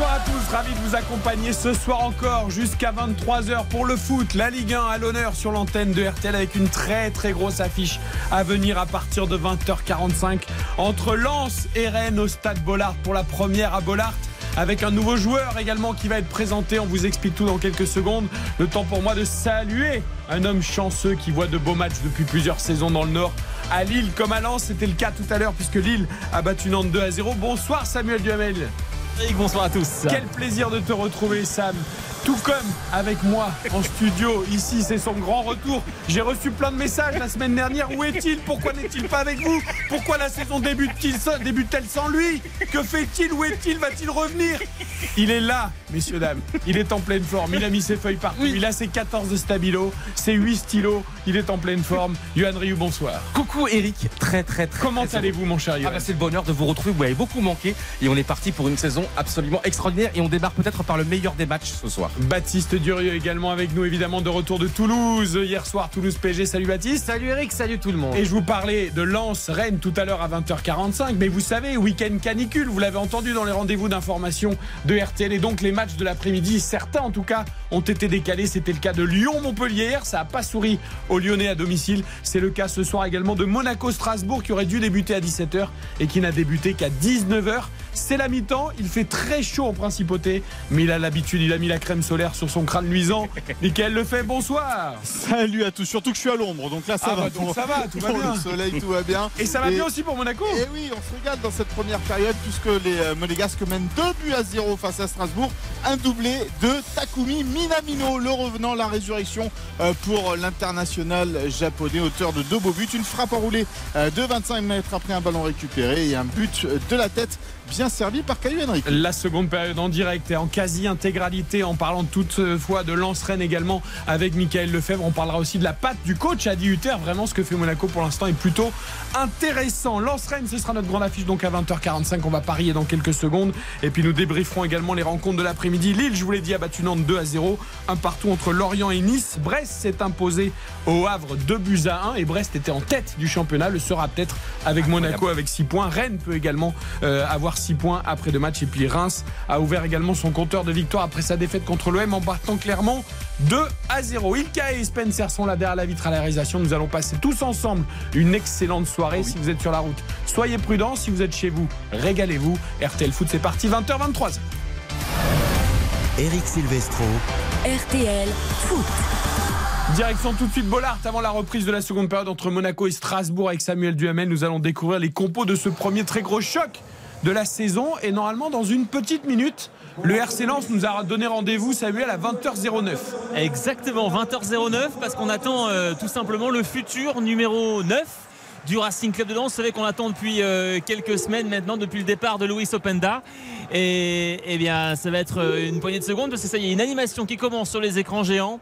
Bonsoir à tous, ravi de vous accompagner ce soir encore jusqu'à 23h pour le foot. La Ligue 1 à l'honneur sur l'antenne de RTL avec une très très grosse affiche à venir à partir de 20h45 entre Lens et Rennes au stade Bollard pour la première à Bollard avec un nouveau joueur également qui va être présenté. On vous explique tout dans quelques secondes. Le temps pour moi de saluer un homme chanceux qui voit de beaux matchs depuis plusieurs saisons dans le Nord. À Lille comme à Lens, c'était le cas tout à l'heure puisque Lille a battu Nantes 2 à 0. Bonsoir Samuel Duhamel. Eric, bonsoir à tous. Quel plaisir de te retrouver, Sam. Tout comme avec moi en studio, ici c'est son grand retour. J'ai reçu plein de messages la semaine dernière. Où est-il? Pourquoi n'est-il pas avec vous? Pourquoi la saison débute-t-il débute-t-elle sans lui? Que fait-il? Où est-il? Va-t-il revenir? Il est là, messieurs, dames. Il est en pleine forme. Il a mis ses feuilles partout. Il a ses 14 de stabilo, ses 8 stylos. Il est en pleine forme. Yohan Ryu, bonsoir. Coucou Eric, très très très. Comment très allez-vous, mon cher Ah Yohan bah, c'est le bonheur de vous retrouver, vous m'avez beaucoup manqué et on est parti pour une saison absolument extraordinaire et on démarre peut-être par le meilleur des matchs ce soir. Baptiste Durieux également avec nous, évidemment, de retour de Toulouse. Hier soir, Toulouse PG. Salut Baptiste. Salut Eric, salut tout le monde. Et je vous parlais de Lens Rennes tout à l'heure à 20h45. Mais vous savez, week-end canicule, vous l'avez entendu dans les rendez-vous d'information de RTL. Et donc les matchs de l'après-midi, certains en tout cas, ont été décalés. C'était le cas de Lyon-Montpellier. Ça n'a pas souri aux Lyonnais à domicile. C'est le cas ce soir également de Monaco-Strasbourg qui aurait dû débuter à 17h et qui n'a débuté qu'à 19h. C'est la mi-temps. Il fait très chaud en principauté. Mais il a l'habitude, il a mis la crème solaire sur son crâne luisant. Michael le fait, bonsoir. Salut à tous, surtout que je suis à l'ombre, donc là ça Ah va. bah, donc pour- ça va, tout va bien. le soleil, tout va bien. Et ça va Et- bien aussi pour Monaco. Et oui, on se regarde dans cette première période puisque les euh, Monégasques mènent 2 buts à 0 face à Strasbourg. Un doublé de Takumi Minamino, le revenant, la résurrection euh, pour l'international japonais, auteur de deux beaux buts. Une frappe enroulée euh, de 25 mètres après un ballon récupéré et un but de la tête bien servi par Caillou Henrique. La seconde période en direct et en quasi-intégralité, en parlant toutefois de Lens Rennes également avec Michael Lefebvre. On parlera aussi de la patte du coach Adi Hutter. Vraiment, ce que fait Monaco pour l'instant est plutôt intéressant. Lens Rennes, ce sera notre grande affiche donc à 20h45. On va parier dans quelques secondes. Et puis nous débrieferons également les rencontres de l'après-midi. Lille, je vous l'ai dit, a battu Nantes 2 à 0. Un partout entre Lorient et Nice. Brest s'est imposé au Havre 2 buts à 1. Et Brest était en tête du championnat. Le sera peut-être avec Monaco avec 6 points. Rennes peut également euh, avoir 6 points après deux matchs. Et puis Reims a ouvert également son compteur de victoire après sa défaite contre l'OM en battant clairement 2 à 0. Ilka et Spencer sont là derrière la vitre à la réalisation. Nous allons passer tous ensemble une excellente soirée si vous êtes sur la route. Soyez prudents. Si vous êtes chez vous, régalez-vous. RTL Foot, c'est parti 20h23. Eric Silvestro. RTL Foot. Direction tout de suite Bollard avant la reprise de la seconde période entre Monaco et Strasbourg avec Samuel Duhamel. Nous allons découvrir les compos de ce premier très gros choc de la saison. Et normalement, dans une petite minute, le RC Lens nous a donné rendez-vous, Samuel, à 20h09. Exactement, 20h09, parce qu'on attend euh, tout simplement le futur numéro 9 du Racing Club de Lens. Vous savez qu'on attend depuis euh, quelques semaines maintenant, depuis le départ de Luis Openda. Et eh bien, ça va être euh, une poignée de secondes, parce que ça y est, une animation qui commence sur les écrans géants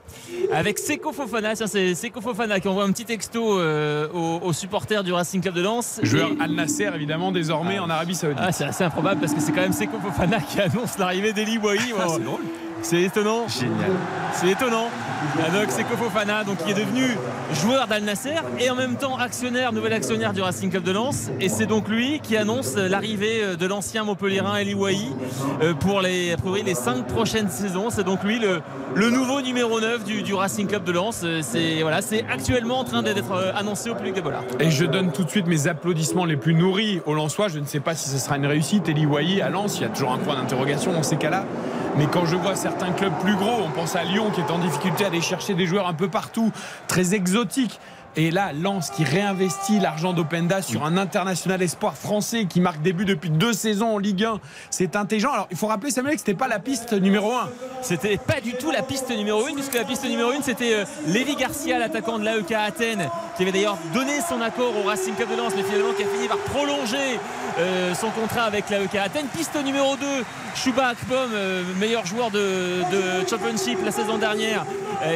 avec Seko Fofana. Tiens, c'est Seko Fofana qui envoie un petit texto euh, aux, aux supporters du Racing Club de Lens. Joueur Et- Al Nasser, évidemment, désormais en Arabie Saoudite. ah, c'est assez improbable parce que c'est quand même Seko Fofana qui annonce l'arrivée d'Eli Wahi. c'est drôle. C'est étonnant. Génial. C'est étonnant. Donc Seko Fofana, donc qui est devenu joueur d'Al Nasser et en même temps actionnaire, nouvel actionnaire du Racing Club de Lens. Et c'est donc lui qui annonce l'arrivée de l'ancien Montpellierin Eli Wahi euh, pour les, a priori, les cinq prochaines saisons. C'est donc lui le, le nouveau numéro 9 du, du Racing Club de Lens. Euh, C'est voilà, actuellement en train d'être euh, annoncé au public de Bollard. Et je donne tout de suite mes applaudissements les plus nourris aux Lensois. Je ne sais pas si ce sera une réussite. Eli Wahi à Lens, il y a toujours un point d'interrogation dans ces cas-là. Mais quand je vois certains clubs plus gros, on pense à Lyon qui est en difficulté à aller chercher des joueurs un peu partout, très exotiques. Et là, Lens qui réinvestit l'argent d'Openda sur un international espoir français qui marque des buts depuis deux saisons en Ligue 1. C'est intelligent. Alors, il faut rappeler, Samuel, que c'était pas la piste numéro 1. C'était pas du tout la piste numéro 1, puisque la piste numéro 1, c'était euh, Lévi Garcia, l'attaquant de l'AEK Athènes, qui avait d'ailleurs donné son accord au Racing Club de Lens, mais finalement qui a fini par prolonger euh, son contrat avec l'AEK Athènes. Piste numéro 2, Chouba Akpom, euh, meilleur joueur de, de Championship la saison dernière,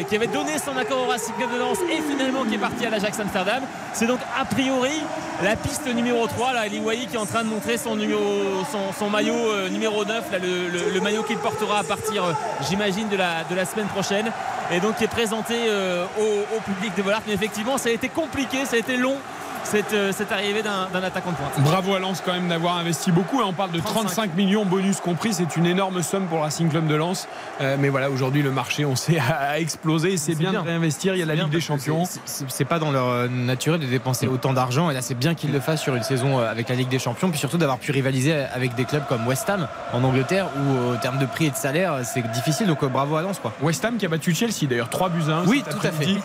qui avait donné son accord au Racing Club de Lens et finalement qui est parti à Amsterdam. C'est donc a priori la piste numéro 3. Là, qui est en train de montrer son, maillot euh, numéro 9, là, le, maillot qu'il portera à partir, euh, j'imagine, de la, semaine prochaine. Et donc qui est présenté euh, au, public de Volart. Mais effectivement, ça a été compliqué, ça a été long cette, euh, cette arrivée d'un attaquant de pointe. Bravo à Lens quand même d'avoir investi beaucoup. Et on parle de 35. millions bonus compris. C'est une énorme somme pour le Racing Club de Lens. Euh, mais voilà, aujourd'hui, le marché, on sait, a explosé. C'est bien, de réinvestir. Il y a la Ligue des Champions. C'est pas dans leur euh, nature de dépenser autant d'argent. Et là, c'est bien qu'ils le fassent sur une saison avec la Ligue des Champions. Puis surtout d'avoir pu rivaliser avec des clubs comme West Ham en Angleterre où, au terme de prix et de salaire, c'est difficile. Donc bravo à Lens. Quoi. West Ham qui a battu Chelsea d'ailleurs 3 buts à 1. Oui, tout à fait.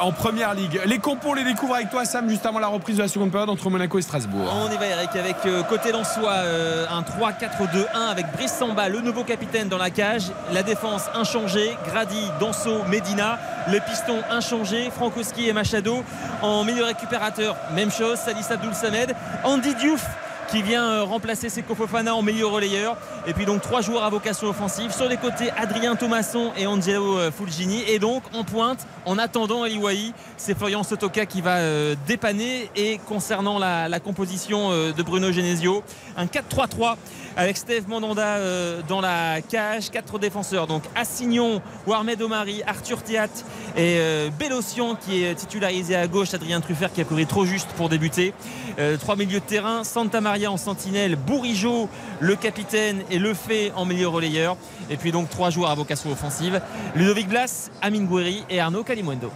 en première ligue. Les compos, les découvre avec toi, Sam, juste avant la reprise de la seconde période entre Monaco et Strasbourg. On y va Eric avec euh, côté Lensois euh, un 3-4-2-1 avec Brice Samba, le nouveau capitaine dans la cage. La défense inchangée, Grady, Danso, Medina. Le piston inchangé, Frankowski et Machado. En milieu récupérateur, même chose, Salis Abdoul Samed. Andy Diouf qui vient euh, remplacer Seko Fofana en meilleur relayeur. Et puis donc trois joueurs à vocation offensive. Sur les côtés, Adrien Thomasson et Angelo euh, Fulgini. Et donc en pointe, en attendant Aliwahi, c'est Florian Sotoka qui va euh, dépanner. Et concernant la, composition de Bruno Genesio, un 4-3-3 avec Steve Mandanda dans la cage. Quatre défenseurs, donc Assignon, Warmed Omari, Arthur Thiat et Bellocian qui est titularisé à gauche. Adrien Truffert qui a couru trop juste pour débuter. trois milieux de terrain, Santa Maria en sentinelle, Bourigeau, le capitaine et Le Fait en meilleur relayeur. Et puis donc trois joueurs à vocation offensive Ludovic Blas, Amin Gouiri et Arnaud Calimundo.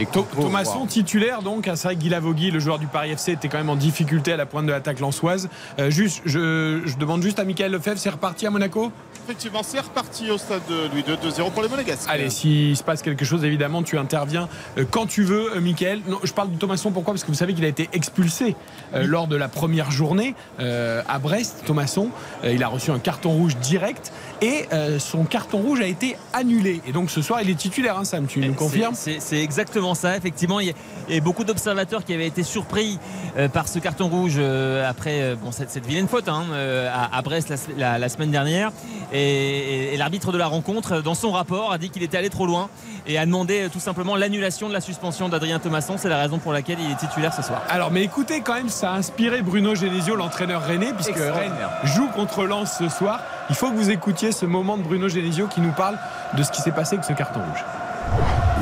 Et Thomasson titulaire donc, c'est vrai que le joueur du Paris FC, était quand même en difficulté à la pointe de l'attaque lançoise. Euh, juste, je, demande juste à Michael Lefebvre, c'est reparti à Monaco? Effectivement, c'est reparti au stade de Louis 2-0 pour les Monégasques. Allez, s'il se passe quelque chose, évidemment, tu interviens euh, quand tu veux, euh, Michael. Non, je parle de Thomasson, pourquoi? Parce que vous savez qu'il a été expulsé lors de la première journée à Brest, Thomasson. il a reçu un carton rouge direct et euh, son carton rouge a été annulé. Et donc ce soir, il est titulaire, hein, Sam, tu nous confirmes C'est exactement ça, effectivement. Il y a, beaucoup d'observateurs qui avaient été surpris euh, par ce carton rouge euh, après bon, cette, vilaine faute hein, à, Brest la, semaine dernière. Et, l'arbitre de la rencontre, dans son rapport, a dit qu'il était allé trop loin et a demandé tout simplement l'annulation de la suspension d'Adrien Thomasson. C'est la raison pour laquelle il est titulaire ce soir. Alors, mais écoutez, quand même, ça a inspiré Bruno Genesio, l'entraîneur rennais, puisque Rennes joue contre Lens ce soir. Il faut que vous écoutiez ce moment de Bruno Genesio qui nous parle de ce qui s'est passé avec ce carton rouge.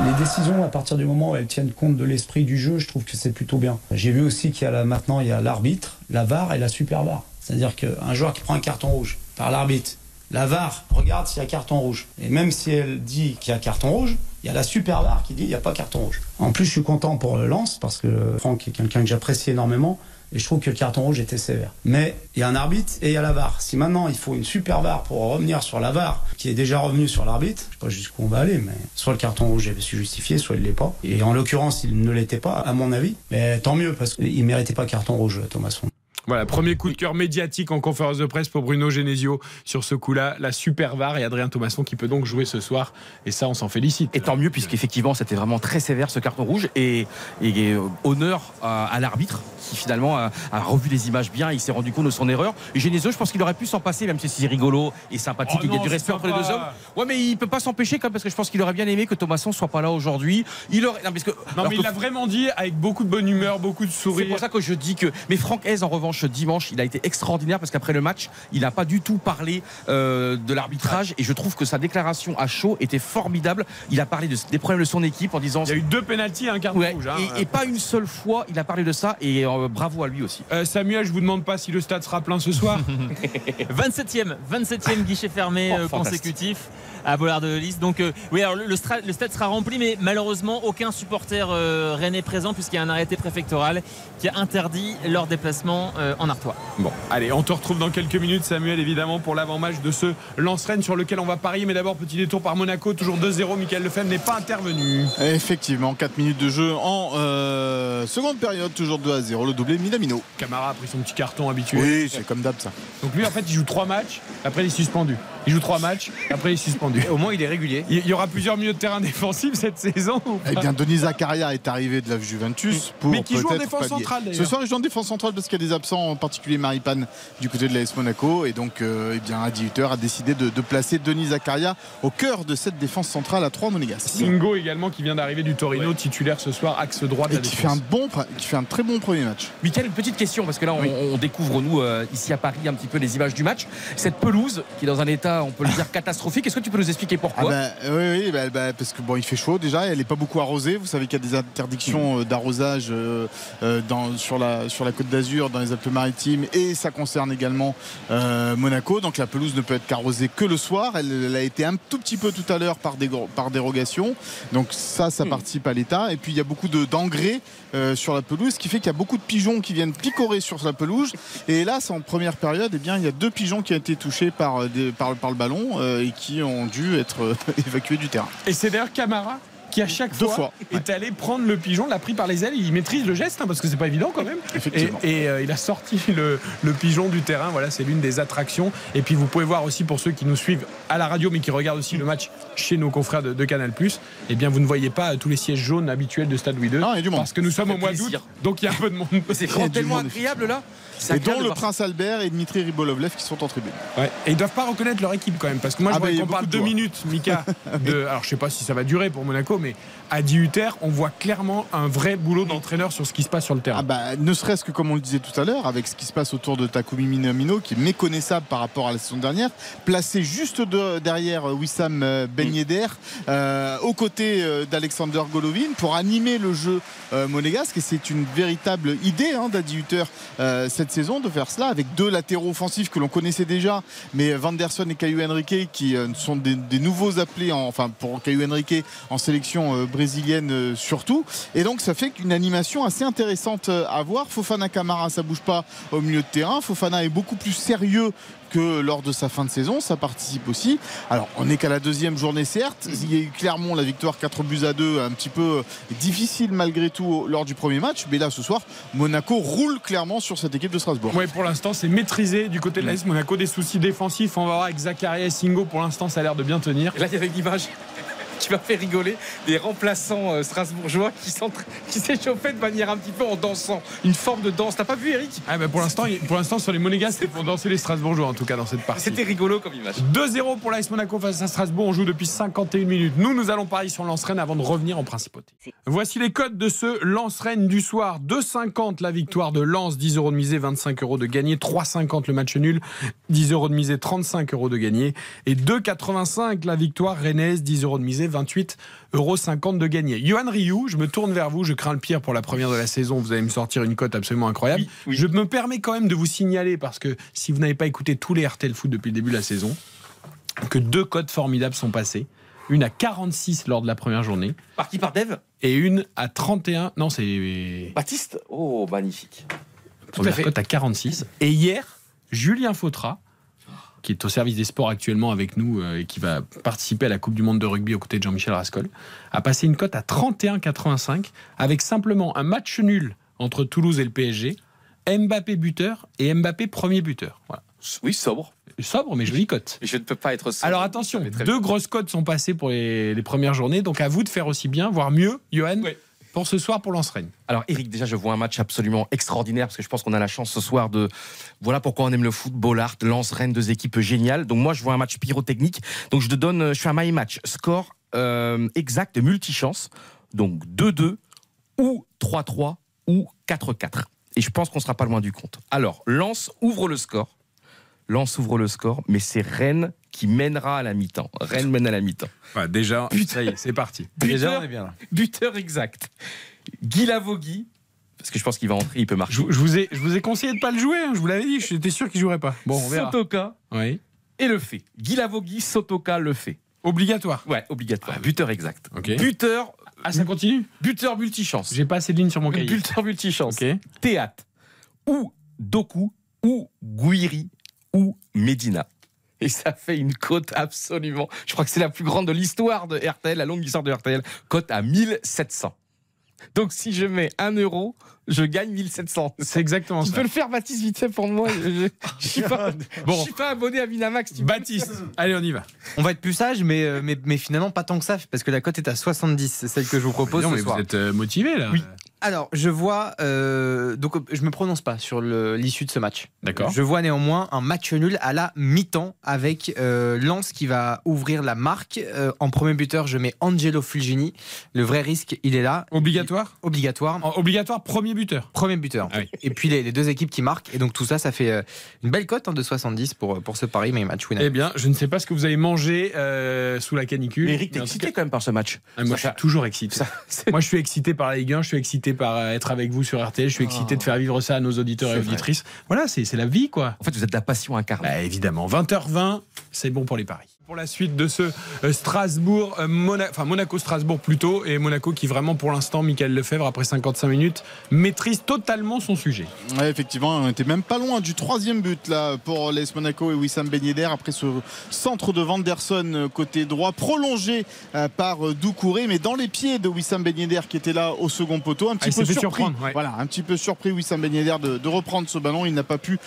Les décisions, à partir du moment où elles tiennent compte de l'esprit du jeu, je trouve que c'est plutôt bien. J'ai vu aussi qu'il y a maintenant il y a l'arbitre, la VAR et la super VAR. C'est-à-dire qu'un joueur qui prend un carton rouge par l'arbitre, la VAR regarde s'il y a carton rouge. Et même si elle dit qu'il y a carton rouge, il y a la super VAR qui dit qu'il n'y a pas carton rouge. En plus, je suis content pour le Lance parce que Franck est quelqu'un que j'apprécie énormément. Et je trouve que le carton rouge était sévère. Mais il y a un arbitre et il y a la VAR. Si maintenant il faut une super VAR pour revenir sur la VAR, qui est déjà revenu sur l'arbitre, je sais pas jusqu'où on va aller, mais soit le carton rouge est justifié, soit il l'est pas. Et en l'occurrence, il ne l'était pas, à mon avis. Mais tant mieux, parce qu'il méritait pas carton rouge, Thomasson. Voilà, premier coup de cœur médiatique en conférence de presse pour Bruno Genesio sur ce coup-là. La super VAR et Adrien Thomasson qui peut donc jouer ce soir. Et ça, on s'en félicite. Et tant mieux, puisqu'effectivement, c'était vraiment très sévère ce carton rouge. Et, et honneur à, l'arbitre qui finalement a, revu les images bien. Il s'est rendu compte de son erreur. Et Genesio, je pense qu'il aurait pu s'en passer, même si c'est rigolo et sympathique. Oh il y a du respect entre les deux hommes. Ouais, mais il peut pas s'empêcher quand même, parce que je pense qu'il aurait bien aimé que Thomasson soit pas là aujourd'hui. Il aurait. Non, parce que, non mais il l'a vraiment dit avec beaucoup de bonne humeur, beaucoup de sourire. C'est pour ça que je dis que. Mais Franck Hez, en revanche, dimanche, il a été extraordinaire parce qu'après le match, il n'a pas du tout parlé euh, de l'arbitrage et je trouve que sa déclaration à chaud était formidable. Il a parlé des problèmes de son équipe en disant. Il y a eu deux pénalties, un carton rouge. Hein. et, pas une seule fois, il a parlé de ça et euh, bravo à lui aussi. Euh, Samuel, je vous demande pas si le stade sera plein ce soir. 27e, 27e guichet fermé oh, consécutif à Bollard de Lys. Donc oui, alors le, stade sera rempli, mais malheureusement aucun supporter rennais présent puisqu'il y a un arrêté préfectoral qui a interdit leur déplacement en Artois. Bon, allez, on te retrouve dans quelques minutes, Samuel, évidemment, pour l'avant-match de ce Lance-Rennes sur lequel on va parier. Mais d'abord, petit détour par Monaco, toujours 2-0. Michael Lefebvre n'est pas intervenu. Effectivement, 4 minutes de jeu en euh, seconde période, toujours 2 0. Le doublé Minamino. Camara a pris son petit carton habituel. Oui, c'est comme d'hab ça. Donc lui, en fait, il joue 3 matchs, après il est suspendu. Il joue 3 matchs, après il est suspendu. au moins, il est régulier. Il y aura plusieurs milieux de terrain défensifs cette saison. Eh bien, Denis Zakaria est arrivé de la Juventus pour. Mais qui joue en défense centrale Ce soir, il joue en défense centrale parce qu'il y a des intéressants, en particulier Maripane du côté de l'AS Monaco. Et donc, euh, eh bien, Adi Hutter a décidé de, de placer Denis Zakaria au cœur de cette défense centrale à 3 monégasques. Singo également qui vient d'arriver du Torino, titulaire ce soir, axe droit de Et la qui fait, un bon, qui fait un très bon premier match. Michael, une petite question, parce que là, on, Oui. on découvre, nous, euh, ici à Paris, un petit peu les images du match. Cette pelouse, qui est dans un état, on peut le dire, catastrophique, est-ce que tu peux nous expliquer Ah pourquoi bah, oui, oui bah, bah, parce que bon, il fait chaud déjà, elle n'est pas beaucoup arrosée. Vous savez qu'il y a des interdictions euh, d'arrosage euh, euh, dans- sur, la, sur la côte d'Azur, dans les Alpes-Maritimes, et ça concerne également euh, Monaco. Donc la pelouse ne peut être qu'arrosée que le soir. Elle, elle a été un tout petit peu tout à l'heure par, dérogation. Donc ça, ça participe à l'état. Et puis il y a beaucoup de- d'engrais euh, sur la pelouse, ce qui fait qu'il y a beaucoup de pigeons qui viennent picorer sur la pelouse. Et là, c'est en première période, eh bien, il y a deux pigeons qui ont été touchés par, euh, le ballon euh, et qui ont dû être évacués du terrain. Et c'est d'ailleurs Camara qui à chaque Deux fois, fois, est allé prendre le pigeon, l'a pris par les ailes, il maîtrise le geste hein, parce que c'est pas évident quand même. Et, Effectivement. et, euh, il a sorti le, le pigeon du terrain, voilà c'est l'une des attractions. Et puis vous pouvez voir aussi pour ceux qui nous suivent à la radio mais qui regardent aussi le match chez nos confrères de, de Canal+, eh bien vous ne voyez pas tous les sièges jaunes habituels de Stade Louis II Non, il y a du monde. parce que nous sommes au mois d'août, donc il y a un peu de monde. C'est tellement monde, agréable là. C'est Et dont le voir prince Albert et Dmitri Ribolovlev qui sont en tribune. Ouais. Et ils doivent pas reconnaître leur équipe quand même parce que moi je Ah bah, a qu'on parle de deux minutes Mika de alors je sais pas si ça va durer pour Monaco mais à 10 Hutter on voit clairement un vrai boulot d'entraîneur sur ce qui se passe sur le terrain Ah bah, ne serait-ce que comme on le disait tout à l'heure, avec ce qui se passe autour de Takumi Minamino, qui est méconnaissable par rapport à la saison dernière, placé juste de- derrière euh, Wissam euh, Ben Yedder, euh, aux côtés d'Alexander Golovin, pour animer le jeu euh, monégasque. Et c'est une véritable idée hein, d'Adi Hutter euh, cette saison de faire cela, avec deux latéraux offensifs que l'on connaissait déjà, mais Vanderson et Caillou Henrique, qui sont des, des nouveaux appelés, en- enfin pour Caillou Henrique en sélection euh, brésilienne euh, surtout. Et donc ça fait qu'une animation assez intéressante euh, à voir. Fofana Camara, ça bouge pas au milieu de terrain. Fofana est beaucoup plus sérieux que lors de sa fin de saison, ça participe aussi. Alors, on n'est qu'à la deuxième journée, certes. Il y a eu Clermont, la victoire 4 buts à 2, un petit peu difficile malgré tout lors du premier match. Mais là, ce soir, Monaco roule clairement sur cette équipe de Strasbourg. Ouais, pour l'instant, c'est maîtrisé du côté de l'AS Monaco. Des soucis défensifs, on va voir avec Zakaria et Singo. Pour l'instant, ça a l'air de bien tenir. Et là, il y avait une image qui m'a fait rigoler des remplaçants euh, strasbourgeois qui s'échauffaient de manière un petit peu en dansant. Une forme de danse. T'as pas vu, Eric? Ah bah pour l'instant, il- pour l'instant, sur les Monégasques, c'est pour danser les Strasbourgeois en tout cas dans cette partie. C'était rigolo comme image. 2-0 pour l'AS Monaco face à Strasbourg. On joue depuis 51 minutes. Nous, nous allons parier sur Lens-Rennes avant de revenir en principauté. Voici les codes de ce Lens-Rennes du soir. 2,50 la victoire de Lens, 10 euros de misée, 25 euros de gagné. 3,50 le match nul, 10 euros de misée, 35 euros de gagné. Et 2,85 la victoire rennaise, 10 euros de misée, 28 euros 50 de gagné. Johan Rioux, je me tourne vers vous. Je crains le pire pour la première de la saison. Vous allez me sortir une cote absolument incroyable. Oui, oui. Je me permets quand même de vous signaler, parce que si vous n'avez pas écouté tous les RTL Foot depuis le début de la saison, que deux cotes formidables sont passées. Une à 46 lors de la première journée Par qui Par Dev? Et une à 31. Non, c'est Baptiste? Oh, magnifique. première fait. cote à 46. Et hier, Julien Fautra, qui est au service des sports actuellement avec nous euh, et qui va participer à la Coupe du Monde de rugby aux côtés de Jean-Michel Rascol, a passé une cote à 31,85 avec simplement un match nul entre Toulouse et le PSG, Mbappé buteur et Mbappé premier buteur. Voilà. Oui, sobre. Sobre mais jolie cote. Je ne peux pas être sobre. Alors attention, deux grosses cotes sont passées pour les, les premières journées, donc à vous de faire aussi bien, voire mieux, Johan, Oui. Pour ce soir pour Lens-Rennes. Alors Eric, déjà je vois un match absolument extraordinaire parce que je pense qu'on a la chance ce soir de voilà pourquoi on aime le football art, Lance Rennes deux équipes géniales. Donc moi je vois un match pyrotechnique. Donc je te donne je fais un my match score euh, exact multichance. Donc 2-2 ou 3-3 ou 4-4. Et je pense qu'on sera pas loin du compte. Alors Lance ouvre le score. Lance ouvre le score, mais c'est Rennes qui mènera à la mi-temps. Rennes mène à la mi-temps. déjà, ça y est, c'est parti. Déjà, Buteur, on est bien là. buteur exact. Guy Lavogui, parce que je pense qu'il va entrer, il peut marquer. Je, je vous ai, je vous ai conseillé de pas le jouer, hein, je vous l'avais dit, j'étais sûr qu'il jouerait pas. Bon, on verra. Sotoka Oui. et le fait. Guy Lavogui, Sotoka le fait. Obligatoire. Ouais, obligatoire. Buteur exact. Ok. Buteur, Ah, ça continue buteur multichance. J'ai pas assez de lignes sur mon cahier. Buteur multichance. Ok. Théâtre. Ou Doku, ou Guiri, ou Medina. Et ça fait une cote absolument. Je crois que c'est la plus grande de l'histoire de RTL, la longue histoire de RTL. Cote à 1700. Donc si je mets 1 euro, je gagne 1700. C'est exactement Tu ça. peux le faire, Baptiste, vite fait pour moi. Je, je, je suis pas, Bon. je suis pas abonné à Winamax. tu Baptiste, allez, on y va. On va être plus sage, mais, euh, mais, mais finalement pas tant que ça, parce que la cote est à 70. C'est celle que je vous propose Non, ce mais soir. vous êtes euh, motivé là. Oui. Alors, je vois. euh, donc, je me prononce pas sur l'issue de ce match. D'accord. Je vois néanmoins un match nul à la mi-temps avec euh, Lens qui va ouvrir la marque. Euh, en premier buteur, je mets Angelo Fulgini. Le vrai risque, il est là. Obligatoire Obligatoire. En- Obligatoire, premier buteur. Premier buteur. Ah oui. Et puis les, les deux équipes qui marquent. Et donc tout ça, ça fait euh, une belle cote hein, de 70 pour, pour ce pari, mais match winner. Eh bien, je ne sais pas ce que vous avez mangé euh, sous la canicule. Eric, t'es Mais en tout excité cas- quand même par ce match. Ah, moi, je suis toujours excité. Moi, je suis excité par la Ligue 1, je suis excité par euh, être avec vous sur RTL, je suis excité de faire vivre ça à nos auditeurs et vrai. auditrices. Voilà, c'est c'est la vie, quoi. En fait, vous êtes la passion incarnée. Bah, évidemment, 20h20, c'est bon pour les paris. Pour la suite de ce euh, Strasbourg, euh, Mona- enfin Monaco-Strasbourg plutôt, et Monaco qui vraiment pour l'instant, Michael Lefebvre, après 55 minutes, maîtrise totalement son sujet. Ouais, effectivement, on était même pas loin du troisième but là pour les Monaco et Wissam Ben Yedder après ce centre de Vanderson euh, côté droit prolongé par Doucouré, mais dans les pieds de Wissam Ben Yedder qui était là au second poteau, un Ah, petit il peu surpris. ouais. Voilà, un petit peu surpris Wissam Ben Yedder de, de reprendre ce ballon. Il n'a pas pu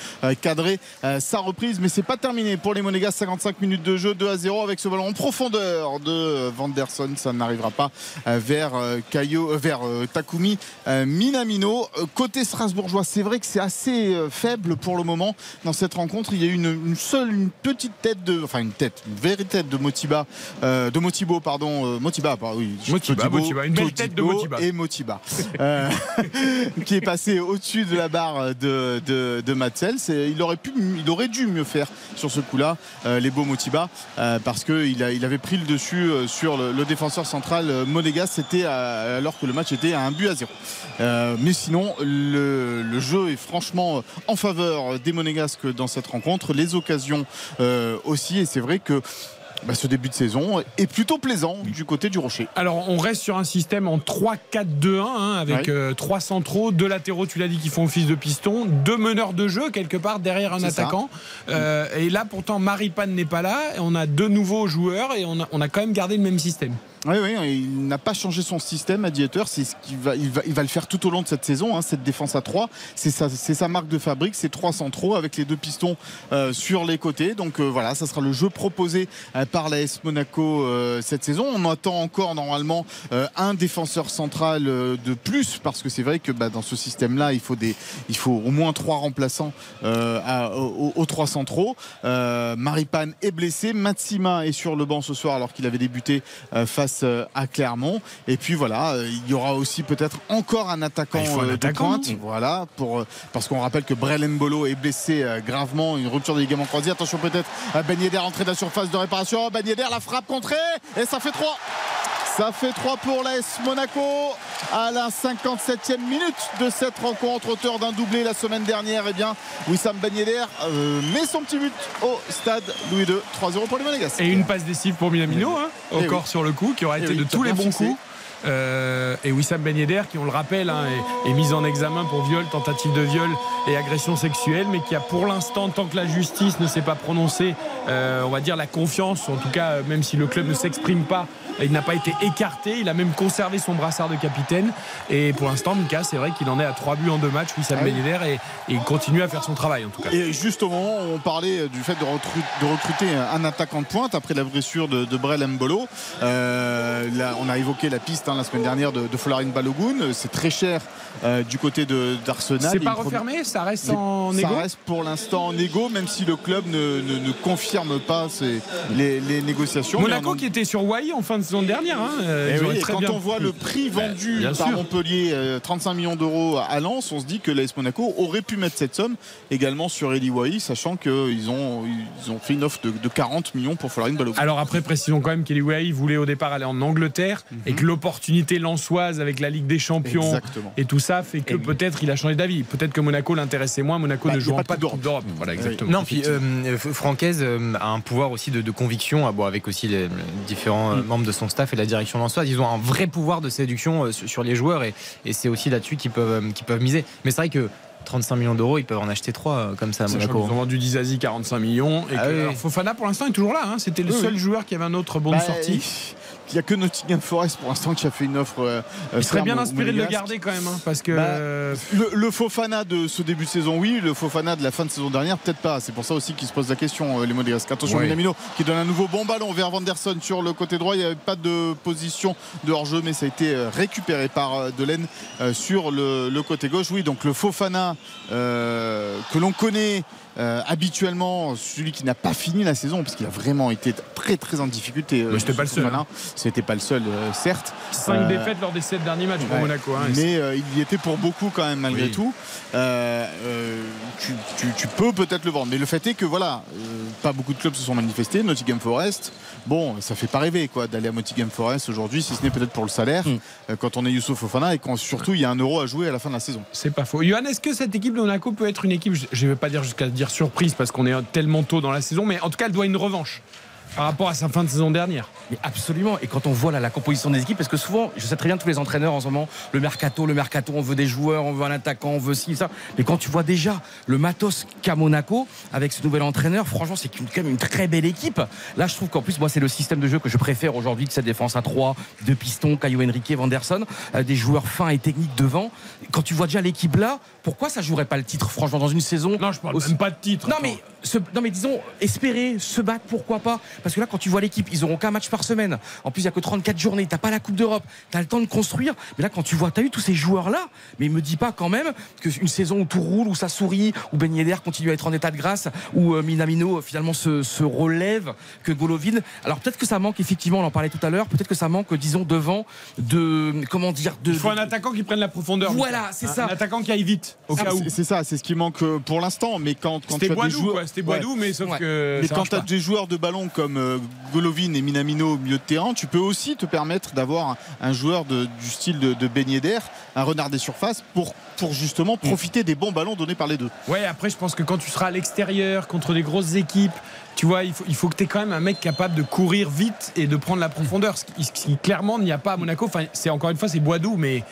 cadrer sa reprise, mais c'est pas terminé pour les Monégas. 55 minutes de jeu, 2 à 0 avec ce ballon en profondeur de Vanderson. Ça n'arrivera pas euh, vers euh, Caillot, euh, vers Takumi Minamino. Côté strasbourgeois, c'est vrai que c'est assez faible pour le moment dans cette rencontre. Il y a eu une, une seule, une petite tête de, enfin une tête, une vraie tête de Motiba, euh, de Motibo, pardon, Motiba, bah oui, Motiba, Motiba, une belle tête de Motiba. et Motiba, euh, qui est passé au-dessus de la barre de, de, Il aurait pu, il aurait dû mieux faire sur ce coup-là, euh, les beaux Motiba, euh, parce qu'il avait pris le dessus euh, sur le, défenseur central euh, Monégas. C'était alors que le match était à un but à zéro. Mais sinon, le, jeu est franchement en faveur des Monégasques dans cette rencontre. Les occasions aussi, et c'est vrai que. Bah, ce début de saison est plutôt plaisant du côté du Rocher. Alors, on reste sur un système en 3-4-2-1, hein, avec Ouais. euh, trois centraux, deux latéraux, tu l'as dit, qui font office de piston, deux meneurs de jeu, quelque part, derrière un attaquant. Euh, et là, pourtant, Maripane n'est pas là, et on a deux nouveaux joueurs, et on a, on a quand même gardé le même système. Oui, oui, il n'a pas changé son système à Dieter. C'est il va, le faire tout au long de cette saison. hein, cette défense à 3, c'est sa, marque de fabrique. C'est trois centraux avec les deux pistons euh, sur les côtés. Donc euh, voilà, ça sera le jeu proposé euh, par l'AS Monaco euh, cette saison. On attend encore normalement un défenseur central de plus parce que c'est vrai que bah, dans ce système-là, il faut au moins trois remplaçants à- aux, aux trois centraux. Maripane est blessé, Matsima est sur le banc ce soir alors qu'il avait débuté euh, face euh, à Clermont. Et puis voilà, euh, il y aura aussi peut-être encore un attaquant, Ah, un euh, de pointe. Voilà, pour, parce qu'on rappelle que Brel Mbolo est blessé gravement, une rupture des ligaments croisés. Attention peut-être à Ben Yedder entrée de la surface de réparation. Ben Yedder la frappe contrée et ça fait 3. Ça fait 3 pour l'AS Monaco à la 57e minute de cette rencontre. Auteur d'un doublé la semaine dernière, et bien Wissam Ben Yedder euh, met son petit but au stade Louis II. 3-0 pour les Monégasques. Et une passe décisive pour Minamino, hein, Eh encore oui. sur le coup, qui aura Eh été oui, de tous les bons coups. Euh, et Wissam Ben Yedder, qui on le rappelle, hein, est, est mis en examen pour viol, tentative de viol et agression sexuelle, mais qui a pour l'instant, tant que la justice ne s'est pas prononcée, euh, on va dire la confiance, en tout cas, même si le club ne s'exprime pas, il n'a pas été écarté, il a même conservé son brassard de capitaine. Et pour l'instant, Mika, c'est vrai qu'il en est à 3 buts en 2 matchs, Wissam Ah oui. Ben Yedder, et, et il continue à faire son travail en tout cas. Et juste au moment où on parlait du fait de recruter un attaquant de pointe après la blessure de, de Brel Mbolo, euh, là, on a évoqué la piste hein, la semaine dernière de, de Folarin Balogun. C'est très cher euh, du côté de- d'Arsenal. C'est pas refermé, ça reste en ça égo reste pour l'instant en égo, même si le club ne, ne- ne confirme pas ses- les, les négociations. Monaco en- qui était sur Wai en fin de saison dernière. hein, euh, Eh oui, et quand bien- on voit le prix vendu bien par sûr. Montpellier, euh, 35 millions d'euros à Lens, on se dit que l'AS Monaco aurait pu mettre cette somme également sur Eli Wahi, sachant qu'ils ont, ils ont fait une offre de, de 40 millions pour Folarin Balogun. Alors après, précisons quand même qu'Eli Wahi voulait au départ aller en Angleterre et que l'opportunité lançoise avec la Ligue des Champions Exactement. et tout ça fait que peut-être il a changé d'avis. Peut-être que Monaco l'intéressait moins. Monaco Bah, ne jouant pas de pas de Coupe d'Europe. Voilà, exactement. Non, puis euh, Francaise euh, a un pouvoir aussi de, de conviction, ah bon, avec aussi les, les différents euh, membres de son staff et la direction lançoise. Ils ont un vrai pouvoir de séduction euh, sur, les joueurs et, et c'est aussi là-dessus qu'ils peuvent, euh, qu'ils peuvent miser. Mais c'est vrai que 35 millions d'euros, ils peuvent en acheter 3 comme ça à Monaco. qu'ils ont vendu Dizazi 45 millions. Et Ah que- oui. alors, Fofana pour l'instant est toujours là. hein. C'était le Oui, seul oui. joueur qui avait un autre bon de Bah, sortie. Il n'y a que Nottingham Forest pour l'instant qui a fait une offre. euh, Il serait bien inspiré de le garder quand même, hein, parce que. Bah, euh, Le, le Fofana de ce début de saison, oui. Le Fofana de la fin de saison dernière, peut-être pas. C'est pour ça aussi qu'ils se posent la question, euh, les Monégasques. Attention, Ouais. Minamino qui donne un nouveau bon ballon vers Vanderson sur le côté droit. Il n'y avait pas de position de hors-jeu, mais ça a été euh, récupéré par euh, Delaine euh, sur le, le côté gauche. Oui, donc le Fofana euh, que l'on connaît. Euh, habituellement, celui qui n'a pas fini la saison, parce qu'il a vraiment été très très en difficulté. euh, Mais c'était pas le seul. C'était pas le seul, euh, certes. 5 Euh, défaites lors des 7 derniers matchs pour. Monaco. hein, mais euh, il y était pour beaucoup quand même malgré Oui. tout. Euh, euh, tu, tu- tu peux peut-être le vendre. Mais le fait est que voilà, euh, pas beaucoup de clubs se sont manifestés. Nottingham Forest, bon, ça fait pas rêver quoi d'aller à Nottingham Forest aujourd'hui, si ce n'est peut-être pour le salaire, Mm. euh, quand on est Youssouf Fofana et quand surtout il y a un euro à jouer à la fin de la saison. C'est pas faux. Johan, est-ce que cette équipe de Monaco peut être une équipe, je ne vais pas dire jusqu'à dire surprise parce qu'on est tellement tôt dans la saison, mais en tout cas, elle doit une revanche par rapport à sa fin de saison dernière. Mais absolument. Et quand on voit là, la composition des équipes, parce que souvent, je sais très bien tous les entraîneurs en ce moment, le mercato, le mercato, on veut des joueurs, on veut un attaquant, on veut ci, ça. Mais quand tu vois déjà le matos qu'a Monaco avec ce nouvel entraîneur, franchement, c'est quand même une très belle équipe. Là, je trouve qu'en plus, moi, c'est le système de jeu que je préfère aujourd'hui que cette défense à 3, deux pistons, Caio Henrique, Vanderson, euh, des joueurs fins et techniques devant. Quand tu vois déjà l'équipe là, pourquoi ça jouerait pas le titre, franchement, dans une saison Non, je parle aussi- même pas de titre. non mais, non mais disons, espérer, se battre, pourquoi pas? Parce que là, quand tu vois l'équipe, ils auront qu'un match par semaine. En plus, il n'y a que 34 journées. T'as pas la Coupe d'Europe. T'as le temps de construire. Mais là, quand tu vois, t'as eu tous ces joueurs-là. Mais me dis pas quand même qu'une saison où tout roule, où ça sourit, où Ben Yedder continue à être en état de grâce, où euh, Minamino euh, finalement se, se relève, que Golovin. Alors peut-être que ça manque, effectivement, on en parlait tout à l'heure, peut-être que ça manque, disons, devant de. Comment dire de, Il faut un attaquant qui prenne la profondeur. Voilà, c'est ça. Un attaquant qui aille vite, au cas où. C'est- ça, c'est ce qui manque euh, pour l'instant. Mais quand, quand tu C'était as des Boidou, joueurs, quoi. C'était Ouais. Boidou, mais sauf Ouais. que. Mais ça quand marche tu as pas. des joueurs de ballon comme euh, Golovin et Minamino au milieu de terrain, tu peux aussi te permettre d'avoir un, joueur de- du style de, de Ben Yedder, un renard des surfaces, pour, pour justement Mm. profiter des bons ballons donnés par les deux. Ouais, après, je pense que quand tu seras à l'extérieur, contre des grosses équipes, tu vois, il faut, il faut que tu aies quand même un mec capable de courir vite et de prendre la profondeur. Ce qui, ce qui, clairement, n'y a pas à Monaco. Enfin, c'est encore une fois, c'est Boidou, mais,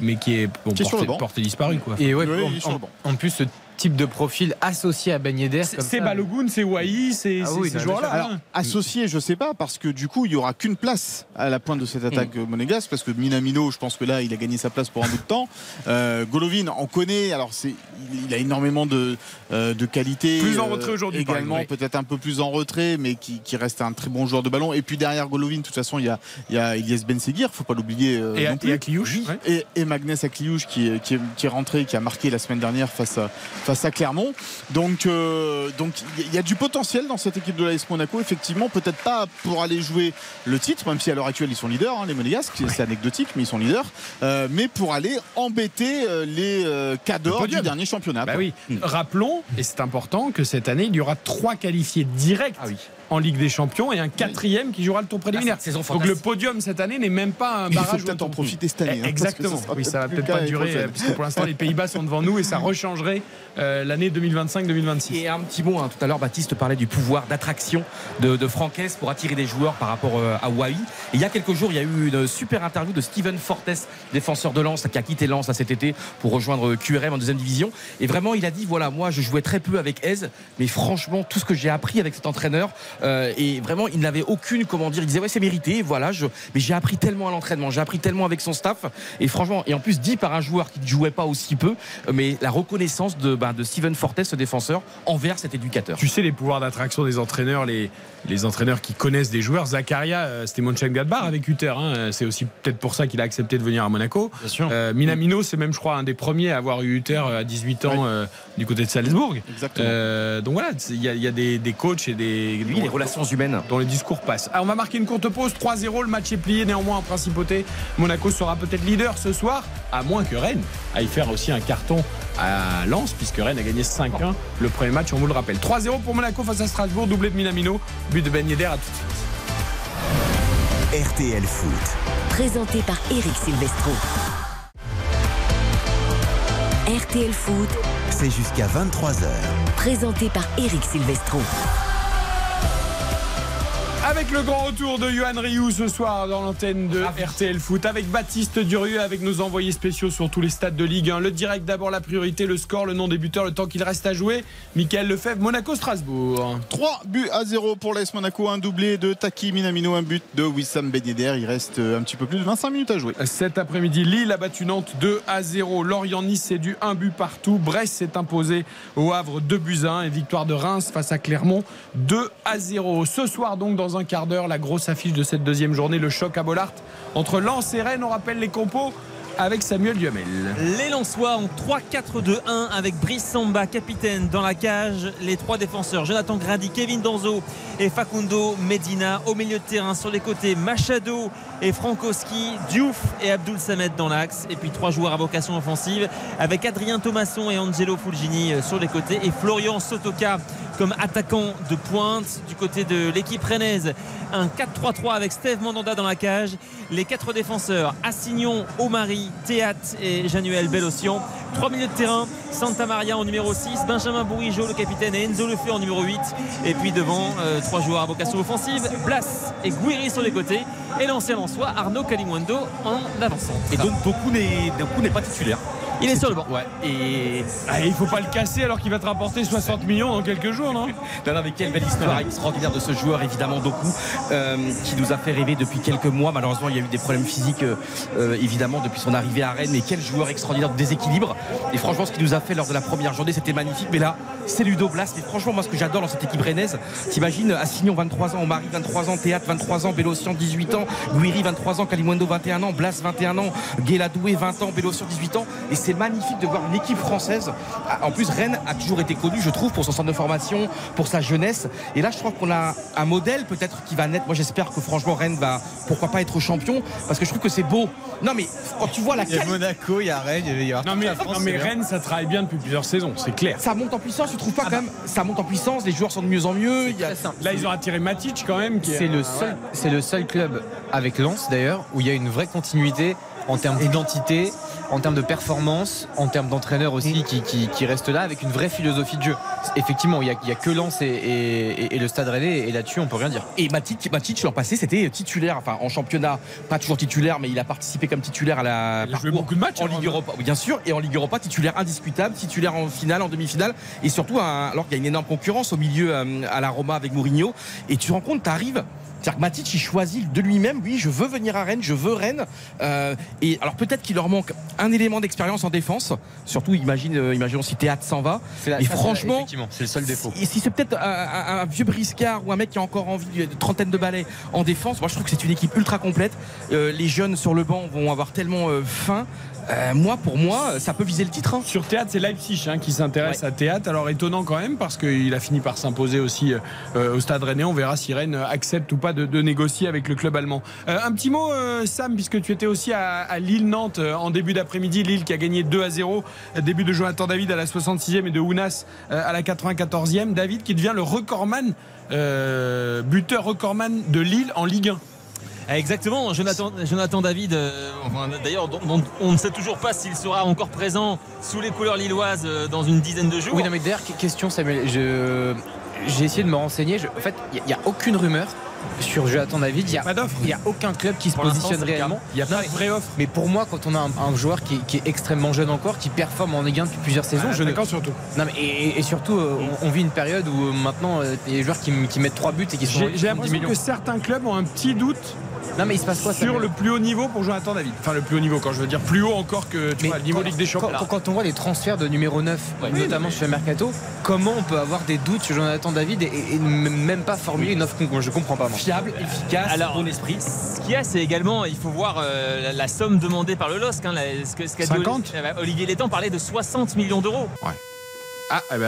mais qui est bon, Qui est sur le porté, banc. porté disparu, quoi. Et ouais, Oui, en- il est sur le en, banc. en plus, type de profil associé à Ben Yedder. C'est ça, Balogun, c'est Wai, c'est Ah oui, ces joueurs-là. Alors, hein. associé, je sais pas, parce que du coup, il y aura qu'une place à la pointe de cette attaque euh, monégasque, parce que Minamino, je pense que là, il a gagné sa place pour un bout de temps. Euh, Golovin, on connaît, alors c'est, il a énormément de, euh, de qualité. Plus en retrait aujourd'hui, Également, peut-être un peu plus en retrait, mais qui, qui reste un très bon joueur de ballon. Et puis derrière Golovin, de toute façon, il y a, il y a Elias Ben Seguir, faut pas l'oublier euh, Et, non plus. et ouais. Et, et Magnès Akliouche qui, qui, est- qui est rentré, qui a marqué la semaine dernière face à, face à Clermont. Donc, euh, donc il y, a- du potentiel dans cette équipe de l'AS Monaco. Effectivement, peut-être pas pour aller jouer le titre, même si à l'heure actuelle ils sont leaders, hein, les Monégasques. C'est anecdotique, mais ils sont leaders. Euh, mais pour aller embêter euh, les euh, cadors du dernier championnat. Bah oui. Rappelons, et c'est important, que cette année, il y aura trois qualifiés directs Ah oui. En Ligue des Champions et un quatrième qui jouera le tour préliminaire. Ah, Donc le podium cette année n'est même pas un Il faut barrage. peut-être en profiter cette année. Eh, hein, parce que Exactement. Oui, ça va peut-être pas durer, euh, puisque pour l'instant les Pays-Bas sont devant nous et ça rechangerait euh, l'année 2025-2026. Et un petit mot, hein, tout à l'heure, Baptiste parlait du pouvoir d'attraction de, de Franquès pour attirer des joueurs par rapport euh, à Wai. Et il y a quelques jours, il y a eu une super interview de Steven Fortes, défenseur de Lens, qui a quitté Lens cet été pour rejoindre QRM en deuxième division. Et vraiment, il a dit voilà, moi, je jouais très peu avec Aise, mais franchement, tout ce que j'ai appris avec cet entraîneur, euh, et vraiment, il n'avait aucune, comment dire, il disait ouais, c'est mérité, voilà, je, mais j'ai appris tellement à l'entraînement, j'ai appris tellement avec son staff, et franchement, et en plus dit par un joueur qui ne jouait pas aussi peu, mais la reconnaissance de, ben, de Steven Fortes, ce défenseur, envers cet éducateur. Tu sais les pouvoirs d'attraction des entraîneurs, les, les entraîneurs qui connaissent des joueurs. Zakaria, euh, c'était Mönchengladbach avec Uther. hein. C'est aussi peut-être pour ça qu'il a accepté de venir à Monaco. Bien sûr. Euh, Minamino, c'est même, je crois, un des premiers à avoir eu Uther à 18 ans euh, du côté de Salzbourg. Exactement. Euh, donc voilà, il y, a- il y a des, des coachs et des. Les relations humaines. dont les discours passent. Alors on va marquer une courte pause, 3-0, le match est plié néanmoins en principauté. Monaco sera peut-être leader ce soir, à moins que Rennes aille faire aussi un carton à Lens, puisque Rennes a gagné 5-1 le premier match, on vous le rappelle. 3-0 pour Monaco face à Strasbourg, doublé de Minamino, but de Ben Yedder à tout de suite. RTL Foot. Présenté par Eric Silvestro. RTL Foot, C'est jusqu'à 23h. présenté par Eric Silvestro. Avec le grand retour de Johan Rioux ce soir dans l'antenne de RTL Foot, avec Baptiste Durieux, avec nos envoyés spéciaux sur tous les stades de Ligue 1. Le direct d'abord, la priorité, le score, le nom des buteurs, le temps qu'il reste à jouer. Michael Lefebvre, Monaco-Strasbourg. 3 buts à 0 pour l'AS Monaco, un doublé de Taki Minamino, un but de Wissam Ben Yedder. Il reste un petit peu plus de 25 minutes à jouer. Cet après-midi, Lille a battu Nantes 2 à 0. Lorient-Nice c'est du 1 but partout. Brest s'est imposé au Havre 2 buts à 1 et victoire de Reims face à Clermont 2 à 0. Ce soir donc dans un quart d'heure, la grosse affiche de cette deuxième journée, le choc à Bollard entre Lens et Rennes. On rappelle les compos avec Samuel Duhamel. Les Lensois ont 3-4-2-1 avec Brice Samba, capitaine dans la cage. Les trois défenseurs, Jonathan Grady, Kevin Danzo et Facundo Medina. Au milieu de terrain, sur les côtés, Machado et Frankowski, Diouf et Abdul Samed dans l'axe. Et puis trois joueurs à vocation offensive avec Adrien Thomasson et Angelo Fulgini euh, sur les côtés. Et Florian Sotoka comme attaquant de pointe du côté de l'équipe rennaise. Un 4-3-3 avec Steve Mandanda dans la cage. Les quatre défenseurs, Assignon, Omari, Théat et Januel Bellocian. Trois milieux de terrain, Santa Maria en numéro 6, Benjamin Bourigeau le capitaine et Enzo Lefeu en numéro 8. Et puis devant, euh, trois joueurs à vocation offensive, Blas et Guiri sur les côtés. Et l'ancien Lançois, Arnaud Kalimwando en avançant. Et donc beaucoup n'est pas titulaire. Il est sur le banc. Ouais. Et Ah, il faut pas le casser alors qu'il va te rapporter 60 millions dans quelques jours, non? Non, non, mais quelle belle histoire extraordinaire de ce joueur, évidemment, Doku, euh, qui nous a fait rêver depuis quelques mois. Malheureusement, il y a eu des problèmes physiques, euh, euh, évidemment, depuis son arrivée à Rennes. Mais quel joueur extraordinaire de déséquilibre. Et franchement, ce qu'il nous a fait lors de la première journée, c'était magnifique. Mais là, c'est Ludo Blas. Et franchement, moi, ce que j'adore dans cette équipe rennaise, t'imagines, Assignon, 23 ans, Omari, 23 ans, Théâtre, 23 ans, Bélocian, 18 ans, Guiri, 23 ans, Kalimundo, 21 ans, Blas, 21 ans, Guéladoué, 20 ans, Bélocian, 18 ans. Et c'est magnifique de voir une équipe française. En plus, Rennes a toujours été connue, je trouve, pour son centre de formation, pour sa jeunesse. Et là, je crois qu'on a un modèle peut-être qui va naître. Moi, j'espère que franchement, Rennes va, pourquoi pas être champion, parce que je trouve que c'est beau. Non, mais quand tu vois la Il y a. Monaco, il y a Rennes, il y a Non mais, toute la France, non, mais. Rennes, ça travaille bien depuis plusieurs saisons, c'est clair. Ça monte en puissance, tu trouves pas quand même Ça monte en puissance, les joueurs sont de mieux en mieux. Il y a- Très simple. Là, ils ont attiré Matic quand même. C'est le euh, seul, c'est le seul club avec Lens d'ailleurs où il y a une vraie continuité en termes d'identité, en termes de performance, en termes d'entraîneur aussi qui, qui, qui reste là avec une vraie philosophie de jeu. Effectivement, il n'y a, que Lens et, et- et le Stade Rennais et là-dessus on peut rien dire. Et Matic, Matic l'an passé, c'était titulaire, enfin en championnat, pas toujours titulaire, mais il a participé comme titulaire à la Il a joué beaucoup de matchs, en hein, Ligue. Europa, bien sûr, et en Ligue Europa, titulaire indiscutable, titulaire en finale, en demi-finale, et surtout alors qu'il y a une énorme concurrence au milieu euh, à la Roma avec Mourinho, et tu te rends compte, tu arrives. C'est-à-dire que Matic, il choisit de lui-même, oui, je veux venir à Rennes, je veux Rennes. Euh, et alors peut-être qu'il leur manque un élément d'expérience en défense. Surtout, imagine, euh, imaginons si Théâtre s'en va. la- Et franchement, c'est le seul défaut. si, si c'est peut-être un, un- un vieux briscard ou un mec qui a encore envie de trentaine de balais en défense, moi je trouve que c'est une équipe ultra complète. Euh, les jeunes sur le banc vont avoir tellement euh, faim. Euh, moi, pour moi, ça peut viser le titre. hein. Sur Théâtre, c'est Leipzig hein, qui s'intéresse à Théâtre. Alors étonnant quand même parce qu'il a fini par s'imposer aussi euh, au Stade Rennais. On verra si Rennes accepte ou pas de, de négocier avec le club allemand. Euh, un petit mot, euh, Sam, puisque tu étais aussi à, à Lille-Nantes euh, en début d'après-midi. Lille qui a gagné 2 à 0. Euh, Début de Jonathan David à la 66e et de Ounas euh, à la 94e. David qui devient le recordman, euh, buteur recordman de Lille en Ligue 1. Exactement, Jonathan, Jonathan David, euh, enfin, d'ailleurs, on ne sait toujours pas s'il sera encore présent sous les couleurs lilloises euh, dans une dizaine de jours. Oui, non, mais d'ailleurs, question, Samuel. Je, j'ai essayé de me renseigner. Je- en fait, il n'y a, aucune rumeur sur Jonathan David. Il n'y a, Pas d'offre. il y a aucun club qui se Pour positionne réellement. Il n'y a pas de vraie offre. Mais pour moi, quand on a un, un joueur qui est, qui est extrêmement jeune encore, qui performe en Ligue 1 depuis plusieurs saisons, je ne. D'accord surtout. Non, mais et, et surtout, euh, on, on vit une période où euh, maintenant, euh, il y a des joueurs qui, mettent 3 buts et qui sont. J'ai qui j'ai font 10 l'impression que certains clubs ont un petit doute Non, mais il se passe quoi sur le plus haut niveau pour Jonathan David. Enfin, le plus haut niveau, quand je veux dire plus haut encore que tu Mais vois, le niveau quand- Ligue des Champions. Quand, quand on voit les transferts de numéro 9, notamment chez Mercato, comment on peut avoir des doutes sur Jonathan David et, et- et même pas formuler une offre qu'on Je comprends pas, moi. Fiable, efficace, Alors, bon esprit. Ce qu'il y a, c'est également, il faut voir euh, la, la somme demandée par le LOSC. hein, la- ce que- ce qu'a dit 50? Oli- euh, Olivier Létang parlait de 60 millions d'euros. Ah, eh ben,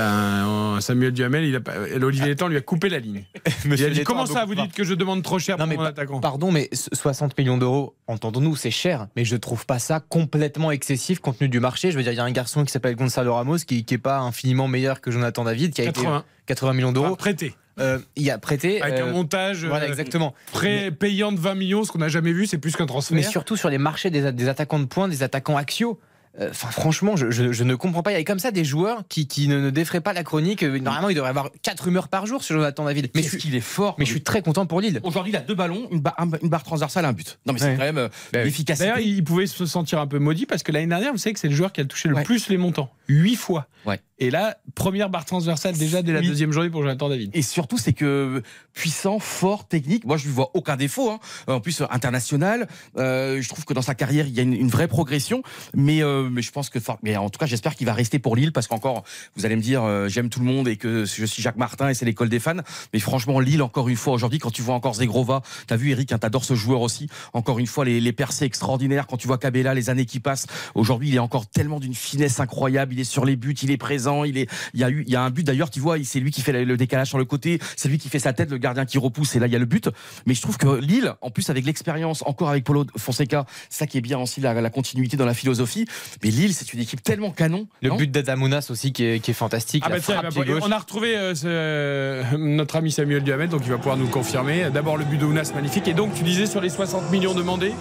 euh, Samuel Duhamel, il a pas, euh, Olivier Létang lui a coupé la ligne. il a dit Comment ça, vous dites que je demande trop cher Non, pour mais mon pa- attaquant? Pardon, mais so- 60 millions d'euros, entendons-nous, c'est cher, mais je trouve pas ça complètement excessif compte tenu du marché. Je veux dire, il y a un garçon qui s'appelle Gonzalo Ramos qui, qui est pas infiniment meilleur que Jonathan David, qui a 80. été 80 millions Enfin, d'euros. prêté. Euh, il a prêté. Avec euh, un montage voilà, euh, exactement. prêt payant de 20 millions, ce qu'on n'a jamais vu, c'est plus qu'un transfert. Mais surtout sur les marchés des, des attaquants de pointe, des attaquants axiaux. Euh, enfin, franchement, je, je- je ne comprends pas. Il y a comme ça des joueurs qui, qui ne, ne défraient pas la chronique. Euh, Normalement, il devrait avoir 4 rumeurs par jour sur Jonathan David. Mais Mais je, suis- qu'il est fort. mais je suis très content pour Lille. Aujourd'hui, il a deux ballons, une, barre- un- une barre transversale, un but. Non, mais c'est Ouais. quand même euh, Bah oui. l'efficacité. D'ailleurs, il pouvait se sentir un peu maudit parce que l'année dernière, vous savez que c'est le joueur qui a touché le Ouais. plus les montants. Huit fois. Ouais. Et là, première barre transversale déjà dès la Oui. deuxième journée pour Jonathan David. Et surtout, c'est que puissant, fort, technique. Moi, je lui vois aucun défaut. hein. En plus, international. Euh, je trouve que dans sa carrière, il y a une, une vraie progression. Mais, euh, mais je pense que, mais en tout cas, j'espère qu'il va rester pour Lille parce qu'encore, vous allez me dire, euh, j'aime tout le monde et que je suis Jacques Martin et c'est l'école des fans. Mais franchement, Lille, encore une fois, aujourd'hui, quand tu vois encore Zegrova, t'as vu Eric, hein, t'adores ce joueur aussi. Encore une fois, les, les percées extraordinaires. Quand tu vois Cabella, les années qui passent. Aujourd'hui, il est encore tellement d'une finesse incroyable. Il est sur les buts, il est présent. Il est, il y a eu, il y a un but d'ailleurs, tu vois, c'est lui qui fait le- décalage sur le côté. C'est lui qui fait sa tête, le gardien qui repousse. Et là, il y a le but. Mais je trouve que Lille, en plus avec l'expérience, encore avec Paulo Fonseca, ça qui est bien aussi la, la continuité dans la philosophie. Mais Lille, c'est une équipe tellement canon. Le but d'Adamounas aussi qui est, qui est fantastique. Ah la bah tiens, bah, on a retrouvé euh, ce- notre ami Samuel Duhamel, donc il va pouvoir nous confirmer. D'abord le but de Ounas magnifique. Et donc tu disais sur les 60 millions demandés,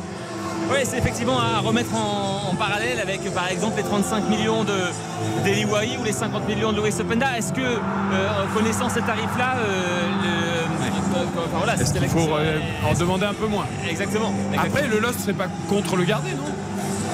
Oui, c'est effectivement à remettre en, en parallèle avec par exemple les 35 millions de d'Eli ou les 50 millions de Louis Openda. Est-ce que, euh, en connaissant ces tarifs-là, euh, euh, enfin, voilà, est-ce c'est qu'il la faut question. euh, en demander un peu moins? Exactement. exactement. Après, le Lost, c'est pas contre le garder, non?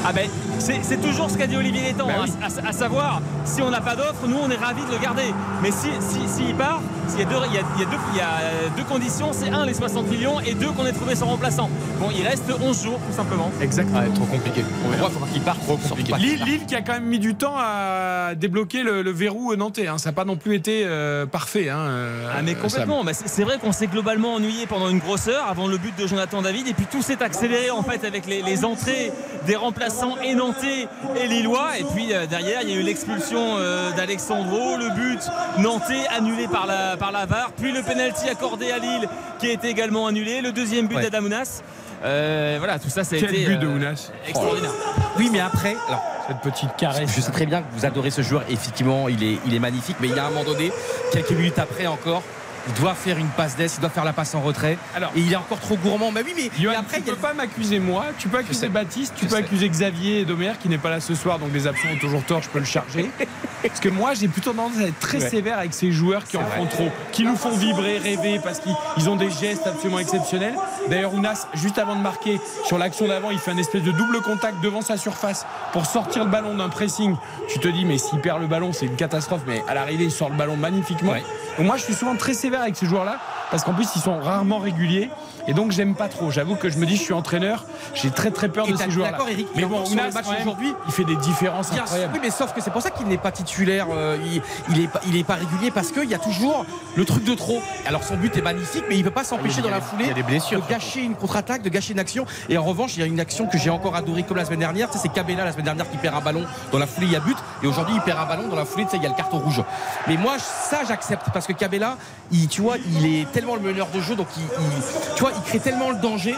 Ah ben, c'est toujours ce qu'a dit Olivier Létang, Bah hein, oui. à, à savoir, si on n'a pas d'offre, nous on est ravis de le garder. Mais si, si, s'il part, s'il y a deux, il y a, il y a deux, il y a deux conditions, c'est un, les 60 millions, et deux, qu'on ait trouvé son remplaçant. Bon, il reste 11 jours, tout simplement. Exactement. Ouais, trop compliqué. Il faudra qu'il parte. Trop compliqué. Lille, Lille qui a quand même mis du temps à débloquer le, le verrou nantais. hein. Ça n'a pas non plus été euh, parfait. hein, euh, Ah mais complètement, Bah, c'est c'est vrai qu'on s'est globalement ennuyé pendant une grosse heure avant le but de Jonathan David et puis tout s'est accéléré en fait avec les, les entrées des remplaçants et nantais et lillois et puis euh, derrière il y a eu l'expulsion euh, d'Alexandro, le but nantais annulé par la, par la VAR, puis le penalty accordé à Lille qui a été également annulé, le deuxième but Ouais. d'Adamounas. Euh, voilà, tout ça, ça a Quel été but de euh, Ounas extraordinaire. Oui, mais après, alors, Cette petite caresse. je sais très bien que vous adorez ce joueur. Effectivement, il est, il est magnifique. Mais il y a un moment donné, quelques minutes après encore, il doit faire une passe d'ess, il doit faire la passe en retrait. Alors, Et il est encore trop gourmand. Mais oui, mais, après, tu a peux pas m'accuser moi, tu peux accuser. Baptiste, tu Je peux sais. accuser Xavier et Domer qui n'est pas là ce soir, donc les absents ont toujours tort, je peux le charger. Parce que moi j'ai plutôt tendance à être très Ouais. sévère avec ces joueurs qui en font trop, qui nous font vibrer, rêver, parce qu'ils ils ont des gestes absolument exceptionnels. D'ailleurs Ounas, juste avant de marquer sur l'action d'avant, il fait un espèce de double contact devant sa surface pour sortir le ballon d'un pressing. Tu te dis mais s'il perd le ballon c'est une catastrophe, mais à l'arrivée il sort le ballon magnifiquement. Ouais. Donc moi je suis souvent très sévère avec ces joueurs-là, parce qu'en plus ils sont rarement réguliers. Et donc j'aime pas trop. J'avoue que je me dis je suis entraîneur, j'ai très très peur Et de ces joueurs-là. d'accord, Eric, Mais bon, sur le Ounas, match aujourd'hui, il fait des différences Bien incroyables. sûr, oui, mais sauf que c'est pour ça qu'il n'est pas titulaire, euh, il, il est pas, il est pas régulier parce qu'il y a toujours le truc de trop. Alors son but est magnifique, mais il ne peut pas s'empêcher dans la foulée il y a des blessures, de gâcher une contre-attaque, de gâcher une action. Et en revanche, il y a une action que j'ai encore adorée comme la semaine dernière. Tu sais, C'est Cabella la semaine dernière qui perd un ballon dans la foulée, il y a but. Et aujourd'hui, il perd un ballon dans la foulée, tu sais, il y a le carton rouge. Mais moi, ça, j'accepte parce que Cabella, il, tu vois, il est le meneur de jeu, donc il, il- il crée tellement le danger.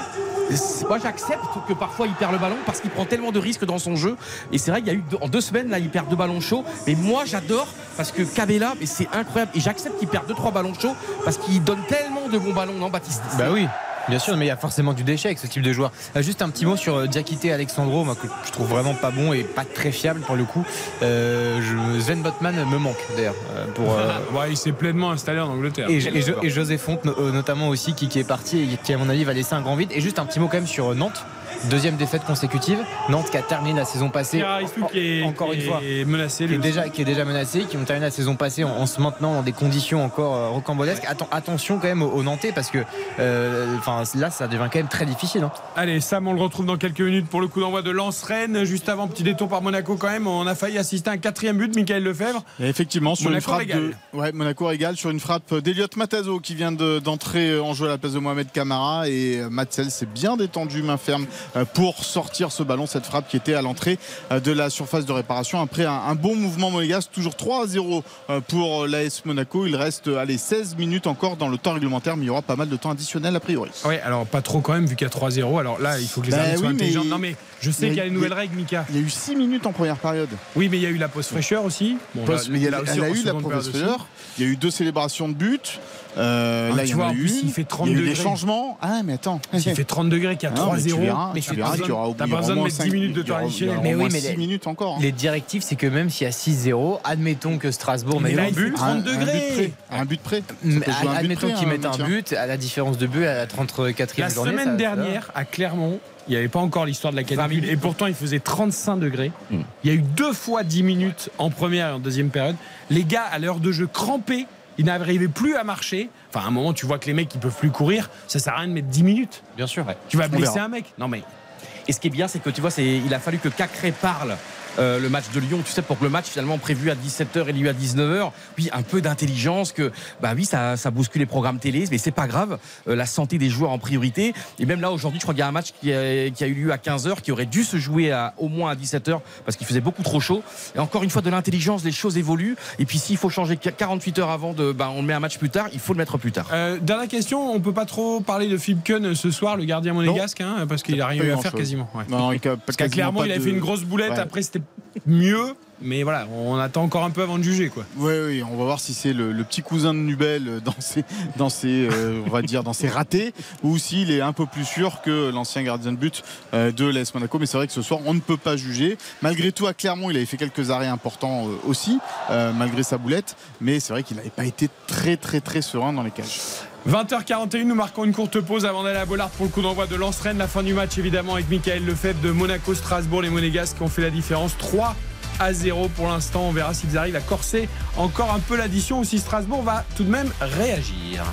Moi, j'accepte que parfois il perd le ballon parce qu'il prend tellement de risques dans son jeu. Et c'est vrai qu'il y a eu en deux semaines là, il perd deux ballons chauds. Mais moi, j'adore parce que Cabella, mais c'est incroyable. Et j'accepte qu'il perd deux trois ballons chauds parce qu'il donne tellement de bons ballons, non, Baptiste? Bah oui. Bien sûr, mais il y a forcément du déchet avec ce type de joueur. Euh, juste un petit mot sur euh, Diakité Alexandro, moi que je trouve vraiment pas bon et pas très fiable pour le coup. Euh, je- Sven Botman me manque d'ailleurs euh, pour euh, Ouais, il s'est pleinement installé en Angleterre. et, et, Jo- et José Fonte no- euh, notamment aussi qui, qui est parti et qui à mon avis va laisser un grand vide. Et juste un petit mot quand même sur euh, Nantes. Deuxième défaite consécutive. Nantes qui a terminé la saison passée qui est, encore une fois est menacé. qui est, déjà, qui est déjà menacé, qui ont terminé la saison passée en, en se maintenant dans des conditions encore euh, rocambolesques. Atten- attention quand même aux, aux Nantais parce que euh, là ça devient quand même très difficile. hein. Allez, Sam, on le retrouve dans quelques minutes pour le coup d'envoi de Lens-Rennes. Juste avant, petit détour par Monaco quand même. On a failli assister à un quatrième but, Michael Lefebvre. Et effectivement, sur Monaco une frappe régale. de ouais, Monaco régale sur une frappe d'Eliott Matazo qui vient de- d'entrer en jeu à la place de Mohamed Camara et euh, Matzel s'est bien détendu main ferme pour sortir ce ballon, cette frappe qui était à l'entrée euh, de la surface de réparation après un, un bon mouvement monégasque, toujours 3 à 0 euh, pour l'AS Monaco. Il reste euh, allez 16 minutes encore dans le temps réglementaire, mais il y aura pas mal de temps additionnel a priori. Ouais, alors pas trop quand même, vu qu'il y a 3-0. Alors là, il faut que les Bah arbitres soient oui, mais intelligents. Non, mais je sais qu'il y a a- nouvelles règles, Mika. Il y a eu 6 minutes en première période. Oui, mais il y a eu la pause fraîcheur aussi. Bon, Poste- là- mais il y a- là aussi, elle a eu la aussi. professeure. Il y a eu deux célébrations de but. Euh, Ah, là, tu il y en vois, a en eu plus, il fait 30 Il y a eu des changements. Ah, mais attends. S'il fait 30 degrés, qu'il y a Non, mais tu 3-0. verras, mais tu verras t'as qu'il y aura au t'as bout pas besoin de mettre cinq 10 minutes de temps Mais oui, mais 6 les- minutes encore. hein. Les directives, c'est que même s'il y a 6-0, admettons que Strasbourg Mais met là, un but. 30 Un- degrés. Un but près. Admettons près, qu'ils hein, mettent un but, à la différence de but à la 34e La journée. semaine ça- ça- dernière, à Clermont, il n'y avait pas encore l'histoire de la canicule. Et pourtant, il faisait 35 degrés. Mm. Il y a eu deux fois 10 minutes en première et en deuxième période. Les gars, à l'heure de jeu, crampés. Ils n'arrivaient plus à marcher. Enfin, à un moment, tu vois que les mecs, ils peuvent plus courir. Ça sert à rien de mettre 10 minutes. Bien sûr. Tu vas blesser un mec. Non, mais Et ce qui est bien, c'est que tu vois, il a fallu que Cacré parle. Euh, le match de Lyon, tu sais, pour que le match finalement prévu à 17h et lieu à 19h, oui, un peu d'intelligence, que bah oui, ça, ça bouscule les programmes télé, mais c'est pas grave, Euh, la santé des joueurs en priorité. Et même là, aujourd'hui, je crois qu'il y a un match qui a, qui a eu lieu à 15h, qui aurait dû se jouer à, au moins à 17h, parce qu'il faisait beaucoup trop chaud. Et encore une fois, de l'intelligence, les choses évoluent. Et puis s'il faut changer 48 heures avant de, bah, on met un match plus tard, il faut le mettre plus tard. Euh, dernière question, on peut pas trop parler de Philpken ce soir, le gardien monégasque, hein, parce qu'il a rien eu à faire quasiment. Ouais. Non, il a Parce quasiment Clermont, pas il avait de- fait une grosse boulette. Ouais. Après, c'était mieux, mais voilà, on attend encore un peu avant de juger, quoi. Oui, oui, on va voir si c'est le, petit cousin de Nubel dans ses, euh, on va dire, dans ses ratés, ou s'il est un peu plus sûr que l'ancien gardien de but euh, de l'AS Monaco. Mais c'est vrai que ce soir, on ne peut pas juger. Malgré tout, à Clermont, il avait fait quelques arrêts importants euh, aussi, malgré sa boulette. Mais c'est vrai qu'il n'avait pas été très, très, très serein dans les cages. 20h41, nous marquons une courte pause avant d'aller à Bollard pour le coup d'envoi de Lens-Rennes. La fin du match, évidemment, avec Michael Lefebvre de Monaco-Strasbourg. Les Monégasques qui ont fait la différence. 3 à 0 pour l'instant. On verra s'ils arrivent à corser encore un peu l'addition ou si Strasbourg va tout de même réagir.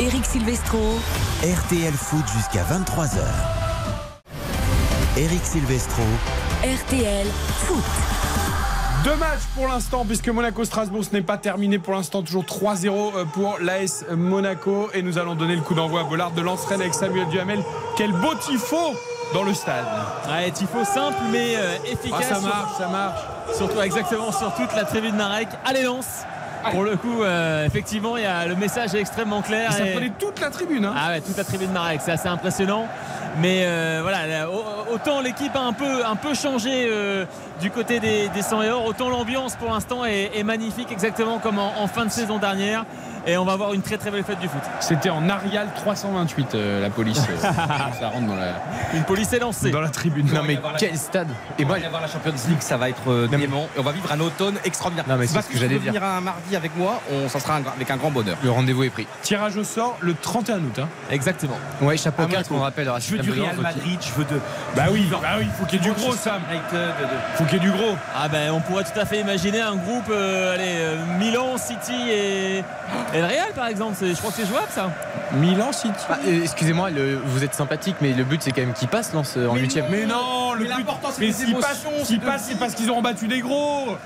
Eric Silvestro. RTL Foot jusqu'à 23h. Eric Silvestro. RTL Foot. Deux matchs pour l'instant, puisque Monaco-Strasbourg, ce n'est pas terminé pour l'instant. Toujours 3-0 pour l'AS Monaco. Et nous allons donner le coup d'envoi à Bollard de Lens-Rennes avec Samuel Duhamel. Quel beau tifo dans le stade. Ouais, tifo simple mais euh, Ah, efficace. ça sur- marche, ça marche. Surtout exactement sur toute la tribune Marek. Allez Lance Pour le coup, euh, effectivement, il y a, le message est extrêmement clair. Ça et- prenait toute la tribune. Hein. Ah ouais, toute la tribune Marek, c'est assez impressionnant. Mais euh, voilà, là, au- autant l'équipe a un peu, un peu changé euh, du côté des, des 100 et or, autant l'ambiance pour l'instant est, est magnifique, exactement comme en, en fin de saison dernière. Et on va avoir une très très belle fête du foot. C'était en Arial 328, euh, la police. euh, ça rentre dans la, Une police est lancée. dans la tribune. Non mais la- quel stade Et moi, il va y avoir la Champions League, ça va être euh, dément. Et on va vivre un automne extraordinaire. Non, mais c'est ce que j'allais si tu veux dire. venir un mardi avec moi, on, ça sera un avec un grand bonheur. Le rendez-vous est pris. Tirage au sort le 31 août. hein. Exactement. Ouais, chapeau Ah, 4, Monaco. on rappelle. Je veux du Real Madrid, je veux de. Bah oui, bah oui, il faut qu'il y ait du gros, Sam. faut qu'il y ait du gros. Ah ben on pourrait tout à fait imaginer un groupe, euh, allez, Milan, City et, et le Real par exemple. Je crois que c'est jouable ça. Milan City. Ah, euh, Excusez-moi, vous êtes sympathique, mais le but c'est quand même qu'il passe Lens euh, en huitième. Mais non, le Mais but. l'important, c'est Mais les s'ils passent, passent, c'est parce qu'ils auront battu des gros.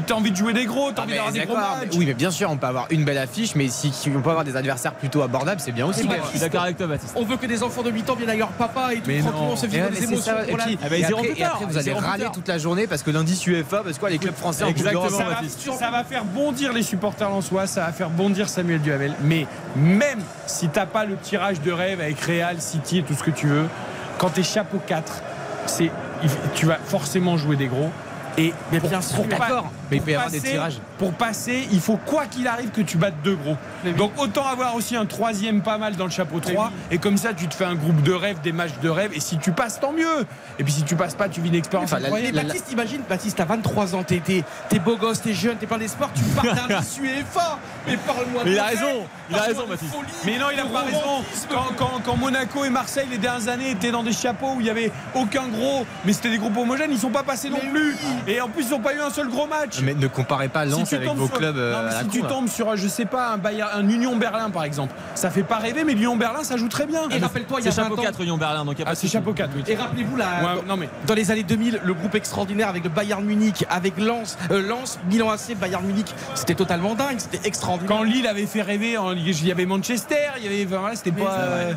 Tu as envie de jouer des gros, t'as Ah, envie d'avoir des gros matchs. Oui, mais bien sûr, on peut avoir une belle affiche, mais si, si on peut avoir des adversaires plutôt abordables, c'est bien aussi. Je suis d'accord avec toi Baptiste. On veut que des enfants de 8 ans viennent avec leur papa et tout. Mais tranquillement, non. on se vit ouais, des émotions. et puis- Ah bah, ils et iront après, vous allez râler toute la journée parce que lundi UEFA, parce que quoi, les clubs français en Coupe Exactement. ça, ça va faire bondir les supporters lensois, ça va faire bondir Samuel Duhamel. Mais même si t'as pas le tirage de rêve avec Real, City et tout ce que tu veux, quand t'es chapeau 4, c'est, il- tu vas forcément jouer des gros. Et Mais pour- bien sûr, d'accord. Mais il pour peut y avoir des passer- tirages. Pour passer, il faut quoi qu'il arrive que tu battes deux gros. Donc autant avoir aussi un troisième pas mal dans le chapeau 3. Et comme ça, tu te fais un groupe de rêve, des matchs de rêve. Et si tu passes, tant mieux. Et puis si tu passes pas, tu vis une expérience Enfin, la- incroyable. Mais Baptiste, imagine, Baptiste, t'as 23 ans, t'es, t'es, t'es beau gosse, t'es jeune, t'es plein d'espoir, tu pars d'un issue UEFA. Mais parle-moi de Mais il a raison, il a parle-moi raison de Baptiste. folie, Mais non, il a pas raison. Quand, quand- quand Monaco et Marseille, les dernières années, étaient dans des chapeaux où il y avait aucun gros, mais c'était des groupes homogènes, ils sont pas passés non plus. Et en plus, ils n'ont pas eu un seul gros match. Mais ne comparez pas Lens avec vos sur- clubs euh, Non, mais à la si con, tu là. tombes sur, je sais pas, un, Bayern- un Union Berlin par exemple, ça fait pas rêver, mais l'Union Berlin, ça joue très bien. Et rappelle-toi, il y a C'est 20 chapeau ans. 4 Union Berlin, donc il y a pas Ah, c'est chapeau 4, oui. Et rappelez-vous, là, Ouais, dans, non, mais dans les années 2000, le groupe extraordinaire avec le Bayern Munich, avec Lens, euh, Lens, Milan AC, Bayern Munich, c'était totalement dingue, c'était extraordinaire. quand Lille avait fait rêver, il y avait Manchester, il y avait. voilà, c'était pas. euh,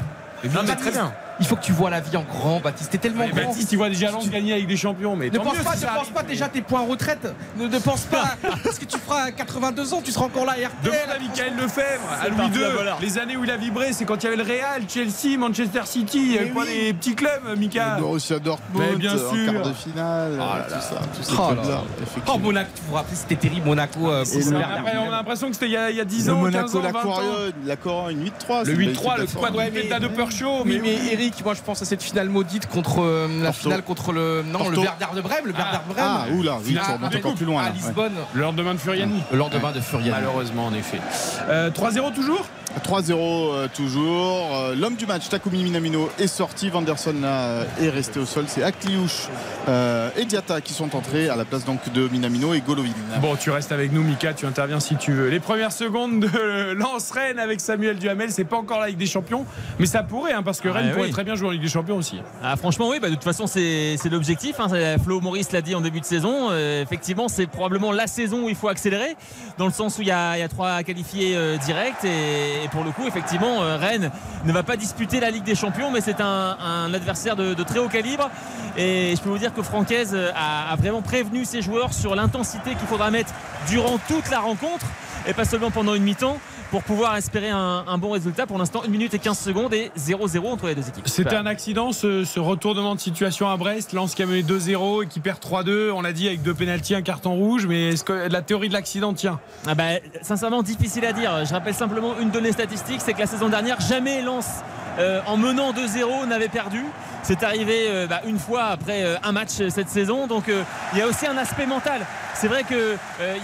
Non, mais très bien. Il faut que tu vois la vie en grand, Baptiste. T'es tellement Mais grand. Baptiste, il voit déjà Lens gagner avec des champions. Mais Ne pense mieux pas, si ne pense arrive. pas déjà tes points en retraite. Ne, ne pense pas. Parce que tu feras à 82 ans, tu seras encore là à RTL. Demande à Michael Lefebvre, à Louis II. Les années où il a vibré, c'est quand il y avait le Real, Chelsea, Manchester City. Il n'y avait Mais pas oui. des petits clubs, Mika. Le Borussia Dortmund Mais bien en sûr. quart de finale, Oh là tout ça, tous ces Oh là. Oh, Monaco, vous vous rappelez, c'était terrible, Monaco. euh, après, on a l'impression que c'était il y a, il y a 10 Le ans, 15 Monaco, ans, la 20 ans. Corogne, la Corogne 8-3. Le c'est une belle 8-3, le équipe quad d'affaires. de. Oui, mais Eric, moi je pense à cette finale maudite contre euh, la Porto. finale contre le non Porto. le de Brême, le Werder de Brême. Ah, oula, oui, Finale tu remontes à encore plus loin à là. ouais. Lisbonne, Le lendemain de Furiani. le lendemain de Furiani. Malheureusement, en effet. Euh, 3-0 toujours 3-0 euh, toujours. Euh, L'homme du match, Takumi Minamino, est sorti. Vanderson là, euh, est resté au sol. C'est Akliouche euh, et Diata qui sont entrés à la place donc de Minamino et Golovin. Bon, tu restes avec nous, Mika, tu interviens si tu veux. Les premières secondes de Lance Rennes avec Samuel Duhamel, c'est pas encore la Ligue des Champions, mais ça pourrait, hein, parce que Rennes Ouais, pourrait oui. Très bien jouer en Ligue des Champions aussi. Ah, franchement, oui, bah, de toute façon, c'est l'objectif. hein. Flo Maurice l'a dit en début de saison. Euh, effectivement, c'est probablement la saison où il faut accélérer, dans le sens où il y a, trois qualifiés euh, directs. Et, pour le coup, effectivement, euh, Rennes ne va pas disputer la Ligue des Champions, mais c'est un, adversaire de, très haut calibre. Et je peux vous dire que Francaise a, a vraiment prévenu ses joueurs sur l'intensité qu'il faudra mettre durant toute la rencontre, et pas seulement pendant une mi-temps. Pour pouvoir espérer un, un bon résultat, pour l'instant 1 minute et 15 secondes et 0-0 entre les deux équipes. C'était un accident, ce, ce retournement de situation à Brest. Lens qui a mené 2-0 et qui perd 3-2. On l'a dit avec deux pénaltys, un carton rouge. Mais est-ce que la théorie de l'accident tient? Ah bah, sincèrement, difficile à dire. Je rappelle simplement une donnée statistique c'est que la saison dernière, jamais Lens, euh, en menant 2-0, n'avait perdu. C'est arrivé euh, bah, une fois après euh, un match cette saison. Donc euh, il y a aussi un aspect mental. C'est vrai qu'il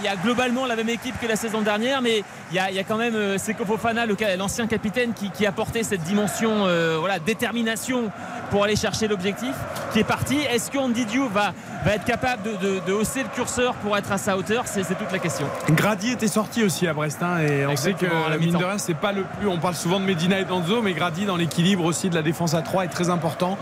y a globalement la même équipe que la saison dernière, mais il y a, il y a quand même euh, Seko Fofana, l'ancien capitaine, qui, qui a apporté cette dimension euh, voilà, détermination pour aller chercher l'objectif, qui est parti. Est-ce qu'Andy va, va être capable de, de- de hausser le curseur pour être à sa hauteur? C'est toute la question. Grady était sorti aussi à Brest. hein, et on sait que la mine de rien, c'est pas le plus. On parle souvent de Medina et d'Anzo, mais Grady dans l'équilibre aussi de la défense à 3 est très important.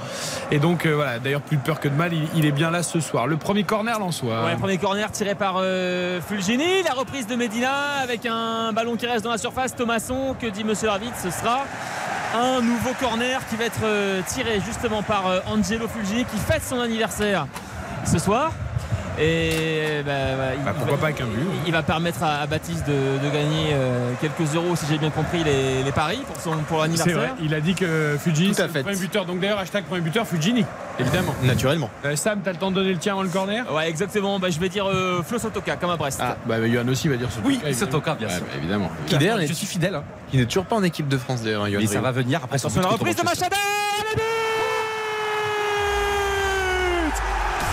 Et donc euh, voilà, d'ailleurs plus de peur que de mal, il, il est bien là ce soir. Le premier corner l'Ansois. Ouais, premier corner tiré par euh, Fulgini. La reprise de Medina avec un ballon qui reste dans la surface. Thomasson, que dit Monsieur Arvitt Ce sera un nouveau corner qui va être euh, tiré justement par euh, Angelo Fulgini qui fête son anniversaire ce soir. Et bah, bah, il, Bah, il pourquoi va, pas avec un but il va permettre à, à Baptiste de, de gagner euh, quelques euros, si j'ai bien compris, les, les paris pour, son, pour C'est l'anniversaire. vrai, il a dit que à c'est fait. le premier buteur. Donc d'ailleurs, hashtag premier buteur, Fujini, évidemment. Naturellement. Euh, Sam, t'as le temps de donner le tien avant le corner? Ouais, exactement. Bah, je vais dire euh, Flo Sotoka, comme à Brest. Ah, bah Johan aussi va dire ce Oui, Sotoka, bien sûr. évidemment. Qui d'ailleurs Je suis fidèle. hein. qui n'est toujours pas en équipe de France d'ailleurs. Yoann Et ça va venir après son Attention la reprise de. Machada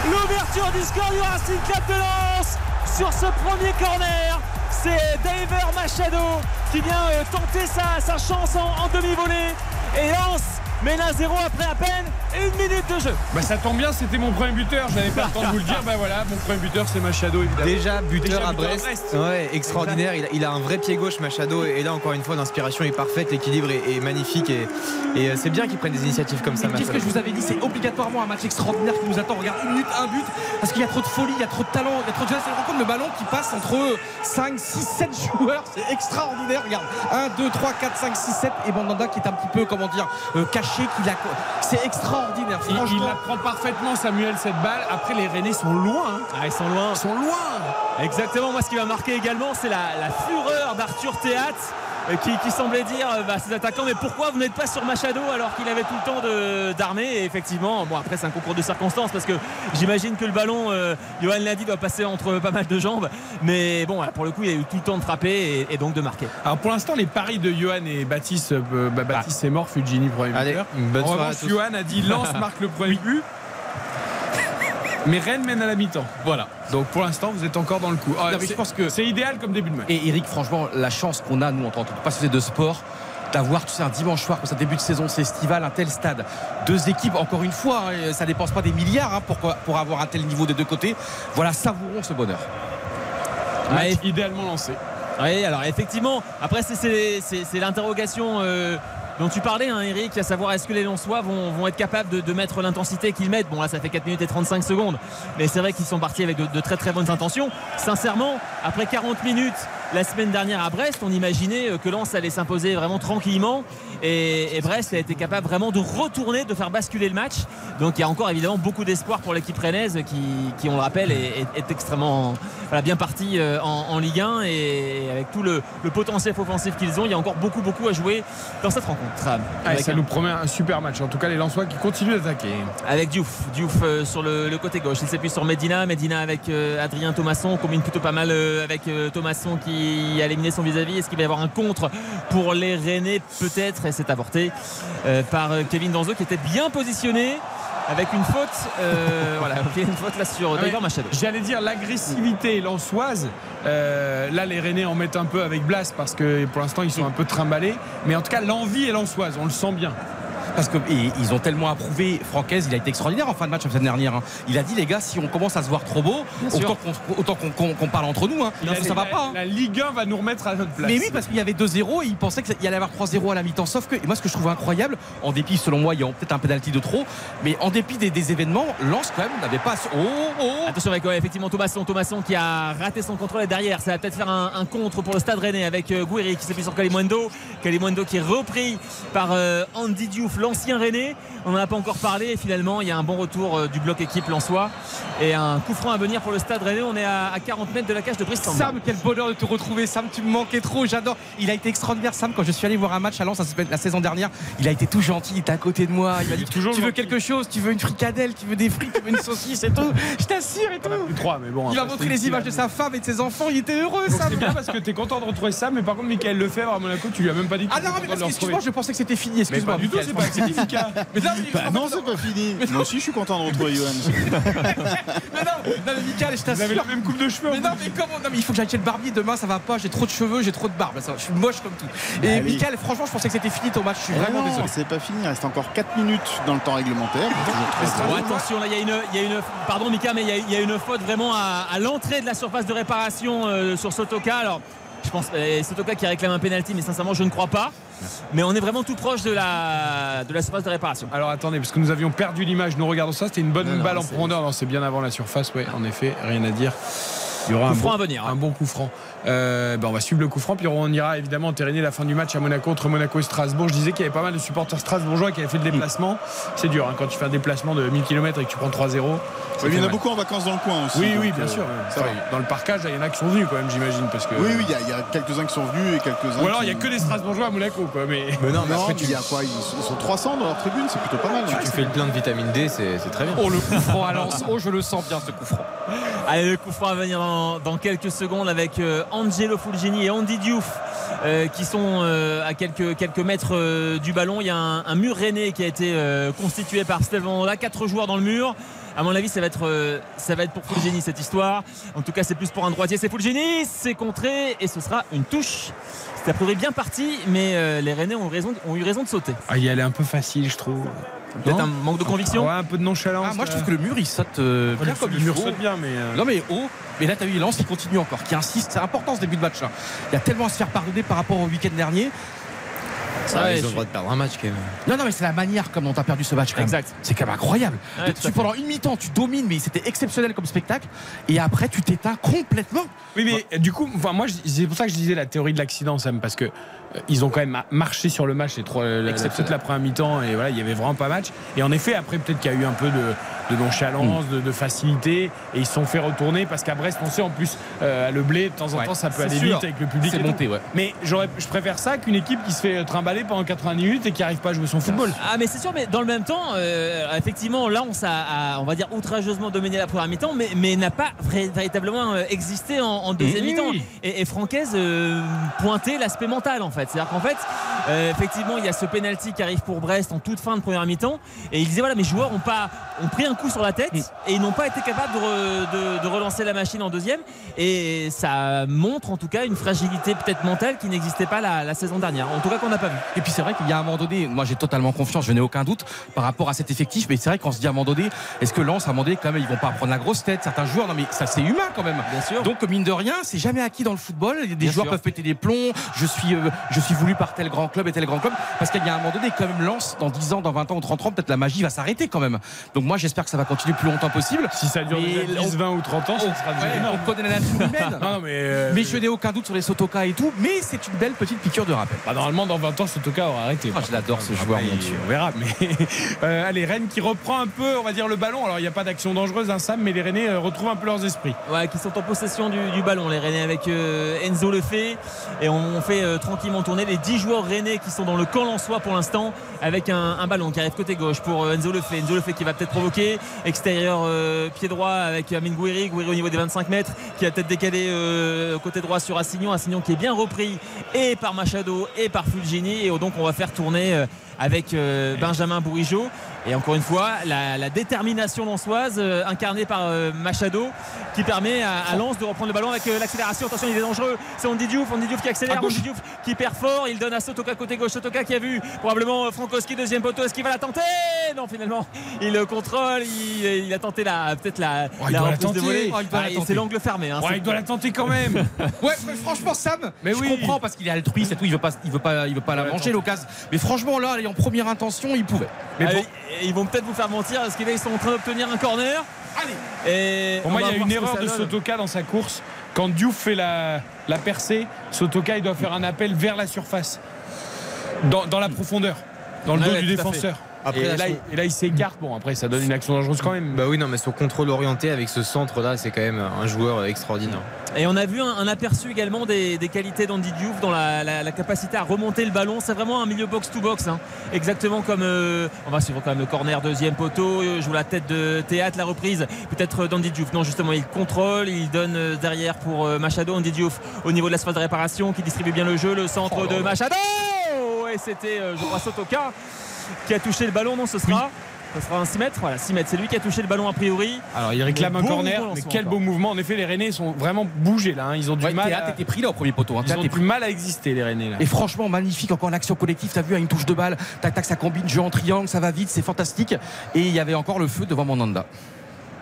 Le but L'ouverture du score du Racing Club de Lens sur ce premier corner. C'est Daver Machado qui vient euh, tenter sa, sa chance en, en demi-volée. Et Lens mène à 0 après à peine une minute de jeu. Bah ça tombe bien, c'était mon premier buteur. J'avais pas le temps de vous le dire. Bah voilà, mon premier buteur, c'est Machado évidemment. Déjà buteur Déjà à buteur à Brest. Ouais, extraordinaire. Il a, il a un vrai pied gauche, Machado. Et là, encore une fois, l'inspiration est parfaite, l'équilibre est, est magnifique. Et, et, euh, c'est bien qu'il prenne des initiatives comme ça, Mais Qu'est-ce que je vous avais dit? C'est obligatoirement un match extraordinaire qui nous attend. Regarde, une minute, un but. Parce qu'il y a trop de folie, il y a trop de talent, il y a trop de jeunesse. C'est le ballon qui passe entre 5, 6, 7 joueurs. C'est extraordinaire. Regarde, 1, 2, 3, 4, 5, 6, 7. Et Bandanda qui est un petit peu, comment dire, euh, caché. Qu'il a... C'est extraordinaire. Il, il Franchement. la prend parfaitement, Samuel, cette balle. Après, les Rennais sont loin. hein. Ah, ils sont loin. Ils sont loin. Exactement, moi ce qui m'a marqué également, c'est la, la fureur d'Arthur Théâtre euh, qui, qui semblait dire euh, bah, à ses attaquants mais pourquoi vous n'êtes pas sur Machado alors qu'il avait tout le temps d'armer et effectivement bon après c'est un concours de circonstances parce que j'imagine que le ballon euh, Johan l'a dit doit passer entre pas mal de jambes mais bon pour le coup il a eu tout le temps de frapper et, et donc de marquer Alors pour l'instant, les paris de Johan et Baptiste, euh, bah, Baptiste est mort, Fujini premier buteur. en revanche. Johan a dit Lance marque le premier but. Mais Rennes mène à la mi-temps. Voilà. Donc pour l'instant, vous êtes encore dans le coup. Ah, Non, mais c'est- je pense que- c'est idéal comme début de match. Et Eric, franchement, la chance qu'on a, nous, en tant que passionnés de sport, d'avoir, tu sais, un dimanche soir, comme ça, début de saison, c'est estival, un tel stade. Deux équipes, encore une fois, hein, ça dépense pas des milliards hein, pour, pour avoir un tel niveau des deux côtés. Voilà, savourons ce bonheur. Match Ouais. idéalement lancé. Oui, alors effectivement, après c'est l'interrogation euh, dont tu parlais, hein, Eric, à savoir est-ce que les Lensois vont, vont être capables de, mettre l'intensité qu'ils mettent. Bon, là, ça fait 4 minutes et 35 secondes, mais c'est vrai qu'ils sont partis avec de, de très très bonnes intentions. Sincèrement, après 40 minutes la semaine dernière à Brest, on imaginait que Lens allait s'imposer vraiment tranquillement. Et, et Brest a été capable vraiment de retourner, de faire basculer le match. Donc il y a encore évidemment beaucoup d'espoir pour l'équipe rennaise qui, qui, on le rappelle, est, est- est extrêmement voilà, bien partie euh, en, en Ligue 1. Et avec tout le, le potentiel offensif qu'ils ont, il y a encore beaucoup, beaucoup à jouer dans cette rencontre. Ah, ça un- nous promet un super match. En tout cas, les Lensois qui continuent d'attaquer. avec Diouf, Diouf euh, sur le, le côté gauche. Il s'appuie sur Medina, Medina avec euh, Adrien Thomasson, on combine plutôt pas mal euh, avec Thomasson qui a éliminé son vis-à-vis. Est-ce qu'il va y avoir un contre pour les Rennais peut-être Et c'est avorté euh, par euh, Kevin Danzo qui était bien positionné avec une faute. euh, voilà, une faute là sur Ah, Machado. J'allais dire l'agressivité lensoise. euh, là, les Rennais en mettent un peu avec Blas parce que pour l'instant, ils sont un peu trimballés. Mais en tout cas, l'envie est lensoise. On le sent bien. Parce que et ils ont tellement approuvé Francaise, il a été extraordinaire en fin de match la semaine dernière. hein. Il a dit les gars, si on commence à se voir trop beau, autant qu'on parle entre nous, hein. Ça va la- pas. hein. La Ligue 1 va nous remettre à notre place. Mais oui, parce qu'il y avait 2-0 et il pensait qu'il y allait avoir 3-0 à la mi-temps. Sauf que, et moi, ce que je trouve incroyable, en dépit, selon moi, il y a peut-être un pénalty de trop, mais en dépit des, des événements, Lens, quand même, n'avait pas. Oh, oh Attention avec ouais, effectivement Thomasson, Thomasson qui a raté son contrôle et derrière ça va peut-être faire un, un contre pour le Stade Rennais avec euh, Gouiri qui s'appuie sur Kalimundo, Kalimundo qui est repris par euh, Andy Diouf, l'ancien Rennais. On n'en a pas encore parlé et finalement il y a un bon retour euh, du bloc équipe lensois et un coup franc à venir pour le Stade Rennais. On est à, à 40 mètres de la cage de Brice Samba. Sam, quel bonheur de te retrouver, Sam. Tu me manquais trop, j'adore. Il a été extraordinaire, Sam. Quand je suis allé voir un match à Lens la- saison dernière, il a été tout gentil, il était à côté de moi. Il m'a dit toujours Tu veux gentil. quelque chose? Tu veux une fricadelle? Tu veux des frites Tu veux une saucisse et tout? Je t'assure et tout. Plus trois, mais bon. Il a montré les images de sa femme et de ses enfants. Il était heureux, Donc, Sam. C'est bien parce que t'es content de retrouver ça, mais par contre, Michael Lefebvre à Monaco, tu lui as même pas dit que Ah non, mais excuse-moi, je pensais que c'était fini. Excuse-moi, c'est. Mais non, mais, Bah non, c'est pas fini. Moi aussi, je suis content de retrouver Johan. mais non, non, mais Mickaël, je Vous avez t'assure. la même coupe de cheveux. Mais non, mais comment Non, mais il faut que j'aille chez le barbier demain, ça va pas. J'ai trop de cheveux, j'ai trop de barbe. Ça, je suis moche comme tout. Et Bah oui. Michael, franchement, je pensais que c'était fini ton match. Je suis Eh vraiment non, désolé. C'est pas fini, il reste encore 4 minutes dans le temps réglementaire. Oh, attention, là, il y, a une, il y a une. Pardon, Mika, mais il y a, il y a une faute vraiment à, à l'entrée de la surface de réparation euh, sur Sotoka. Alors, je pense euh, Sotoka qui réclame un penalty, mais sincèrement, je ne crois pas. Mais on est vraiment tout proche de la, de la surface de réparation. Alors attendez, parce que nous avions perdu l'image, nous regardons ça, c'était une bonne Non, non, balle en profondeur, non, c'est bien avant la surface, ouais, en effet, rien à dire. Il y aura Coup un franc bon, à venir, hein. un bon coup franc. Euh, ben, on va suivre le coup franc, puis on ira évidemment entériner la fin du match à Monaco entre Monaco et Strasbourg. Je disais qu'il y avait pas mal de supporters strasbourgeois qui avaient fait le déplacement. C'est dur hein, quand tu fais un déplacement de 1000 km et que tu prends 3-0. ça Il y en a mal. beaucoup en vacances dans le coin aussi. Oui, oui, bien euh, sûr. Enfin, dans le parcage, il y en a qui sont venus quand même, j'imagine. Parce que... Oui, oui, il y a, il y a quelques-uns qui sont venus et quelques-uns. Ou alors il qui- n'y a que des Strasbourgeois à Monaco, quoi. Mais... Mais non, mais Non, après, tu, il y a quoi Ils sont 300 dans leur tribune, c'est plutôt pas mal. hein. tu fais le plein de vitamine D, c'est c'est très bien. Oh, le coup franc à Lens. Oh, je le sens bien, ce coup franc. Allez, le coup franc à venir dans, dans quelques secondes avec euh, Angelo Fulgini et Andy Diouf euh, qui sont euh, à quelques, mètres euh, du ballon. Il y a un, mur rennais qui a été constitué par Stéphane là quatre joueurs dans le mur. À mon avis, ça va être, euh, ça va être pour Fulgini cette histoire. En tout cas, c'est plus pour un droitier. C'est Fulgini, c'est contré et ce sera une touche. C'était a priori bien parti, mais euh, les Rennais ont, raison, ont eu raison de sauter. Ah, il est un peu facile, je trouve. Peut-être un manque de conviction. Ouais, un peu de nonchalance. Ah, moi, je trouve euh. que le mur, il saute euh, bien comme le il mur faut. saute bien, mais. euh, Non mais haut, mais là t'as vu Lens qui continue encore, qui insiste, c'est important ce début de match là. Il y a tellement à se faire pardonner par rapport au week-end dernier. Ça, Ouais, ils ont le droit de perdre un match quand même. Non non mais c'est la manière comme on t'a perdu ce match quand même. Exact. C'est quand même incroyable. Ouais, tu, pendant une mi-temps tu domines mais c'était exceptionnel comme spectacle et après tu t'éteins complètement. Oui, mais du coup, enfin, moi, c'est pour ça que je disais la théorie de l'accident, Sam, parce que ils ont quand même ma- marché sur le match les trois, la, la- première mi-temps, et voilà, il y avait vraiment pas match. Et en effet, après, peut-être qu'il y a eu un peu de, de nonchalance, Mm. de, de facilité, et ils se sont fait retourner parce qu'à Brest, on sait en plus, euh, le blé, de temps en Ouais, temps, ça peut aller sûr. vite avec le public. C'est monté ouais. Mais j'aurais, je préfère ça qu'une équipe qui se fait trimballer pendant 80 minutes et qui arrive pas à jouer son football. Ah mais c'est sûr, mais dans le même temps, euh, effectivement, là on, a, on va dire outrageusement dominé la première mi-temps, mais, mais n'a pas véritablement euh, existé en, en deuxième Oui, mi-temps. Et, et Francaise euh, pointait l'aspect mental en fait. C'est-à-dire qu'en fait, euh, effectivement, il y a ce penalty qui arrive pour Brest en toute fin de première mi-temps, et il disait voilà, mes joueurs ont pas ont pris un coup sur la tête et ils n'ont pas été capables de, re- de- de relancer la machine en deuxième, et ça montre en tout cas une fragilité peut-être mentale qui n'existait pas la, la saison dernière. En tout cas qu'on n'a pas vu. Et puis c'est vrai qu'il y a un moment donné, moi j'ai totalement confiance, je n'ai aucun doute par rapport à cet effectif, mais c'est vrai qu'on se dit à un moment donné, est-ce que Lens à un moment donné quand même ils vont pas prendre la grosse tête certains joueurs? Non mais ça c'est humain quand même. Bien sûr. Donc mine de rien, c'est jamais acquis dans le football. Des Bien joueurs sûr. peuvent péter des plombs. Je suis, euh, je suis voulu par tel grand club. club est-elle grand club Parce qu'il y a un moment donné, quand même, Lens, dans 10 ans, dans 20 ans ou 30 ans, peut-être la magie va s'arrêter quand même. Donc moi, j'espère que ça va continuer le plus longtemps possible. Si ça dure Mais déjà 10, 20 ou 30 ans, ça sera déjà Ouais, énorme. on connaît la nature humaine. Non, non, mais. euh, Mais je n'ai aucun doute sur les Sotoka et tout, mais c'est une belle petite piqûre de rappel. bah, normalement, dans 20 ans, Sotoka aura arrêté. Ah, je l'adore ce joueur, mon Dieu. On verra. Mais euh, allez, Rennes qui reprend un peu, on va dire, le ballon. Alors, il n'y a pas d'action dangereuse, hein, Sam, mais les Rennais euh, retrouvent un peu leurs esprits. Ouais, qui sont en possession du, du ballon, les Rennais avec euh, Enzo Lefebvre. Et on fait euh, tourner les 10 joueurs Rennais qui sont dans le camp Lensois pour l'instant, avec un, un ballon qui arrive côté gauche pour euh, Enzo Lefebvre. Enzo Lefebvre qui va peut-être provoquer. Extérieur euh, pied droit avec Amin Gouiri. Gouiri au niveau des 25 mètres, qui a peut-être décalé euh, côté droit sur Assignon. Assignon qui est bien repris et par Machado et par Fulgini. Et donc on va faire tourner avec Benjamin Bourigeau. Et encore une fois, la, la détermination lançoise euh, incarnée par euh, Machado qui permet à, à Lens de reprendre le ballon avec euh, l'accélération. Attention, il est dangereux. C'est Andy Diouf. Andy Diouf qui accélère. Andy Diouf qui perd fort. Il donne à Sotoka côté gauche. Sotoka qui a vu probablement Frankowski deuxième poteau. Est-ce qu'il va la tenter? Non, finalement, il le contrôle. Il, il a tenté la peut-être la, Oh, il la de volée. Oh, il doit la Ah, tenter. c'est l'angle fermé. hein. Ouais, C'est- il doit la tenter quand même. Ouais, mais franchement, Sam, Mais je oui. comprends parce qu'il est altruiste et tout, il veut pas, il veut pas, il veut pas la manger l'occasion. Mais franchement, là, en première intention, il pouvait. Mais Ah, bon, ils- ils vont peut-être vous faire mentir. Est-ce qu'ils sont en train d'obtenir un corner Allez. Et pour on moi, il va y a une erreur de. Sotoka dans sa course. Quand Diouf fait la, la percée, Sotoka, il doit faire un appel vers la surface, dans, dans la profondeur, dans le dos ouais, du défenseur. Après, et, là, son- il- et là, il s'écarte. Bon, après, ça donne une action dangereuse quand même. Bah oui, non, mais son contrôle orienté avec ce centre-là, c'est quand même un joueur extraordinaire. Et on a vu un, un aperçu également des, des qualités d'Andy Diouf dans la, la- la capacité à remonter le ballon. C'est vraiment un milieu box-to-box. hein. Exactement comme. euh, on va suivre quand même le corner, deuxième poteau. euh, joue la tête de théâtre, la reprise. Peut-être d'Andy Diouf. Non, justement, il contrôle. Il donne euh, derrière pour Machado. Andy Diouf au niveau de l'espace de réparation qui distribue bien le jeu. Le centre de Machado. Et c'était, je crois, Sotoka qui a touché le ballon. Non, ce sera. Ce sera un 6 mètres. Voilà, 6 mètres. C'est lui qui a touché le ballon a priori. Alors, il réclame un corner, mais quel beau mouvement. En effet, les Rennais sont vraiment bougés là. hein. Ils ont du Ouais, mal. À... pris là au premier poteau. hein. Ils ont est du pris. mal à exister, les Rennais là. Et franchement, magnifique encore l'action collective. T'as vu à une touche de balle, tac tac, ça combine, jeu en triangle, ça va vite, c'est fantastique. Et il y avait encore le feu devant Mandanda.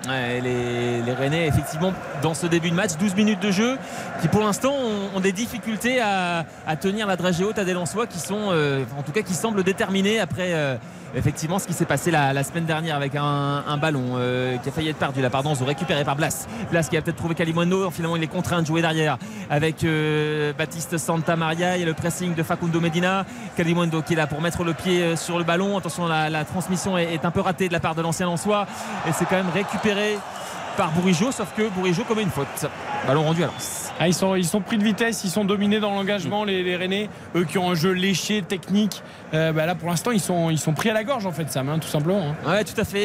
Les, les Rennais, effectivement, dans ce début de match, 12 minutes de jeu, qui pour l'instant ont, des difficultés à, à tenir la dragée haute à des Lensois qui sont, euh, en tout cas, qui semblent déterminés après. euh, Effectivement, ce qui s'est passé la, semaine dernière avec un, ballon euh, qui a failli être perdu, la pardon, récupéré par Blas. Blas qui a peut-être trouvé Calimondo, finalement il est contraint de jouer derrière avec euh, Baptiste Santa Maria. A le pressing de Facundo Medina. Calimondo qui est là pour mettre le pied euh, sur le ballon. Attention, la, transmission est, un peu ratée de la part de l'ancien Lensois et c'est quand même récupéré par Bourigeau, sauf que Bourigeau commet une faute. Ballon rendu à Lens. Ah, ils, sont, ils sont pris de vitesse, ils sont dominés dans l'engagement, les, les Rennais. Eux qui ont un jeu léché, technique. Euh, bah là, pour l'instant, ils sont, ils sont pris à la gorge, en fait, Sam, hein, tout simplement. hein. Ouais, tout à fait.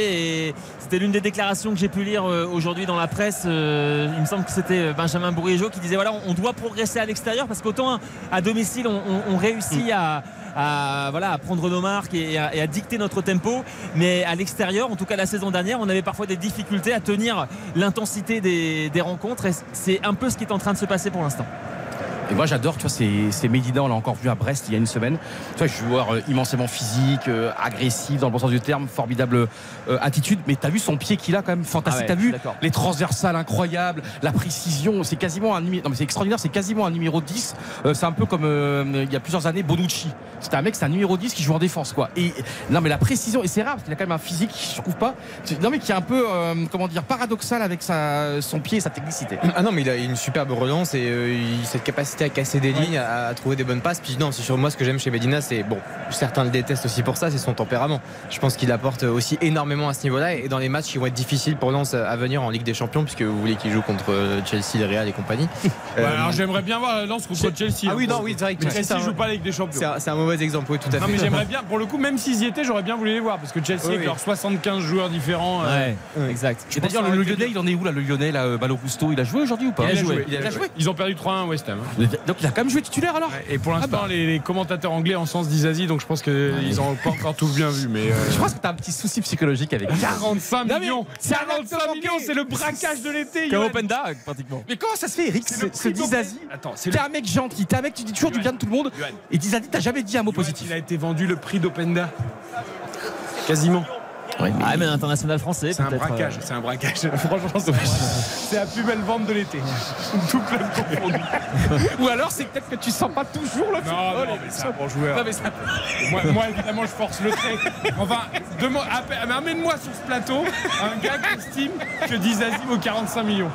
Et c'était l'une des déclarations que j'ai pu lire euh, aujourd'hui dans la presse. Euh, il me semble que c'était Benjamin Bourigeau qui disait voilà, on, doit progresser à l'extérieur parce qu'autant à domicile, on, on- on réussit à, à, voilà, à prendre nos marques et à, dicter notre tempo. Mais à l'extérieur, en tout cas la saison dernière, on avait parfois des difficultés à tenir l'intensité des, des rencontres. Et c'est un peu ce qui est en train de se passer pour l'instant. Et moi j'adore, tu vois, c'est, c'est on l'a encore vu à Brest il y a une semaine. Tu vois, joueur euh, immensément physique, euh, agressif dans le bon sens du terme, formidable euh, attitude. Mais t'as vu son pied qu'il a quand même? Fantastique. Ah ouais, t'as je vu d'accord. les transversales incroyables, la précision, c'est quasiment un numéro. Non mais c'est extraordinaire, c'est quasiment un numéro 10. Euh, c'est un peu comme euh, il y a plusieurs années Bonucci. C'était un mec, c'est un numéro 10 qui joue en défense quoi. Et non mais la précision, et c'est rare parce qu'il a quand même un physique, je trouve pas. Non mais qui est un peu euh, comment dire paradoxal avec sa, son pied et sa technicité. Ah non, mais il a une superbe relance et euh, il- cette capacité à casser des lignes, à, à trouver des bonnes passes. Puis non, c'est sur moi ce que j'aime chez Medina, c'est bon, certains le détestent aussi pour ça, c'est son tempérament. Je pense qu'il apporte aussi énormément à ce niveau-là et dans les matchs qui vont être difficiles pour Lens à venir en Ligue des Champions, puisque vous voulez qu'il joue contre euh, Chelsea, le Real et compagnie. Ouais, Euh, alors j'aimerais bien voir Lens contre Chelsea. Ah oui, hein, non, oui, c'est vrai que Mais Chelsea, un- joue pas la Ligue des Champions. c'est un, mauvais exemple, oui, tout à Non fait. mais j'aimerais bien, pour le coup, même s'ils y étaient, j'aurais bien voulu les voir parce que Chelsea Oui, avec oui. leurs 75 joueurs différents. euh, Ouais. exact. Et d'ailleurs, le Lyonnais, il en est où là, le Lyonnais, là, euh, Malo Gusto Il a joué aujourd'hui ou pas? Il a joué. Il a joué. Ils ont perdu 3-1 à West Ham. hein. Donc il a quand même joué titulaire alors Et pour l'instant, Ah bah. les, les commentateurs anglais en sens d'Isazi, donc je pense qu'ils n'ont pas encore tout bien vu. Mais euh, Je pense que t'as un petit souci psychologique avec 45 Non, mais millions c'est 45 millions, c'est le braquage de l'été Comme Johan. Open Dark, pratiquement. Mais comment ça se fait, Eric C'est Ce, Dizazi Attends, c'est le... T'es un mec gentil, t'es un mec, tu dis toujours du bien de tout le monde. Et Dizazi, t'as jamais dit un mot positif. Il a été vendu le prix d'Openda. Quasiment. Ah, mais international français, C'est un braquage, euh, c'est un braquage. Franchement, c'est la plus belle vente de l'été. Tout club confondu. Ou alors c'est peut-être que tu sens pas toujours le Non, football. non, mais c'est un bon joueur. Non, mais ça- Moi, moi, évidemment, je force le trait. Enfin, mais amène-moi sur ce plateau un gars qui estime que Dizazi vaut 45 millions.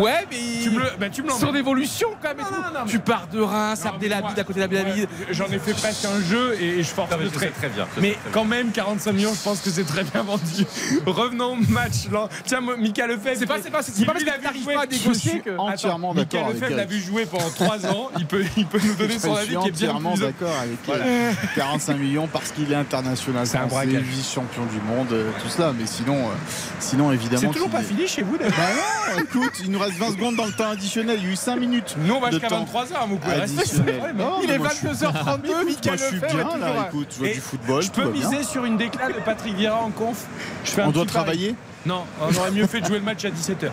Ouais, mais. Tu me le, bah, tu me. Son évolution quand même. et Non, tout. non, non, tu pars de Reims, Abdelhamid à côté d'Abdelhamid. Ouais, J'en ai fait presque un jeu et je force le trait. très bien. Mais quand même, 45 millions, je pense que c'est très bien vendu. Revenons au match. Là. Tiens, Mika Lefebvre. C'est pas- c'est pas- c'est pas parce il a vu jouer- pas à négocier que- Entièrement Attends, d'accord Mika Lefebvre l'a vu jouer pendant 3 ans. Il peut, il peut nous donner son avis qui est bien entièrement plus. d'accord avec euh, 45 millions parce qu'il est international C'est un vice-champion du monde, euh, tout cela. Mais sinon, euh, sinon évidemment. C'est toujours qu'il pas fini chez vous, d'ailleurs Bah écoute, il nous reste 20 secondes dans le temps additionnel. Il y a eu 5 minutes. Nous, on va jusqu'à temps 23h, vous pouvez rester. Non, Il est moi, je suis- 22h32, Moi, Mika je suis bien là. Écoute, je vois du football. Je peux miser sur une déclat de Patrick Vieira en conf. Je fais un On doit travailler Non, on aurait mieux fait de jouer le match à 17h.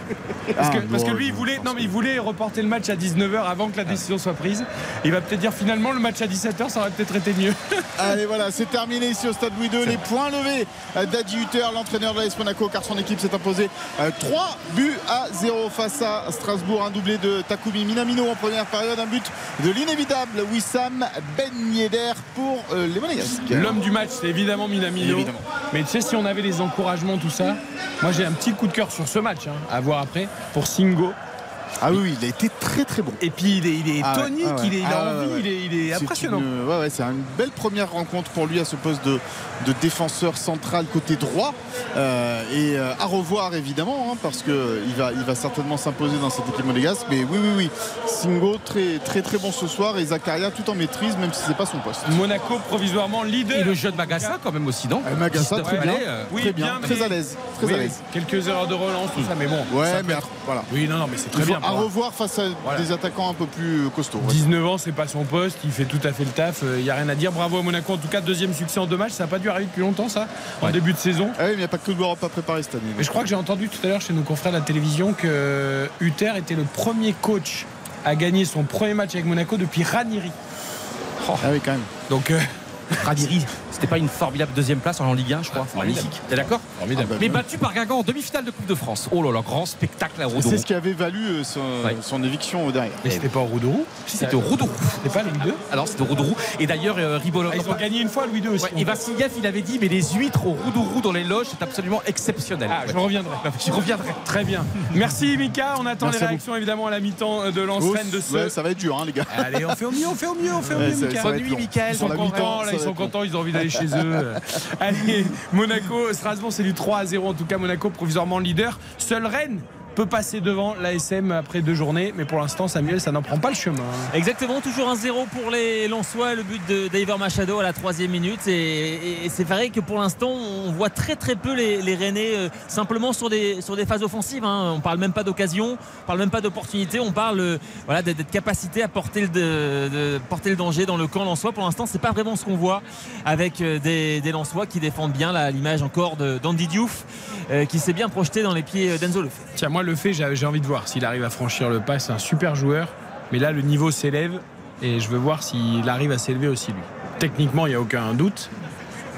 Parce, que, Ah, parce que lui, il voulait, non, mais il voulait reporter le match à 19h avant que la décision soit prise. Il va peut-être dire finalement le match à 17h, ça aurait peut-être été mieux. Allez voilà, c'est terminé ici au stade Louis II. Les points levés euh, d'Adi Hutter, l'entraîneur de l'AS Monaco, car son équipe s'est imposée euh, 3 buts à 0 face à Strasbourg. Un doublé de Takumi Minamino en première période, un but de l'inévitable Wissam Ben Yedder pour euh, les Monégasques. L'homme du match, c'est évidemment Minamino. Évidemment. Mais tu sais, si on avait les encouragements, tout ça, moi j'ai un petit coup de cœur sur ce match, hein, à voir après, pour Singo. Ah oui, oui, il a été très très bon. Et puis il est, il est Ah ouais, tonique, ah ouais. il, est, il a Ah ouais, envie, ouais. il est, il est C'est impressionnant. une- ouais, ouais, c'est une belle première rencontre pour lui à ce poste de, de défenseur central côté droit. Euh, et euh, à revoir évidemment, hein, parce qu'il va, il va certainement s'imposer dans cette équipe monégasque. Mais oui, oui, oui. Singo très très très bon ce soir et Zakaria tout en maîtrise, même si c'est pas son poste. Monaco provisoirement leader. Et le jeune Magassa quand même aussi, non? Euh, Magassa, très bien. euh, Oui, très bien, bien, très à l'aise, très Oui, à l'aise. Quelques erreurs de relance, tout ça, mais bon. Ouais, ça mais peut- voilà. Oui, non, non, mais c'est très bien. À revoir face à Voilà. des attaquants un peu plus costauds. ouais. 19 ans, c'est pas son poste, il fait tout à fait le taf, il n'y a rien à dire. Bravo à Monaco, en tout cas, deuxième succès en deux matchs, ça n'a pas dû arriver depuis longtemps, ça, en Ouais. début de saison. Ah oui, mais il n'y a pas que l'Europe à préparer cette année. Mais je crois que j'ai entendu tout à l'heure chez nos confrères de la télévision que Hutter était le premier coach à gagner son premier match avec Monaco depuis Ranieri. Ah oui, quand même. Donc, euh, Radiri, c'était pas une formidable deuxième place en Ligue 1, je crois. Magnifique. T'es d'accord Ah Mais battu par Guingamp en demi-finale de Coupe de France. Oh là là, grand spectacle à Roudon. C'est ce qui avait valu euh, son, Ouais. son éviction au derrière. mais c'était pas au Roudourou Si, C'était au Roudon. C'était pas Louis II Alors c'était au Roudon. Et d'ailleurs, euh, Ribolo. Ah, Ils ont gagné une fois Louis II aussi. Ouais, et Vassiliev, il avait dit, mais les huîtres au Roudourou dans les loges, c'est absolument exceptionnel. Ah, je reviendrai. Je reviendrai. Très bien. Merci Mika, on attend Merci les réactions évidemment à la mi-temps de l'entraîne de ce. Ouais, ça va être dur, hein, les gars. Allez, on fait au mieux, on fait au mieux, on fait au mieux, Mika. Bonne nuit. Sont contents, ils ont envie d'aller chez eux. Allez, Monaco, Strasbourg, c'est du 3 à 0. En tout cas, Monaco provisoirement leader. Seul Rennes peut passer devant l'ASM après deux journées, mais pour l'instant, Samuel, ça n'en prend pas le chemin. Exactement, toujours un 0 pour les Lensois, le but de David Machado à la troisième minute. Et, et c'est vrai que pour l'instant, on voit très très peu les, les Rennais euh, simplement sur des, sur des phases offensives. hein. On parle même pas d'occasion, on parle même pas d'opportunité, on parle euh, voilà, d'être d'être capacité à porter le, de, de porter le danger dans le camp Lensois. Pour l'instant, c'est pas vraiment ce qu'on voit avec euh, des, des Lensois qui défendent bien l'image encore de- d'Andy Diouf euh, qui s'est bien projeté dans les pieds d'Enzo Lefebvre. Tiens, moi, le fait, j'ai envie de voir s'il arrive à franchir le pas. C'est un super joueur, mais là, le niveau s'élève et je veux voir s'il arrive à s'élever aussi, lui. Techniquement, il n'y a aucun doute.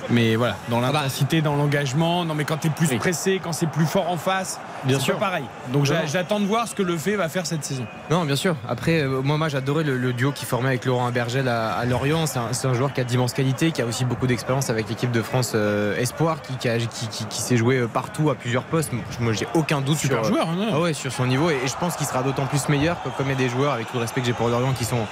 Mais voilà, dans bah. l'intensité, dans l'engagement, non mais quand tu es plus pressé, quand c'est plus fort en face, Bien sûr. pas pareil. Donc j'attends de voir ce que le fait va faire cette saison. Non, bien sûr. Après, euh, moi, moi j'adorais le, le duo qui formait avec Laurent Bergel à, à Lorient. C'est un, joueur qui a d'immenses qualités, qui a aussi beaucoup d'expérience avec l'équipe de France euh, Espoir, qui, qui, a- qui- qui- qui s'est joué euh, partout à plusieurs postes. Moi, j'ai aucun doute Super sur, joueur, hein, Ah ouais, sur son niveau et, et je pense qu'il sera d'autant plus meilleur que comme il y a des joueurs avec tout le respect que j'ai pour Lorient qui sont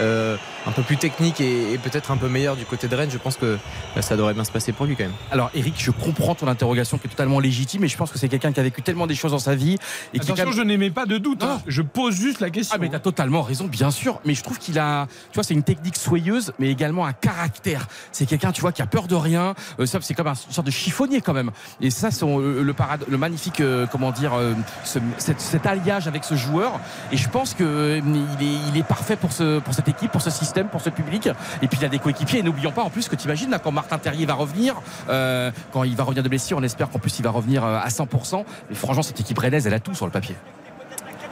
euh, un peu plus techniques et, et peut-être un peu meilleurs du côté de Rennes. Je pense que euh, ça devrait bien se passer pour lui quand même. Alors Eric, je comprends ton interrogation qui est totalement légitime, mais je pense que c'est quelqu'un qui a vécu tellement des choses dans sa vie et Attention, même- je n'émets pas de doute. Hein. Je pose juste la question. Ah mais t'as totalement raison, bien sûr. Mais je trouve qu'il a, tu vois, c'est une technique soyeuse, mais également un caractère. C'est quelqu'un, tu vois, qui a peur de rien. Euh, ça, c'est comme un- une sorte de chiffonnier quand même. Et ça, c'est euh, le le magnifique, euh, comment dire, euh, ce- cet, cet alliage avec ce joueur. Et je pense que euh, il est, il est parfait pour ce, pour cette équipe, pour ce système, pour ce public. Et puis il a des coéquipiers. Et n'oublions pas en plus que tu imagines là quand Martin Terrier va revenir, quand il va revenir de blessure, on espère qu'en plus il va revenir à 100%. Mais franchement, cette équipe rennaise, elle a tout sur le papier.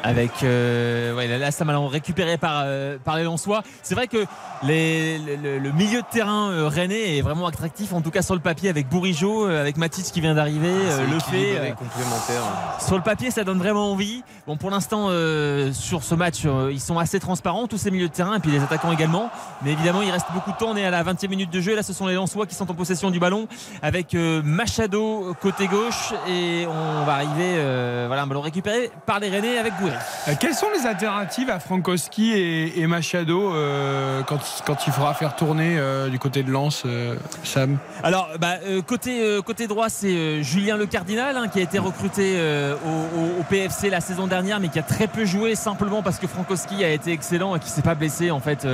Avec euh, ouais, là, récupéré par, euh, par les Lensois. C'est vrai que les, le, le milieu de terrain euh, rennais est vraiment attractif, en tout cas sur le papier, avec Bourigeau, euh, avec Matic qui vient d'arriver, le équilibré, complémentaire. Sur le papier, ça donne vraiment envie. Bon, pour l'instant, sur ce match, ils sont assez transparents, tous ces milieux de terrain, et puis les attaquants également. Mais évidemment, il reste beaucoup de temps. On est à la 20e minute de jeu. Et là, ce sont les Lensois qui sont en possession du ballon, avec Machado côté gauche. Et on va arriver, voilà, un ballon récupéré par les Rennais avec Gouiri. Euh, Quelles sont les alternatives à Frankowski et, et Machado euh, quand, quand il faudra faire tourner euh, du côté de Lens, euh, Sam? Alors, bah, côté, côté droit, c'est Julien Le Cardinal hein, qui a été recruté au, PFC la saison dernière, mais qui a très peu joué simplement parce que Frankowski a été excellent et qui s'est pas blessé en fait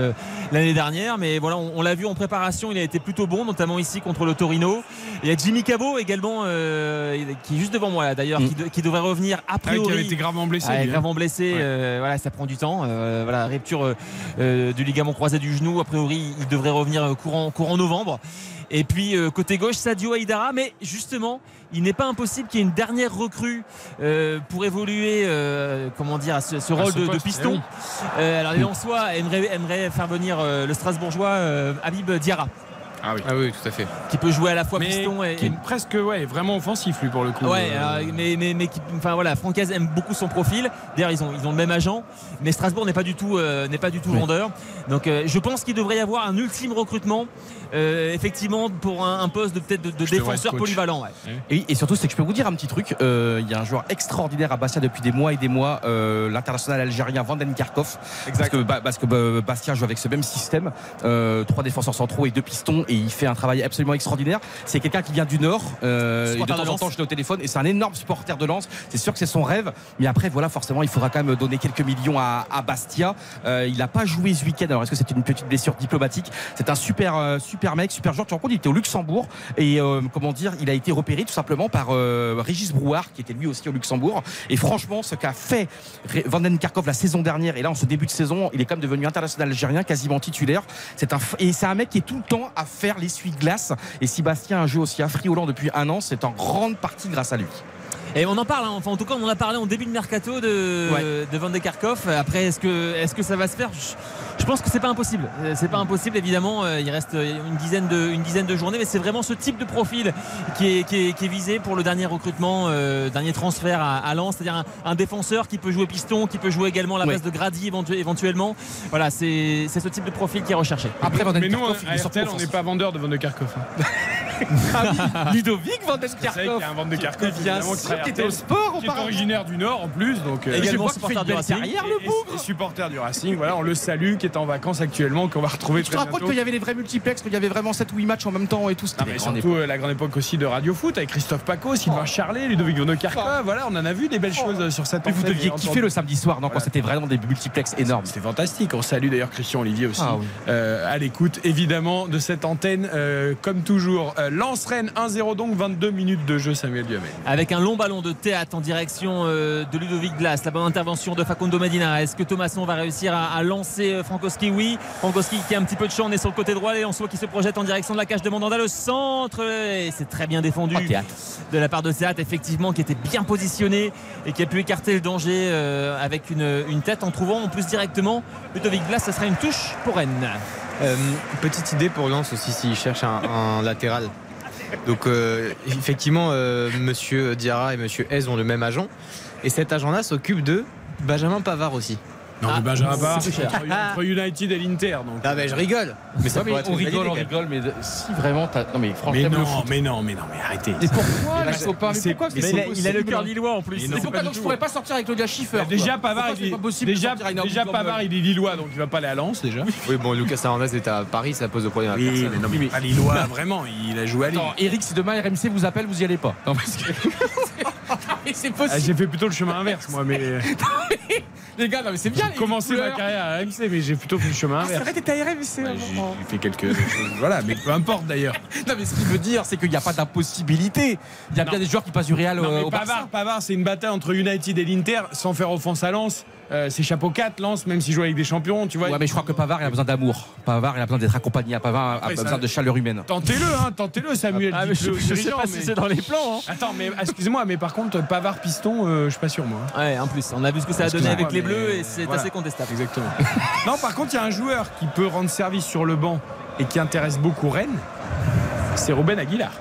l'année dernière. Mais voilà, on, on l'a vu en préparation, il a été plutôt bon, notamment ici contre le Torino. Il y a Jimmy Cabot également, qui est juste devant moi là d'ailleurs, Mm. qui, de- qui devrait revenir a Ah, Qui avait été gravement blessé. Ah, blessé, Ouais. euh, voilà, ça prend du temps. Euh, voilà, rupture euh, du ligament croisé du genou. A priori, il devrait revenir courant, courant novembre. Et puis euh, côté gauche, Sadio Aïdara. Mais justement, il n'est pas impossible qu'il y ait une dernière recrue euh, pour évoluer, euh, comment dire, à ce, ce À rôle ce de, piston. eh oui. Alors les Lensois aimeraient, aimeraient faire venir le Strasbourgeois Habib Diarra, Ah oui. Ah oui, tout à fait. qui peut jouer à la fois Mais piston et, qui est presque ouais, vraiment offensif lui pour le coup. Ouais, Euh, euh, mais, mais, mais qui- enfin voilà, Francaise aime beaucoup son profil. D'ailleurs, ils ont, ils ont le même agent, mais Strasbourg n'est pas du tout, euh, n'est pas du tout Oui. vendeur. Donc, euh, je pense qu'il devrait y avoir un ultime recrutement, euh, effectivement, pour un, un poste de peut-être de, défenseur polyvalent. ouais. Et, et surtout, c'est que je peux vous dire un petit truc. euh, Il y a un joueur extraordinaire à Bastia depuis des mois et des mois, euh, l'international algérien Vanden Karkov. Parce que, Ba- parce que bah, Bastia joue avec ce même système, euh, trois défenseurs centraux et deux pistons, et il fait un travail absolument extraordinaire. C'est quelqu'un qui vient du Nord. euh, et de temps en temps, je l'ai au téléphone, et c'est un énorme supporter de Lens. C'est sûr que c'est son rêve, mais après, voilà, forcément, il faudra quand même donner quelques millions à, à Bastia. Euh, il n'a pas joué ce week-end. Alors, est-ce que c'est une petite blessure diplomatique? C'est un super, euh, super mec, super joueur. Tu te rends compte, il était au Luxembourg et euh, comment dire, il a été repéré tout simplement par euh, Régis Brouard, qui était lui aussi au Luxembourg. Et franchement, ce qu'a fait Vanden Karkov la saison dernière et là en ce début de saison, il est quand même devenu international algérien, quasiment titulaire. C'est un et c'est un mec qui est tout le temps à faire l'essuie-glace. Et si Bastien a jeu aussi affriolant depuis un an, c'est en grande partie grâce à lui. Et on en parle, hein. enfin en tout cas on en a parlé en début de mercato de, Ouais. de Van de Karkov. Après est-ce que, est-ce que ça va se faire? Je, je pense que c'est pas impossible. Euh, C'est pas impossible évidemment. euh, Il reste une dizaine de, une dizaine de journées, mais c'est vraiment ce type de profil qui est, qui est, qui est visé pour le dernier recrutement, euh, dernier transfert à, à Lens, c'est-à-dire un, un défenseur qui peut jouer piston, qui peut jouer également à la Ouais. place de Grady éventu- éventuellement. Voilà, c'est c'est ce type de profil qui est recherché. Après Vanden Mais nous, Karkov, à est RTL, on n'est pas vendeur de Van de Karkov. hein. Ludovic Vanden C'est vrai qu'il y a un Van de Karkov, qui à était au sport qui est auparavant. originaire du Nord en plus. Donc, euh, Également je supporter du Racing. carrière, le bougre. supporter du Racing. Voilà, on le salue, qui est en vacances actuellement, qu'on va retrouver Tu te bientôt. qu'il y avait les vrais multiplex, qu'il y avait vraiment 7 ou 8 matchs en même temps et tout. C'était Ah, surtout euh, la grande époque aussi de Radio Foot avec Christophe Paco, Sylvain Charlet, Ludovic de Karkov. Voilà, on en a vu des belles choses euh, sur cette Mais vous deviez kiffer le samedi soir, non, quand c'était vraiment des multiplex énormes. C'était fantastique. On salue d'ailleurs Christian Olivier aussi Ah euh, à l'écoute évidemment de cette antenne. comme toujours, Lance Rennes 1-0 donc 22 minutes de jeu Samuel Duhamel. avec un long ballon de théâtre en direction euh, de Ludovic Glass. La bonne intervention de Facundo Medina. Est-ce que Thomasson va réussir à, à lancer euh, Frankowski? Oui. Frankowski qui a un petit peu de champ, on est sur le côté droit. Et soit qui se projette en direction de la cage de Mandanda. Le centre, et c'est très bien défendu Oh, théâtre. de la part de Théâtre, effectivement, qui était bien positionné et qui a pu écarter le danger euh, avec une, une tête en trouvant en plus directement Ludovic Glass. Ça sera une touche pour Rennes. Euh, petite idée pour Lens aussi s'il cherche un, un latéral. Donc euh, effectivement, euh, Monsieur Diarra et Monsieur Hez ont le même agent. Et cet agent-là s'occupe de Benjamin Pavard aussi. Non, Ah, mais Benjamin Pavard, entre, entre United et l'Inter. Donc. Ah ben je rigole. Mais ça mais on rigole, on rigole, mais si vraiment t'as. Non, mais franchement, Mais le non, foot. mais non, mais non, mais arrêtez. Mais pourquoi, Mais les copains Mais pourquoi mais Mais c'est il, a, le cœur lillois en plus. Mais Mais non, pourquoi donc je pourrais pas sortir avec Claudia Schiffer Bah, déjà Pavard, il est, pas possible de déjà, déjà Pavard, il est lillois, donc il va pas aller à Lens déjà. Oui bon, Lucas Hernandez est à Paris, ça pose de problème à Oui, personne. mais non, mais mais- pas lillois, vraiment, il a joué à Lille. Attends, Eric, si demain RMC vous appelle, vous y allez pas. Non, parce que. Mais c'est Ah, possible. J'ai fait plutôt le chemin inverse, moi, mais. Les gars, non, mais c'est bien. J'ai commencé ma carrière à RMC, mais j'ai plutôt fait le chemin Ah, c'est inverse. vrai, t'étais à RMC. Ouais, avant. j'ai fait quelques choses. Voilà, mais peu importe d'ailleurs. Non, mais ce qu'il veut dire, c'est qu'il n'y a pas d'impossibilité. Il y a Non. bien des joueurs qui passent du Real Non, mais au Barça. Pavard, Pavard, c'est une bataille entre United et l'Inter, sans faire offense à Lens. Euh, c'est chapeau 4, Lens, même s'il joue avec des champions, tu vois. Ouais, mais je crois que Pavard, il a besoin d'amour. Pavard, il a besoin d'être accompagné. Pavard a Après, ça- besoin de chaleur humaine. Tentez-le, hein, tentez-le, Samuel. Ah, mais je, je sais pas si c'est dans les plans. hein. Attends, mais excusez-moi, mais par contre, Pavard piston, euh, je suis pas sûr moi. Ouais, en plus, on a vu ce que ça a donné avec les Bleus et c'est voilà. assez contestable. Exactement. non, par contre, il y a un joueur qui peut rendre service sur le banc et qui intéresse beaucoup Rennes. C'est Ruben Aguilar,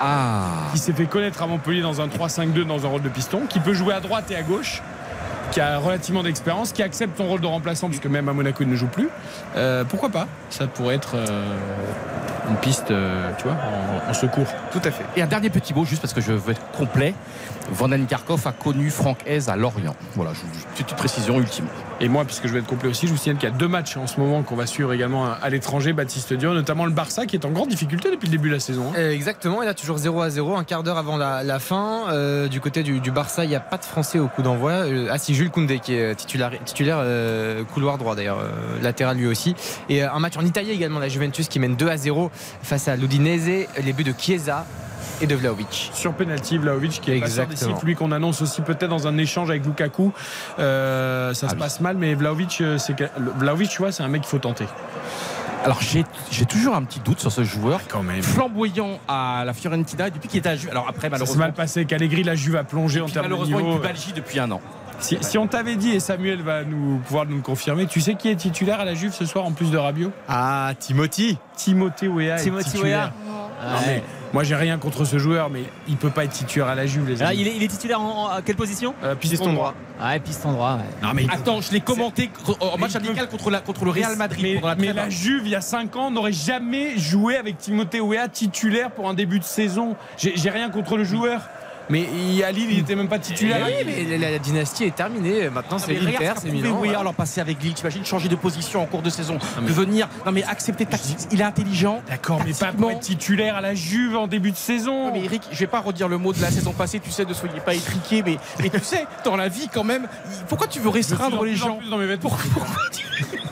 Ah. qui s'est fait connaître à Montpellier dans un 3-5-2 dans un rôle de piston, qui peut jouer à droite et à gauche, qui a relativement d'expérience, qui accepte son rôle de remplaçant puisque même à Monaco il ne joue plus. Euh, pourquoi pas? Ça pourrait être euh, une piste, euh, tu vois, en, en secours. Tout à fait. Et un dernier petit mot, juste parce que je veux être complet. Vanden Karkov a connu Franck Hez à Lorient. Voilà, je, je- petite précision ultime. Et moi, puisque je vais être complet aussi, je vous signale qu'il y a deux matchs en ce moment qu'on va suivre également à l'étranger, Baptiste Dior, notamment le Barça qui est en grande difficulté depuis le début de la saison. hein. Exactement, il a toujours 0 à 0, un quart d'heure avant la, la fin. Euh, du côté du, du Barça, il n'y a pas de Français au coup d'envoi. Euh, ah Jules Koundé qui est titulaire, titulaire euh, couloir droit d'ailleurs, euh, latéral lui aussi. Et euh, un match en Italie également, la Juventus qui mène 2 à 0 face à l'Udinese. Les buts de Chiesa et de Vlaovic. Sur penalty, Vlaovic qui est Exactement. décisif, lui qu'on annonce aussi peut-être dans un échange avec Lukaku. Euh, ça Ah se oui. passe mal, mais Vlaovic, euh, c'est Vlaovic, tu vois, c'est un mec qu'il faut tenter. Alors, j'ai toujours un petit doute sur ce joueur. Quand même. Flamboyant à la Fiorentina depuis qu'il était à Juve. Alors après, Ça s'est malheureusement, mal passé. Qu'Allegri, la Juve a plongé en termes de malheureusement, niveau. il Belgique depuis un an. Si, si on t'avait dit, et Samuel va nous pouvoir nous le confirmer, tu sais qui est titulaire à la Juve ce soir en plus de Rabiot? Ah, Timothy Timothée Timothy titulaire. Weah. Non, mais moi j'ai rien contre ce joueur, mais il peut pas être titulaire à la Juve, les Ah, amis. il, est, il est titulaire en, en- à quelle position? Euh, Piston droit. Ouais, piston droit. ouais. Non, mais Attends, je l'ai commenté en match amical contre, la, contre le Real Madrid. Mais, la mais trêve. la Juve, il y a 5 ans, n'aurait jamais joué avec Timothée Weah titulaire pour un début de saison. J'ai j'ai rien contre le joueur. Mais Lille, il était même pas titulaire. Oui, mais la, la dynastie est terminée. Maintenant, c'est Mais regarde l'Inter, c'est Milan. Voilà. l'an passé avec Lille, t'imagines changer de position en cours de saison, devenir, non mais accepter tactique, il est intelligent. D'accord, mais pas pour être titulaire à la Juve en début de saison. Ouais, mais Eric, je vais pas redire le mot de la saison passée, tu sais, ne soyez pas étriqué, mais, mais tu sais, dans la vie quand même, pourquoi tu veux restreindre les gens dans mes vêtements.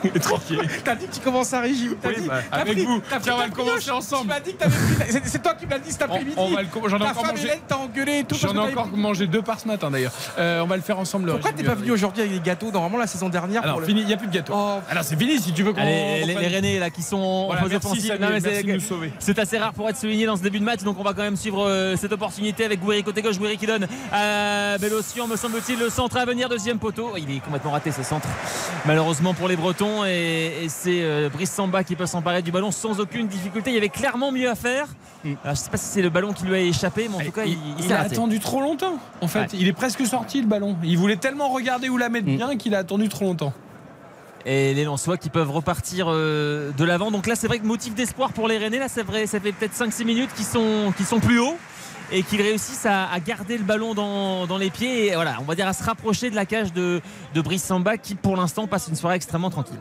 Étriqué. T'as dit que tu commences un régime. T'as Oui, dit, bah, avec pris- vous. Tiens, on va ta le commencer ensemble. Tu m'as dit que t'avais pris. la- c'est- C'est toi qui me l'as dit cet après-midi. on va le com- J'en ai Ta encore femme mangé. Hélène t'a engueulé et tout. J'en ai encore pris- mangé deux par ce matin d'ailleurs. Euh, on va le faire ensemble. le Pourquoi t'es pas venu aujourd'hui avec des gâteaux Normalement, la saison dernière. Alors, il n'y a plus de gâteau. Oh. Alors, c'est fini si tu veux qu'on. Les, les Rennais là qui sont en phase offensive. C'est- assez rare pour être souligné dans ce début de match, donc on va quand même suivre euh, cette opportunité avec Gouiri côté gauche. Gouiri qui donne à Bellocian, me semble-t-il, le centre à venir, deuxième poteau. Il est complètement raté ce centre, malheureusement pour les Bretons. Et, et c'est euh, Brice Samba qui peut s'emparer du ballon sans aucune difficulté. Il y avait clairement mieux à faire. Alors, je sais pas si c'est le ballon qui lui a échappé, mais en tout cas, il, il, il il s'est a raté. Attendu trop longtemps. En fait, Ouais. il est presque sorti le ballon. Il voulait tellement regarder où la mettre Mm. bien qu'il a attendu trop longtemps. et les Lensois qui peuvent repartir euh, de l'avant. Donc là, c'est vrai que motif d'espoir pour les Rennais. Là, c'est vrai, ça fait peut-être 5-6 minutes qu'ils sont, plus hauts et qu'ils réussissent à, à garder le ballon dans, dans les pieds et voilà, on va dire à se rapprocher de la cage de, de Brice Samba qui pour l'instant passe une soirée extrêmement tranquille.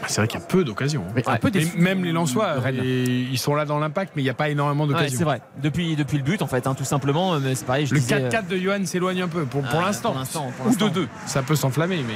Bah, C'est vrai qu'il y a peu d'occasions. Mais un peu Et déçu. même les Lensois, et ils sont là dans l'impact, mais il n'y a pas énormément Ouais, d'occasions. c'est vrai. Depuis, depuis le but en fait, hein, tout simplement. Mais c'est pareil, je le disais, 4-4 de Johan s'éloigne un peu pour, pour Ah, l'instant. pour l'instant, pour Ou de 2. Ça peut s'enflammer, mais.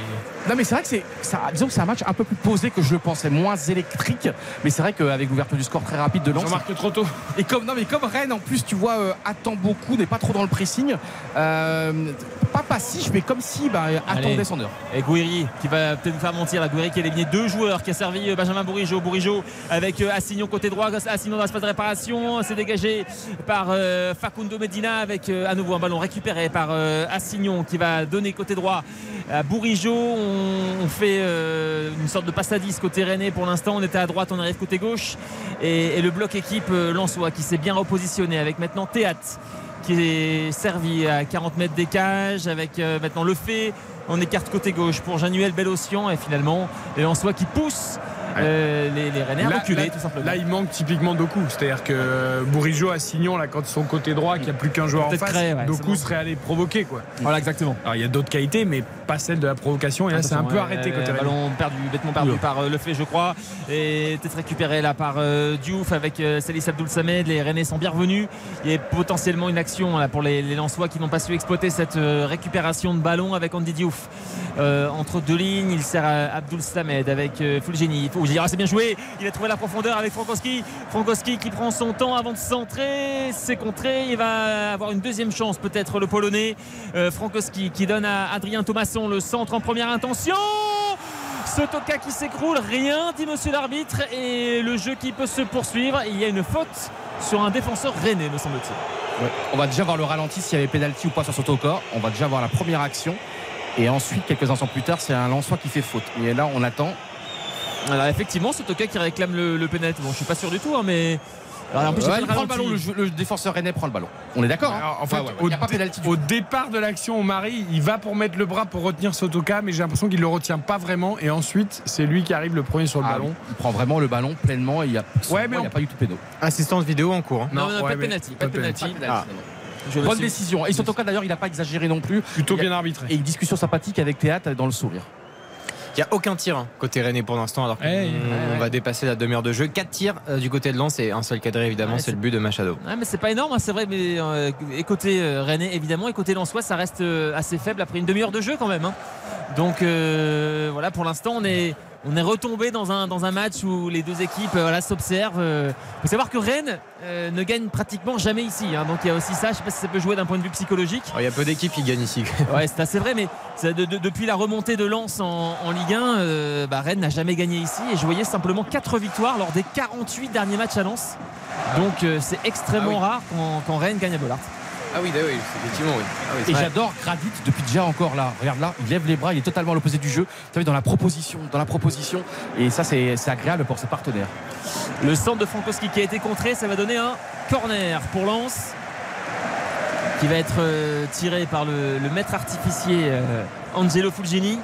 Non mais c'est vrai que c'est ça, disons que c'est un match un peu plus posé que je le pensais, moins électrique. Mais c'est vrai qu'avec l'ouverture du score très rapide de Lens, Jean-Marc trop tôt. et comme non mais comme Rennes en plus tu vois euh, attend beaucoup, n'est pas trop dans le pressing, euh, pas passif mais comme si bah, attendait son heure. Et Gouiri qui va peut-être nous faire mentir. La Gouiri qui a éliminé deux joueurs, qui a servi euh, Benjamin Bourigeau. Bourigeau avec euh, Assignon côté droit. Assignon dans l'espace de réparation. C'est dégagé par euh, Facundo Medina avec à nouveau un ballon récupéré par Assignon qui va donner côté droit à Bourigeau. On, fait une sorte de passe à 10 côté Rennais pour l'instant. On était à droite, on arrive côté gauche. Et, le bloc équipe Lensois qui s'est bien repositionné avec maintenant Théâtre qui est servi à 40 mètres des cages avec maintenant le fait on écarte côté gauche pour Januel Bellocian et finalement les Lensois qui poussent euh, les, les Rennais à Là, reculer là- tout simplement. là, il manque typiquement Doku. C'est-à-dire que Bourigeau à Signon, là, quand son côté droit, qu'il n'y a plus qu'un joueur en face, créer, ouais, c'est Doku bon. serait allé provoquer. Quoi. Voilà, exactement. Alors, il y a d'autres qualités, mais pas celle de la provocation. Et là, c'est un peu ouais, arrêté euh, côté. Ballon perdu, bêtement perdu par euh, Le Fait, je crois. Et peut-être récupéré là par euh, Diouf avec euh, Salis Abdoul Samed. Les Rennais sont bien revenus. Il y a potentiellement une action là, pour les, les Lensois qui n'ont pas su exploiter cette euh, récupération de ballon avec Andy Diouf. Euh, entre deux lignes, il sert à Abdoul Samed avec euh. Fulgini, ah, c'est bien joué. Il a trouvé la profondeur avec Frankowski. Frankowski qui prend son temps avant de centrer. C'est contré. Il va avoir une deuxième chance, peut-être le Polonais. Euh, Frankowski qui donne à Adrien Thomasson le centre en première intention. Sotoka qui s'écroule, rien dit monsieur l'arbitre et le jeu qui peut se poursuivre. Il y a une faute sur un défenseur rennais, me semble-t-il. On va déjà voir le ralenti s'il y avait pénalty ou pas sur Sotoka. On va déjà voir la première action. Et ensuite, quelques instants plus tard, c'est un Lensois qui fait faute. Et là, on attend. Alors effectivement, Sotoka qui réclame le, le pénalty. Bon, je suis pas sûr du tout, hein, mais. Alors, en plus, Ouais, il le prend le ballon, le, défenseur rennais prend le ballon. On est d'accord hein en fait, Ouais, ouais, ouais. au, il a pas départ de l'action au Mari, il va pour mettre le bras pour retenir Sotoka, mais j'ai l'impression qu'il le retient pas vraiment. Et ensuite, c'est lui qui arrive le premier sur le Ah, ballon. Il prend vraiment le ballon pleinement et il n'y a, Ouais, mais il y a on- pas du tout péno. Assistance vidéo en cours. hein. Non, non, ouais, pas de pénalty. pas Pas de de pénalty. Ah. Bonne sais. décision. Et Sotoka d'ailleurs, il n'a pas exagéré non plus. Plutôt a- bien arbitré. Et une discussion sympathique avec Théâtre dans le sourire. Il n'y a aucun tir hein, côté Rennais pour l'instant, alors qu'on Ouais, va dépasser la demi-heure de jeu. 4 tirs euh, du côté de Lens et un seul cadré, évidemment, Ouais, c'est le but de Machado. Ouais, mais c'est pas énorme, hein, c'est vrai. Mais euh, et côté euh, Rennais, évidemment, et côté Lensois, ça reste euh, assez faible après une demi-heure de jeu quand même. hein. Donc euh, voilà, pour l'instant, on est on est retombé dans un dans un match où les deux équipes euh, voilà s'observent. Il faut savoir que Rennes euh, ne gagne pratiquement jamais ici. hein. donc il y a aussi ça. Je sais pas si ça peut jouer d'un point de vue psychologique. Alors, Il y a peu d'équipes qui gagnent ici. Ouais, c'est assez vrai, mais c'est de- de- depuis la remontée de Lens en, en Ligue 1, euh, bah, Rennes n'a jamais gagné ici. Et je voyais simplement 4 victoires lors des 48 derniers matchs à Lens. Donc euh, c'est extrêmement rare quand, quand Rennes gagne à Bollard. Ah oui, oui, effectivement, oui. Et j'adore Gradit depuis déjà encore là. Regarde là, il lève les bras, il est totalement à l'opposé du jeu. Vous savez, dans la proposition, dans la proposition. Et ça, c'est c'est agréable pour ses partenaires. Le centre de Frankowski qui a été contré, ça va donner un corner pour Lens qui va être euh, tiré par le, le maître artificier euh, Angelo Fulgini.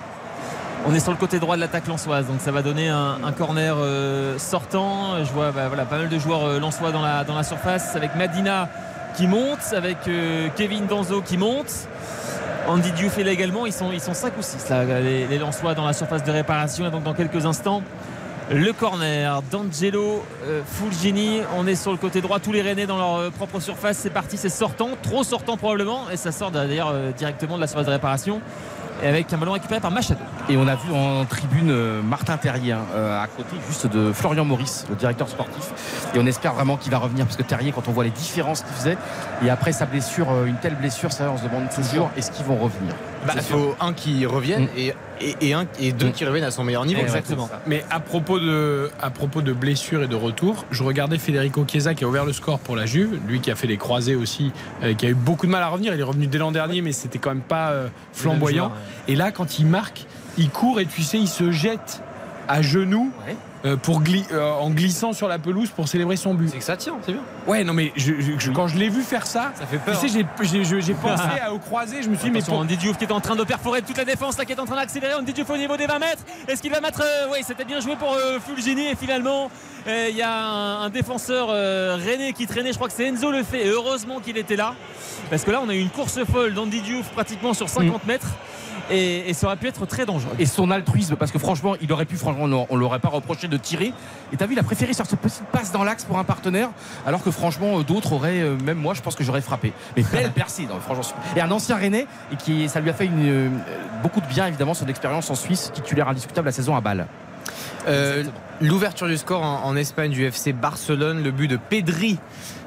On est sur le côté droit de l'attaque lensoise, donc ça va donner un, un corner euh, sortant. Je vois bah, voilà, pas mal de joueurs euh, lensois dans la, dans la surface avec Madina qui monte, avec euh, Kevin Danzo qui monte. Andy Diouf est là également, ils sont, ils sont 5 ou 6 là, les, les Lensois dans la surface de réparation. Et donc dans quelques instants, le corner d'Angelo euh, Fulgini. On est sur le côté droit, tous les Rennais dans leur euh, propre surface. C'est parti, c'est sortant, trop sortant probablement. Et ça sort d'ailleurs directement de la surface de réparation. Et avec un ballon récupéré par Machado. Et on a vu en tribune euh, Martin Terrier hein, euh, à côté juste de Florian Maurice, le directeur sportif. Et on espère vraiment qu'il va revenir parce que Terrier, quand on voit les différences qu'il faisait, et après sa blessure, euh, une telle blessure, ça, on se demande toujours est-ce qu'ils vont revenir? Bah, il faut un qui revienne Mm. et, et, et un, et deux Mm. qui reviennent à son meilleur niveau. Exactement. Mais à propos de, à propos de blessures et de retour, je regardais Federico Chiesa qui a ouvert le score pour la Juve, lui qui a fait des croisés aussi, euh, qui a eu beaucoup de mal à revenir. Il est revenu dès l'an dernier, mais c'était quand même pas euh, flamboyant. Et là, quand il marque, il court et tu sais, il se jette à genoux Ouais. Euh, pour gli- euh, en glissant sur la pelouse pour célébrer son but. C'est que ça tient, c'est bien. Ouais, non, mais je- je- je- quand je l'ai vu faire ça, Ça fait tu sais, j'ai- pensé à, au croisé. Je me suis dit, mais pour- Andy Diouf qui est en train de perforer toute la défense, là, qui est en train d'accélérer. Andy Diouf au niveau des 20 mètres. Est-ce qu'il va mettre. euh, oui, c'était bien joué pour Fulgini. Et finalement, il y a un, un défenseur rennais qui traînait. Je crois que c'est Enzo Le fait. Heureusement qu'il était là. Parce que là, on a eu une course folle d'Andy Diouf pratiquement sur 50 mètres. Et, et ça aurait pu être très dangereux. Et son altruisme, parce que franchement, il aurait pu, franchement, on on l'aurait pas reproché de tirer. Et t'as vu, il a préféré faire cette petite passe dans l'axe pour un partenaire, alors que franchement, euh, d'autres auraient, euh, même moi, je pense que j'aurais frappé. Mais belle percée, non, franchement. Et un ancien Rennais, et qui, ça lui a fait une, euh, beaucoup de bien, évidemment, son expérience en Suisse, titulaire indiscutable la saison à Bâle. Euh, L'ouverture du score en, en Espagne du FC Barcelone, le but de Pedri,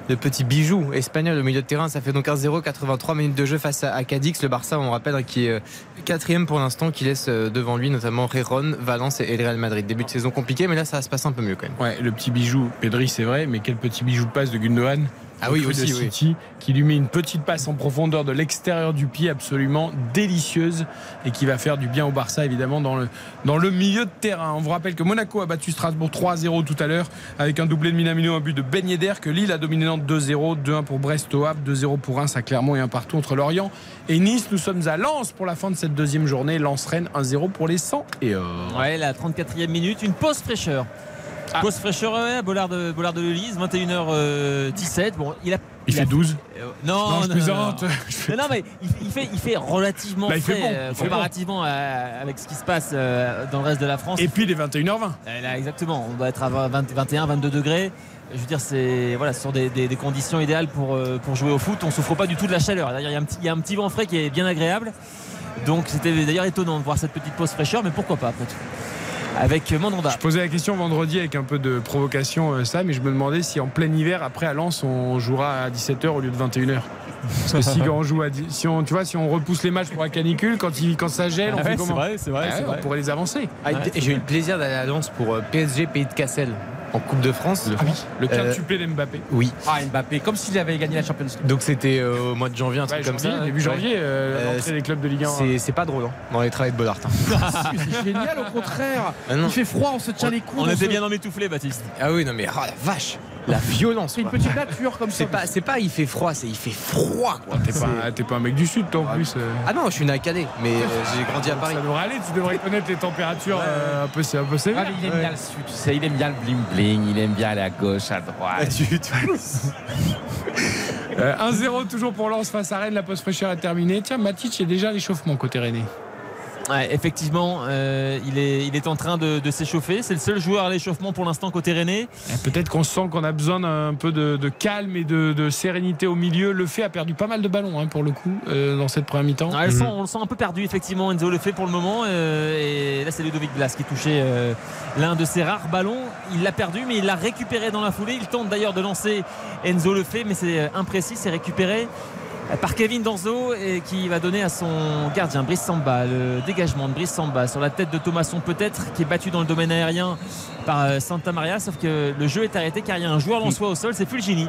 le petit bijou espagnol au milieu de terrain, ça fait donc 1-0, 83 minutes de jeu face à, Cadix, le Barça, on rappelle, hein, qui est euh, quatrième pour l'instant, qui laisse euh, devant lui notamment Réron, Valence et le Real Madrid. Début de saison compliqué, mais là ça se passer un peu mieux quand même. Ouais, le petit bijou, Pedri, c'est vrai, mais quel petit bijou passe de Gundogan? Ah oui, de aussi, oui. Qui lui met une petite passe en profondeur de l'extérieur du pied absolument délicieuse et qui va faire du bien au Barça évidemment dans le, dans le milieu de terrain. On vous rappelle que Monaco a battu Strasbourg 3-0 tout à l'heure avec un doublé de Minamino, un but de Ben Yedder, que Lille a dominé Nantes 2-0, 2-1 pour Brest au Havre, 2-0 pour Reims à Clermont et un partout entre Lorient et Nice. Nous sommes à Lens pour la fin de cette deuxième journée. Lens-Rennes 1-0 pour les 100 et or. Ouais, la 34e minute, une pause fraîcheur. Ah. Pause fraîcheur, ouais, Bollard de, Bollard de Lelise, 21h17. Bon, il a. Il fait 12. Euh, non, Non, je non, plaisante. non, non. Non, mais il, il fait, il fait relativement Bah, il fait frais, bon, euh, il fait comparativement à- avec ce qui se passe euh, dans le reste de la France. Et puis les 21h20. Euh, là, exactement, on doit être à 20 21, 22 degrés. Je veux dire, c'est voilà, ce sont des, des- des conditions idéales pour, euh, pour jouer au foot. On souffre pas du tout de la chaleur. D'ailleurs, il y, a un petit- il y a un petit vent frais qui est bien agréable. Donc, c'était d'ailleurs étonnant de voir cette petite pause fraîcheur, mais pourquoi pas après tout Avec Mandanda. Je posais la question vendredi avec un peu de provocation, euh, Sam, et je me demandais si en plein hiver, après à Lens, on jouera à 17h au lieu de 21h. Parce que si on joue à si on, tu vois, si on repousse les matchs pour la canicule, quand, il, quand ça gèle, on Ah fait ouais, comment c'est vrai, c'est vrai, Ah c'est ouais, vrai. On pourrait les avancer. Ah, J'ai eu le plaisir d'aller à Lens pour euh, PSG Pays de Cassel en Coupe de France. Ah oui, le Euh, quintuplé d'Mbappé. Oui. Ah, Mbappé, comme s'il avait gagné la Champions League. Donc c'était euh, au mois de janvier, un truc Ouais, comme janvier, ça. début janvier, euh, Euh, l'entrée c'est- des clubs de Ligue 1. C'est c'est pas drôle hein, dans les travails de Bollard. hein. c'est génial, au contraire. Ah. Il fait froid, on se tient les coudes. On se- était bien emmitouflés, Baptiste. Ah oui, non mais oh, la vache, la violence. C'est une petite nature comme ça. C'est pas, c'est pas, il fait froid, c'est il fait froid quoi. T'es pas, t'es pas un mec du Sud, toi, en plus. euh. Ah non, je suis né à Canet, mais euh, j'ai grandi à Paris. Ça devrait aller, tu devrais connaître les températures euh, un peu, c'est un peu Ah, sévère. mais il aime bien le sud, tu sais, il aime bien le bling bling, il aime bien aller à gauche, à droite. Euh, 1-0 toujours pour Lens face à Rennes, la pause fraîcheur est terminée. Tiens, Matic est déjà à l'échauffement côté Rennais. Ouais, effectivement, euh, il, est, il est en train de, de s'échauffer. C'est le seul joueur à l'échauffement pour l'instant côté Rennais. Eh, Peut-être qu'on sent qu'on a besoin d'un peu de, de calme et de, de sérénité au milieu. Le fait a perdu pas mal de ballons hein, pour le coup euh, dans cette première mi-temps. Ouais, sent- on le sent un peu perdu, effectivement. Enzo le fait pour le moment. euh, et là, c'est Ludovic Blas qui touchait euh, l'un de ses rares ballons. Il l'a perdu, mais il l'a récupéré dans la foulée. Il tente d'ailleurs de lancer Enzo le fait, mais c'est imprécis. C'est récupéré par Kevin Danzo et qui va donner à son gardien Brice Samba le dégagement de Brice Samba sur la tête de Thomasson peut-être qui est battu dans le domaine aérien par euh, Santa Maria sauf que le jeu est arrêté car il y a un joueur lensois au sol c'est Fulgini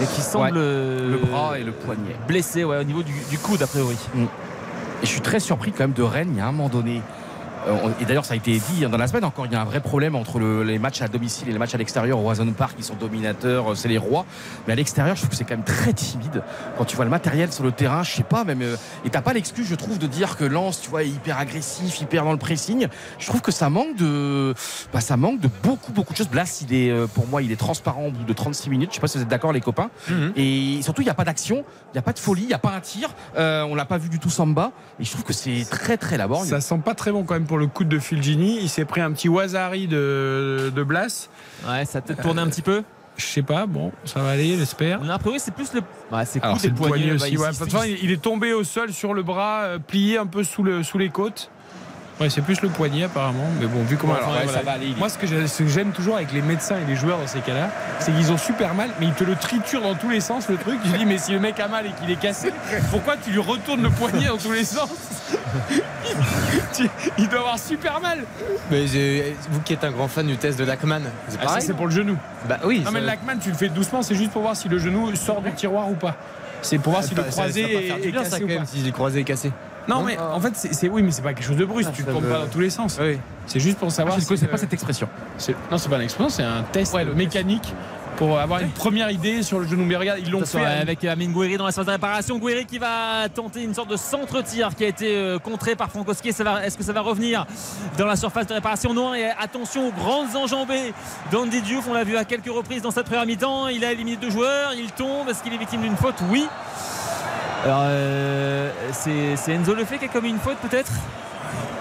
et qui semble euh, Le bras et le poignet. blessé ouais, au niveau du, du coude a priori Et je suis très surpris quand même de Rennes, il y a un moment donné. Euh, Et d'ailleurs, ça a été dit dans la semaine encore, il y a un vrai problème entre le- les matchs à domicile et les matchs à l'extérieur au Horizon Park, qui sont dominateurs, euh, c'est les rois. Mais à l'extérieur, je trouve que c'est quand même très timide. Quand tu vois le matériel sur le terrain, je sais pas, même. euh, Et t'as pas l'excuse, je trouve, de dire que Lens, tu vois, est hyper agressif, hyper dans le pressing. Je trouve que ça manque de. Bah, ça manque de beaucoup, beaucoup de choses. Blas, il est, pour moi, il est transparent au bout de 36 minutes. Je sais pas si vous êtes d'accord, les copains. Mhm. Et surtout, il n'y a pas d'action, il n'y a pas de folie, il n'y a pas un tir. Euh, on l'a pas vu du tout Samba. Et je trouve que c'est très, très laborieux. Ça sent pas très bon quand même pour le coup de Fulgini. Il s'est pris un petit Wazari de, de Blas. ouais ça a peut-être tourné un petit peu Je sais pas, bon, ça va aller, j'espère. A priori c'est plus le ouais, c'est coude c'est et le poignet bah, aussi. il- ouais. il- est tombé au sol sur le bras, euh, plié un peu sous, le, sous les côtes. Ouais, c'est plus le poignet apparemment. Mais bon, vu comment. Bon, enfin, alors, ouais, voilà. ça va aller. Moi, ce que j'aime toujours avec les médecins et les joueurs dans ces cas-là, c'est qu'ils ont super mal, mais ils te le triturent dans tous les sens, le truc. Tu dis, mais si le mec a mal et qu'il est cassé, pourquoi tu lui retournes le poignet dans tous les sens? Il doit avoir super mal. Mais vous qui êtes un grand fan du test de Lachman, c'est Ah, c'est pour le genou. bah oui. Non, mais le Lachman, tu le fais doucement, c'est juste pour voir si le genou sort du tiroir ou pas. C'est pour voir si le croisé est, cassé quand ou pas. même, si le croisé est cassé. Non, mais en fait, c'est oui, mais c'est pas quelque chose de brusque. Ah, tu me- pas dans tous les sens. Oui. C'est juste pour Ah, savoir. je ne connaissais pas cette expression. Non, c'est pas une expérience, c'est un test. mécanique pour avoir une première idée sur le genou. Mais regarde, ils l'ont fait. à- avec Amine Gouiri dans la phase de réparation. Gouiri qui va tenter une sorte de centre-tir qui a été euh, contré par Frankowski. Est-ce que ça va revenir dans la surface de réparation? Non. Et attention aux grandes enjambées d'Andy Diouf. On l'a vu à quelques reprises dans cette première mi-temps. Il a éliminé deux joueurs. Il tombe. Est-ce qu'il est victime d'une faute? Oui. Alors, euh, c'est Enzo Lefebvre qui a commis une faute peut-être?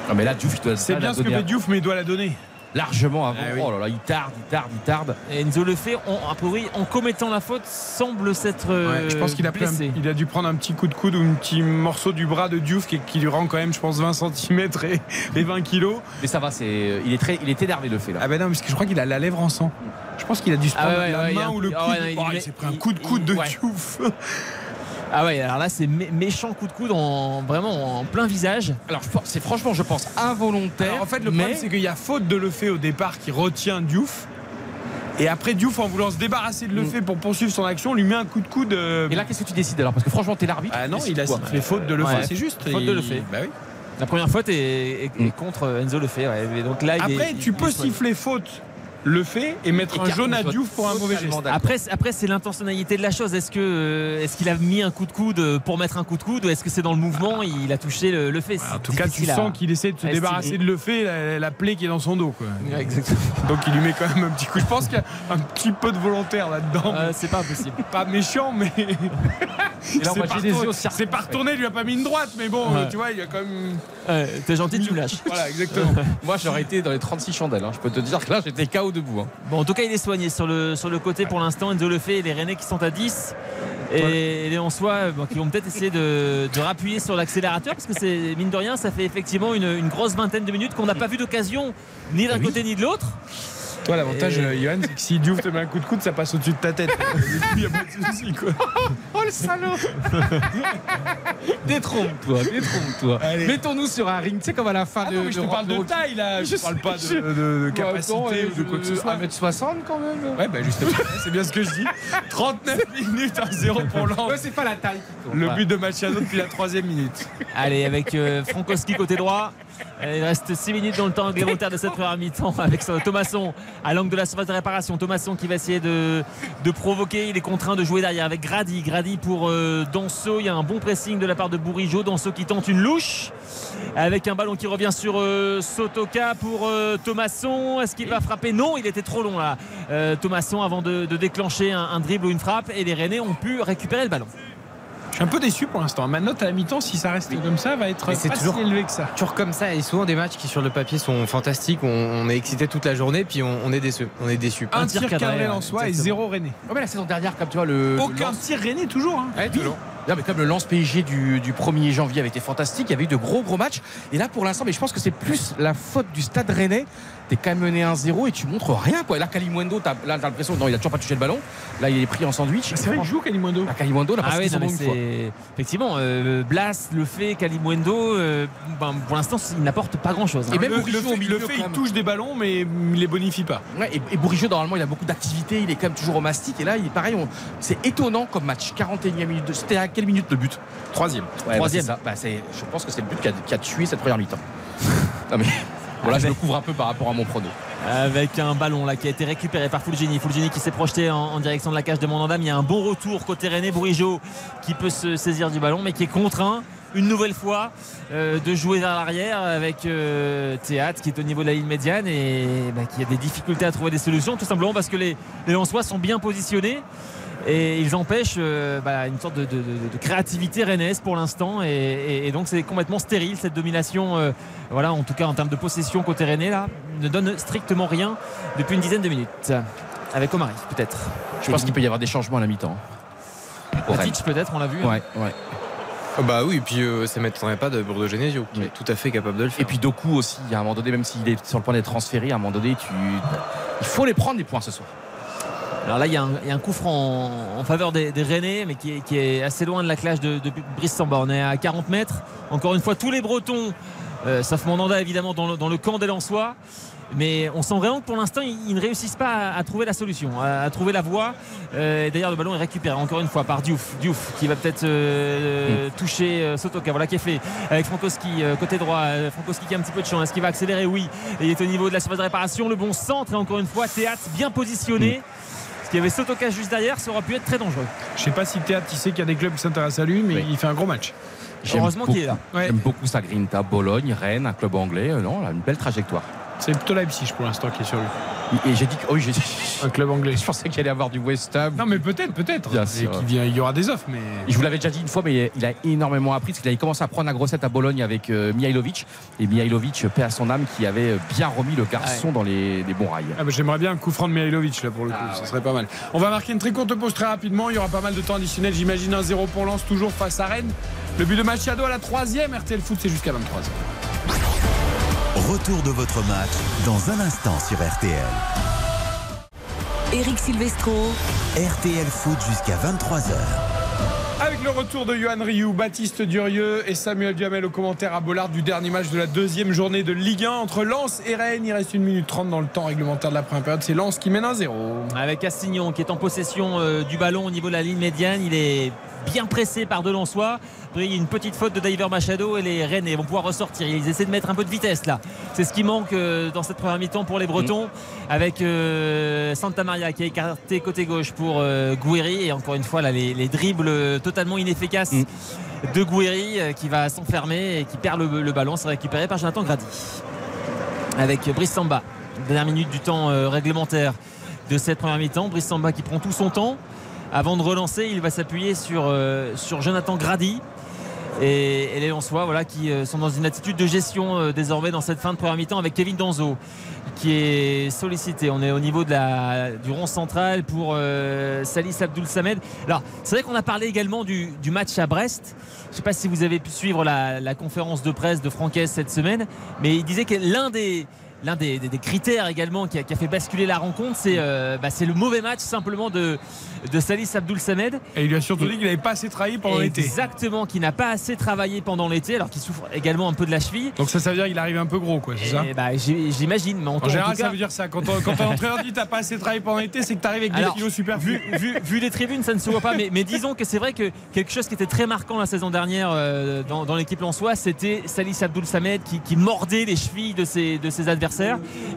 Non, mais là, Diouf, il doit C'est la bien ce que donner fait Diouf, mais il doit la donner. Largement avant. Ah oui. Oh là là, il tarde, il tarde, il tarde. Et Enzo Lefebvre, en- a priori, en commettant la faute, semble s'être euh, Ouais, je pense qu'il a, pris un- blessé. il a dû prendre un petit coup de coude ou un petit morceau du bras de Diouf qui, qui lui rend quand même, je pense, 20 cm et, et 20 kg. Mais ça va, c'est, il est très, il est énervé le fait là. Ah ben non, parce que je crois qu'il a la lèvre en sang. Je pense qu'il a dû se Ah prendre ouais, la ouais, il main ou le coude. ouais, non, il Oh, il met- s'est pris un il- coup de coude il- de ouais. Diouf. Ah ouais, alors là, c'est mé- méchant coup de coude en, vraiment en plein visage. Alors, c'est franchement, je pense, involontaire. Alors, en fait, le mais problème, c'est qu'il y a faute de le fait au départ qui retient Diouf. Et après, Diouf, en voulant se débarrasser de Le Fait pour poursuivre son action, lui met un coup de coude. euh, Et là, qu'est-ce que tu décides alors? Parce que franchement, t'es l'arbitre. ah non, il a sifflé faute de Le Ouais. C'est juste. Faute de Il- Le Fait. Bah oui. La première faute est, est- est contre Enzo Lefebvre. ouais. Et donc là, il est- Après, tu il peux siffler faute Le Fait et mettre Et un jaune à. Diouf pour un mauvais geste. Après, c'est- après c'est l'intentionnalité de la chose. Est-ce que euh, est-ce qu'il a mis un coup de coude pour mettre un coup de coude ou est-ce que c'est dans le mouvement il a touché le, le fait? En tout cas, tu sens qu'il essaie de se débarrasser de Le Fait, la, la plaie qui est dans son dos. Quoi. Ouais, exactement. Donc il lui met quand même un petit coup. Je pense qu'il y a un petit peu de volontaire là-dedans. Euh, c'est pas impossible. Pas méchant, mais. C'est pas retourné- au circuit. c'est pas retourné, il lui a pas mis une droite, mais bon, Ouais. tu vois, il y a quand même. Ouais, T'es gentil, tu me lâches. Voilà, exactement. Moi, j'aurais été dans les 36 chandelles. hein. Je peux te dire que là, j'étais KO debout. hein. Bon, en tout cas, il est soigné sur le, sur le côté pour l'instant. Enzo le fait et les Rennais qui sont à 10. Et les bon, qui vont peut-être essayer de, de rappuyer sur l'accélérateur parce que c'est mine de rien, ça fait effectivement une, une grosse vingtaine de minutes qu'on n'a pas vu d'occasion ni d'un côté ni de l'autre. Toi, l'avantage, euh, Johan, c'est que si Diouf te met un coup de coude, ça passe au-dessus de ta tête. Il n'y a pas de souci, quoi. Oh le salaud Détrompe-toi, détrompe-toi. Mettons-nous sur un ring, tu sais, comme à la fin Ah de. non, mais je te parle de taille, là. Je Je parle sais, pas de, de- de capacité ou de quoi que ce soit. 1m60 quand même. Ouais, bah justement, c'est bien ce que je dis. 39 minutes à 0 pour Lens. Ouais, c'est pas la taille. Le but de Machado depuis la troisième minute. Allez, avec euh, Frankowski côté droit. Il reste 6 minutes dans le temps réglementaire de cette première mi-temps avec son- Thomasson à l'angle de la surface de réparation. Thomasson qui va essayer de, provoquer. Il est contraint de jouer derrière avec Grady. Grady pour euh, Danso. Il y a un bon pressing de la part de Bourigeau. Danso qui tente une louche avec un ballon qui revient sur euh, Sotoka pour euh, Thomasson. Est-ce qu'il va frapper? Non, il était trop long là. Euh, Thomasson avant de, déclencher un, un dribble ou une frappe. Et les Rennais ont pu récupérer le ballon. Je suis un peu déçu pour l'instant. Ma note à la mi-temps, si ça reste comme ça, va être pas toujours- si élevé que ça. Toujours comme ça, et souvent des matchs qui sur le papier sont fantastiques. On, on est excité toute la journée, puis on, on est déçu. On est déçu. Un, Un tir cadré en soi et zéro René. Ouais, mais la saison dernière, comme tu vois, le. le Aucun lance- tir René toujours. Hein. Ouais, toujours. Non, mais comme le lance PSG du, du 1er janvier avait été fantastique, il y avait eu de gros gros matchs. Et là, pour l'instant, mais je pense que c'est plus la faute du stade rennais. T'es quand même mené 1-0 et tu montres rien. Quoi. Et là, Kalimundo, t'as, là, t'as l'impression non, il a toujours pas touché le ballon. Là, il est pris en sandwich. C'est vrai qu'il joue Kalimundo. Là, Kalimundo, là, Ah passé non, mais une fois. effectivement euh, Blas, le fait, Kalimundo, euh, ben, pour l'instant il n'apporte pas grand chose. Et même le, Bourigeau le au fait, milieu, le fait, quand il touche des ballons, mais il les bonifie pas. Ouais, et, et Bourigeau, normalement, il a beaucoup d'activité. Il est quand même toujours au mastic. Et là, il est pareil. on- C'est étonnant comme match. 41e minute. de- à quelle minute le but Troisième. Ouais, Troisième. bah, c'est ça. Bah, c'est- je pense que c'est le but qui a, qui a tué cette première mi-temps. non, mais. Voilà, je me couvre un peu par rapport à mon prono. Avec un ballon là qui a été récupéré par Fulgini. Fulgini qui s'est projeté en, en direction de la cage de Mondandam. Il y a un bon retour côté René Bourigeau qui peut se saisir du ballon, mais qui est contraint une nouvelle fois euh, de jouer vers l'arrière avec euh, Théâtre qui est au niveau de la ligne médiane et bah, qui a des difficultés à trouver des solutions tout simplement parce que les, les Lensois sont bien positionnés et ils empêchent euh, bah, une sorte de, de- de- de créativité rennaise pour l'instant et, et- et donc c'est complètement stérile cette domination euh, voilà en tout cas en termes de possession côté rennais là ne donne strictement rien depuis une dizaine de minutes avec Omari peut-être Je pense qu'il peut y avoir des changements à la mi-temps. Matic peut-être on l'a vu hein. Ouais, ouais. Ah bah oui, et puis euh, ça m'étonnerait pas de Bordeaux Genesio, qui est tout à fait capable de le faire. Et puis Doku aussi, à un moment donné, même s'il est sur le point d'être transféré, à un moment donné, tu... il faut les prendre les points ce soir. Alors là il y, a un- il y a un coup franc en, en faveur des, des Rennais mais qui est, qui est assez loin de la classe de, de Brice Samba. On est à 40 mètres. Encore une fois tous les Bretons euh, sauf Mandanda évidemment dans le, dans le camp des Lensois mais on sent vraiment que pour l'instant ils, ils ne réussissent pas à, à trouver la solution à, à trouver la voie. Euh, et d'ailleurs le ballon est récupéré encore une fois par Diouf. Diouf qui va peut-être euh, toucher euh, Sotoka. Voilà qui est fait avec Frankowski côté droit. Frankowski qui a un petit peu de champ est-ce qu'il va accélérer? Oui. Et il est au niveau de la surface de réparation. Le bon centre et encore une fois Théâtre bien positionné. Parce qu'il y avait Sotoka juste derrière ça aurait pu être très dangereux Je sais pas si Théâtre, il sait qu'il y a des clubs qui s'intéressent à lui, mais Oui. il fait un gros match. J'aime heureusement qu'il est là Ouais. J'aime beaucoup sa grinta. Bologne, Rennes, un club anglais. Euh, Non, là, une belle trajectoire. C'est plutôt Leipzig pour l'instant qui est sur lui. Et j'ai dit que. Oh oui, Un club anglais. Je pensais qu'il allait avoir du West Ham. Non, mais peut-être, peut-être. Il y aura des offres, mais. Je vous l'avais déjà dit une fois, mais il a énormément appris parce qu'il avait commencé à prendre la grossette à Bologne avec euh, Mihailovic. Et Mihailovic, paix à son âme, qui avait bien remis le garçon dans les, les bons rails. Ah bah, J'aimerais bien un coup franc de Mihailovic là pour le coup, Ah, ce ouais. serait pas mal. On va marquer une très courte pause très rapidement, il y aura pas mal de temps additionnel, j'imagine un 0 pour Lens toujours face à Rennes. Le but de Machado à la troisième, RTL Foot c'est jusqu'à 23h. Retour de votre match dans un instant sur RTL. Eric Silvestro. RTL Foot jusqu'à 23h. Avec le retour de Johan Rioux, Baptiste Durieux et Samuel Duhamel au commentaire à Bollard du dernier match de la deuxième journée de Ligue 1 entre Lens et Rennes. Il reste une minute 30 dans le temps réglementaire de la première période. C'est Lens qui mène 1-0. Avec Castignon qui est en possession euh, du ballon au niveau de la ligne médiane. Il est bien pressé par Delançois. Après, il y a une petite faute de Diver Machado et les Rennais vont pouvoir ressortir. Ils essaient de mettre un peu de vitesse là. C'est ce qui manque euh, dans cette première mi-temps pour les Bretons. Avec euh, Santa Maria qui est écarté côté gauche pour euh, Gouiri. Et encore une fois, là, les, les dribbles totalement inefficaces Mm. de Gouiri euh, qui va s'enfermer et qui perd le, le ballon. C'est récupéré par Jonathan Grady. Avec Brice Samba. Dernière minute du temps réglementaire de cette première mi-temps. Brice Samba qui prend tout son temps. Avant de relancer, il va s'appuyer sur, euh, sur Jonathan Grady. Et, et les Lensois voilà, qui euh, sont dans une attitude de gestion euh, désormais dans cette fin de première mi-temps avec Kevin Danzo qui est sollicité. On est au niveau de la, du rond central pour Salis Abdoul Samed. Alors, c'est vrai qu'on a parlé également du, du match à Brest. Je ne sais pas si vous avez pu suivre la, la conférence de presse de Francaise cette semaine, mais il disait que l'un des, l'un des, des- des critères également qui a, qui a fait basculer la rencontre, c'est euh, bah, le mauvais match simplement de, de Salis Abdoul Samed. Et il lui a surtout dit qu'il n'avait pas assez travaillé pendant l'été. Exactement, qui n'a pas assez travaillé pendant l'été, alors qu'il souffre également un peu de la cheville. Donc ça, ça veut dire qu'il arrive un peu gros, quoi, c'est ça? bah, J'imagine, mais en, En tout- en général, tout cas, ça veut dire ça. Quand, on- quand un entraîneur dit t'as pas assez travaillé pendant l'été, c'est que t'arrives avec Alors, des kilos superflus. vu, vu, vu les tribunes, ça ne se voit pas, mais, mais disons que c'est vrai que quelque chose qui était très marquant la saison dernière euh, dans, dans l'équipe Lensois, c'était Salis Abdoul Samed qui, qui mordait les chevilles de ses, de ses adversaires.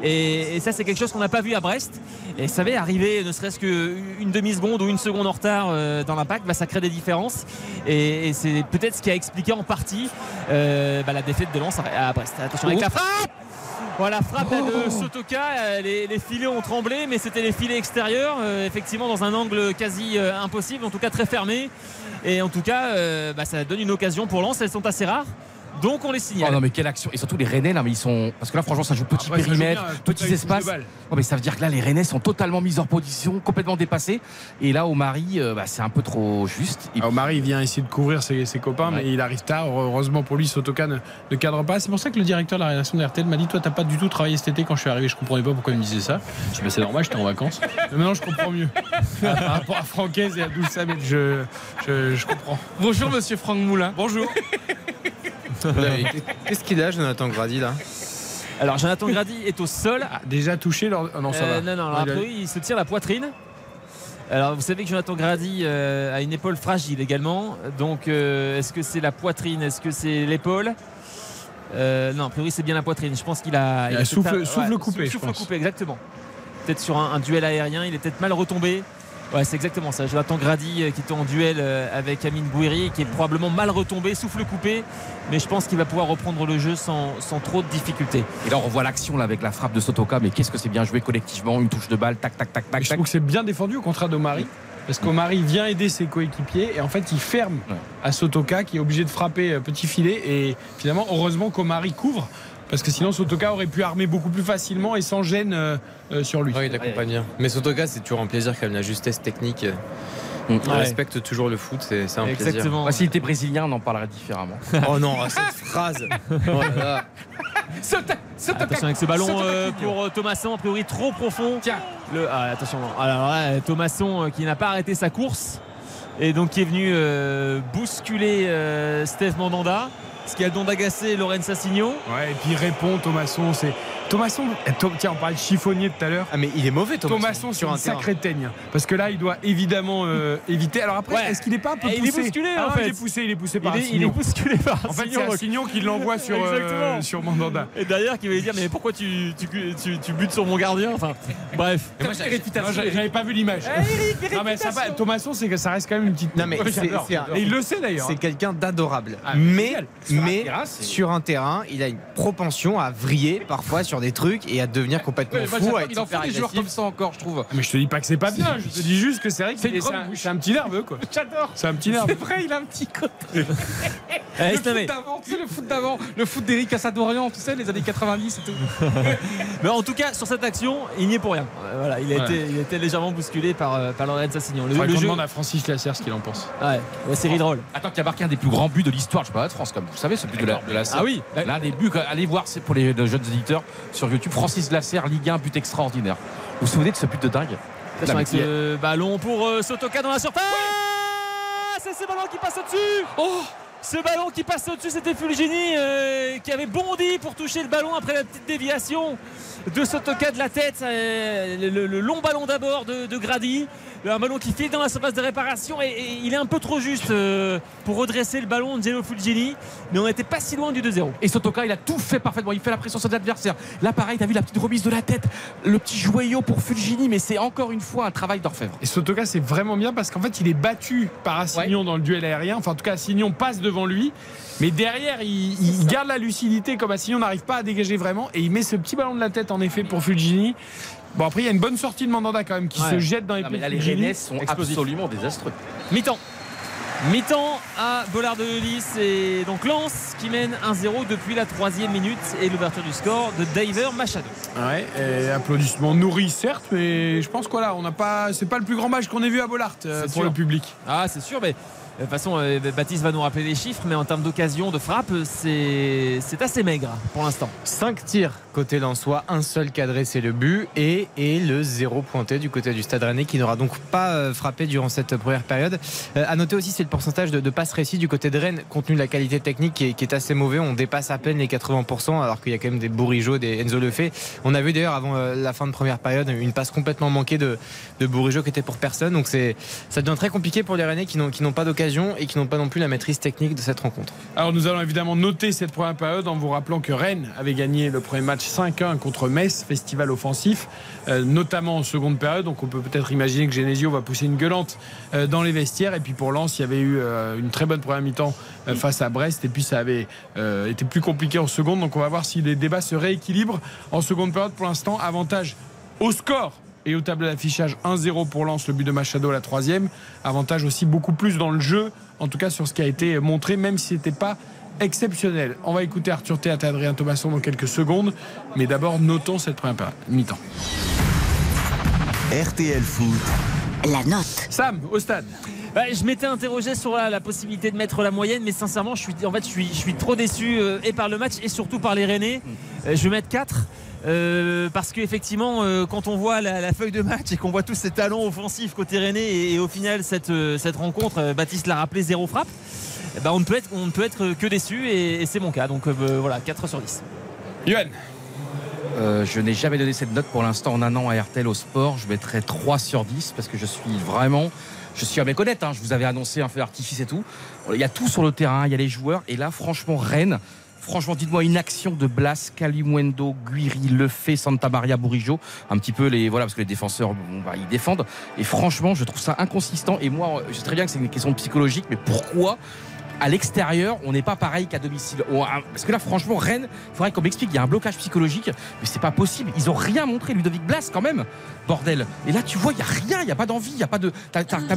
Et, et ça, c'est quelque chose qu'on n'a pas vu à Brest. Et ça avait arrivé, ne serait-ce qu'une demi-seconde ou une seconde en retard euh, dans l'impact, bah, ça crée des différences. Et, et c'est peut-être ce qui a expliqué en partie euh, bah, la défaite de Lens à Brest. Attention avec la frappe voilà, frappe de Sotoka. Euh, Les, les filets ont tremblé, mais c'était les filets extérieurs, euh, effectivement dans un angle quasi euh, impossible, en tout cas très fermé. Et en tout cas, euh, bah, ça donne une occasion pour Lens. Elles sont assez rares, donc on les Oh signale. non mais quelle action et surtout les Rennais là mais ils sont parce que là franchement ça joue petit Après, ça joue périmètre bien, petits de espaces. Oh, mais ça veut dire que là les Rennais sont totalement mis hors position complètement dépassés et là au Mari bah, c'est un peu trop juste Et Alors Marie vient essayer de couvrir ses, ses copains, Ouais. mais il arrive tard. Heureusement pour lui, Sotoka ne, ne cadre pas. C'est pour ça que le directeur de la rédaction d'RTL m'a dit Toi, t'as pas du tout travaillé cet été quand je suis arrivé. Je comprenais pas pourquoi il me disait ça. Je dis bah, C'est normal, j'étais en vacances. Mais maintenant, je comprends mieux. Par rapport à Francaise et à Douce Samet, je, je, je comprends. Bonjour Monsieur Franck Moulin. Bonjour. Qu'est-ce qu'il a, Jonathan Grady là Alors Jonathan Grady est au sol. Ah, déjà touché lors- oh, Non, ça Euh, va. non, non, alors, a Il a- priori, il se tire la poitrine. Alors, vous savez que Jonathan Grady euh, a une épaule fragile également. Donc, euh, est-ce que c'est la poitrine? Est-ce que c'est l'épaule? Euh, Non, a priori, c'est bien la poitrine. Je pense qu'il a. Il a souffle- coupé, je Souffle pense. coupé, exactement. Peut-être sur un, un duel aérien, il est peut-être mal retombé. Ouais, c'est exactement ça. Jonathan Grady euh, qui était en duel euh, avec Amine Bouiri et qui est probablement mal retombé, souffle coupé. Mais je pense qu'il va pouvoir reprendre le jeu sans, sans trop de difficultés. Et là, on revoit l'action là avec la frappe de Sotoka. Mais qu'est-ce que c'est bien joué collectivement Une touche de balle, tac, tac, tac, tac, Je tac. trouve que c'est bien défendu au contraire d'Omari. Parce qu'Omari vient aider ses coéquipiers et en fait il ferme Ouais. à Sotoka qui est obligé de frapper euh, petit filet et finalement heureusement qu'Omari couvre parce que sinon Sotoka aurait pu armer beaucoup plus facilement et sans gêne euh, euh, sur lui. Oui, il accompagne bien. Mais Sotoka, c'est toujours un plaisir quand même, la justesse technique. Mm. Il Ouais. respecte toujours le foot, c'est un plaisir. Exactement. Bah, S'il était brésilien, on en parlerait différemment. Oh non, cette phrase Oh là là. Attention avec ce ballon euh, pour euh, Thomasson, a priori trop profond. Tiens. Le, ah, attention, non. alors là, Thomasson euh, qui n'a pas arrêté sa course et donc qui est venu euh, bousculer euh, Steve Mandanda. Ce qui a le don d'agacer Lorenz Assigno. Ouais, et puis répond Thomasson, c'est Thomasson. eh, Tiens, on parlait de chiffonnier tout à l'heure. Ah mais il est mauvais Thomasson, Thomasson sur un sacrée teigne parce que là il doit évidemment euh, éviter. Alors après, Ouais. est-ce qu'il n'est pas un peu Et il poussé est bousculé, Ah en fait. Il est poussé, il est poussé par Il est, il est bousculé par En fait, c'est Assignon qui l'envoie sur, euh, sur Mandanda. Et derrière qui va lui dire mais pourquoi tu, tu, tu, tu butes sur mon gardien? Enfin bref. Non, j'a- J'avais pas vu l'image. Non, mais ça va, Thomasson, c'est que ça reste quand même une petite. Non, mais. Et il le sait d'ailleurs. C'est quelqu'un d'adorable. Ah, mais sur un terrain, il a une propension à vriller parfois sur des trucs et à devenir complètement fou. il en fait des joueurs comme ça encore, je trouve. Ah, Mais je te dis pas que c'est pas bien, je te dis juste que c'est vrai que C'est une c'est grande un, bouche. c'est un petit nerveux quoi. J'adore. C'est un petit nerveux. C'est vrai, il a un petit côté. Le foot d'avant, tu sais, le foot d'avant, le foot d'Eric Assadorian, tu sais, les années 90 et tout. Mais en tout cas, sur cette action, il n'y est pour rien. Euh, Voilà, il a, Ouais. été, il a été légèrement bousculé par, euh, par Lorenz Assignon. Le, le jeu, demande à Francis Lasser ce qu'il en pense. ouais, ouais, c'est drôle. Attends, qui a marqué un des plus grands buts de l'histoire du championnat de France, comme vous savez, ce but de la, de la Ah oui, L'un des buts, allez voir, c'est pour les jeunes éditeurs sur YouTube. Francis Lasser, Ligue 1, but extraordinaire. Vous vous souvenez de ce but de dingue? Avec ce ballon pour euh, Sotoka dans la surface c'est ce ballon qui passe au-dessus Oh ce ballon qui passe au-dessus, c'était Fulgini euh, qui avait bondi pour toucher le ballon après la petite déviation de Sotoka de la tête. euh, le, le long ballon d'abord de, de Grady. Un ballon qui file dans la surface de réparation et, et il est un peu trop juste euh, pour redresser le ballon de Gelo Fulgini. Mais on n'était pas si loin du 2-0. Et Sotoka, il a tout fait parfaitement. Il fait la pression sur l'adversaire. Là, pareil, t'as vu la petite remise de la tête, le petit joyau pour Fulgini, mais c'est encore une fois un travail d'orfèvre. Et Sotoka, c'est vraiment bien parce qu'en fait, il est battu par Assignon dans le duel aérien. Enfin, en tout cas, Assignon passe devant lui. Mais derrière, il, il garde la lucidité comme Assignon n'arrive pas à dégager vraiment. Et il met ce petit ballon de la tête, en effet, pour Fulgini. Bon, après, il y a une bonne sortie de Mandanda quand même qui Ouais. se jette dans les Non, mais là, les. Rennais sont absolument désastreux. Mi-temps. Mi-temps à Bollard de Lys et donc Lens qui mène 1-0 depuis la troisième minute et l'ouverture du score de Diver Machado. Ouais, et applaudissements nourris certes, mais je pense que voilà, on n'a pas, c'est pas le plus grand match qu'on ait vu à Bollard euh, pour sûr. le public. Ah c'est sûr mais de toute façon euh, Baptiste va nous rappeler les chiffres mais en termes d'occasion de frappe c'est assez maigre pour l'instant. 5 tirs côté Lensois, un seul cadré c'est le but et, et le zéro pointé du côté du Stade Rennais qui n'aura donc pas euh, frappé durant cette première période. Euh, à noter aussi c'est le pourcentage de, de passes réussies du côté de Rennes compte tenu de la qualité technique qui est, assez mauvais. On dépasse à peine les 80% alors qu'il y a quand même des Bourigeau, des Enzo Lefebvre. On a vu d'ailleurs avant la fin de première période une passe complètement manquée de, de qui était pour personne. Donc ça devient très compliqué pour les Rennais qui n'ont pas d'occasion et qui n'ont pas non plus la maîtrise technique de cette rencontre. Alors nous allons évidemment noter cette première période en vous rappelant que Rennes avait gagné le premier match 5-1 contre Metz, festival offensif, euh, notamment en seconde période. Donc on peut peut-être imaginer que Genesio va pousser une gueulante euh, dans les vestiaires. Et puis pour Lens, il y avait eu euh, une très bonne première mi-temps face à Brest. Et puis ça avait été plus compliqué en seconde. Donc on va voir si les débats se rééquilibrent en seconde période. Pour l'instant, avantage au score. Et au tableau d'affichage 1-0 pour Lens, le but de Machado à la troisième. Avantage aussi beaucoup plus dans le jeu, en tout cas sur ce qui a été montré, même si c'était pas exceptionnel. On va écouter Arthur Théat et Adrien Thomasson dans quelques secondes, mais d'abord notons cette première période, mi-temps. RTL Foot. La note. Sam, au stade. Bah, je m'étais interrogé sur la, la possibilité de mettre la moyenne, mais sincèrement, je suis, en fait, je suis, je suis trop déçu euh, et par le match et surtout par les Rennais. Euh, je vais mettre 4. Euh, parce qu'effectivement, euh, quand on voit la, la feuille de match et qu'on voit tous ces talents offensifs côté Rennais, et, et au final, cette, euh, cette rencontre, euh, Baptiste l'a rappelé, zéro frappe, eh ben, on, ne peut être, on ne peut être que déçu et, et c'est mon cas. Donc euh, voilà, 4 sur 10. Yohan, Euh, je n'ai jamais donné cette note pour l'instant en un an à RTL au sport. Je mettrai 3 sur 10 parce que je suis vraiment. Je suis à méconnaître. Hein. Je vous avais annoncé un feu d'artifice et tout. Il y a tout sur le terrain, il y a les joueurs. Et là, franchement, Rennes. Franchement, dites-moi une action de Blas, Kalimwendo, Guiri, Lefebvre, Santa Maria, Bourigeau. Un petit peu les. Voilà, parce que les défenseurs, ils défendent. Et franchement, je trouve ça inconsistant. Et moi, je sais très bien que c'est une question psychologique, mais pourquoi à l'extérieur, on n'est pas pareil qu'à domicile? On a- Parce que là, franchement, Rennes, il faudrait qu'on m'explique, il y a un blocage psychologique, mais c'est pas possible. Ils ont rien montré, Ludovic Blas, quand même. Bordel. Et là, tu vois, il y a rien, il y a pas d'envie, il y a pas de. euh,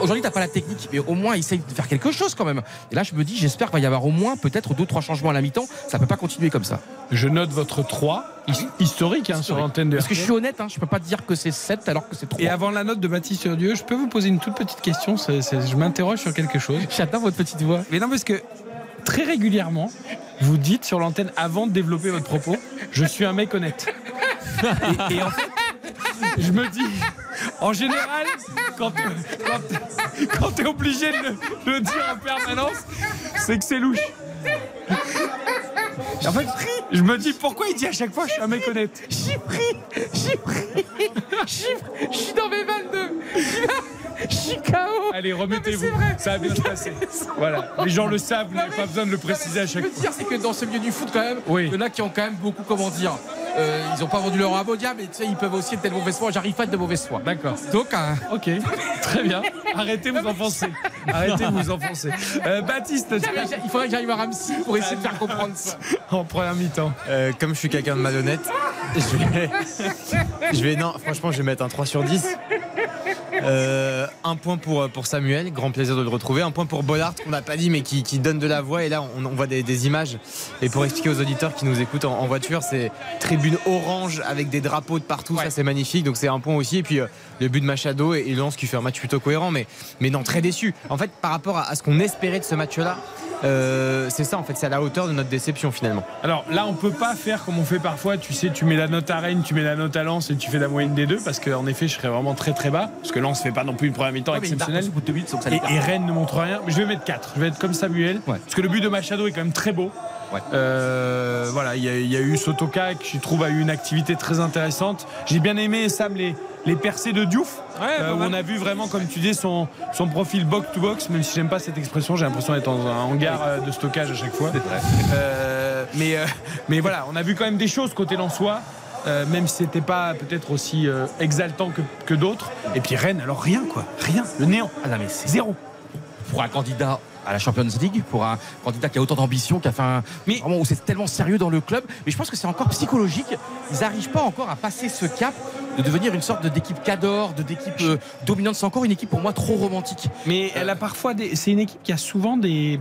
Aujourd'hui, t'as pas la technique, mais au moins, essaye de faire quelque chose quand même. Et là, je me dis, j'espère qu'il va y avoir au moins peut-être deux, trois changements à la mi-temps. Ça peut pas continuer comme ça. je note votre 3, his- historique, hein, sur l'antenne de Parce que je suis honnête, hein, je peux pas te dire que c'est 7 alors que c'est 3. Et avant la note de Baptiste Dieu, je peux vous poser une toute petite question Je m'interroge sur quelque chose. J'adore votre petite voix. Mais non, parce que très régulièrement, vous dites sur l'antenne, avant de développer votre propos, je suis un mec honnête. Et, et en fait, je me dis, en général, quand, quand, t'es obligé de de le dire en permanence, c'est que c'est louche. En fait, je me dis, pourquoi il dit à chaque fois, je suis un mec honnête J'ai pris, j'ai pris, je suis dans mes 22. Je suis KO. Allez, remettez-vous. Ça va bien se passer. Voilà. Les gens le savent, vous n'avez pas besoin de le préciser à Ce chaque que je veux fois. dire, c'est que dans ce milieu du foot, quand même, Oui. il y en a qui ont quand même beaucoup, comment dire, euh, ils n'ont pas vendu leur abo mais tu sais, ils peuvent aussi être de mauvaise foi. J'arrive pas à être de mauvaise foi. D'accord. Donc, hein, Ok, très bien. Arrêtez vous enfoncer. Arrêtez vous enfoncer. Euh, Baptiste, tu il faudrait que j'arrive à Ramsey pour essayer de faire comprendre ça. en première mi-temps. Euh, comme je suis quelqu'un de malhonnête, je vais, je vais- non, franchement, je vais mettre un 3 sur 10. Euh, un point pour, pour Samuel, grand plaisir de le retrouver. Un point pour Bollard, qu'on n'a pas dit, mais qui, qui donne de la voix. Et là, on, on voit des, des images. Et pour expliquer aux auditeurs qui nous écoutent en, en voiture, c'est tribune orange avec des drapeaux de partout. Ça, c'est magnifique. Donc, c'est un point aussi. Et puis, euh, le but de Machado et, et Lens qui fait un match plutôt cohérent. Mais, mais non, très déçu. En fait, par rapport à, à ce qu'on espérait de ce match-là, euh, c'est ça, en fait. C'est à la hauteur de notre déception, finalement. Alors là, on peut pas faire comme on fait parfois. Tu sais, tu mets la note à Rennes, tu mets la note à Lens et tu fais la moyenne des deux parce qu'en effet, je serais vraiment très très bas. Parce que Lens fait pas non plus une première mi-temps Ouais, mais exceptionnelle. au bout de deux minutes, donc ça Et, Rennes ne montre rien. Je vais mettre 4. Je vais être comme Samuel. Ouais. Parce que le but de Machado est quand même très beau. Ouais. Euh, voilà, il y, a- il y a eu Sotoka qui, je trouve, a eu une activité très intéressante. J'ai bien aimé, Sam, les, les percées de Diouf. Ouais, euh, où on a vu vraiment, comme tu dis, son, son profil box-to-box, même si j'aime pas cette expression, j'ai l'impression d'être dans un hangar euh, de stockage à chaque fois. Euh, mais, euh, mais voilà, on a vu quand même des choses côté Lensois. euh, même si c'était pas peut-être aussi euh, exaltant que, que d'autres. Et puis Rennes, alors rien quoi, rien, le néant, Ah non, mais c'est zéro. pour un candidat à la Champions League, pour un candidat qui a autant d'ambition, qui a fait un. Mais- vraiment où c'est tellement sérieux dans le club. Mais je pense que c'est encore psychologique. Ils n'arrivent pas encore à passer ce cap de devenir une sorte d'équipe cador, de d'équipe euh, dominante. C'est encore une équipe pour moi trop romantique. Mais elle a parfois des. C'est une équipe qui a souvent des.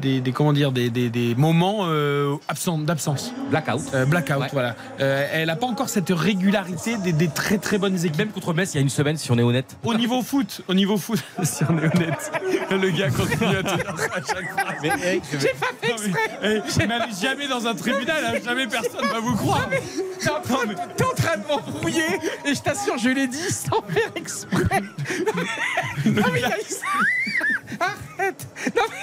Des, des- comment dire des, des- des moments euh, absents d'absence. Blackout. Euh, blackout Ouais. voilà. Euh, elle n'a pas encore cette régularité des, des très très bonnes équipes. Même contre Metz, il y a une semaine, si on est honnête. au niveau foot au niveau foot si on est honnête. le gars continue à tenir à chaque fois. Mais Eric, je vais- Non, mais, eh, n'allez jamais dans un tribunal hein, jamais personne va vous croire. T'es en train de- t'es en train de m'embrouiller et je t'assure, je l'ai dit sans faire exprès. Non, mais Arrête. Non, mais...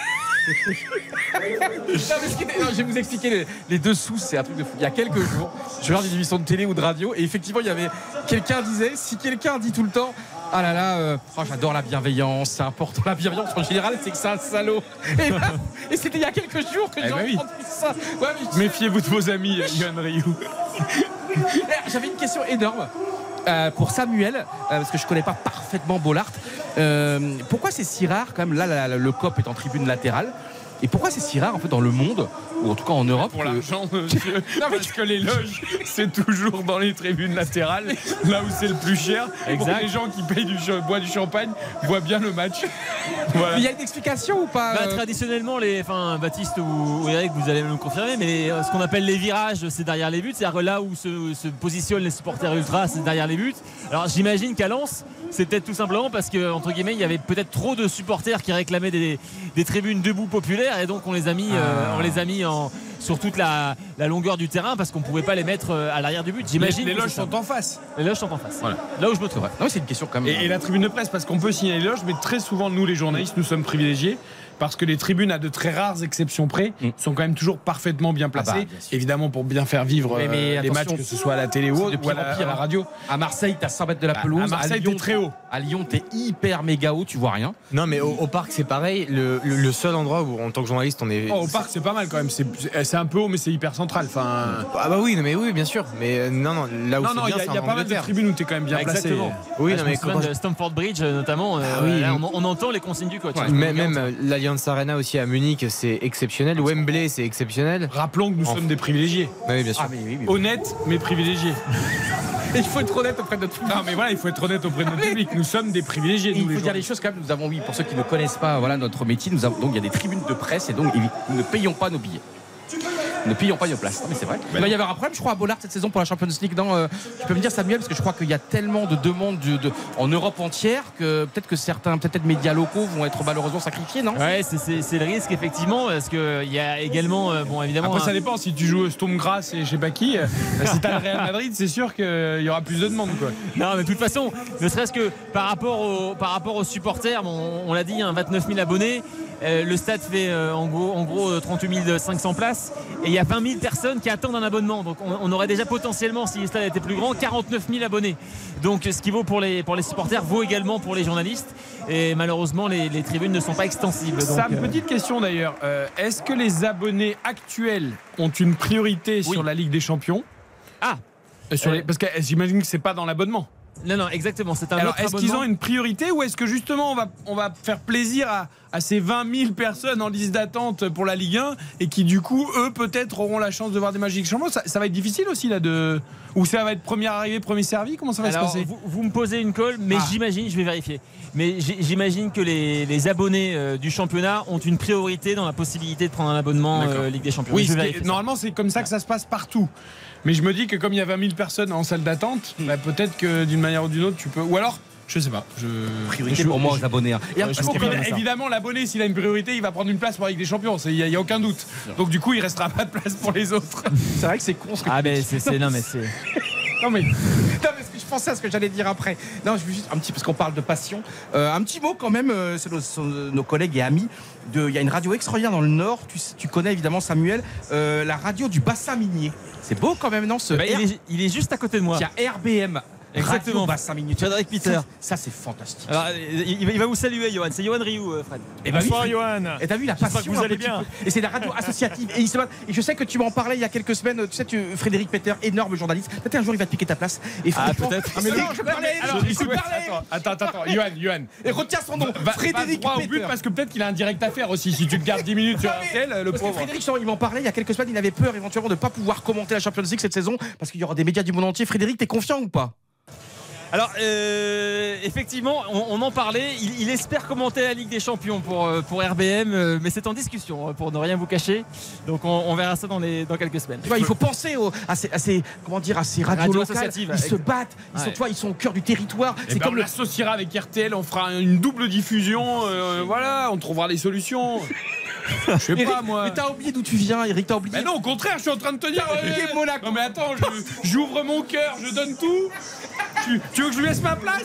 Non, mais ce qui était- non, je vais vous expliquer les, les dessous, c'est un truc de fou. Il y a quelques jours, je regarde une émission de télé ou de radio et effectivement, il y avait quelqu'un disait si quelqu'un dit tout le temps ah là là, euh, oh, j'adore la bienveillance, c'est important la bienveillance en général, c'est que c'est un salaud. Et, là, et c'était il y a quelques jours que Eh j'ai oui. entendu ça. Ouais, mais je- méfiez-vous de vos amis Yohan Ryu Eh, J'avais une question énorme. Euh, pour Samuel, euh, parce que je connais pas parfaitement Bollard, Euh, pourquoi c'est si rare quand même là le COP est en tribune latérale et pourquoi c'est si rare en fait dans le monde ou en tout cas en Europe pour que- l'argent monsieur parce que les loges c'est toujours dans les tribunes latérales là où c'est le plus cher pour Exact. que les gens qui payent du boivent du champagne voient bien le match voilà. Mais il y a une explication ou pas Bah, euh, traditionnellement, les, enfin, Baptiste ou, Eric, vous allez me le confirmer, mais euh, ce qu'on appelle les virages, c'est derrière les buts. C'est-à-dire que là où se, se positionnent les supporters ultras, c'est derrière les buts. Alors j'imagine qu'à Lens, c'est peut-être tout simplement parce que entre guillemets, il y avait peut-être trop de supporters qui réclamaient des, des tribunes debout populaires, et donc on les a mis, euh, on les a mis en, sur toute la, la longueur du terrain parce qu'on pouvait pas les mettre euh, à l'arrière du but. les, J'imagine. les que loges sont en face Les loges sont en face. Voilà. Là où je me trouve. C'est une question quand même. et, et la tribune de presse parce qu'on peut signer les loges mais très souvent nous les journalistes nous sommes privilégiés parce que les tribunes à de très rares exceptions près Mm. sont quand même toujours parfaitement bien placées bah, bien sûr. évidemment pour bien faire vivre Mais- mais euh, les matchs que ce soit à la télé ou, autre, ou à la, en pire, à la hein. radio À Marseille, t'as 100 mètres de la à pelouse. Marseille Lyon, t'es très haut À Lyon, t'es hyper méga haut, tu vois rien. Non, mais au, au parc, c'est pareil. Le, le- le seul endroit où, en tant que journaliste, on est. Oh, au parc c'est pas mal quand même c'est un peu haut mais c'est hyper central enfin Ah bah oui, mais oui, bien sûr. Mais euh, non, non, là où non c'est non il y a, y pas mal de tribunes où t'es quand même bien placé Exactement. Oui, Ah, non, mais quand Stamford Bridge euh, notamment. on, entend les consignes du coach. Hein. Même, l'Allianz Arena aussi à Munich, c'est exceptionnel. Wembley, c'est exceptionnel. rappelons que nous sommes des privilégiés Bah oui, bien sûr. Ah mais oui, oui. honnêtes mais privilégiés Il faut être honnête auprès de notre public. Non mais voilà, il faut être honnête auprès de notre public. Nous sommes des privilégiés. Nous, il les faut dire les choses quand même. Nous avons, oui, pour ceux qui ne connaissent pas voilà, notre métier, nous avons, donc il y a des tribunes de presse et donc nous ne payons pas nos billets. Ne payons pas nos places. Non, mais c'est vrai. Il va y avoir un problème, je crois, à Bollard cette saison pour la Champions League. Dans, euh, tu peux me dire, Samuel, parce que je crois qu'il y a tellement de demandes de- de- en Europe entière que peut-être que certains peut-être médias locaux vont être malheureusement sacrifiés, non? Ouais, c'est- c'est c'est le risque effectivement parce que il y a également, euh, bon évidemment. Après, ça dépend. Si tu joues Storm Grass et je sais pas qui, euh, si t'as le Real Madrid, c'est sûr qu'il y aura plus de demandes. Quoi. Non, mais de toute façon, ne serait-ce que par rapport, au, par rapport aux supporters, bon, on l'a dit, hein, 29 000 abonnés. Euh, le stade fait euh, en gros, en gros euh, 38 500 places et il y a 20 000 personnes qui attendent un abonnement. Donc on, on aurait déjà potentiellement, si le stade était plus grand, 49 000 abonnés. Donc ce qui vaut pour les, pour les supporters vaut également pour les journalistes. Et malheureusement, les, les tribunes ne sont pas extensibles. Donc, Sam, euh, petite question d'ailleurs. Euh, Est-ce que les abonnés actuels ont une priorité Oui. sur la Ligue des Champions? Ah Euh, sur Euh, les- Parce que euh, j'imagine que c'est pas dans l'abonnement. Non, non, exactement. C'est un Alors, est-ce qu'ils ont une priorité ou est-ce que justement on va, on va faire plaisir à, à ces 20 000 personnes en liste d'attente pour la Ligue 1 et qui du coup, eux, peut-être auront la chance de voir des des Champions? Ça, ça va être difficile aussi là de. Ou ça va être premier arrivé, premier servi? Comment ça va Alors, se passer? vous, vous me posez une colle, mais Ah. j'imagine, je vais vérifier. Mais j'imagine que les, les abonnés euh, du championnat ont une priorité dans la possibilité de prendre un abonnement euh, Ligue des Champions. Oui, je vais vérifier normalement c'est comme ça que ça se passe partout. Mais je me dis que comme il y a 20 000 personnes en salle d'attente, bah, peut-être que d'une manière ou d'une autre tu peux. Ou alors, je sais pas. Je... Priorité je- pour moi aux abonnés. hein. Et ça. Évidemment, l'abonné, s'il a une priorité, il va prendre une place pour la Ligue des Champions. Il n'y a, y a aucun doute. Donc du coup, il restera pas de place pour les autres. c'est vrai que c'est con ce que Ah, ben c'est. Non, mais c'est. Non mais Non, mais ce que je pensé à ce que j'allais dire après. Non, je veux juste un petit parce qu'on parle de passion. Euh, un petit mot quand même. euh, c'est nos collègues et amis. De, il y a une radio extraordinaire dans le Nord. Tu, connais évidemment Samuel, euh, la radio du bassin minier. C'est beau quand même, non ce Bah, R- il, est, il est juste à côté de moi. Tiens, RBM. Exactement. Radio bassin minier. Frédéric Peter. Ça, ça, c'est fantastique. Alors, il, va- il va vous saluer, Johan. C'est Johan Rioux, euh, Fred. Et bah oui, Bonsoir, Fred. Johan. Et t'as vu la passion que vous allez bien. peu. Et c'est la radio associative. Et, il se bat- et je sais que tu m'en parlais il y a quelques semaines. Tu sais, tu, Frédéric Peter, énorme journaliste. Peut-être un jour il va te piquer ta place. Et Ah, peut-être. Ah, mais non, je parlais. Alors, je- parlais. attends, attends, attends, Johan, Johan. Et retiens son nom. Va, Frédéric va droit au but Peter. parce que peut-être qu'il a un direct à faire aussi. Si tu te gardes 10 minutes sur RTL, le pauvre. Frédéric, il m'en parlait il y a quelques semaines. Il avait peur éventuellement de ne pas pouvoir commenter la Champions League cette saison parce qu'il y aura des médias du monde entier. Frédéric, t'es confiant ou pas? Alors, euh, effectivement, on, on en parlait. Il, il espère commenter la Ligue des Champions pour, euh, pour RBM, euh, mais c'est en discussion, pour ne rien vous cacher. Donc, on, on verra ça dans, les, dans quelques semaines. Tu vois, il faut penser aux- à, ces, à ces- comment dire, à ces radios Radio locales. Ils se battent. Ils sont, Ouais. vois, ils sont au cœur du territoire. Eh C'est ben, comme on le l'associera avec RTL, on fera une double diffusion, euh, voilà, on trouvera les solutions. Je sais Eric, pas moi. Mais t'as oublié d'où tu viens, Eric. T'as oublié. Mais non, au contraire, je suis en train de te dire. Euh, Monaco. Non mais attends, je- j'ouvre mon cœur, je donne tout. Tu, tu veux que je lui laisse ma place?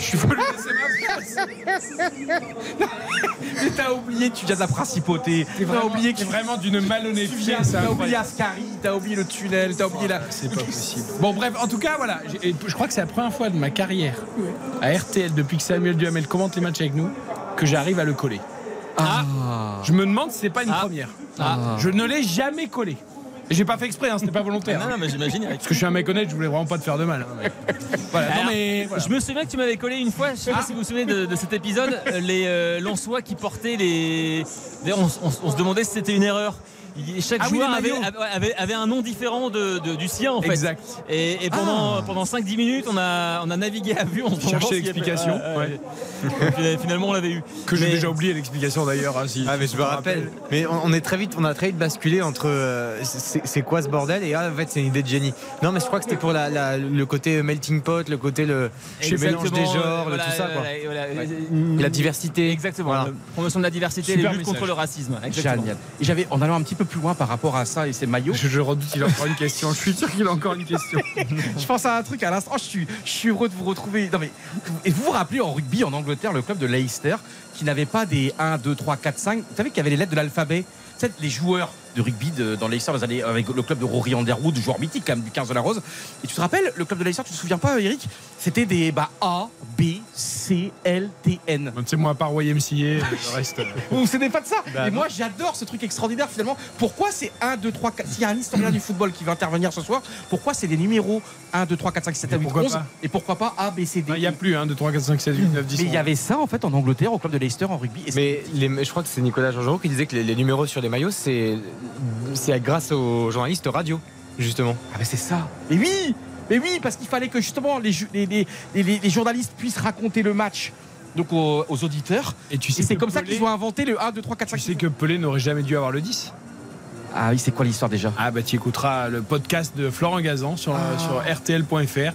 Je veux lui laisser ma place. Mais t'as oublié, tu viens de la principauté. T'as oublié que vraiment d'une tu malhonnêteté. T'as oublié. Ascari, t'as oublié le tunnel, t'as oublié la. C'est pas possible. Bon bref, en tout cas voilà, j'ai- je crois que c'est la première fois de ma carrière à RTL depuis que Samuel Duhamel commente les matchs avec nous que j'arrive à le coller. Ah. Je me demande si c'est pas une Ah. première. Je ne l'ai jamais collé. J'ai pas fait exprès, hein, c'était pas volontaire. Non, non, mais j'imagine. Eric. Parce que je suis un mec honnête, je voulais vraiment pas te faire de mal. hein, mais- Voilà, non Alors, mais voilà. Je me souviens que tu m'avais collé une fois, je sais pas si vous vous souvenez de, de cet épisode, euh, les euh, Lensois qui portaient les. D'ailleurs, on, on- on se demandait si c'était une erreur. Chaque Ah joueur avait, maillots. avait- avait un nom différent de, de- du sien en fait. Exact. Et, et pendant, pendant 5-10 minutes, on a, on a navigué à vue. On avait- l'explication, Ouais, ouais. Et puis, finalement, on l'avait eu. Que j'ai Mais- déjà oublié l'explication d'ailleurs. hein, si- Ah mais je me rappelle. Mais on, on est très vite, on a très vite basculé entre euh, c'est quoi ce bordel? Et ah, en fait c'est une idée de génie. Non mais je crois que c'était pour la, la- le côté melting pot, le côté le le mélange des genres, euh, voilà, tout ça quoi. voilà, voilà. Et la diversité. Exactement. Voilà. la Promotion de la diversité, Super les luttes message. contre le racisme. Exactement. Génial. Et j'avais, en allant un petit peu plus loin par rapport à ça et ces maillots, Je, je redoute qu'il a encore une question. Je suis sûr qu'il a encore une question. je pense à un truc à l'instant. Je suis, je suis heureux de vous retrouver. Non mais, et vous vous rappelez en rugby en Angleterre, le club de Leicester qui n'avait pas des 1, 2, 3, 4, 5. Vous savez qu'il y avait les lettres de l'alphabet. Les joueurs de rugby de- dans allez avec le club de Rory Underwood, joueur mythique quand même du 15 de la Rose. Et tu te rappelles, le club de Leicester, tu te souviens pas, Eric? C'était des bah, A, B, C, L, T, N. C'est moi, à part YMCA, le reste. euh, Vous vous souvenez pas de ça? Bah Et moi j'adore ce truc extraordinaire finalement. Pourquoi c'est 1, 2, 3, 4 S'il y a un historien du football qui va intervenir ce soir, pourquoi c'est des numéros 1, 2, 3, 4, 5, 6, 7, 8, pourquoi 11 pas? Et pourquoi pas A, B, C, D Il n'y a plus, hein, 2, 3, 4, 5, 6, 8, 9, 10. Mais il y avait ça en fait en Angleterre au club de Leicester en rugby. Mais les- je crois que c'est Nicolas Georgerot qui disait que les, les numéros sur les maillots c'est c'est grâce aux journalistes radio justement. Ah, mais c'est ça. Mais oui Mais oui, parce qu'il fallait que justement les, ju- les, les- les- les journalistes puissent raconter le match donc aux, aux auditeurs. Et tu sais Et c'est comme ça qu'ils ont inventé le 1, 2, 3, 4, 5, Tu sais que Pelé n'aurait jamais dû avoir le 10 Ah oui, c'est quoi l'histoire déjà? Ah bah tu écouteras le podcast de Florent Gazan sur, Ah. sur rtl.fr.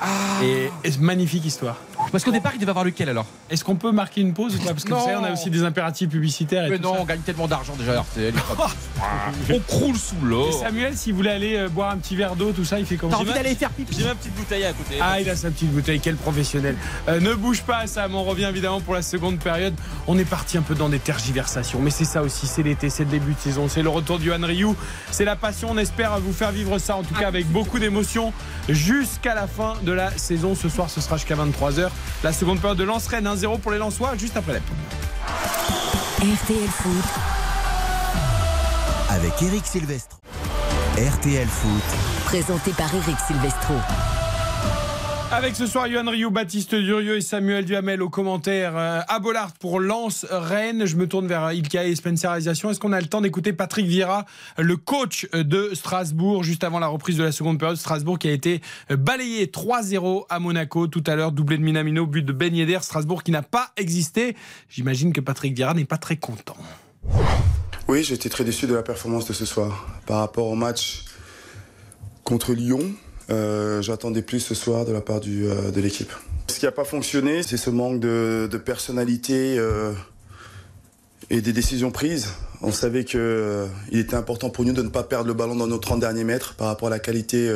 Ah Et, et magnifique histoire. Parce qu'au départ, il devait avoir lequel alors Est-ce qu'on peut marquer une pause ou pas? Parce que Non. vous savez, on a aussi des impératifs publicitaires et Mais tout non, ça. on gagne tellement d'argent déjà à RTL. on croule sous l'eau. Et Samuel, s'il voulait aller euh, boire un petit verre d'eau, tout ça, il fait comment? T'as envie d'aller faire pipi J'ai ma petite bouteille à côté. Ah, il a sa petite bouteille, quel professionnel. Euh, ne bouge pas, Sam, on revient évidemment pour la seconde période. On est parti un peu dans des tergiversations, mais c'est ça aussi, c'est l'été, c'est le début de saison, c'est le retour du Han Ryu, c'est la passion. On espère vous faire vivre ça, en tout cas avec beaucoup d'émotion, jusqu'à la fin de la saison. Ce soir, ce sera jusqu'à 23h. La seconde période de Lance Rennes, 1-0 pour les Lensois, juste après la pub. RTL Foot, avec Eric Silvestre. RTL Foot. présenté par Eric Silvestro. Avec ce soir, Yohan Ryu, Baptiste Durieux et Samuel Duhamel aux commentaires. Euh, à Bollard pour Lens Rennes. Je me tourne vers Ilka et Spencerisation. Est-ce qu'on a le temps d'écouter Patrick Vieira, le coach de Strasbourg, juste avant la reprise de la seconde période? Strasbourg qui a été balayé 3-0 à Monaco tout à l'heure, doublé de Minamino, but de Ben Yedder. Strasbourg qui n'a pas existé. J'imagine que Patrick Vieira n'est pas très content. Oui, j'étais très déçu de la performance de ce soir. Par rapport au match contre Lyon, euh, j'attendais plus ce soir de la part euh, de l'équipe. Ce qui n'a pas fonctionné, c'est ce manque de, personnalité euh, et des décisions prises. On savait qu'il était important pour nous de ne pas perdre le ballon dans nos 30 derniers mètres par rapport à la qualité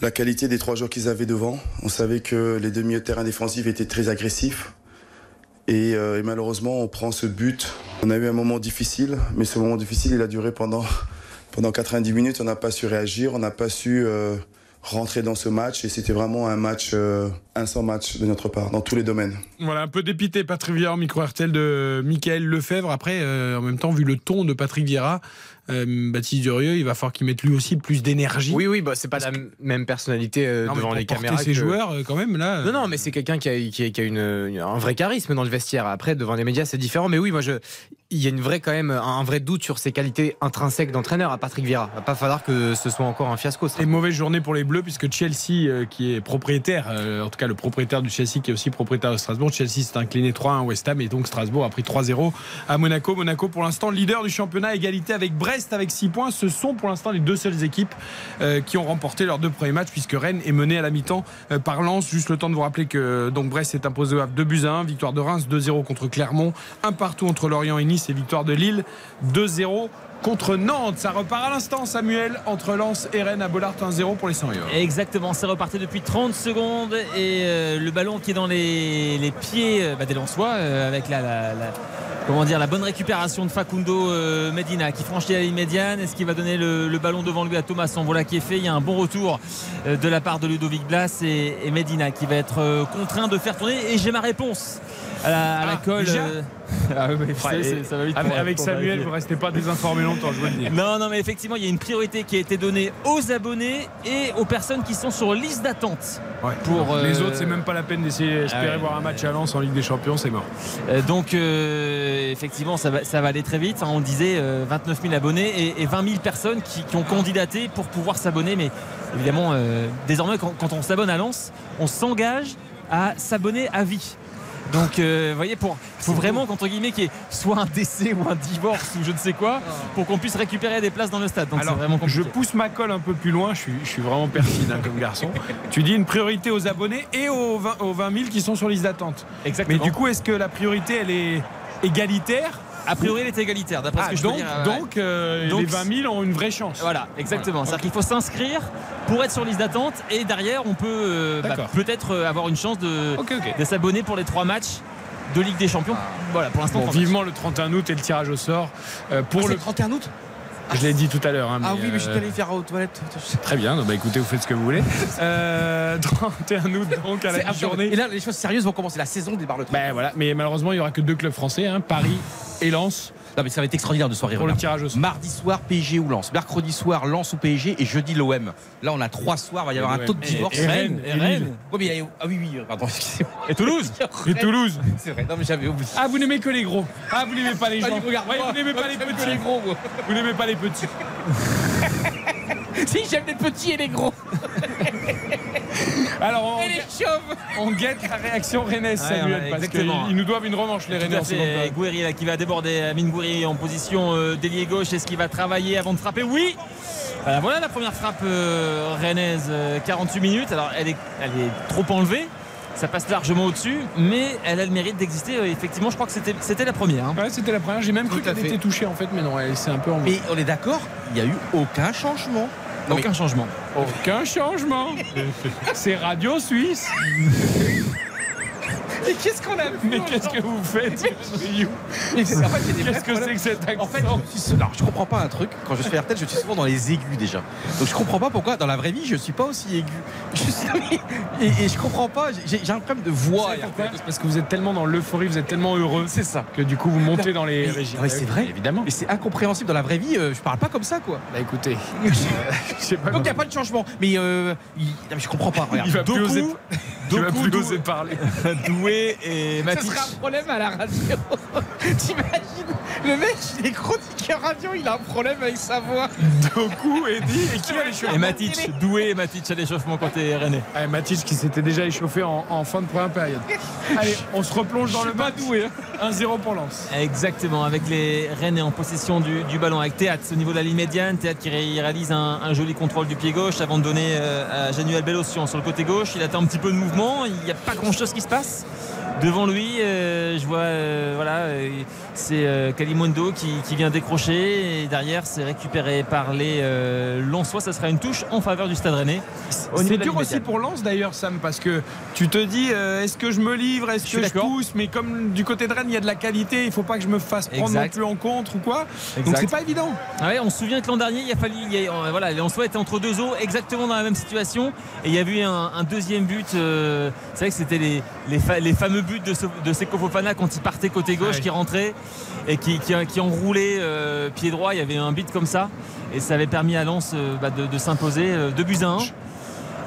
la qualité des trois joueurs qu'ils avaient devant. On savait que les deux milieux de terrain défensifs étaient très agressifs. Et malheureusement, on prend ce but. On a eu un moment difficile, mais ce moment difficile, il a duré pendant, pendant 90 minutes. On n'a pas su réagir, on n'a pas su euh, rentrer dans ce match. Et c'était vraiment un match, euh, un sans match de notre part, dans tous les domaines. Voilà, un peu dépité Patrick Vieira, micro RTL de Michael Lefebvre. Après, euh, en même temps, vu le ton de Patrick Vieira, euh, Baptiste Durieux, il va falloir qu'il mette lui aussi plus d'énergie. Oui, oui, bah, c'est pas la même personnalité euh, Non, devant les porter caméras. ses que- joueurs, euh, quand même, là. Non, non, mais c'est quelqu'un qui a, qui a- qui a une, une- un vrai charisme dans le vestiaire. Après, devant les médias, c'est différent. Mais oui, moi, je, il y a une vraie, quand même, un, vrai doute sur ses qualités intrinsèques d'entraîneur à Patrick Vieira. Il va pas falloir que ce soit encore un fiasco. ça. Et mauvaise journée pour les Bleus puisque Chelsea, euh, qui est propriétaire, euh, en tout cas le propriétaire du Chelsea qui est aussi propriétaire de Strasbourg, Chelsea s'est incliné 3-1 à West Ham et donc Strasbourg a pris 3-0 à Monaco. Monaco pour l'instant leader du championnat, égalité avec Brest avec 6 points. Ce sont pour l'instant les deux seules équipes euh, qui ont remporté leurs deux premiers matchs puisque Rennes est menée à la mi-temps par Lens. Juste le temps de vous rappeler que donc Brest s'est imposé Havre 2 buts à 1, victoire de Reims 2-0 contre Clermont, un partout entre Lorient et Nice et victoire de Lille 2-0 contre Nantes. Ça repart à l'instant, Samuel, entre Lens et Rennes à Bollard 1-0 pour les 100 euros. Exactement, c'est reparti depuis 30 secondes et euh, le ballon qui est dans les, les pieds euh, bah, des Lensois euh, avec la, la- la- comment dire, la bonne récupération de Facundo Medina qui franchit la ligne médiane. Est-ce qu'il va donner le, le ballon devant lui à Thomas Voilà qui est fait? Il y a un bon retour de la part de Ludovic Blas et, et Medina qui va être contraint de faire tourner. Et j'ai ma réponse à la, à la Ah, colle. déjà? ah oui, oui, vous savez, c'est- ça va vite Avec, pour- avec pour Samuel, vérifier. vous restez pas désinformé longtemps, je vous le dis. Non, non, mais effectivement, il y a une priorité qui a été donnée aux abonnés et aux personnes qui sont sur liste d'attente. Ouais. Pour, Les euh, autres, c'est même pas la peine d'essayer d'espérer Ah ouais. voir un match à Lens en Ligue des Champions, c'est mort. Euh, donc, euh, effectivement, ça va, ça va aller très vite. hein. on disait euh, 29 000 abonnés et, et 20 000 personnes qui, qui ont candidaté pour pouvoir s'abonner. Mais évidemment, désormais, quand, quand on s'abonne à Lens, on s'engage à s'abonner à vie. Donc, euh, vous voyez, pour faut vraiment qu'entre guillemets qu'il y ait soit un décès ou un divorce ou je ne sais quoi, pour qu'on puisse récupérer des places dans le stade. Donc, c'est Alors, vraiment je pousse ma colle un peu plus loin, je suis, je suis vraiment pertinent comme garçon. Tu dis une priorité aux abonnés et aux 20, aux 20 000 qui sont sur liste d'attente. Exactement. Mais du coup, est-ce que la priorité, elle est égalitaire a priori, elle est égalitaire, d'après Ah, ce que je donc, peux dire. Ouais. donc, euh, Donc, les 20 000 ont une vraie chance. Voilà, exactement. C'est-à-dire qu'il faut s'inscrire pour être sur liste d'attente et derrière, on peut euh, bah, peut-être euh, avoir une chance de, s'abonner pour les trois matchs de Ligue des Champions. Voilà, pour l'instant, Bon, vivement le 31 août et le tirage au sort euh, pour Ah, le. c'est 31 août? Je l'ai dit tout à l'heure. hein, Ah oui, mais je suis euh, allé faire aux toilettes. Très bien, donc, bah, écoutez, vous faites ce que vous voulez. Euh, 31 août, donc à la journée. Et là, les choses sérieuses vont commencer. La saison démarre le 30. Ben voilà, mais malheureusement, il n'y aura que deux clubs français, hein, Paris et Lens, Non, mais ça va être extraordinaire de soirée. pour le tirage. Mardi soir, PSG ou Lens. Mercredi soir, Lens ou PSG. Et jeudi, l'OM. Là, on a trois soirs. Il va y avoir un taux de divorce. et Rennes, et Rennes. Mais Ah oui, oui, pardon, excusez-moi. Et Toulouse Et Toulouse. C'est vrai, non, mais j'avais oublié. Ah, vous n'aimez que les gros. Ah, vous n'aimez pas les gens. Ouais, moi, vous n'aimez pas les petits. les gros. Vous n'aimez pas les petits. si, j'aime les petits et les gros. Alors, on, guette la réaction rennaise, Ouais, Samuel, ouais, parce exactement. qu'ils nous doivent une revanche, les à en seconde. Gouiri là, qui va déborder Amine Gouiri en position euh, d'ailier gauche. Est-ce qu'il va travailler avant de frapper? Oui voilà, voilà la première frappe euh, rennaise, euh, 48 minutes. Alors elle est, elle est trop enlevée. Ça passe largement au-dessus, mais elle a le mérite d'exister. Euh, Effectivement, je crois que c'était la première. hein. Ouais, c'était la première. J'ai même cru Tout qu'elle était touchée, en fait, mais non, elle s'est un peu en Mais on est d'accord, il n'y a eu aucun changement. Non, mais- Aucun changement. Aucun changement. C'est Radio Suisse. Mais qu'est-ce qu'on a vu Mais qu'est-ce que vous faites fait, Qu'est-ce que c'est que cet accent En fait, je, suis... alors, je comprends pas un truc. Quand je suis RTL, je suis souvent dans les aigus déjà. Donc je comprends pas pourquoi dans la vraie vie je suis pas aussi aigu. Je et, et je comprends pas. J'ai un problème de voix. Parce que vous êtes tellement dans l'euphorie, vous êtes tellement heureux C'est ça. que du coup vous montez dans les régimes. c'est vrai. Évidemment. Mais c'est incompréhensible dans la vraie vie. euh, je parle pas comme ça quoi. Bah écoutez, je pas. Donc il n'y a pas de changement. Mais, euh, il- non, mais je comprends pas. Regarde. Il va plus Doku, oser, il va Doku, plus Dou- oser parler. Doué et Ce Matic. sera un problème à la radio. T'imagines Le mec, il est chroniqueur radio, il a un problème avec sa voix. Doku, Eddy et qui a les cheveux Et Matic, Doué et Matic à l'échauffement côté rennais. Ah, Mathis qui s'était déjà échauffé en, en fin de première période. Allez, on se replonge dans le match. 1-0 pour Lens. Exactement, avec les Rennais en possession du, du ballon, avec Théâtre au niveau de la ligne médiane. Théâtre qui ré- réalise un, un joli contrôle du pied gauche avant de donner euh, à Januel Bellossian sur le côté gauche. Il attend un petit peu de mouvement, il n'y a pas grand chose qui se passe. Devant lui, euh, je vois, euh, voilà, euh, c'est euh, Kalimundo qui, qui vient décrocher et derrière c'est récupéré par les euh, Lensois. Ça sera une touche en faveur du Stade Rennais. C'est dur aussi pour Lens d'ailleurs, Sam, parce que tu te dis euh, est-ce que je me livre, est-ce que je pousse, mais comme du côté de Rennes il y a de la qualité, il faut pas que je me fasse prendre Exact. non plus en contre ou quoi. Donc c'est pas évident. Ah ouais, on se souvient que l'an dernier, il a fallu, il y a- euh, voilà, les Lensois étaient entre deux eaux, exactement dans la même situation, et il y a eu un, un deuxième but. euh, c'est vrai que c'était les, les, fa- les fameux buts de, Seko Fofana quand il partait côté gauche, Ah qui rentrait et qui, qui, qui enroulait euh, pied droit. Il y avait un beat comme ça, et ça avait permis à Lens euh, bah, de, s'imposer euh, 2 buts à 1.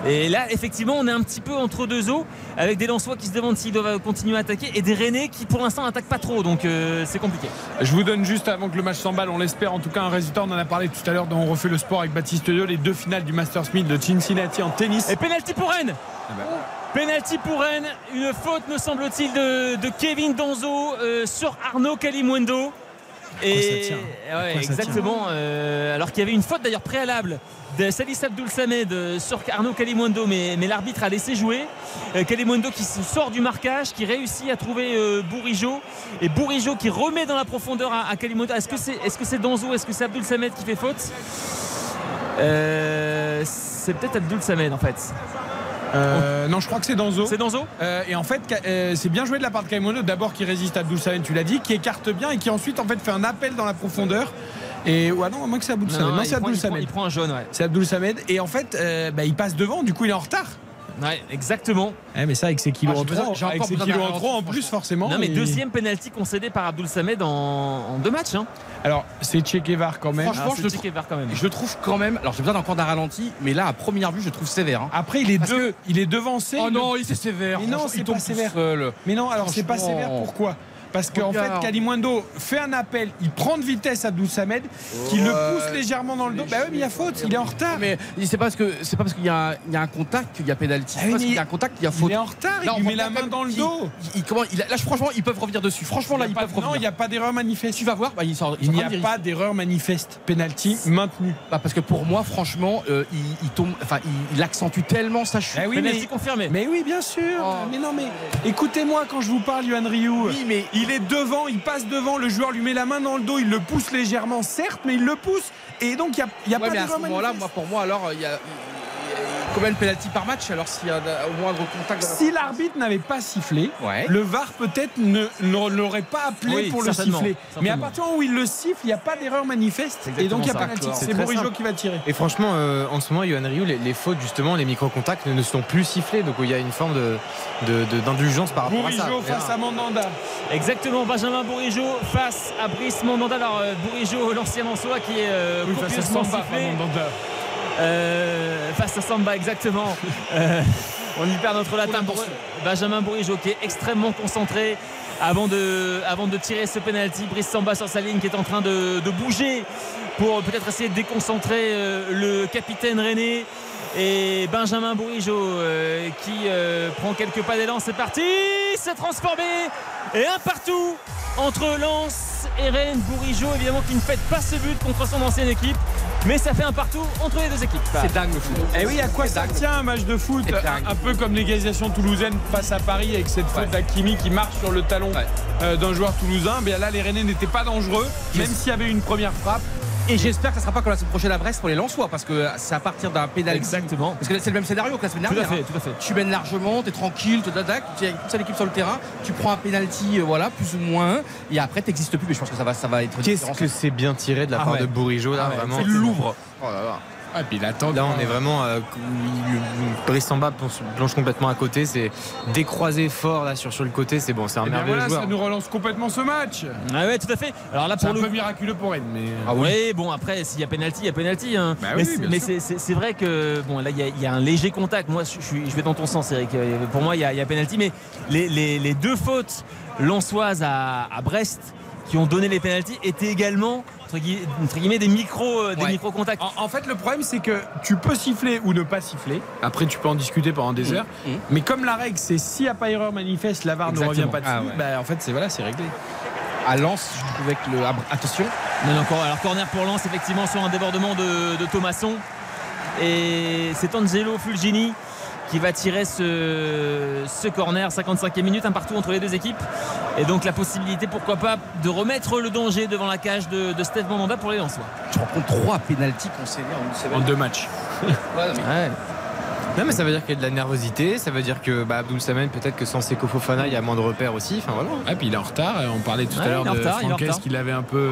Et là, effectivement, on est un petit peu entre deux eaux, avec des Lensois qui se demandent s'ils doivent continuer à attaquer, et des Rennais qui, pour l'instant, n'attaquent pas trop, donc euh, c'est compliqué. Je vous donne juste avant que le match s'emballe, on l'espère en tout cas un résultat. On en a parlé tout à l'heure dans On refait le sport avec Baptiste Dio, les deux finales du Masters 1000 de Cincinnati en tennis. Et penalty pour Rennes Penalty pour Rennes, une faute me semble-t-il de, de Kevin Danzo euh, sur Arnaud Kalimundo. Et ça tient? Ouais, quoi ça exactement. euh, alors qu'il y avait une faute d'ailleurs préalable de Salis Abdoul Samed euh, sur Arnaud Kalimundo, mais, mais l'arbitre a laissé jouer. Euh, Kalimundo qui sort du marquage, qui réussit à trouver euh, Bourigeau et Bourigeau qui remet dans la profondeur à, à Kalimundo. Est-ce que c'est est -ce c'est Danzo, est-ce que c'est Abdoul Samed qui fait faute? Euh, C'est peut-être Abdoul Samed en fait. Euh, non, je crois que c'est Danzo. C'est Danzo Euh, et en fait, euh, c'est bien joué de la part de Kaimono, d'abord qui résiste à Abdul Samed, tu l'as dit, qui écarte bien et qui ensuite en fait fait un appel dans la profondeur. Et ouais, non, à moins que c'est Abdul Samed. Non, c'est prend- Abdul il prend- Samed. il prend un jaune, ouais. C'est Abdul Samed. Et en fait, bah, il passe devant, du coup, il est en retard. Ouais, exactement. Eh, mais ça, avec ses kilos Ah, en besoin- trop, avec ses kilos en trop en plus, forcément. Non, mais deuxième penalty concédé par Abdoul Samed en, en deux matchs. Hein. Alors, c'est Che Guevara quand même. Franchement, Ah, je le quand même. Je trouve quand même. Alors j'ai besoin encore d'un ralenti, mais là à première vue je trouve sévère. hein. Après, il est, Parce deux, il est devancé. Oh non, il c'est sévère. Mais non, c'est pas sévère. seul. Mais non, alors c'est pas sévère. Pourquoi? Parce qu'en fait, Regarde. Kalimundo fait un appel, il prend de vitesse Abdul Samed, qui le pousse légèrement dans le dos. Bah oui, mais il y a faute, il est en retard. Mais c'est pas parce que c'est pas parce qu'il y, a un- il y a un contact qu'il y a pénalty. Ah parce qu'il y a un contact qu'il y a faute. Il est en retard, Là, il lui met la main dans le dos. il- il- comment, il- là, franchement, ils peuvent revenir dessus. Franchement, là, Il ils peuvent non, revenir. il n'y a pas d'erreur manifeste. Tu vas voir, bah, il sort- Il n'y a pas d'erreur manifeste. Penalty maintenu. Bah, parce que pour moi, franchement, euh, il, il tombe, enfin, il, il accentue tellement sa chute. Ah oui, penalty mais, confirmé. mais oui, bien sûr. Oh. Mais non, mais écoutez-moi quand je vous parle, Yuan Ryu. Oui, mais Il est devant, il passe devant, le joueur lui met la main dans le dos, il le pousse légèrement, certes, mais il le pousse. Et donc, il n'y a, y a Ouais, pas mais à ce moment-là, moi, pour moi, alors, il y a combien de pénalty par match Alors, s'il y a au moindre contact. Si l'arbitre n'avait pas sifflé, Ouais. le VAR peut-être ne ne l'aurait pas appelé Oui, pour le siffler. Mais à partir du moment où il le siffle, il n'y a pas d'erreur manifeste. Et donc il y a ça. C'est Bourigeau qui va tirer. Et franchement, euh, en ce moment, Johan Ryu, les, les fautes, justement, les micro-contacts ne, ne sont plus sifflés. Donc il y a une forme de- de- de- d'indulgence par rapport à ça. Bourigeau face à Mandanda. Exactement, Benjamin Bourigeau face à Brice Mandanda. Alors, euh, Bourigeau, l'ancien Mansois qui est euh, Oui, sifflé. Mandanda. Euh, face à Samba, exactement. Euh, on y perd notre latin. Pour Benjamin Bourigeau qui est extrêmement concentré avant de, avant de tirer ce penalty. Brice Samba sur sa ligne qui est en train de, de bouger pour peut-être essayer de déconcentrer euh, le capitaine René. Et Benjamin Bourigeau euh, qui euh, prend quelques pas d'élan. C'est parti C'est transformé Et un partout entre Lens et Rennes. Bourigeau évidemment qui ne fait pas ce but contre son ancienne équipe. Mais ça fait un partout entre les deux équipes. C'est dingue le foot. Eh oui, à quoi ça tient un match de foot. Un peu comme l'égalisation toulousaine face à Paris avec cette faute Ouais. d'Akimi qui marche sur le talon Ouais. euh, d'un joueur toulousain. Bien là, les Rennais n'étaient pas dangereux, même s'il y avait une première frappe. Et j'espère que ça sera pas comme la semaine prochaine à Brest pour les Lensois parce que c'est à partir d'un pénalty. Exactement. Parce que c'est le même scénario que la semaine Tout à dernière. fait, hein. tout à fait. Tu mènes largement, tu es tranquille, tu as une seule équipe sur le terrain, tu prends un penalty, euh, voilà, plus ou moins, et après tu n'existes plus. Mais je pense que ça va, ça va être Qu'est-ce que c'est bien tiré de la Ah part ouais. de Bourigeau là, Ah ouais, vraiment. c'est Il l'ouvre. Oh là là. Ah, puis il attend. Là, on est vraiment. Euh, Brice Samba plonge- complètement à côté. C'est décroisé fort là sur, sur le côté. C'est bon, c'est un Et bien merveilleux voilà, joueur. ça nous relance complètement ce match. Ah ouais, tout à fait. Alors là, C'est pour un le peu miraculeux pour Rennes, mais. Ah oui, bon après s'il y a penalty, il y a penalty. hein. Bah mais oui, c'est- mais vrai que bon là il y, a- il y a un léger contact. Moi je, suis, je vais dans ton sens Eric. Euh, Pour moi il y a, y a penalty, mais les, les- les deux fautes lançoises à, à Brest qui ont donné les penalties étaient également entre gui- entre guillemets des micro euh, des Ouais. micro contacts. En, en fait, le problème, c'est que tu peux siffler ou ne pas siffler. Après, tu peux en discuter pendant des heures. mmh. Mais comme la règle, c'est n'y a pas erreur manifeste, la VAR ne revient pas dessus. Ah ouais. bah, en fait, c'est voilà, c'est réglé. À Lens, je trouvais que le. ah, Attention, Non, non, encore, alors corner pour Lens effectivement sur un débordement de, de Thomasson. Et c'est Angelo Fulgini qui va tirer ce, ce corner 55e minute un partout entre les deux équipes et donc la possibilité pourquoi pas de remettre le danger devant la cage de, de Steve Mandanda pour les Lensois Tu compte trois pénalties concédés en une semaine. En deux matchs. Ouais. Non mais ça veut dire qu'il y a de la nervosité, ça veut dire que bah, Abdoul Samen peut-être que sans Seko Fofana il y a moins de repères aussi. Enfin voilà. Ah, puis il est en retard. On parlait tout Ouais, à l'heure de Franquès retard. qu'il avait un peu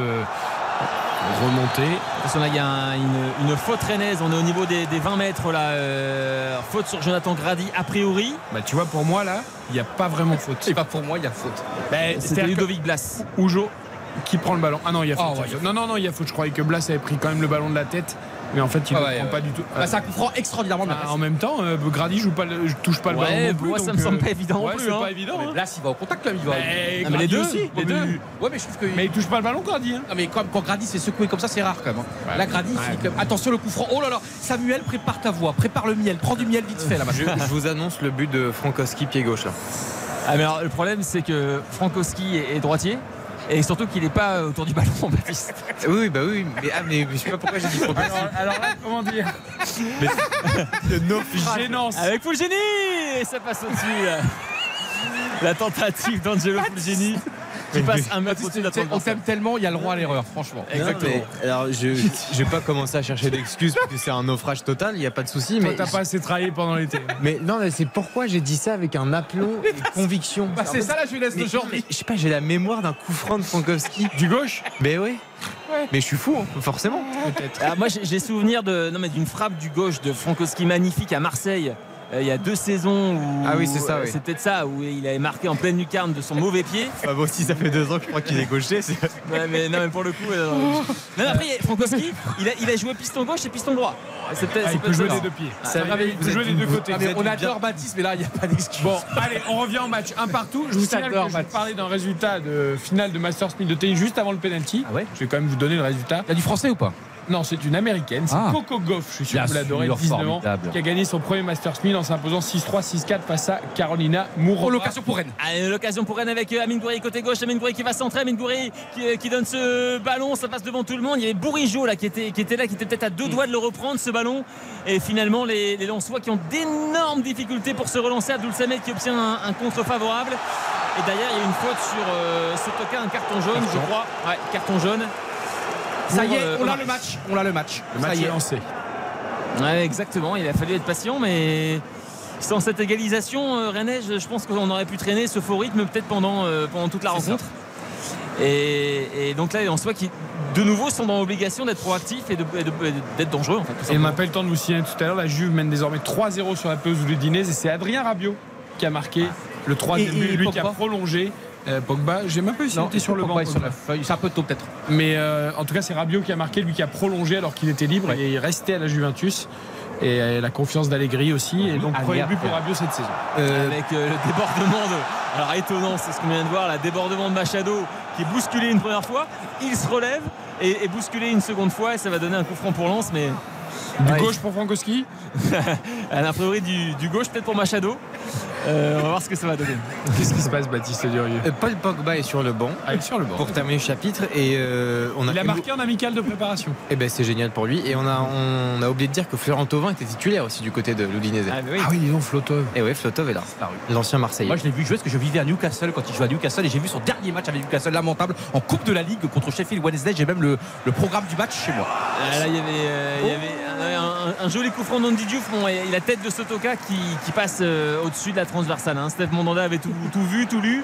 euh, remonté. Parce qu'on a- il y a un- une, une faute rennaise on est au niveau des, des 20 mètres là euh, faute sur Jonathan Grady a priori Bah, tu vois, pour moi, là, il n'y a pas vraiment faute. Et pas pour moi, il y a faute. Bah, c'était Ludovic Blas Oujo qui prend le ballon. Ah non, il y a faute. Ah, y a faute. Non, non, non, il y a faute. Je croyais que Blas avait pris quand même le ballon de la tête. Mais en fait, il ne Ah ouais, prend ouais. pas du tout. Bah, c'est un coup franc extraordinairement bien. Ah, en même temps, euh, Grady joue pas le- touche pas le ballon non plus. moi, ça me semble euh, pas évident non plus, c'est hein. pas évident. Mais hein. Blas, il va au contact là, il va. Mais Ah, mais Grady les deux, aussi, les mais- deux. Ouais, mais je trouve que. Mais il touche pas le ballon, Grady. Hein. Non, mais quand, quand Grady s'est secoué comme ça, c'est rare quand même. hein. Là, Grady, il Ouais. finit quand même- Attention, le coup franc. Oh là là, Samuel, prépare ta voix, prépare le miel, prends du miel vite fait là Je, je vous annonce le but de Frankowski pied gauche là. Ah, mais alors, le problème c'est que Frankowski est droitier et surtout qu'il n'est pas autour du ballon Baptiste Oui, bah oui, mais, ah, mais je sais pas pourquoi j'ai dit Frankowski. Alors, alors là, comment dire Gênance. avec Fulgini et ça passe au-dessus là. la tentative d'Angelo Fulgini qui passe un mètre au-dessus de la Tu sais, On t'aime tellement, il y a le droit à l'erreur, franchement. Exactement. Non, mais, alors je, vais pas commencer à chercher d'excuses parce que c'est un naufrage total, il n'y a pas de souci. Toi, Mais, t'as pas assez travaillé pendant l'été. mais non, mais c'est pourquoi j'ai dit ça avec un aplomb et conviction. Bah, c'est ça la jeunesse Mais- d'aujourd'hui. mais Je sais pas, j'ai la mémoire d'un coup franc de Frankowski. Du gauche Mais oui. Mais je suis fou, hein, forcément. Ah, moi j'ai- souvenir de non mais d'une frappe du gauche de Frankowski magnifique à Marseille il y a deux saisons où Ah oui, c'est ça, oui. c'est peut-être ça où il avait marqué en pleine lucarne de son mauvais pied Bah, moi aussi, ça fait deux ans que je crois qu'il est gaucher. c'est- Ouais, mais non mais pour le coup euh, non, après Frankowski il a, il a joué piston gauche et piston droit c'est peut-être Ah, Il peut peut-être jouer ça. des deux pieds. Ah, Ah, mais Il peut jouer des deux côtés. Ah, mais on bien- adore Baptiste, mais là, il n'y a pas d'excuse. Bon, allez, on revient au match. Un partout. Je vous signale que je vais parler d'un résultat de finale de Masters 1000 de tennis juste avant le penalty. Ah ouais Je vais quand même vous donner le résultat. T'as du français ou pas? Non, c'est une américaine. C'est Ah. Coco Goff, je suis sûr que vous l'adorez, sûr, 19 ans, qui a gagné son premier Masters 1000 en s'imposant 6-3, 6-4 face à Carolina Mourova. Oh, l'occasion pour Rennes. Allez, l'occasion pour Rennes avec euh, Amine Gouiri côté gauche. Amine Gouiri qui va centrer. Amine qui, euh, qui donne ce ballon. Ça passe devant tout le monde. Il y avait Bourigeau là qui était, qui était là, qui était peut-être à deux doigts de le reprendre ce ballon. Et finalement, les, les Lensois qui ont d'énormes difficultés pour se relancer. Abdoul Samed qui obtient un, un contre favorable. Et derrière, il y a une faute sur euh, Sotoka, un carton jaune, je crois. Ouais, carton jaune. Ça y est, euh, on a le match. On a le match. Le Ça match y est lancé. Ouais, exactement. Il a fallu être patient, mais sans cette égalisation, euh, Rennais, je, je pense qu'on aurait pu traîner ce faux rythme peut-être pendant, euh, pendant toute la rencontre. Et, et donc là, en soi, qui de nouveau sont dans l'obligation d'être proactifs et d'être dangereux. En fait, tout Et il simplement. m'a pas eu le temps de vous signaler tout à l'heure, la Juve mène désormais 3-0 sur la pelouse de Dinez et c'est Adrien Rabiot qui a marqué le troisième but, lui qui a prolongé. Euh, Pogba, j'ai même pas eu était sur le banc. Pogba sur la feuille. C'est un peu tôt peut-être. Mais euh, en tout cas, c'est Rabiot qui a marqué, lui qui a prolongé alors qu'il était libre et il restait à la Juventus. Et euh, la confiance d'Allegri aussi. Et donc, Allez, premier but pour Rabiot cette saison. Euh, Avec euh, le débordement de. Alors étonnant, c'est ce qu'on vient de voir, la débordement de Machado qui est bousculé une première fois. Il se relève et est bousculé une seconde fois et ça va donner un coup franc pour Lens. Mais Du Ouais. gauche pour Frankowski. a priori du, du gauche peut-être pour Machado. Euh, on va voir ce que ça va donner. Qu'est-ce qui se passe, Baptiste Durieux euh, Paul Pogba est sur le banc Ah, il est sur le banc. pour terminer le chapitre et euh, on a. Il a marqué en amical de préparation. Et ben c'est génial pour lui et on a on a oublié de dire que Florent Thauvin était titulaire aussi du côté de l'Udinese. Ah, oui. Ah oui, dis donc, Flotov. Et ouais, Flotov est là, l'ancien Marseillais. Moi, je l'ai vu jouer parce que je vivais à Newcastle quand il jouait à Newcastle et j'ai vu son dernier match avec Newcastle lamentable en Coupe de la Ligue contre Sheffield Wednesday. J'ai même le, le programme du match chez moi. Ah, là, il y avait, euh, il y avait un, joli coup franc d'Andy Diouf. Bon, et la tête de Sotoka qui, qui passe euh, au-dessus de la transversale. Hein. Steph Mondanda avait tout, tout vu, tout lu.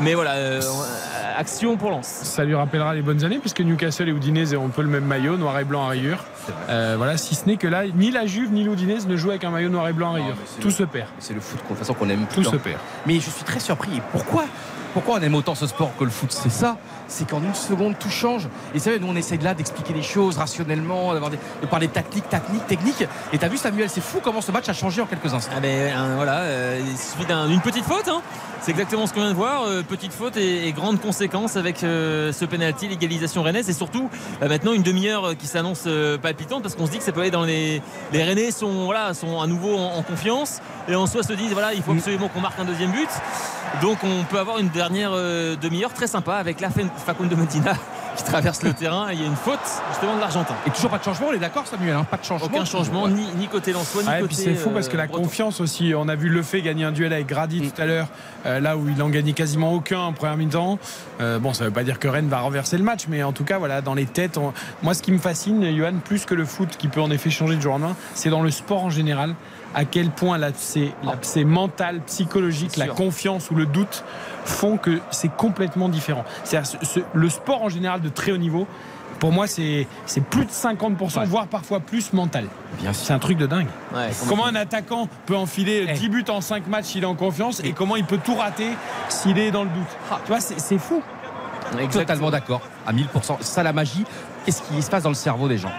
Mais voilà, euh, on- action pour Lens. Ça lui rappellera les bonnes années puisque Newcastle et Udinese ont un peu le même maillot, noir et blanc à rayures. Euh, voilà, si ce n'est que là, ni la Juve ni l'Udinese ne jouent avec un maillot noir et blanc à rayures. Tout le- se perd. C'est le foot, de toute façon, qu'on aime Tout plus. se perd. Mais je suis très surpris. Pourquoi pourquoi on aime autant ce sport que le foot? C'est ça. C'est qu'en une seconde, tout change. Et vous savez, nous, on essaie de là d'expliquer les choses rationnellement, de parler tactique, technique, technique. Et t'as vu, Samuel, c'est fou comment ce match a changé en quelques instants. Ah ben, voilà, euh, il suffit d'un- d'une petite faute. hein. C'est exactement ce qu'on vient de voir. euh, petite faute et, et grande conséquence avec euh, ce penalty, l'égalisation rennaise. Et surtout, euh, maintenant, une demi-heure euh, qui s'annonce palpitante parce qu'on se dit que ça peut aller dans les. Les Rennais sont, voilà, sont à nouveau en, en confiance. Et en soi se disent voilà, il faut absolument qu'on marque un deuxième but. Donc on peut avoir une dernière demi-heure très sympa avec la Facundo Medina qui traverse le terrain. Il y a une faute justement de l'Argentin. Et toujours pas de changement, on est d'accord Samuel hein, Pas de changement. Aucun changement, ni, ni côté Lensois, ni côté. c'est fou parce que la euh, breton. confiance aussi, on a vu Le fait gagner un duel avec Grady Mm. tout à l'heure, euh, là où il en gagnait quasiment aucun en première mi-temps. Euh, bon, ça veut pas dire que Rennes va renverser le match, mais en tout cas, voilà, dans les têtes, on- moi ce qui me fascine, Johan, plus que le foot qui peut en effet changer de jour en lendemain, c'est dans le sport en général, à quel point l'accès mental, psychologique, C'est la confiance ou le doute font que c'est complètement différent. C'est-à-dire, ce- ce- le sport en général de très haut niveau, pour moi, c'est c'est plus de 50%, Ouais. voire parfois plus mental. Bien C'est un truc de dingue. Ouais, Comment un attaquant peut enfiler Eh. 10 buts en 5 matchs s'il est en confiance et comment il peut tout rater s'il est dans le doute? Tu vois, c'est c'est fou. Exactement. Totalement d'accord, à 1000%. C'est ça la magie. Qu'est-ce qui se passe dans le cerveau des gens?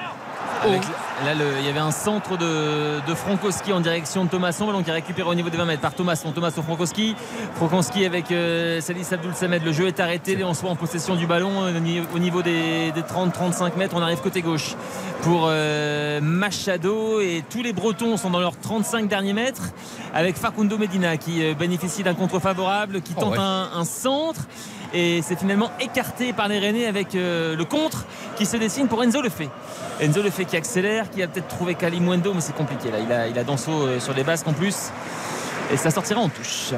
Avec- là, le- il y avait un centre de, de Frankowski en direction de Thomasson, ballon qui est récupéré au niveau des 20 mètres par Thomasson. Thomasson Frankowski. Frankowski avec euh, Salis Abdoul Samed. Le jeu est arrêté. On soit en possession du ballon euh, au ni- au niveau des, 30-35 mètres. On arrive côté gauche pour euh, Machado et tous les Bretons sont dans leurs 35 derniers mètres avec Facundo Medina qui euh, bénéficie d'un contre favorable, qui Oh, tente ouais. un, un centre et c'est finalement écarté par les Rennais avec euh, le contre qui se dessine pour Enzo Lefebvre. Enzo Lefebvre qui accélère, qui a peut-être trouvé Kalimundo, mais c'est compliqué là. Il a, il Danso euh, sur les basques en plus. Et ça sortira en touche.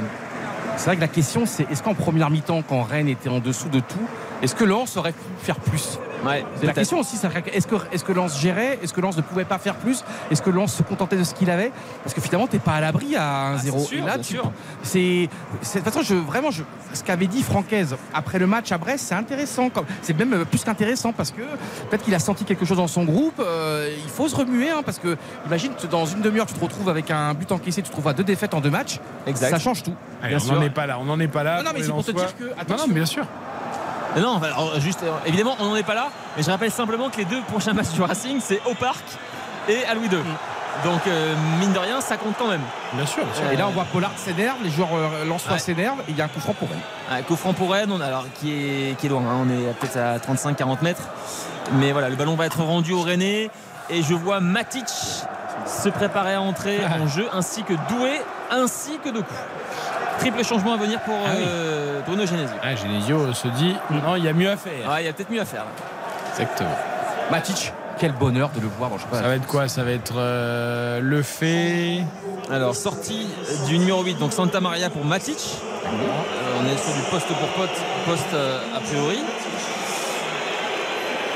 C'est vrai que la question, c'est est-ce qu'en première mi-temps, quand Rennes était en dessous de tout, est-ce que Lens aurait pu faire plus? Ouais, la question aussi, c'est est-ce que, est que Lens gérait Est-ce que Lens ne pouvait pas faire plus Est-ce que Lens se contentait de ce qu'il avait? Parce que finalement, t'es pas à l'abri à 1-0. Ah, c'est tu- de toute façon, je, vraiment, je, ce qu'avait dit Francaise après le match à Brest, c'est intéressant. comme- C'est même euh, plus qu'intéressant parce que peut-être qu'il a senti quelque chose dans son groupe. euh, il faut se remuer hein, parce que imagine, dans une demi-heure, tu te retrouves avec un but encaissé, tu te retrouves à deux défaites en deux matchs. Exact. Ça change tout. Allez, on n'en est pas là, on n'en est pas là. Non, non, mais c'est pour te dire que. Non, non, bien sûr. Non, alors, juste, euh, évidemment, on n'en est pas là. Mais je rappelle simplement que les deux prochains matchs du Racing, c'est au Parc et à Louis II. Donc, euh, mine de rien, ça compte quand même. Bien sûr, bien sûr. Euh, Et là, on voit Pollard s'énerve, les joueurs euh, Ouais. s'énervent, et il y a un coup franc pour elle. Un coup franc pour Rennes, on- alors qui est, qui est loin, hein, on est peut-être à 35-40 mètres. Mais voilà, le ballon va être rendu au Rennais. Et je vois Matic se préparer à entrer en jeu, ainsi que Doué, ainsi que Doku. Triple changement à venir pour Ah oui. euh, Bruno Genesio. Ah, Genesio se dit non, il y a mieux à faire. Ouais, il y a peut-être mieux à faire. Exactement. Matic, quel bonheur de le voir dans je sais pas, Ça va être quoi? Ça va être euh, le fait. Alors, sortie du numéro 8, donc Santa Maria pour Matic. Euh, on est sur du poste pour poste, poste a priori.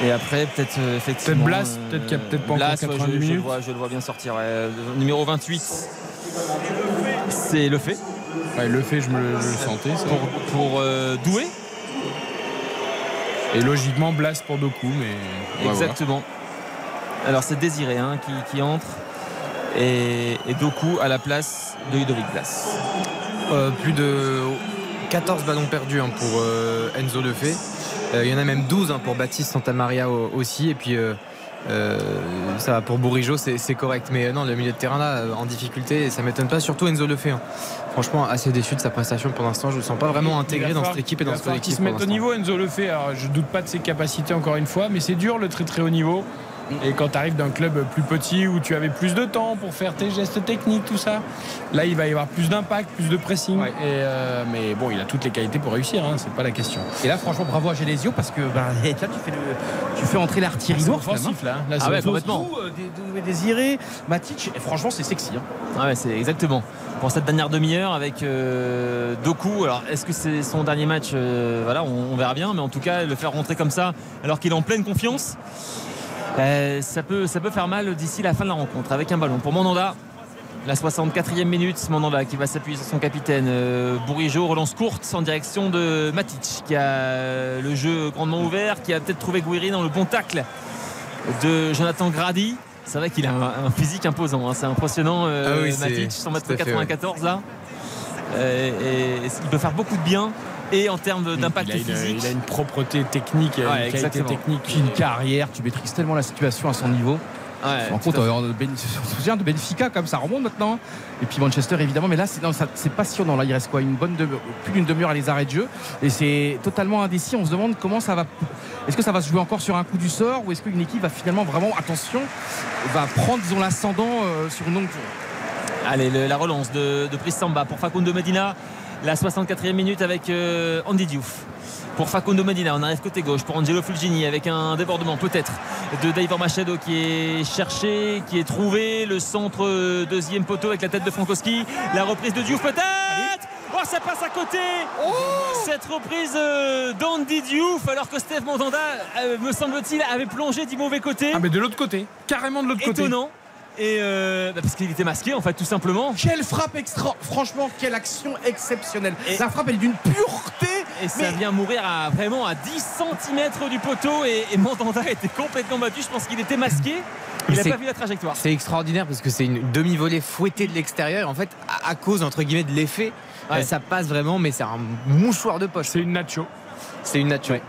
Et après, peut-être euh, effectivement. Peut-être Blas, peut-être qu'il y a peut-être pas encore Blas, ouais, 90 je, je le vois, je le vois bien sortir. ouais. Numéro 28, c'est le fait Ouais, le fait, je me le, je le sentais. ça. pour, pour euh, Doué. Et logiquement, Blast pour Doku, mais. voir. Exactement. Alors, c'est Désiré hein, qui, qui entre. Et, et Doku à la place de Ludovic Blas. Euh, plus de 14 ballons perdus hein, pour euh, Enzo Lefebvre. Euh, Il y en a même 12 hein, pour Baptiste Santamaria au- aussi. Et puis euh, ça va pour Bourigeau, c'est correct. Mais euh, non, le milieu de terrain là, euh, en difficulté, ça m'étonne pas. Surtout Enzo Lefebvre. hein. Franchement, assez déçu de sa prestation pour l'instant. Je ne le sens pas vraiment intégré Il dans cette équipe et il dans ce collectif. se pour mette au niveau, Enzo le. Alors, je doute pas de ses capacités encore une fois, mais c'est dur le très très haut niveau. Et quand tu arrives d'un club plus petit où tu avais plus de temps pour faire tes gestes techniques, tout ça, là il va y avoir plus d'impact, plus de pressing. Ouais. Et euh, mais bon, il a toutes les qualités pour réussir, hein, c'est pas la question. Et là, franchement, bravo à Genesio parce que bah, là, tu fais, le- tu fais entrer l'artillerie lourde. même, offensif là. hein. Là, Ah c'est ouais, complètement. Euh, Désiré, Matic, et franchement, c'est sexy. hein. Ah ouais, c'est exactement. Pour cette dernière demi-heure avec euh, Doku. Alors, est-ce que c'est son dernier match Euh, Voilà, on, on verra bien. Mais en tout cas, le faire rentrer comme ça, alors qu'il est en pleine confiance, euh, ça, peut, ça peut faire mal d'ici la fin de la rencontre. Avec un ballon pour Mandanda. La 64e minute, Mandanda qui va s'appuyer sur son capitaine. Euh, Bourigeau relance courte en direction de Matic qui a le jeu grandement ouvert, qui a peut-être trouvé Gouiri dans le bon tacle de Jonathan Grady. C'est vrai qu'il a un, un physique imposant, hein. c'est impressionnant. euh, Ah oui, Matic, 100 mètres tout à fait, 94 là. Euh, et, et il peut faire beaucoup de bien. Et en termes d'impact il a, une, physique, il a une propreté technique, il a Ouais, une qualité exactement. technique. Une carrière, tu maîtrises tellement la situation à son niveau. ouais, compte, euh, on se souvient de Benfica, comme ça remonte maintenant. Et puis Manchester, évidemment. Mais là, c'est passionnant. Là, il reste quoi Une bonne plus d'une demi-heure à les arrêts de jeu. Et c'est totalement indécis. On se demande comment ça va. Est-ce que ça va se jouer encore sur un coup du sort ou est-ce qu'une équipe va finalement vraiment, attention, va prendre, disons, l'ascendant euh, sur une longue Allez, le- la relance de, de Brice Samba pour Facundo Medina. La 64e minute avec euh, Andy Diouf. Pour Facundo Medina, on arrive côté gauche pour Angelo Fulgini avec un débordement peut-être de Davor Machado qui est cherché, qui est trouvé. Le centre euh, deuxième poteau avec la tête de Frankowski. La reprise de Diouf peut-être Oh, ça passe à côté Cette reprise euh, d'Andy Diouf alors que Steve Mandanda, me semble-t-il, avait plongé du mauvais côté. Ah, mais de l'autre côté, carrément de l'autre côté. Étonnant. Et euh, bah, parce qu'il était masqué en fait tout simplement. Quelle frappe extra Franchement, quelle action exceptionnelle. Et- La frappe, elle est d'une pureté. Et ça Mais- vient mourir à, vraiment à 10 cm du poteau et, et Mandanda était complètement battu. Je pense qu'il était masqué. Il n'a pas vu la trajectoire. C'est extraordinaire parce que c'est une demi-volée fouettée de l'extérieur. Et En fait, à, à cause entre guillemets de l'effet, Ouais. ça passe vraiment, mais c'est un mouchoir de poche. C'est une nacho. C'est une nature.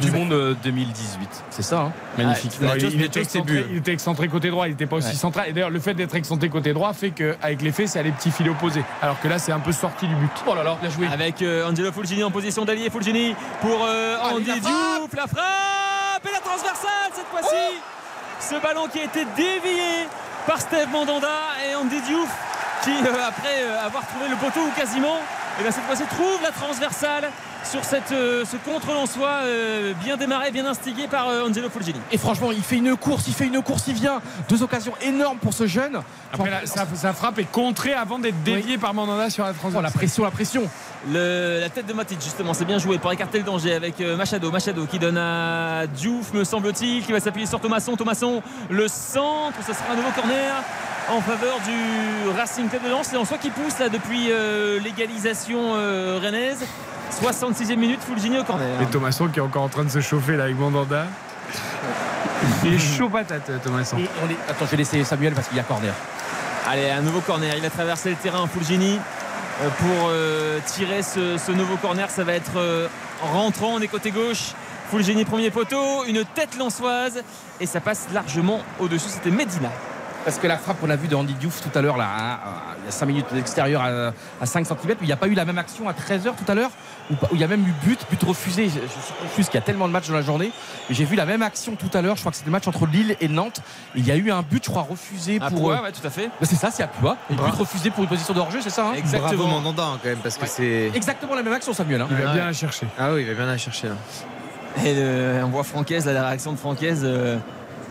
Du monde euh, 2018. C'est ça, hein magnifique. Ah, Nachos, il, était excentré, but. il était excentré côté droit, il n'était pas aussi Ouais. central. Et d'ailleurs, le fait d'être excentré côté droit fait qu'avec les faits, c'est à les petits filets opposés. Alors que là, c'est un peu sorti du but. Oh là là, bien joué. Avec euh, Angelo Fulgini en position d'allié. Fulgini pour euh, Allez, Andy la Diouf. La frappe et la transversale cette fois-ci. Ce ballon qui a été dévié par Steve Mandanda et Andy Diouf qui, euh, après euh, avoir trouvé le poteau ou quasiment, et bien cette fois-ci trouve la transversale sur cette, euh, ce contre-lensois euh, bien démarré, bien instigé par euh, Angelo Fulgini. Et franchement, il fait une course, il fait une course, il vient. Deux occasions énormes pour ce jeune. Après, sa, sa frappe est contrée avant d'être déviée par Mandanda sur la Oh, la pression, la pression. Le- la tête de Matic justement c'est bien joué pour écarter le danger avec euh, Machado Machado qui donne à Diouf me semble-t-il qui va s'appuyer sur Thomasson Thomasson le centre ce sera un nouveau corner en faveur du Racing Club de Lens et en soi qui pousse là depuis euh, l'égalisation euh, rennaise 66e minute Fulgini au corner Et Thomasson qui est encore en train de se chauffer là avec Mandanda. Il est chaud patate, Thomasson. Et on est... Attends, je vais laisser Samuel parce qu'il y a corner. Allez, un nouveau corner. Il a traversé le terrain, Fulgini, euh, pour euh, tirer ce, ce nouveau corner. Ça va être euh, rentrant. On est côté gauche. Fulgini, premier poteau. Une tête lançoise. Et ça passe largement au-dessus. C'était Medina. Parce que la frappe qu'on a vue de Andy Diouf tout à l'heure, là, hein, euh, il y a 5 minutes d'extérieur à, à 5 cm, mais il n'y a pas eu la même action à 13h tout à l'heure, où, il y a même eu but, but refusé? Je, je suis confus parce qu'il y a tellement de matchs dans la journée. Mais j'ai vu la même action tout à l'heure, je crois que c'était le match entre Lille et Nantes. Et il y a eu un but, je crois, refusé À pour. Poix, euh, ouais, tout à fait. c'est ça, c'est à Pua. Et but refusé pour une position de hors-jeu, c'est ça hein? Exactement. Bravo Mandanda hein, quand même parce que c'est. Exactement la même action, Samuel. hein. Il va bien la chercher. Ah oui, il va bien la chercher là. Et le- on voit Francaise, la réaction de Francaise. euh,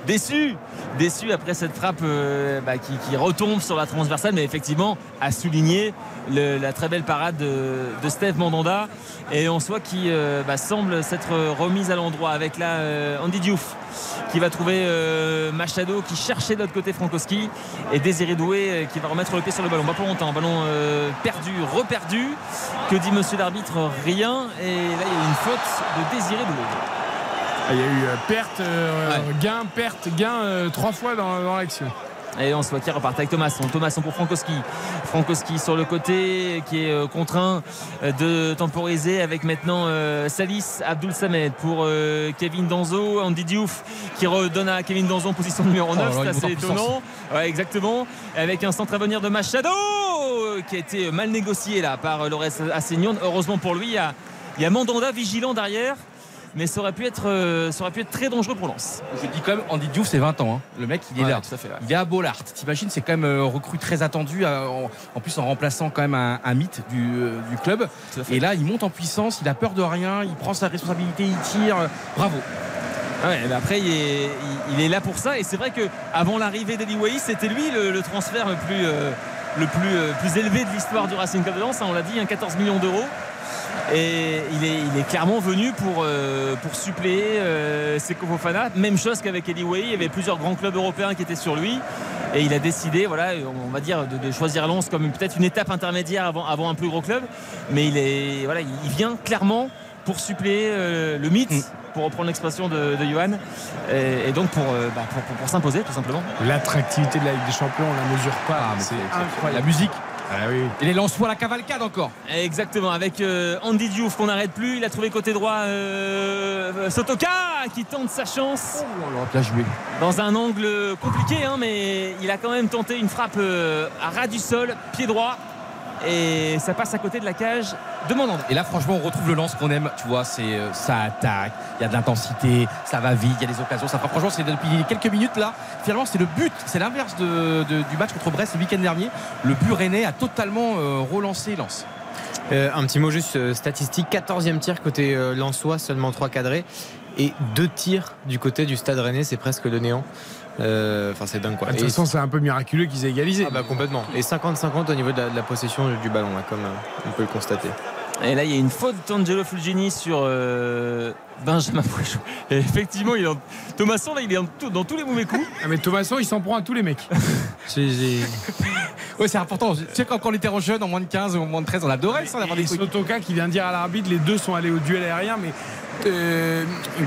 déçu, déçu après cette frappe euh, bah, qui, retombe sur la transversale, mais effectivement a souligné la très belle parade de, Steve Mandanda et on voit qui euh, bah, semble s'être remise à l'endroit avec là euh, Andy Diouf qui va trouver euh, Machado qui cherchait de l'autre côté Frankowski et Désiré Doué qui va remettre le pied sur le ballon. Pas pour longtemps, ballon perdu, reperdu. Que dit monsieur l'arbitre? Rien. Et là il y a une faute de Désiré Doué. Ah, Il y a eu euh, perte, euh, Ouais. gain, perte, gain euh, trois fois dans, dans l'action. Et on se voit qui repart avec Thomasson. Thomasson pour Frankowski. Frankowski sur le côté qui est contraint de temporiser avec maintenant euh, Salis Abdul Samed pour euh, Kevin Danzo. Andy Diouf qui redonne à Kevin Danzo en position numéro 9. Oh là là, il C'est assez étonnant. Ouais, exactement. Avec un centre à venir de Machado qui a été mal négocié là par Lores Assignon. Heureusement pour lui, il y a, il y a Mandanda vigilant derrière. Mais ça aurait pu être, euh, ça aurait pu être très dangereux pour Lens. Je dis quand même, Andy Diouf, c'est 20 ans. hein. Le mec, il est Ouais, là. tout à fait, ouais. Il est à Bollard. T'imagines, c'est quand même euh, recrue très attendu. euh, en, en plus, en remplaçant quand même un, un mythe du, du club. Et là, il monte en puissance. Il a peur de rien. Il prend sa responsabilité. Il tire. Bravo. Ouais, mais après, il est, il- il est là pour ça. Et c'est vrai qu'avant l'arrivée d'Eli c'était lui le, le transfert le plus, euh, le plus, euh, plus élevé de l'histoire du Racing Club de Lens. hein, on l'a dit, un 14 millions d'euros. Et il est, il est clairement venu pour, euh, pour suppléer euh, Seko Fofana. Même chose qu'avec Eli Wahi. Il y avait plusieurs grands clubs européens qui étaient sur lui. Et il a décidé, voilà, on va dire, de, de choisir Lens comme peut-être une étape intermédiaire avant, avant un plus gros club. Mais il, est, voilà, il vient clairement pour suppléer euh, le mythe, Mm. pour reprendre l'expression de, de Johan. Et, et donc pour, euh, bah, pour, pour- pour s'imposer, tout simplement. L'attractivité de la Ligue des Champions, on la mesure pas. Ah, c'est incroyable. La musique. Ah oui. Et les Lensois, la cavalcade encore. Exactement, avec euh, Andy Diouf qu'on n'arrête plus. Il a trouvé côté droit euh, Sotoka qui tente sa chance Oh là là, bien joué. dans un angle compliqué, hein, mais il a quand même tenté une frappe euh, à ras du sol, pied droit. Et ça passe à côté de la cage de Mandanda. Et là, franchement, on retrouve le lance qu'on aime. Tu vois, c'est euh, ça attaque, il y a de l'intensité, ça va vite, il y a des occasions. Ça, franchement, c'est depuis quelques minutes là. Finalement, c'est le but, c'est l'inverse de- de- du match contre Brest le week-end dernier. Le but rennais a totalement euh, relancé Lens. Euh, un petit mot juste euh, statistique 14e tir côté euh, Lensois, seulement 3 cadrés. Et deux tirs du côté du stade rennais, c'est presque le néant. Euh, Enfin, c'est dingue quoi. De toute façon, c'est un peu miraculeux qu'ils aient égalisé. ah bah complètement. Et 50-50 au niveau de la, de la possession du ballon, hein, comme euh, on peut le constater. Et là, il y a une faute d'Angelo Fulgini sur euh, Benjamin Pouchou. Et effectivement, il est en... Thomasson, là, il est en tout- dans tous les mauvais coups. Ah, mais Thomasson, il s'en prend à tous les mecs. Ouais, c'est important. Tu sais, quand, quand on était en jeune, en moins de 15 ou en moins de 13, on adorait ça d'avoir des trucs. Sotoka qui vient dire à l'arbitre, les deux sont allés au duel aérien, mais. Euh,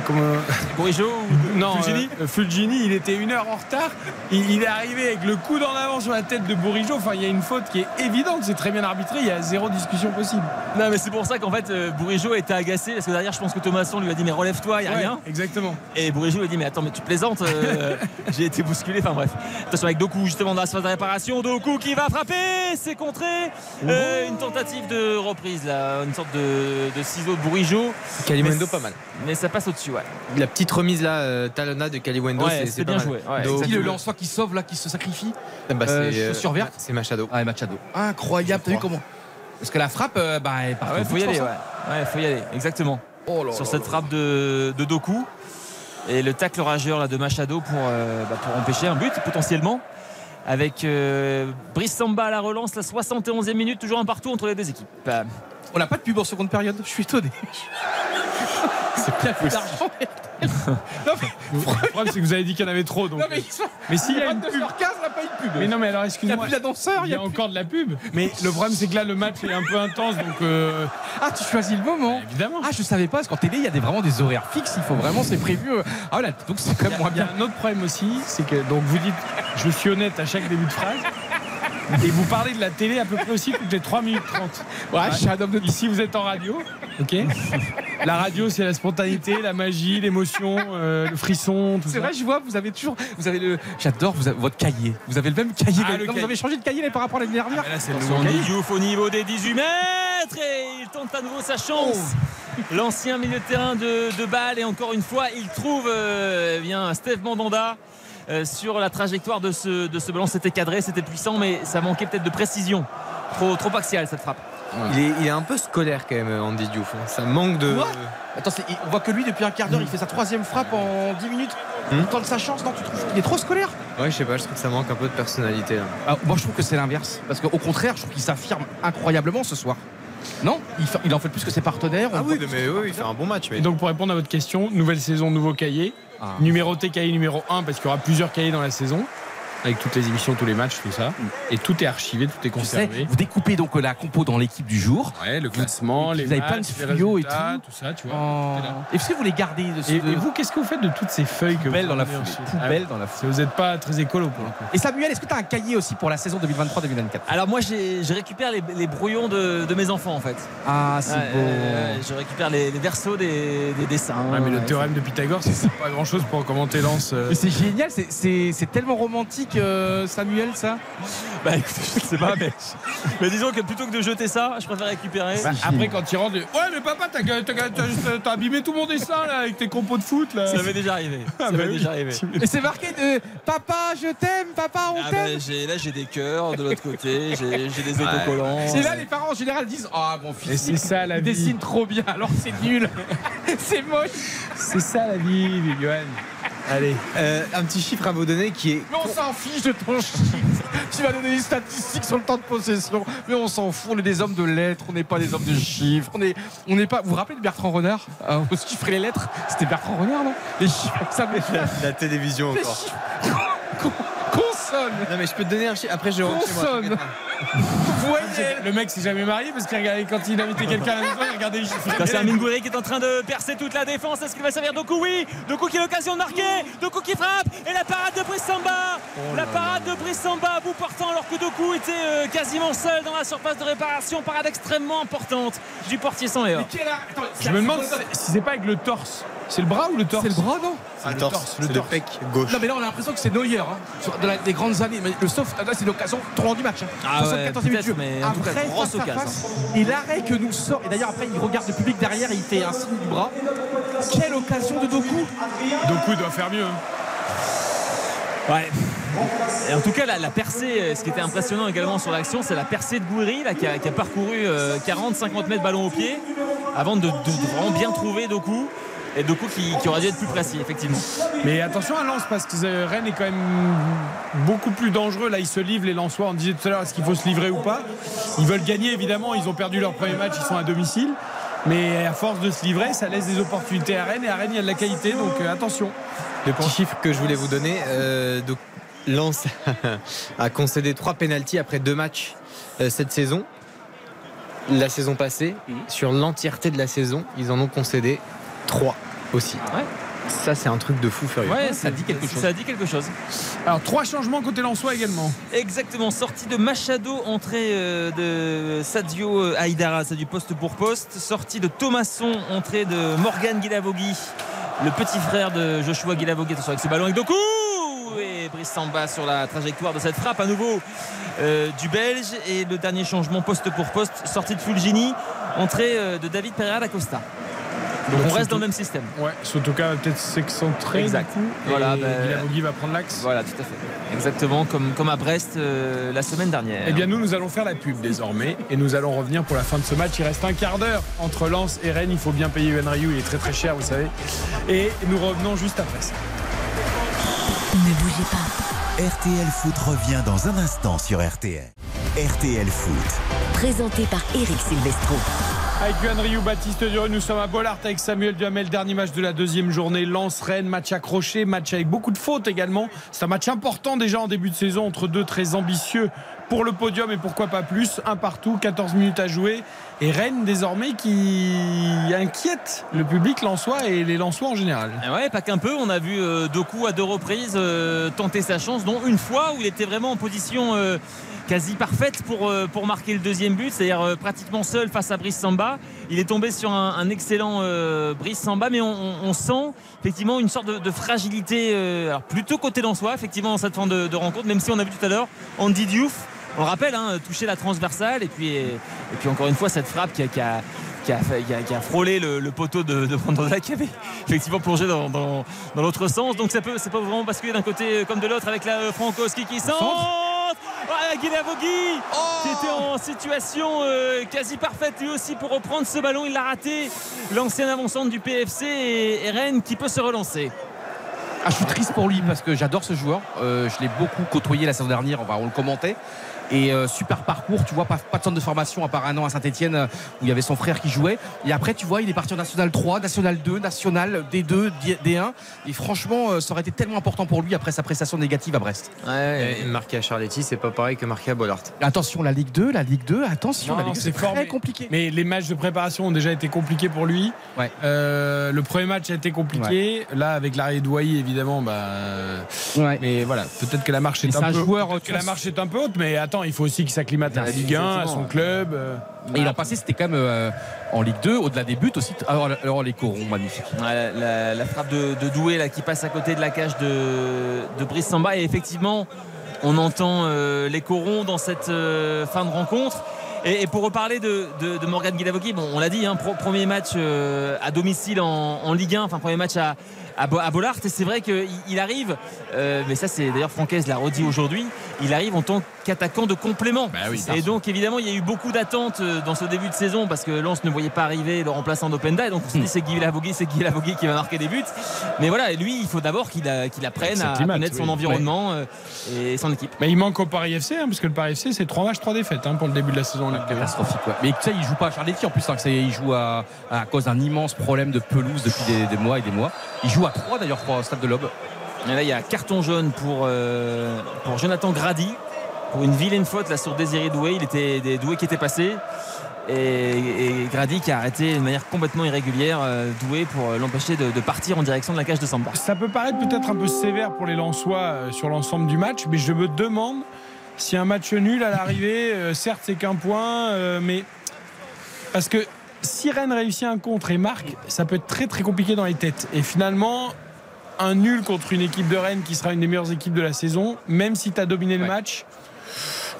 comment- Bourigeau ou Non, Fulgini euh, Fulgini, il était une heure en retard. Il, il est arrivé avec le coude en avant sur la tête de Bourigeau. Enfin, il y a une faute qui est évidente. C'est très bien arbitré. Il y a zéro discussion possible. Non, mais c'est pour ça qu'en fait, euh, Bourigeau était agacé parce que derrière, je pense que Thomasson lui a dit Mais relève-toi, il n'y a Ouais, rien. Exactement. Et Bourigeau lui a dit Mais attends, mais tu plaisantes euh, J'ai été bousculé. Enfin bref. Attention avec Doku, justement, dans la phase de réparation. Doku qui va frapper C'est contré Une tentative de reprise, là. Une sorte de, de ciseau de Bourigeau. Mais- pas mal. Mais ça passe au-dessus, ouais. La petite remise là, euh, Talonna de Ouais, c'est- bien pas mal. joué, ouais. Qui le Lensois qui sauve là, qui se sacrifie Bah, Euh, chaussure verte. C'est Machado. Ah, Machado. Incroyable, t'as vu comment Parce que la frappe, euh, bah, elle part Ah ouais, au faut y aller, ouais. hein. Ouais, faut y aller, exactement. Oh là Sur là cette là. frappe de, de Doku. Et le tacle rageur là, de Machado pour, euh, bah, pour empêcher un but potentiellement. Avec euh, Brice Samba à la relance, la 71e minute, toujours un partout entre les deux équipes. On n'a pas de pub en seconde période, je suis étonné. c'est bien plus d'argent. Non, mais, Le problème, c'est que vous avez dit qu'il y en avait trop. Donc... non, mais, ils sont- Mais s'il y a une pub. 22h15, on n'a pas eu de pub. Mais non, mais alors il n'y a excuse-moi. plus d'annonceur, Il il y y a a plus- encore de la pub. Mais le problème, c'est que là, le match est un peu intense. Donc, euh, Ah, tu choisis le moment. évidemment. Ah, je savais pas, parce qu'en télé, il y a des, vraiment des horaires fixes, il faut vraiment, c'est prévu. euh. Ah, voilà, donc c'est quand Il même a, moins il y a bien. un autre problème aussi, c'est que donc vous dites, je suis honnête à chaque début de phrase, et vous parlez de la télé à peu près aussi toutes les 3 minutes 30. Ouais, je suis un homme de Ici, vous êtes en radio, ok? La radio, c'est la spontanéité, la magie, l'émotion, euh, le frisson, tout C'est ça. vrai, je vois, vous avez toujours. Vous avez le. J'adore vous avez- votre cahier. Vous avez le même cahier. Ah, que- le non, cahier. Vous avez changé de cahier là, par rapport à l'année dernière. Ah, là, c'est le nouveau cahier. Diouf au niveau des 18 mètres et il tente à nouveau sa chance. L'ancien milieu de terrain de, de balle et encore une fois il trouve euh, eh bien Steve Mandanda euh, sur la trajectoire de ce, de ce ballon. C'était cadré, c'était puissant mais ça manquait peut-être de précision. Trop, trop axial cette frappe. Il, est, il est un peu scolaire quand même, Andy Diouf. hein. Ça manque de. Quoi Attends, on voit que lui, depuis un quart d'heure, il fait sa troisième frappe en 10 minutes. Il tente sa chance, non Tu trouves qu'il est trop scolaire Ouais, je sais pas, je trouve que ça manque un peu de personnalité. là. Ah, Moi, je trouve que c'est l'inverse. Parce qu'au contraire, je trouve qu'il s'affirme incroyablement ce soir. Non il, fa- il en fait plus que ses partenaires. Ah On oui, voit- mais oui, il fait un bon match. Mais... Et donc, pour répondre à votre question, nouvelle saison, nouveau cahier. Ah. Numéroté cahier numéro 1 parce qu'il y aura plusieurs cahiers dans la saison. Avec toutes les émissions, tous les matchs, tout ça. Et tout est archivé, tout est Tu sais, conservé. vous découpez donc la compo dans l'équipe du jour. Ouais, le classement, les vous avez matchs, plein de fluos et tout. tout ça, tu vois. Est-ce que vous les gardez de ce Et, de- et vous, qu'est-ce que vous faites de toutes ces feuilles que Poubelle vous dans la avez foulée. Poubelle Ah, dans la si Vous n'êtes pas très écolo pour le coup. Et Samuel, est-ce que tu as un cahier aussi pour la saison 2023-2024 Alors moi je récupère les, les brouillons de, de mes enfants en fait. Ah, c'est Ouais, beau. euh, je récupère les, les versos des, des dessins. Ouais, mais le Ouais, théorème de Pythagore, sert pas à grand chose pour commenter Lance. euh. Mais c'est génial, c'est- c'est c'est tellement romantique, euh, Samuel, ça. Bah écoute, je sais pas, mais, mais disons que plutôt que de jeter ça, je préfère récupérer. Bah, après, quand il rentre, ouais, mais papa, t'as, t'as- t'as- t'as abîmé tout mon dessin là avec tes compos de foot là. Ça m'est déjà arrivé. Ça Ah, m'est bah oui. déjà arrivé. Et c'est marqué de Papa, je t'aime, papa, on Ah t'aime. bah, j'ai, là j'ai des cœurs de l'autre côté, j'ai, j'ai des autocollants. Et là, les parents en général disent Ah, mon fils, Et c'est ça la il vie. dessine trop bien, alors c'est nul. c'est moche. C'est ça la vie, Johan. Allez. Euh, un petit chiffre à vous donner qui est. Mais on s'en fiche de ton chiffre. Tu vas donner des statistiques sur le temps de possession. Mais on s'en fout, on est des hommes de lettres, on n'est pas des hommes de chiffres. On est, on n'est pas. Vous vous rappelez de Bertrand Renard? Euh, Au chiffre et les lettres C'était Bertrand Renard, non? Les chiffres, ça me La télévision Les encore. Consonne Non, mais je peux te donner un chiffre. Après, moi, Consonne. pas. Voyelle Le mec s'est jamais marié parce qu'il regardait quand il invitait quelqu'un à la maison, il regardait les chiffres. Là, c'est un Minguri qui est en train de percer toute la défense. Est-ce qu'il va servir Doku Oui Doku qui a l'occasion de marquer Doku qui frappe Et la parade de Brice Samba La parade de Brice Samba à bout portant alors que Doku était euh, quasiment seul dans la surface de réparation. Parade extrêmement importante du portier sans erreur. Je me demande si c'est pas avec le torse. C'est le bras ou le torse C'est le bras, non C'est le le torse, torse, le c'est le torse. pec gauche. Non mais là on a l'impression que c'est Neuer hein, sur de la- des grandes années. Mais le soft, là c'est l'occasion tournant du match. hein. Ah ouais, 74 minutes de peut-être, jeu. mais en tout cas, Après, grosse face à occasion. face, Et l'arrêt que nous sort, et d'ailleurs après il regarde le public derrière et il fait un signe du bras. Quelle occasion de Doku Doku doit faire mieux. Ouais. Et en tout cas, la, la percée, euh, ce qui était impressionnant également sur l'action, c'est la percée de Gouiri là, qui, a, qui a parcouru 40-50 mètres ballon au pied avant de, de- de vraiment bien trouver Doku. Et Doku qui, qui aurait dû être plus précis, effectivement. Mais attention à Lens parce que euh, Rennes est quand même beaucoup plus dangereux. Là, ils se livrent les Lensois. On disait tout à l'heure, est-ce qu'il faut se livrer ou pas? Ils veulent gagner évidemment. Ils ont perdu leur premier match. Ils sont à domicile. Mais à force de se livrer, ça laisse des opportunités à Rennes. Et à Rennes, il y a de la qualité. Donc euh, attention. Le petit chiffre que je voulais vous donner, euh, donc, Lens a concédé trois pénalties après deux matchs euh, cette saison. La saison passée, sur l'entièreté de la saison, ils en ont concédé trois aussi. Ouais. Ça, c'est un truc de fou furieux. Ouais, ça dit quelque chose. Ça dit quelque chose. Alors trois changements côté Lensois également. Exactement, sortie de Machado, entrée euh, de Sadio euh, Haïdara, c'est du poste pour poste. Sortie de Thomasson, entrée de Morgan Guilavogui, le petit frère de Joshua Guilavogui. Attention avec ce ballon avec Doku Et Brice Samba sur la trajectoire de cette frappe à nouveau euh, du Belge. Et le dernier changement poste pour poste, sortie de Fulgini, entrée euh, de David Pereira da Costa. Donc on reste dans le même système. Ouais, Sotoka va peut-être s'excentrer. Exact. Du coup, Voilà, et ben- va prendre l'axe. Voilà, tout à fait. Exactement comme, comme à Brest euh, la semaine dernière. Eh bien, nous, nous allons faire la pub désormais et nous allons revenir pour la fin de ce match. Il reste un quart d'heure entre Lens et Rennes. Il faut bien payer Ryu, il est très très cher, vous savez. Et nous revenons juste après ça. Ne bougez pas. RTL Foot revient dans un instant sur RTL. RTL Foot. Présenté par Eric Silvestro. Avec Ryu, Baptiste Dureux, nous sommes à Bollard avec Samuel Duhamel. Dernier match de la deuxième journée. Lens-Rennes, match accroché, match avec beaucoup de fautes également. C'est un match important déjà en début de saison entre deux très ambitieux pour le podium et pourquoi pas plus. Un partout, 14 minutes à jouer. Et Rennes désormais qui inquiète le public lensois et les lensois en général. Ah Ouais, pas qu'un peu. On a vu euh, Doku à deux reprises euh, tenter sa chance, dont une fois où il était vraiment en position euh, quasi parfaite pour, euh, pour marquer le deuxième but, c'est-à-dire pratiquement seul face à Brice Samba. Il est tombé sur un, excellent Brice Samba, mais on, sent effectivement une sorte de, fragilité, alors plutôt côté soi, effectivement, dans cette fin de, de rencontre, même si on a vu tout à l'heure Andy Diouf. On le rappelle, hein, toucher la transversale et puis, et, puis encore une fois cette frappe qui a, qui a- qui a, fait- qui a- qui a frôlé le, le poteau de, de Mandanda qui avait effectivement plongé dans, dans- dans l'autre sens. Donc ça peut, c'est pas vraiment basculer d'un côté comme de l'autre avec la euh, Frankowski qui centre. Ah, Guilavogui qui était en situation euh, quasi parfaite lui aussi pour reprendre ce ballon. Il l'a raté. L'ancien avant-centre du PFC et, et Rennes qui peut se relancer. Ah, je suis triste pour lui parce que j'adore ce joueur. Euh, je l'ai beaucoup côtoyé la saison dernière, enfin, on le commentait. Et euh, super parcours, tu vois, pas, pas de centre de formation à part un an à Saint-Etienne où il y avait son frère qui jouait. Et après, tu vois, il est parti en National 3, National 2, National D2, D1. Et franchement, euh, ça aurait été tellement important pour lui après sa prestation négative à Brest. Et marqué à Charletti, c'est pas pareil que marqué à Bollard. Attention, la Ligue 2, la Ligue 2, attention, Non, la Ligue 2, c'est très mais- compliqué. Mais les matchs de préparation ont déjà été compliqués pour lui. Ouais. Euh, le premier match a été compliqué. Là, avec l'arrêt de évidemment, bah. euh, Ouais. Mais voilà, peut-être que la marche est Mais un un peu. joueur, peut-être que la marche est un peu haute, mais attends, il faut aussi qu'il s'acclimate à la Ligue 1, à son club. euh. Et l'an passé, c'était quand même euh, en Ligue 2, au-delà des buts aussi. Alors, alors, les corons, magnifiques. Ouais, la, la frappe de, de Doué là, qui passe à côté de la cage de, de Brice Samba. Et effectivement, on entend euh, les corons dans cette euh, fin de rencontre. Et, et pour reparler de, de, de Morgan Guilavogui, bon, on l'a dit, hein, pro- premier match euh, à domicile en, en Ligue 1, enfin premier match à, à, Bo- à Bollard. Et c'est vrai qu'il il arrive, euh, mais ça c'est d'ailleurs Francaise l'a redit aujourd'hui, il arrive en tant qu'attaquant de complément. Bah oui, et donc évidemment il y a eu beaucoup d'attentes euh, dans ce début de saison parce que Lens ne voyait pas arriver le remplaçant d'Openda. Et donc on dit c'est Guy Lavogui, c'est Guy Lavogui qui va marquer des buts. Mais voilà, lui il faut d'abord qu'il qu'il apprenne à connaître son environnement euh, et son équipe. Mais il manque au Paris FC, hein, parce que le Paris FC, c'est 3 matchs, 3 défaites hein, pour le début de la saison. en Ligue 2. Catastrophique, ouais. Mais tu sais, il joue pas à Charletti en plus. hein, il joue à, à cause d'un immense problème de pelouse depuis des, des mois et des mois. Il joue à 3 d'ailleurs, je crois, au stade de l'Aube. Et là, il y a carton jaune pour, euh, pour Jonathan Grady pour une vilaine faute là sur Désiré Doué. Il était des Doué qui était passé. Et, et Grady qui a arrêté de manière complètement irrégulière euh, Doué pour euh, l'empêcher de, de partir en direction de la cage de Samba. Ça peut paraître peut-être un peu sévère pour les Lensois euh, sur l'ensemble du match, mais je me demande si un match nul à l'arrivée, euh, certes c'est qu'un point, euh, mais parce que si Rennes réussit un contre et marque, ça peut être très très compliqué dans les têtes. Et finalement, un nul contre une équipe de Rennes qui sera une des meilleures équipes de la saison, même si tu as dominé le Ouais. match,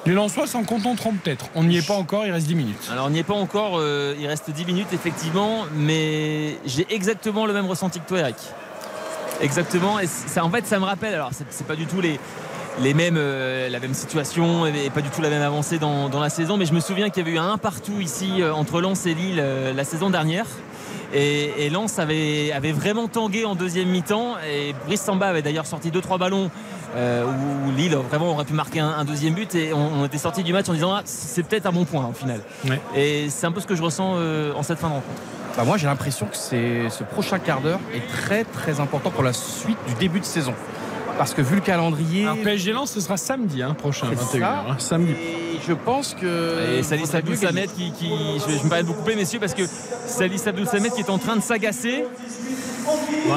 Les Lensois s'en contenteront peut-être. On n'y est pas encore, il reste 10 minutes. Alors on n'y est pas encore, euh, il reste 10 minutes effectivement, mais j'ai exactement le même ressenti que toi Eric. Exactement, et ça, en fait ça me rappelle, alors c'est pas du tout les, les mêmes, euh, la même situation et pas du tout la même avancée dans, la saison, mais je me souviens qu'il y avait eu un partout ici euh, entre Lens et Lille la saison dernière. Et, et Lens avait, avait, vraiment tangué en deuxième mi-temps. Et Brice Samba avait d'ailleurs sorti 2-3 ballons euh, où Lille vraiment aurait pu marquer un, deuxième but. Et on, était sorti du match en disant ah, c'est peut-être un bon point au final. Et c'est un peu ce que je ressens euh, en cette fin de rencontre. Bah moi j'ai l'impression que ce prochain quart d'heure est très très important pour la suite du début de saison parce que vu le calendrier. Alors PSG Lens, ce sera samedi hein, prochain, 21h. Hein, samedi. Et je pense que. Et Salis Abdou Samet qui, qui, Je, me permets de vous couper, messieurs, parce que Salis Abdou Samet qui est en train de s'agacer.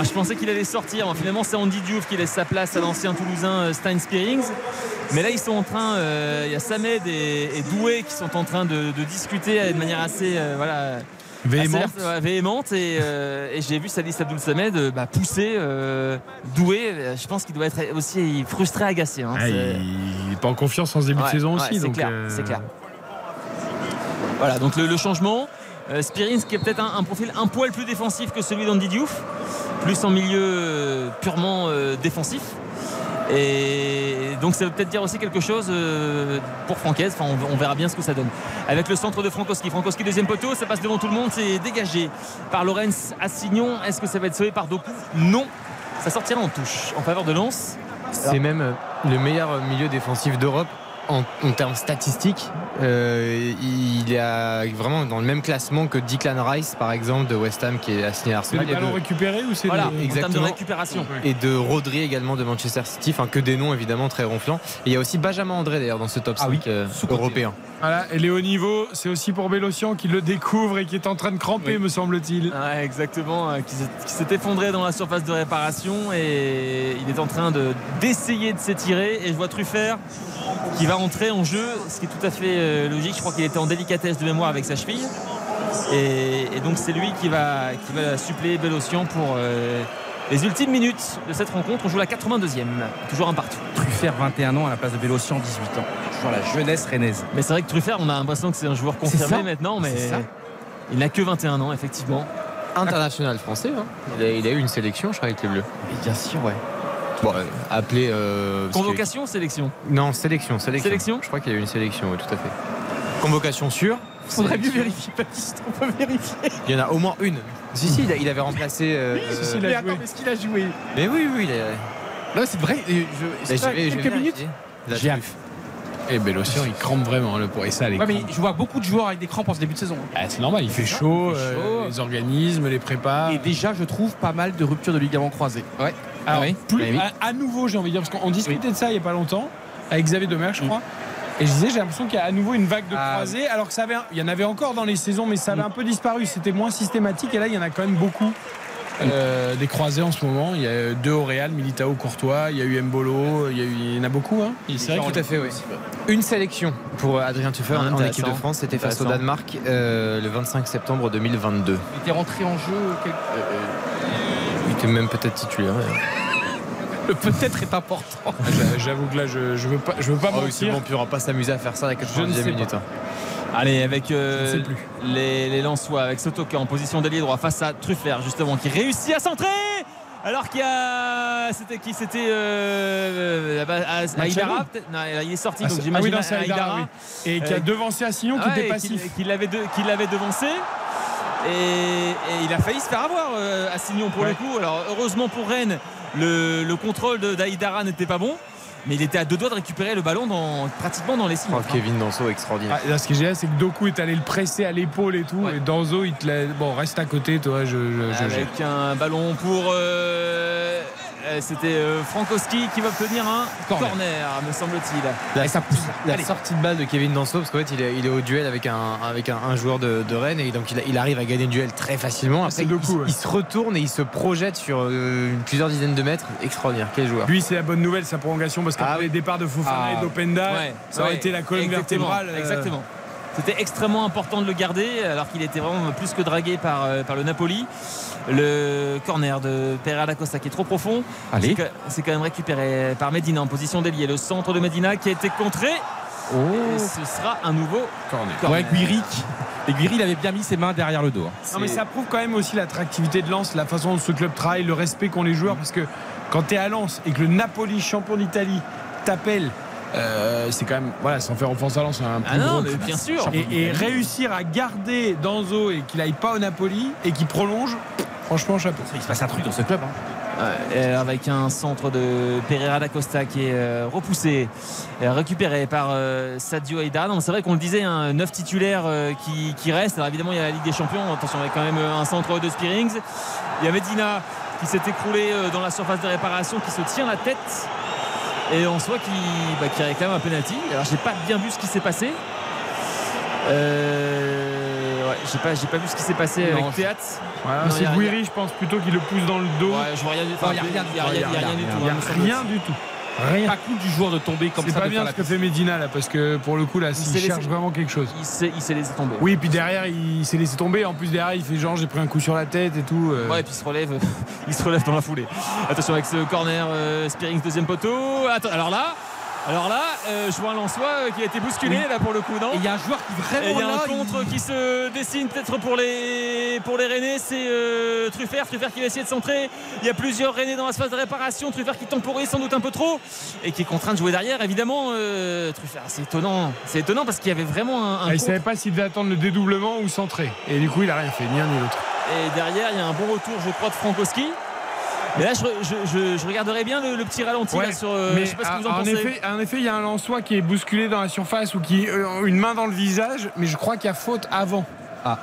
je pensais qu'il allait sortir. finalement, c'est Andy Diouf qui laisse sa place à l'ancien Toulousain euh, Stein Spearings. Mais là, ils sont en train. Euh, il y a Samed et, Doué qui sont en train de, discuter de manière assez. Euh, voilà véhémente, euh, et, j'ai vu Salis Abdoul Samed euh, bah, pousser euh, doué. Je pense qu'il doit être aussi frustré agacé hein, ah, il n'est pas en confiance en ce début de saison aussi c'est clair, clair, voilà donc le, changement. Spirins qui est peut-être un, profil un poil plus défensif que celui d'Andy Diouf plus en milieu purement défensif et donc ça veut peut-être dire aussi quelque chose euh, pour Francaise. Enfin, on, verra bien ce que ça donne. Avec le centre de Frankowski. Frankowski deuxième poteau, ça passe devant tout le monde. C'est dégagé par Lorenz Assignon. Est-ce que ça va être sauvé par Doku? Non. Ça sortira en touche en faveur de Lens. C'est même euh, le meilleur milieu défensif d'Europe en, termes statistiques, euh, il est vraiment dans le même classement que Declan Rice, par exemple, de West Ham, qui est assigné à Arsenal. C'est des ballons récupérés ou c'est voilà, exactement. de récupération. Et de Rodri également de Manchester City, enfin que des noms évidemment très ronflants. Et il y a aussi Benjamin André d'ailleurs dans ce top 5 ah euh, européen. Voilà, et les hauts niveaux, c'est aussi pour Bélocian qui le découvre et qui est en train de cramper, me semble-t-il. exactement, euh, qui s'est effondré dans la surface de réparation et il est en train d'essayer de s'étirer. Et je vois Truffert qui va rentrer en jeu, ce qui est tout à fait euh, logique. Je crois qu'il était en délicatesse de mémoire avec sa cheville. Et, donc c'est lui qui va, qui va suppléer Bélocian pour euh, les ultimes minutes de cette rencontre. On joue la 82e, toujours un partout. Truffert 21 ans à la place de Bélocian 18 ans. Toujours la jeunesse rennaise. Mais c'est vrai que Truffert, on a l'impression que c'est un joueur confirmé maintenant, mais il n'a que 21 ans effectivement. International français, hein. il, a, eu une sélection, je crois, avec les Bleus. bien sûr, ouais. Bon, appelé. Euh, Convocation, sélection Non, sélection, sélection. Sélection Je crois qu'il y a eu une sélection, oui, tout à fait. Convocation sûre. Faudrait mieux vérifier, Baptiste, on peut vérifier. Il y en a au moins une. Si, si, il, avait remplacé. Euh, oui, si, si, il a joué. est-ce qu'il a joué? Mais oui, oui, il a. Non, c'est vrai. Je, je, quelques minutes et Bélocian, il crampe vraiment le poids. Et ça, les ouais, mais je vois beaucoup de joueurs avec des crampes en ce début de saison. Ah, c'est normal, il fait chaud, euh, les organismes, les prépas. Et déjà, je trouve pas mal de ruptures de ligaments croisés. Ouais. Alors, à, nouveau, j'ai envie de dire, parce qu'on discutait de ça il n'y a pas longtemps, avec Xavier Domergue, je mm. crois. Et je disais, j'ai l'impression qu'il y a à nouveau une vague de ah. croisés, alors que ça avait, il y en avait encore dans les saisons, mais ça avait mm. un peu disparu. C'était moins systématique, et là, il y en a quand même beaucoup. Euh, des croisés en ce moment. Il y a deux au Real, Militao, Courtois, il y a eu Mbolo, il y, a il y en a beaucoup. Hein c'est vrai tout à fait, oui. Une sélection pour Adrien Tuffer en équipe de France, c'était face au Danemark euh, le 25 septembre 2022. Il était rentré en jeu. Il était même peut-être titulaire. Le peut-être est important. Ah, j'avoue que là, je, je veux pas, je veux pas oh, mentir. Bon, puis on va pas s'amuser à faire ça à la 90e minute. Hein. Allez, avec euh, les, les Lensois, avec Sotoka en position d'ailier droit face à Truffert, justement, qui réussit à centrer alors qu'il y a. C'était qui? C'était. Euh, Aïdara Non, il est sorti, donc j'imagine. Ah oui, Aïdara. Et qui a euh, devancé Assignon, qui était passif. Qui, l'avait devancé. Et, il a failli se faire avoir, euh, Assignon, pour le coup. Alors, heureusement pour Rennes, le, le contrôle d'Aïdara n'était pas bon mais il était à deux doigts de récupérer le ballon dans, pratiquement dans les cimes. Oh, Kevin Danso extraordinaire. Ah, ce qui est génial, c'est que Doku est allé le presser à l'épaule et tout. Et Danzo, il te Bon, reste à côté, toi. Je, Avec un ballon pour. Euh, c'était euh, Frankowski qui va obtenir un corner, me semble-t-il. La, ça la sortie de balle de Kevin Danso, parce qu'en fait, il est, au duel avec un, avec un, joueur de, Rennes et donc il, arrive à gagner le duel très facilement. Après, il, se retourne et il se projette sur euh, plusieurs dizaines de mètres. Extraordinaire, quel joueur. Lui, c'est la bonne nouvelle, sa prolongation, parce qu'après ah, les départs de Fofana et ah. d'Openda, ça aurait été la colonne vertébrale. Exactement. C'était extrêmement important de le garder alors qu'il était vraiment plus que dragué par, par le Napoli. Le corner de Pereira Costa qui est trop profond. C'est quand même récupéré par Medina en position d'ailier. Le centre de Medina qui a été contré. Et ce sera un nouveau corner. Ouais, Guiri. Et Guiri, il avait bien mis ses mains derrière le dos. hein. Non mais ça prouve quand même aussi l'attractivité de Lens, la façon dont ce club travaille, le respect qu'ont les joueurs, parce que quand tu es à Lens et que le Napoli, champion d'Italie, t'appelle, euh, c'est quand même, voilà, sans faire offense à Lens, c'est un Ah plus non, gros mais bien sûr. Et, et réussir à garder Danzo et qu'il aille pas au Napoli et qu'il prolonge, franchement chapeau. Il se passe un truc dans ce club. hein. Avec un centre de Pereira da Costa qui est euh, repoussé, euh, récupéré par euh, Sadio. Non, C'est vrai qu'on le disait, un neuf titulaires euh, qui, qui reste. Alors évidemment, il y a la Ligue des Champions. Attention, il y a quand même un centre de Spearings. Il y a Medina qui s'est écroulé euh, dans la surface de réparation, qui se tient la tête. Et on voit qui, bah, qui réclame un penalty. Alors j'ai pas bien vu ce qui s'est passé. Euh, ouais, j'ai pas, j'ai pas vu ce qui s'est passé Non, avec. Voilà, c'est Guiri, je pense plutôt qu'il le pousse dans le dos. Ouais, je vois rien du tout. Non, y a rien du Il y a tout. rien- du tout. Rien. Pas cool du joueur de tomber comme C'est pas bien ce que fait Medina là, parce que pour le coup là, laissé- cherche vraiment quelque chose. Il s'est, il s'est laissé tomber. Oui, puis derrière, il s'est laissé tomber. En plus, derrière, il fait genre, j'ai pris un coup sur la tête et tout. euh. Ouais, et puis il se relève, il se relève dans la foulée. Attention avec ce corner, euh, Spearings deuxième poteau. Attends, alors là, alors là, euh, je vois un Lançois euh, qui a été bousculé là pour le coup, non Et il y a un joueur qui vraiment il y a là, un contre qui se dessine peut-être pour les pour les Rennais, c'est euh, Truffert, Truffert qui va essayer de centrer. Il y a plusieurs Rennais dans la phase de réparation, Truffert qui temporise sans doute un peu trop et qui est contraint de jouer derrière. Évidemment, euh, Truffert, c'est étonnant, c'est étonnant parce qu'il y avait vraiment un, un Ah, il savait pas s'il devait attendre le dédoublement ou centrer. Et du coup, il a rien fait, ni un ni l'autre. Et derrière, il y a un bon retour, je crois, de Frankowski. Mais là, je, je, je- je regarderai bien le, le petit ralenti Ouais, là, sur. euh, mais je sais pas ce que vous en en pensez. effet, en effet, il y a un Lensois qui est bousculé dans la surface ou qui euh, une main dans le visage, mais je crois qu'il y a faute avant. Ah.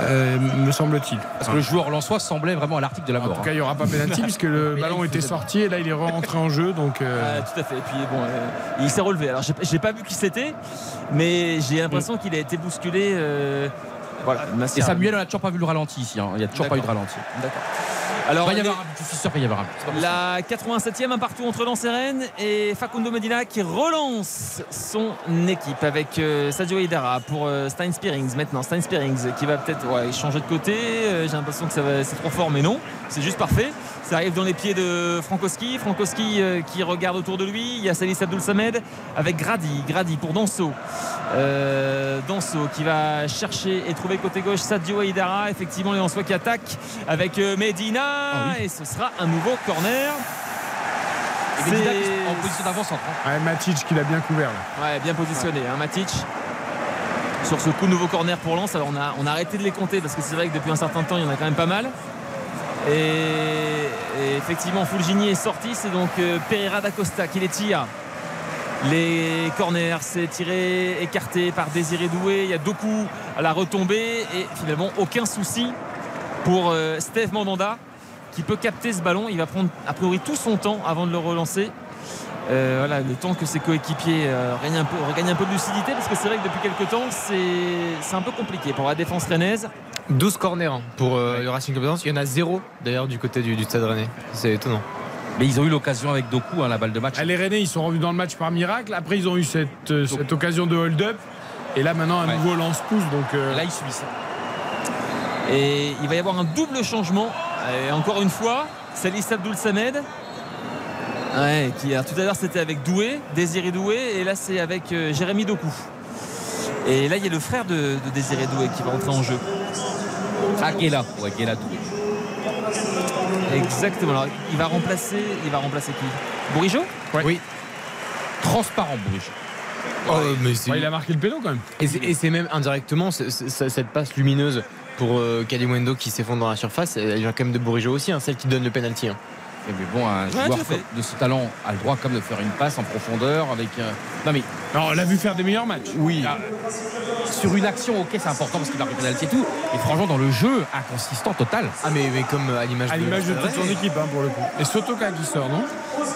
Euh, me semble-t-il. Parce que le joueur lensois semblait vraiment à l'article de la En mort. tout cas, il n'y aura pas pénalty puisque le là, ballon était sorti et là, il est rentré en jeu. Donc, euh, tout à fait. Et puis bon, euh, il s'est relevé. Alors, j'ai pas vu qui c'était, mais j'ai l'impression qu'il a été bousculé. euh, voilà. Et Samuel, on n'a toujours pas vu le ralenti ici. hein. Il n'y a toujours pas eu de ralenti. D'accord. Il Alors, va y avoir je suis sûr qu'il va y avoir. La 87e, un partout entre Lens et Rennes et Facundo Medina qui relance son équipe avec euh, Sadio Hidara pour euh, Stein Spearings maintenant. Stein Spearings qui va peut-être ouais, changer de côté. Euh, J'ai l'impression que c'est trop fort, mais non, c'est juste parfait. Ça arrive dans les pieds de Frankowski. Frankowski euh, qui regarde autour de lui. Il y a Salis Abdul Samed avec Grady. Grady pour Danso. Euh, Danso qui va chercher et trouver côté gauche Sadio Hidara. Effectivement, les Lensois qui attaquent avec euh, Medina. Et ce sera un nouveau corner. Et Medina en position d'avant-centre. hein. ouais, Matic qui l'a bien couvert. Là. Ouais, bien positionné, hein, Matic. Sur ce coup, nouveau corner pour Lens. Alors, on a, on a arrêté de les compter parce que c'est vrai que depuis un certain temps, il y en a quand même pas mal. Et, effectivement, Fulgini est sorti. C'est donc euh, Pereira da Costa qui les tire. Les corners, c'est tiré, écarté par Désiré Doué. Il y a Doku à la retombée. Et finalement, aucun souci pour euh, Steve Mandanda qui peut capter ce ballon. Il va prendre a priori tout son temps avant de le relancer. Euh, voilà, le temps que ses coéquipiers regagnent, un peu, un peu de lucidité parce que c'est vrai que depuis quelques temps c'est un peu compliqué pour la défense rennaise 12 corners hein, pour euh, le Racing Club de Lens. Il y en a zéro d'ailleurs du côté du, du Stade Rennais. C'est étonnant. Mais ils ont eu l'occasion avec Doku, hein, la balle de match. Les Rennais, ils sont revenus dans le match par miracle. Après, ils ont eu cette, euh, cette occasion de hold-up. Et là, maintenant, un Ouais. nouveau lance-pouce. Donc, euh, Et là, ils subissent. et il va y avoir un double changement et encore une fois Salis Abdul Samed ouais, qui a, tout à l'heure c'était avec Doué Désiré Doué et là c'est avec euh, Jérémy Doku et là il y a le frère de, de Désiré Doué qui va entrer en jeu Ah, Guéla. Ouais, Guéla Doué. exactement alors il va remplacer il va remplacer qui? Bourigeau? Oui. Transparent, Bourges. Oh, mais ouais, il a marqué le péno quand même. Et c'est- même indirectement cette passe lumineuse pour euh, Kalimundo qui s'effondre dans la surface. Elle vient quand même de Bourigeau aussi, hein, celle qui donne le penalty. hein. Et mais bon, un Ouais, joueur à de ce talent a le droit comme de faire une passe en profondeur avec. euh, Non mais Non, on l'a vu faire des meilleurs matchs. oui, sur une action, ok, c'est important parce qu'il marque le penalty et tout. Et franchement, dans le jeu, inconsistant total. Ah mais, mais comme euh, à l'image À l'image de toute son équipe, hein, pour le coup. Et Sotoka qui sort, non?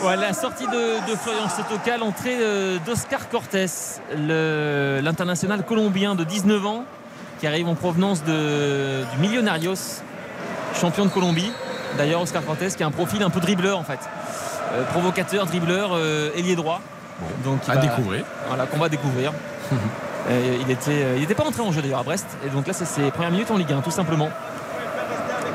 Ouais, la sortie de, de Florian Sotoka, l'entrée d'Oscar Cortés, le- l'international colombien de 19 ans, qui arrive en provenance de, du Millonarios, champion de Colombie. D'ailleurs, Oscar Cortés qui a un profil un peu dribbleur en fait. Euh, provocateur, dribbleur, euh, ailier Donc, À va- découvrir. Voilà, qu'on va découvrir. Euh, il était, euh, il n'était pas entré en jeu d'ailleurs à Brest. Et donc là, c'est ses premières minutes en Ligue 1, tout simplement.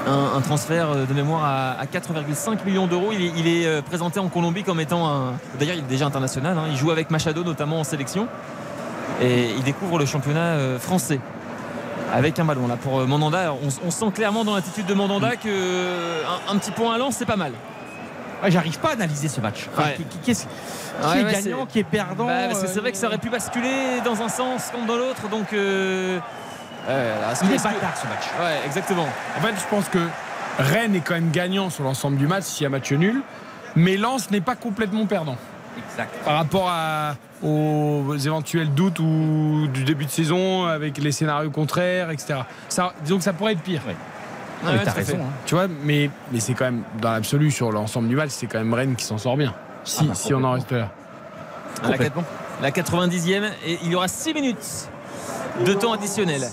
Un, un transfert euh, de mémoire à, à 4,5 millions d'euros. Il, est- il est présenté en Colombie comme étant un. D'ailleurs, il est déjà international. hein. Il joue avec Machado, notamment en sélection. et il découvre le championnat français avec un ballon là pour Mandanda. On, sent clairement dans l'attitude de Mandanda que un, petit point à lance c'est pas mal. J'arrive pas à analyser ce match. Qui, est, gagnant, qui est perdant bah, C'est vrai que ça aurait pu basculer dans un sens comme dans l'autre. Donc, euh, il est bâtard ce match. Ouais, exactement. En fait, je pense que Rennes est quand même gagnant sur l'ensemble du match s'il y a match nul. Mais Lens n'est pas complètement perdant. Exact. Par rapport aux éventuels doutes ou du début de saison avec les scénarios contraires, etc. Ça, disons que ça pourrait être pire. Raison. Hein. Tu vois, mais, mais c'est quand même, dans l'absolu, sur l'ensemble du match, c'est quand même Rennes qui s'en sort bien. Si, ah bah, si on en reste là. La, 90e, et il y aura 6 minutes de temps additionnel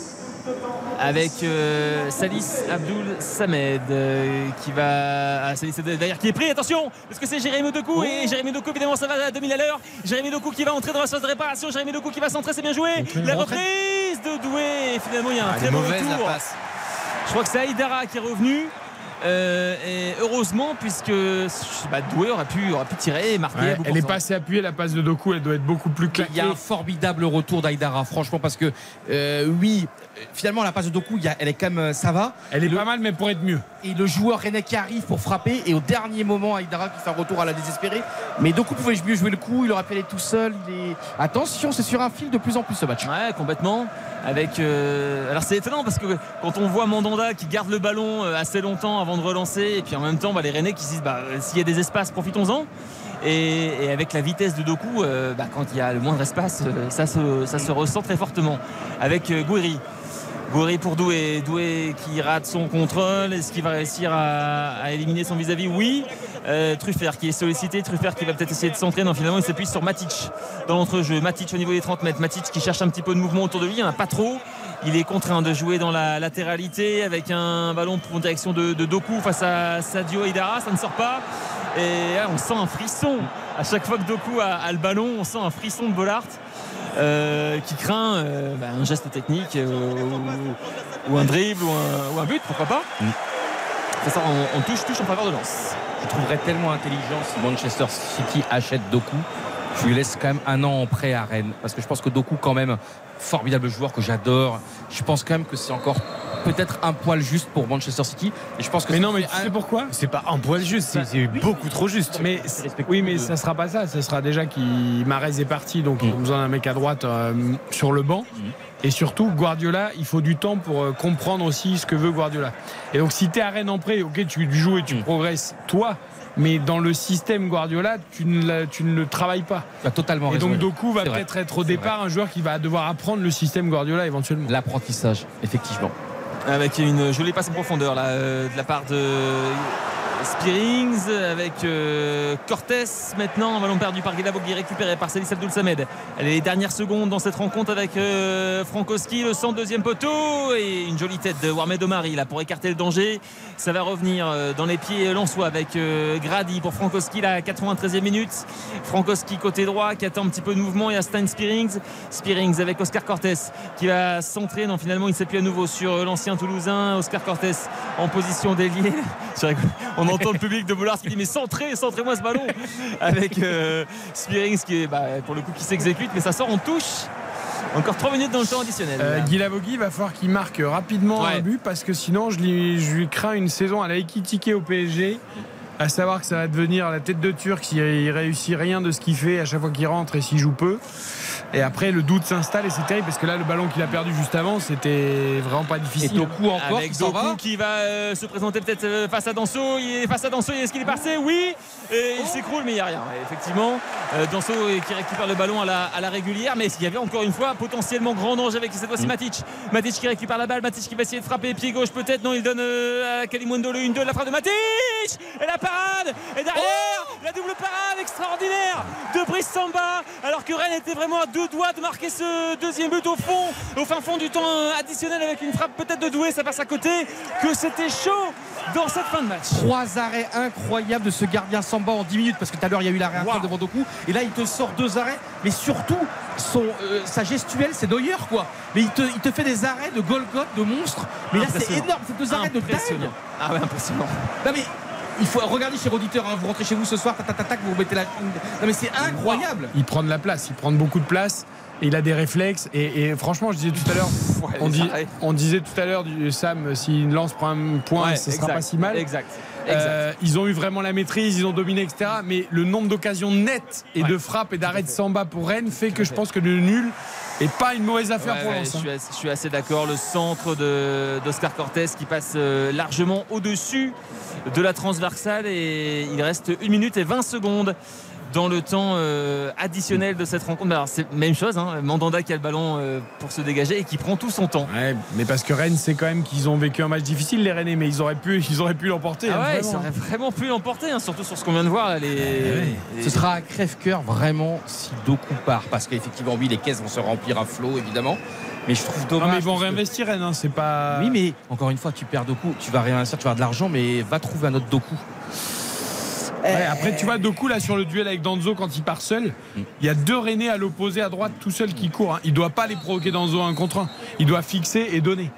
avec euh, Salis Abdoul Samed euh, qui va ah, Salis derrière qui est pris attention parce que c'est Jérémy Doku et Jérémy Doku évidemment ça va à 2000 à l'heure Jérémy Doku qui va entrer dans la phase de réparation Jérémy Doku qui va centrer c'est bien joué la reprise de Doué et finalement il y a un ah, très mauvais tour je crois que c'est Aïdara qui est revenu euh, et heureusement, puisque bah, Doué aurait pu, aurait pu tirer et marquer. elle est passée appuyée, la passe de Doku, elle doit être beaucoup plus claire. Il y a un formidable retour d'Aïdara, franchement, parce que euh, oui, finalement, la passe de Doku, elle est quand même, euh, ça va. Elle est pas mal, mais pour être mieux. Et le joueur René qui arrive pour frapper, et au dernier moment, Aïdara qui fait un retour à la désespérée. Mais Doku pouvait mieux jouer le coup, il aurait pu aller tout seul. Il est... Attention, c'est sur un fil de plus en plus ce match. Ouais, complètement. Avec, alors c'est étonnant parce que quand on voit Mandanda qui garde le ballon assez longtemps avant de relancer. Et puis en même temps, bah, les Rennais qui se disent bah, s'il y a des espaces, profitons-en. Et, avec la vitesse de Doku, euh, bah, quand il y a le moindre espace, euh, ça, se, ça se ressent très fortement. Avec euh, Gouiri. Gouiri pour Doué. Doué qui rate son contrôle. Est-ce qu'il va réussir à, éliminer son vis-à-vis Oui. Truffert qui est sollicité. Truffert qui va peut-être essayer de s'entraîner. Non, finalement, il s'appuie sur Matic dans l'entrejeu. Matic au niveau des 30 mètres. Matic qui cherche un petit peu de mouvement autour de lui. Il n'y en a pas trop. Il est contraint de jouer dans la latéralité avec un ballon pour une direction de, Doku face à Sadio Hidara. Ça ne sort pas. Et on sent un frisson. À chaque fois que Doku a, le ballon, on sent un frisson de Bollard. Euh, qui craint euh, bah, un geste technique euh, ou, un dribble ou un, but, pourquoi pas. Mm. Ça, on, touche, touche en faveur de Lens. Je trouverais tellement intelligent si Manchester City achète Doku. Je lui laisse quand même un an en prêt à Rennes parce que je pense que Doku quand même formidable joueur que j'adore. Je pense quand même que c'est encore peut-être un poil juste pour Manchester City. Et je pense que mais non, mais tu sais pourquoi? C'est pas un poil juste, c'est beaucoup trop juste. Mais oui, mais ça sera pas ça. Ça sera déjà qui Marez est parti, donc il a besoin d'un mec à droite euh, sur le banc. Mhm. Et surtout, Guardiola, il faut du temps pour euh, comprendre aussi ce que veut Guardiola. Et donc, si tu es à Rennes en prêt, ok, tu joues et tu mhm. progresses, toi, mais dans le système Guardiola, tu ne, tu ne le travailles pas. Tu as totalement Et donc Doku va peut-être être au départ un joueur qui va devoir apprendre le système Guardiola éventuellement. L'apprentissage, effectivement. Avec une jolie passe en profondeur là, euh, de la part de Spearings avec euh, Cortés maintenant, ballon perdu par Guilabogui récupéré par Salis Abdoul Samed. Est les dernières secondes dans cette rencontre avec euh, Frankowski, le centre deuxième poteau et une jolie tête de Warmed Omari là pour écarter le danger. Ça va revenir euh, dans les pieds Lançois avec Grady pour Frankowski la 93e minute. Frankowski côté droit qui attend un petit peu de mouvement et à Stein Spearings. Spearings avec Oscar Cortés qui va centrer. Non finalement il s'appuie à nouveau sur l'ancien Toulousain Oscar Cortés en position d'ailier. On entend le public de Boulard qui dit mais centrez, centrez-moi ce ballon avec euh, Spearings qui est bah, pour le coup qui s'exécute mais ça sort en touche. Encore 3 minutes dans le temps additionnel. Euh, Guy Lavogui va falloir qu'il marque rapidement un but parce que sinon je lui, je lui crains une saison à la Ekitike au PSG. À savoir que ça va devenir la tête de Turc s'il réussit rien de ce qu'il fait à chaque fois qu'il rentre et s'il joue peu. Et après, le doute s'installe et c'est terrible parce que là, le ballon qu'il a perdu juste avant, c'était vraiment pas difficile. Et Doku encore Avec qui, va qui va euh, se présenter peut-être euh, face à Danso. Il est face à Danso. Est-ce qu'il est passé? Oui. Et il s'écroule, mais il n'y a rien. effectivement, euh, Danso qui récupère le ballon à la, régulière. Mais il y avait encore une fois potentiellement grand danger avec cette fois-ci mm. Matic. Matic qui récupère la balle. Matic qui va essayer de frapper pied gauche peut-être. Non, il donne à Kalimundo le 1-2 la frappe de Matic. Et la parade. Et derrière, la double parade extraordinaire de Brice Samba. Alors que Rennes était vraiment à deux doigts de marquer ce deuxième but au fond, au fin fond du temps additionnel avec une frappe peut-être de Doué, ça passe à côté, que c'était chaud dans cette fin de match. Trois arrêts incroyables de ce gardien Samba en 10 minutes parce que tout à l'heure il y a eu l'arrêt wow. de Vandoku et là il te sort deux arrêts mais surtout son, euh, sa gestuelle c'est Neuer quoi mais il te, il te fait des arrêts de Golgoth de monstre mais là c'est énorme c'est deux arrêts de dingue ah ouais impressionnant non mais il faut regarder chez auditeur, hein, vous rentrez chez vous ce soir, tac, tac, tac, vous mettez la. Non mais c'est incroyable. Il prend de la place, il prend beaucoup de place. Et il a des réflexes et, et franchement je disais tout à l'heure Ouais, on, disait tout à l'heure du Sam si une lance prend un point Ouais, ce sera exact, pas si mal Exact. exact. Euh, ils ont eu vraiment la maîtrise, ils ont dominé, etc. Mais le nombre d'occasions nettes et de frappes et d'arrêts de Samba pour Rennes fait que je pense que le nul est pas une mauvaise affaire Ouais, pour ouais, Lens. je, hein. suis assez, je suis assez d'accord. Le centre d'Oscar Cortés qui passe euh, largement au-dessus de la transversale et il reste 1 minute et 20 secondes dans le temps euh, additionnel de cette rencontre. Mais Alors c'est même chose, hein, Mandanda qui a le ballon euh, pour se dégager et qui prend tout son temps. Ouais, mais parce que Rennes, c'est quand même qu'ils ont vécu un match difficile, les Rennais, mais ils auraient pu, ils auraient pu l'emporter. Ah hein, ouais, ils auraient vraiment pu l'emporter, hein, surtout sur ce qu'on vient de voir. les- Ce sera à crève-cœur vraiment si Doku part. Parce qu'effectivement, oui, les caisses vont se remplir à flot, évidemment. Mais je trouve Non, dommage. mais ils vont que- réinvestir Rennes, hein, c'est pas. Oui, mais encore une fois, tu perds Doku, tu vas réinvestir, tu vas avoir de l'argent, mais va trouver un autre Doku. Ouais, après, tu vois, Doku, là, sur le duel avec Danzo, quand il part seul, Mm. il y a deux Rennais à l'opposé, à droite, tout seul qui court. hein. Il doit pas les provoquer Danzo un contre un. Il doit fixer et donner.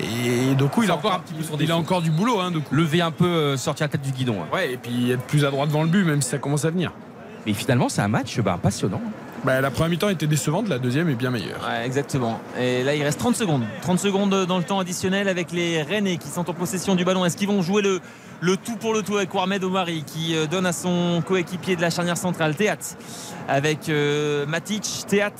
Et Doku, il a encore encore, un petit peu son il a encore du boulot, hein, Doku. Lever un peu, euh, sortir la tête du guidon. hein. Ouais, et puis être plus à droite devant le but, même si ça commence à venir. Mais finalement, c'est un match bah, passionnant. Bah, la première mi-temps était décevante, la deuxième est bien meilleure. Exactement. Et là, il reste 30 secondes. 30 secondes dans le temps additionnel avec les Rennais qui sont en possession du ballon. Est-ce qu'ils vont jouer le, le tout pour le tout avec Warmed Omari qui euh, donne à son coéquipier de la charnière centrale, Théat, avec euh, Matic, Théat.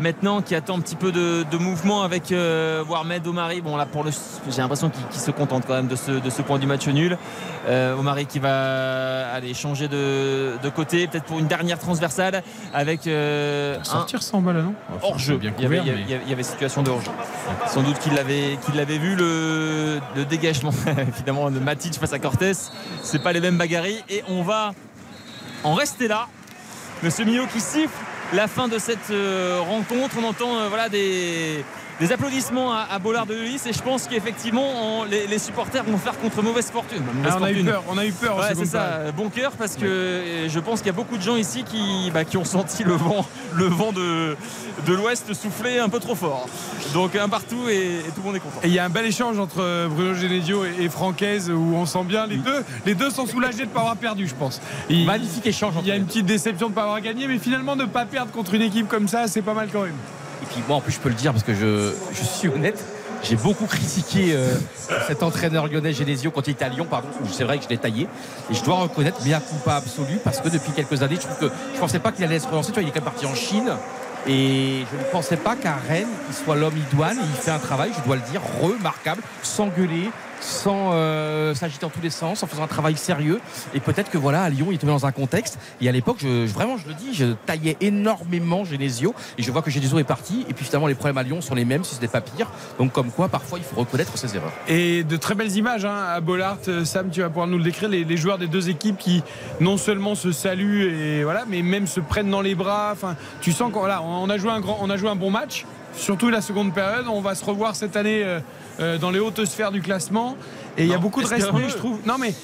Maintenant, qui attend un petit peu de, de mouvement avec euh, Warmed Omari. Bon, là, pour le, j'ai l'impression qu'il se contente quand même de ce, de ce point du match nul. Euh, Omari qui va aller changer de, de côté, peut-être pour une dernière transversale avec euh, un, Sortir sans balle, non? Hors jeu. bien il, y avait, couvert, il y avait- il y avait situation de hors jeu. Sans doute qu'il l'avait, qu'il l'avait vu le, le dégagement évidemment de Matic face à Cortés. C'est pas les mêmes bagarries et on va en rester là. Monsieur Millot qui siffle la fin de cette euh, rencontre. On entend euh, voilà des, des applaudissements à, à Bollard de Lys et je pense qu'effectivement les, les supporters vont faire contre mauvaise fortune. Mauvaise Ah, on a eu peur, on a eu peur. Ouais, c'est ça, bon cœur parce que je pense qu'il y a beaucoup de gens ici qui, bah, qui ont senti le vent, le vent de, de l'ouest souffler un peu trop fort. Donc un partout et, et tout le monde est content. Et il y a un bel échange entre Bruno Genesio et, et Francaise où on sent bien les deux. Les deux sont soulagés de ne pas avoir perdu, je pense. Magnifique échange. il y a une petite déception de ne pas avoir gagné, mais finalement ne pas perdre contre une équipe comme ça, c'est pas mal quand même. Et puis moi en plus je peux le dire parce que je, suis honnête. J'ai beaucoup critiqué euh, cet entraîneur lyonnais Genesio quand il était à Lyon, pardon. C'est vrai que je l'ai taillé. Et je dois reconnaître, coup pas absolu, parce que depuis quelques années, je trouve que je pensais pas qu'il allait se relancer. Tu vois, il est quand même parti en Chine. Et je ne pensais pas qu'à Rennes, il soit l'homme idoine. Et il fait un travail, je dois le dire, remarquable, sans gueuler, sans euh, s'agiter en tous les sens, en faisant un travail sérieux. Et peut-être que voilà, à Lyon, il tombé dans un contexte. Et à l'époque, vraiment, je le dis, je taillais énormément Genesio. Et je vois que Genesio est parti. Et puis finalement, les problèmes à Lyon sont les mêmes, si ce n'est pas pire. Donc, comme quoi, parfois, il faut reconnaître ses erreurs. Et de très belles images hein, à Bollard. Euh, Sam, tu vas pouvoir nous le décrire. Les, joueurs des deux équipes qui non seulement se saluent et voilà, mais même se prennent dans les bras. Enfin, tu sens qu'on a on a joué un bon match. Surtout la seconde période. On va se revoir cette année euh, euh, dans les hautes sphères du classement. Et il y a beaucoup de respect, je trouve. Non mais.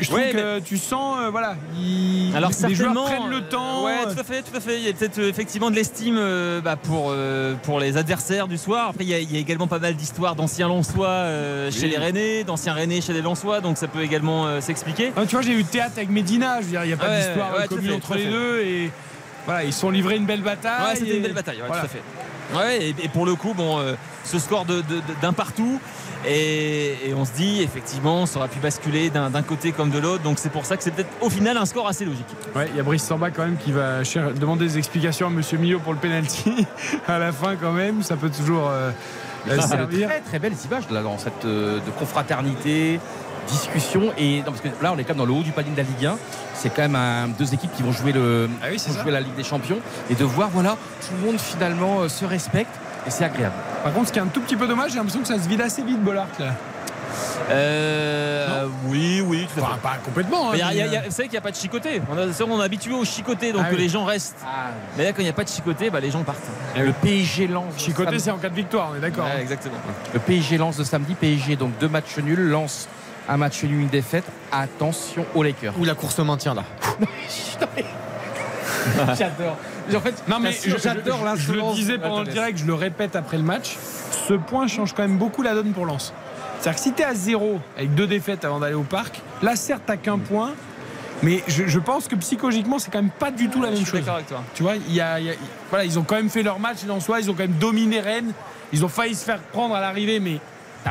Je trouve Ouais, que tu sens, euh, voilà, ils- Alors les joueurs prennent le temps. Ouais, euh, tout à fait, tout à fait. Il y a peut-être euh, effectivement de l'estime euh, bah, pour euh, pour les adversaires du soir. Après, il y a, il y a également pas mal d'histoires d'anciens Lensois euh, chez les Rennais, d'anciens Rennais chez les Lensois, donc ça peut également euh, s'expliquer. Ah, tu vois, j'ai eu théâtre avec Medina. Je veux dire, il n'y a pas Ouais, d'histoire ouais, euh, commune entre les deux. Et voilà, ils sont livrés une belle bataille. Ouais, c'était et- une belle bataille, voilà. tout à fait. Ouais, et, pour le coup, bon, euh, ce score de- de- de- d'un partout, et, et on se dit effectivement, ça aurait pu basculer d'un d'un côté comme de l'autre, donc c'est pour ça que c'est peut-être au final un score assez logique. Ouais, il y a Brice Samba quand même qui va cher- demander des explications à Monsieur Millot pour le penalty à la fin quand même. Ça peut toujours euh, euh, C'est très très belles images là, dans cette euh, de confraternité, discussion et non, parce que là on est quand même dans le haut du palier de la Ligue 1. C'est quand même un- deux équipes qui vont jouer le Ah oui, vont jouer la Ligue des Champions et de voir voilà tout le monde finalement euh, se respecte et c'est agréable. Par contre, ce qui est un tout petit peu dommage, j'ai l'impression que ça se vide assez vite, Bollard là. Euh, oui, oui, tout à fait. Enfin, pas complètement. hein, Mais mais, a- vous savez qu'il n'y a pas de chicoté. On, a- on est habitué au chicoté, donc Ah oui. les gens restent. Mais là, quand il n'y a pas de chicoté, bah, les gens partent. Le PSG lance euh, Chicoté, c'est en cas de victoire, on est d'accord. Ouais, exactement. le PSG lance de samedi PSG donc deux matchs nuls lance un match nul une défaite. Attention aux Lakers. Ou la course au maintien là. J'adore. En fait, Non mais j'adore je, je l'insolence le disais pendant le direct, je le répète après le match. Ce point change quand même beaucoup la donne pour Lens. C'est-à-dire que si tu es à zéro avec deux défaites avant d'aller au parc, là certes t'as qu'un point, mais je, je pense que psychologiquement c'est quand même pas du tout la Je même suis chose. d'accord avec toi. Tu vois, il y a, il y a- voilà, ils ont quand même fait leur match en soi, ils ont quand même dominé Rennes, ils ont failli se faire prendre à l'arrivée, mais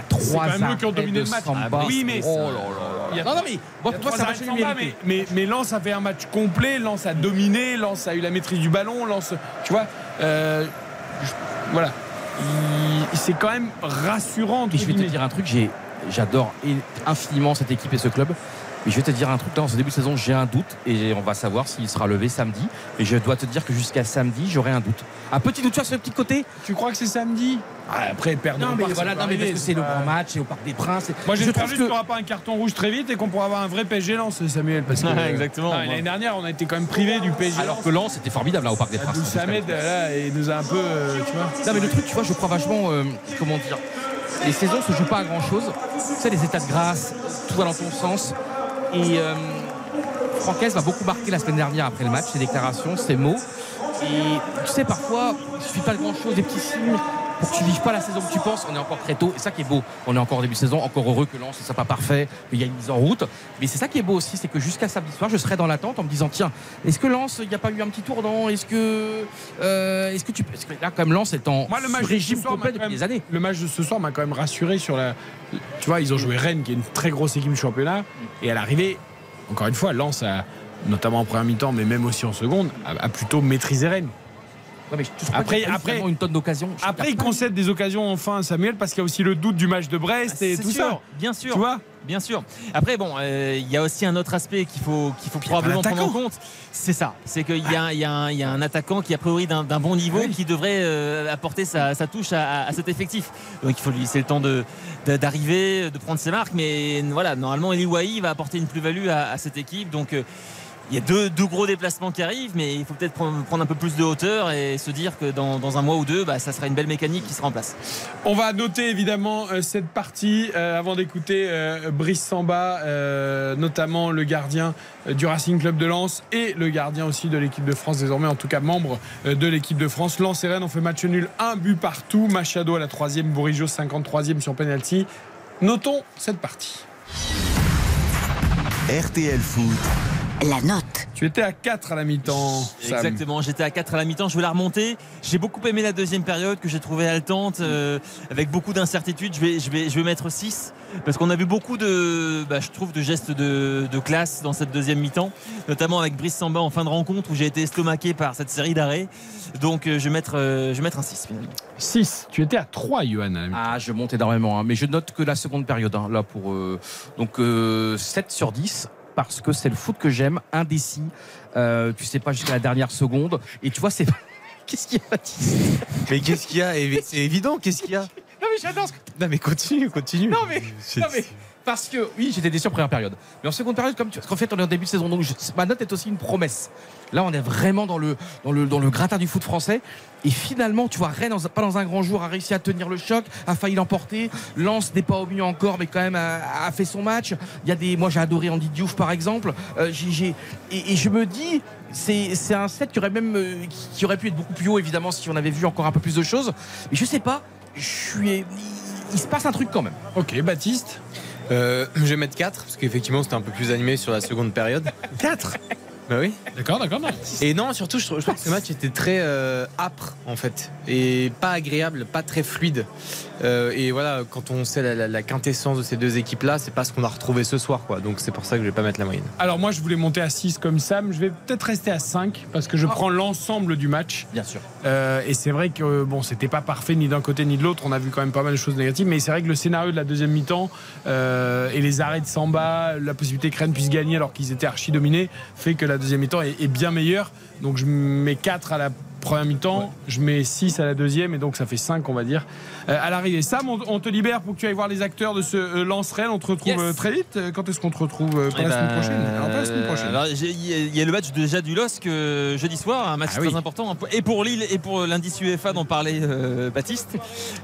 T'as c'est trois quand même eux qui ont dominé le match. Samba. oui, mais Oh là là là. il y a- Non, non, mais moi, moi, ça chez Samba, mais, mais, mais Lens a fait un match complet, Lens a dominé, Lens a eu la maîtrise du ballon, Lens, tu vois, euh, je- voilà. Il- C'est quand même rassurant. Et je vais te dire un truc, j'ai- j'adore infiniment cette équipe et ce club. Mais je vais te dire un truc, là, en ce début de saison, j'ai un doute et on va savoir s'il sera levé samedi. Et je dois te dire que jusqu'à samedi, j'aurai un doute. Un petit doute sur ce petit côté. Tu crois que c'est samedi? Ah, Après, perdre Non, mais parc, voilà, non, mais parce que c'est le grand match, c'est au Parc des Princes. Moi, je j'espère juste que qu'il n'y aura pas un carton rouge très vite et qu'on pourra avoir un vrai PSG Lens, Samuel. Parce que, Ouais, exactement. Ah, L'année dernière, on a été quand même privé du PSG. alors que Lens c'était formidable là au Parc des Princes. Samed, là, il nous a un peu. euh, tu vois. Non mais le truc, tu vois, je crois vachement, euh, comment dire, les saisons se jouent pas à grand chose. Tu sais, les états de grâce, tout va dans ton sens. Et euh, Francaise m'a beaucoup marqué la semaine dernière après le match, ses déclarations, ses mots. Et tu sais, parfois, il suffit pas de grand chose, des petits signes pour que tu vives pas la saison que tu penses. On est encore très tôt, et ça qui est beau. On est encore au début de saison, encore heureux que Lens ne soit pas parfait, qu'il y a une mise en route. Mais c'est ça qui est beau aussi, c'est que jusqu'à samedi soir, je serai dans l'attente en me disant tiens, est-ce que Lens, il n'y a pas eu un petit tournant Est-ce que, euh, est-ce que tu, parce que là, quand même, Lens est en Moi, le match de régime soir complet depuis même- des années. Le match de ce soir m'a quand même rassuré sur la. Tu vois, ils ont joué Rennes, qui est une très grosse équipe du championnat. Et à l'arrivée, encore une fois, Lens a, notamment en première mi-temps, mais même aussi en seconde, a, a plutôt maîtrisé Rennes. Ouais, mais je trouve pas Après- après- une tonne d'occasions. Après, a concèdent des occasions enfin, Samuel, parce qu'il y a aussi le doute du match de Brest et C'est tout sûr, ça. Bien sûr. Tu vois Bien sûr. Après, bon, euh, il y a aussi un autre aspect qu'il faut, qu'il faut il probablement prendre en compte. C'est ça. C'est qu'il y, a un- il y, a un- il y a un attaquant qui, a priori, d'un bon niveau, Oui. qui devrait euh, apporter sa, sa touche à, à cet effectif. Donc, il faut lui laisser le temps de- de- d'arriver, de, prendre ses marques. Mais voilà, normalement, Eli Wahi va apporter une plus-value à, à cette équipe. Donc, euh, il y a deux, deux gros déplacements qui arrivent, mais il faut peut-être prendre, prendre un peu plus de hauteur et se dire que dans, dans un mois ou deux, bah, ça sera une belle mécanique qui sera en place. On va noter évidemment euh, cette partie euh, avant d'écouter euh, Brice Samba, euh, notamment le gardien du Racing Club de Lens et le gardien aussi de l'équipe de France, désormais en tout cas membre de l'équipe de France. Lens et Rennes ont fait match nul, un but partout. Machado à la troisième, Bourigeau 53e sur penalty. Notons cette partie. RTL Foot, La note. Tu étais à 4 à la mi-temps. Exactement, j'étais à 4 à la mi-temps, je vais la remonter. J'ai beaucoup aimé la deuxième période que j'ai trouvée haletante, euh, avec beaucoup d'incertitudes. Je vais, je, vais, je vais mettre 6 parce qu'on a vu beaucoup de, bah, je trouve, de gestes de, de classe dans cette deuxième mi-temps, notamment avec Brice Samba en fin de rencontre où j'ai été estomaqué par cette série d'arrêts. Donc euh, je, vais mettre, euh, je vais mettre un 6 finalement. 6. Tu étais à 3, Johan. à la mi-temps. Ah, je monte énormément, hein. mais je note que la seconde période, hein, là pour euh, donc euh, 7 sur 10 parce que c'est le foot que j'aime, indécis. Euh, tu sais pas jusqu'à la dernière seconde, et tu vois c'est qu'est-ce qu'il y a Baptiste Mais qu'est-ce qu'il y a? C'est évident, qu'est-ce qu'il y a? Non mais j'adore. ce que- Non mais continue, continue. Non mais, C'est- non mais parce que oui j'étais déçu en première période, mais en seconde période comme tu parce qu'en fait on est en début de saison donc ma note est aussi une promesse. Là on est vraiment dans le dans le dans le gratin du foot français. Et finalement, tu vois, Rennes, pas dans un grand jour, a réussi à tenir le choc, a failli l'emporter. Lens n'est pas au mieux encore, mais quand même a, fait son match. Il y a des, moi j'ai adoré Andy Diouf par exemple. Euh, et, je me dis, c'est un set qui aurait même euh, qui- aurait pu être beaucoup plus haut évidemment si on avait vu encore un peu plus de choses. Mais je sais pas, je suis, il se passe un truc quand même. Ok, Baptiste? Euh, je vais mettre 4 parce qu'effectivement c'était un peu plus animé sur la seconde période. 4. Bah oui. D'accord, d'accord. non. Et non, surtout, je trouve, je trouve que ce match était très euh, âpre en fait et pas agréable, pas très fluide. Euh, et voilà, quand on sait la, la- la quintessence de ces deux équipes-là, c'est pas ce qu'on a retrouvé ce soir, quoi. Donc c'est pour ça que je vais pas mettre la moyenne. Alors moi je voulais monter à 6 comme Sam, je vais peut-être rester à 5 parce que je prends l'ensemble du match. Bien sûr. Euh, et c'est vrai que bon, c'était pas parfait ni d'un côté ni de l'autre. On a vu quand même pas mal de choses négatives, mais c'est vrai que le scénario de la deuxième mi-temps euh, et les arrêts de Samba, la possibilité que Rennes puisse gagner alors qu'ils étaient archi dominés, fait que la deuxième mi-temps est, est bien meilleure. Donc je mets 4 à la première mi-temps, je mets 6 à la deuxième et donc ça fait 5 on va dire euh, à l'arrivée. Sam, on, on te libère pour que tu ailles voir les acteurs de ce euh, Lance Rennes. On te retrouve Yes. euh, très vite. Euh, Quand est-ce qu'on te retrouve euh, Pas Eh la semaine ben, prochaine? Alors, pas la semaine prochaine. Il y, a- il y a le match déjà du LOSC euh, jeudi soir, un match Ah très oui. important, et pour Lille et pour l'indice UEFA dont parlait euh, Baptiste,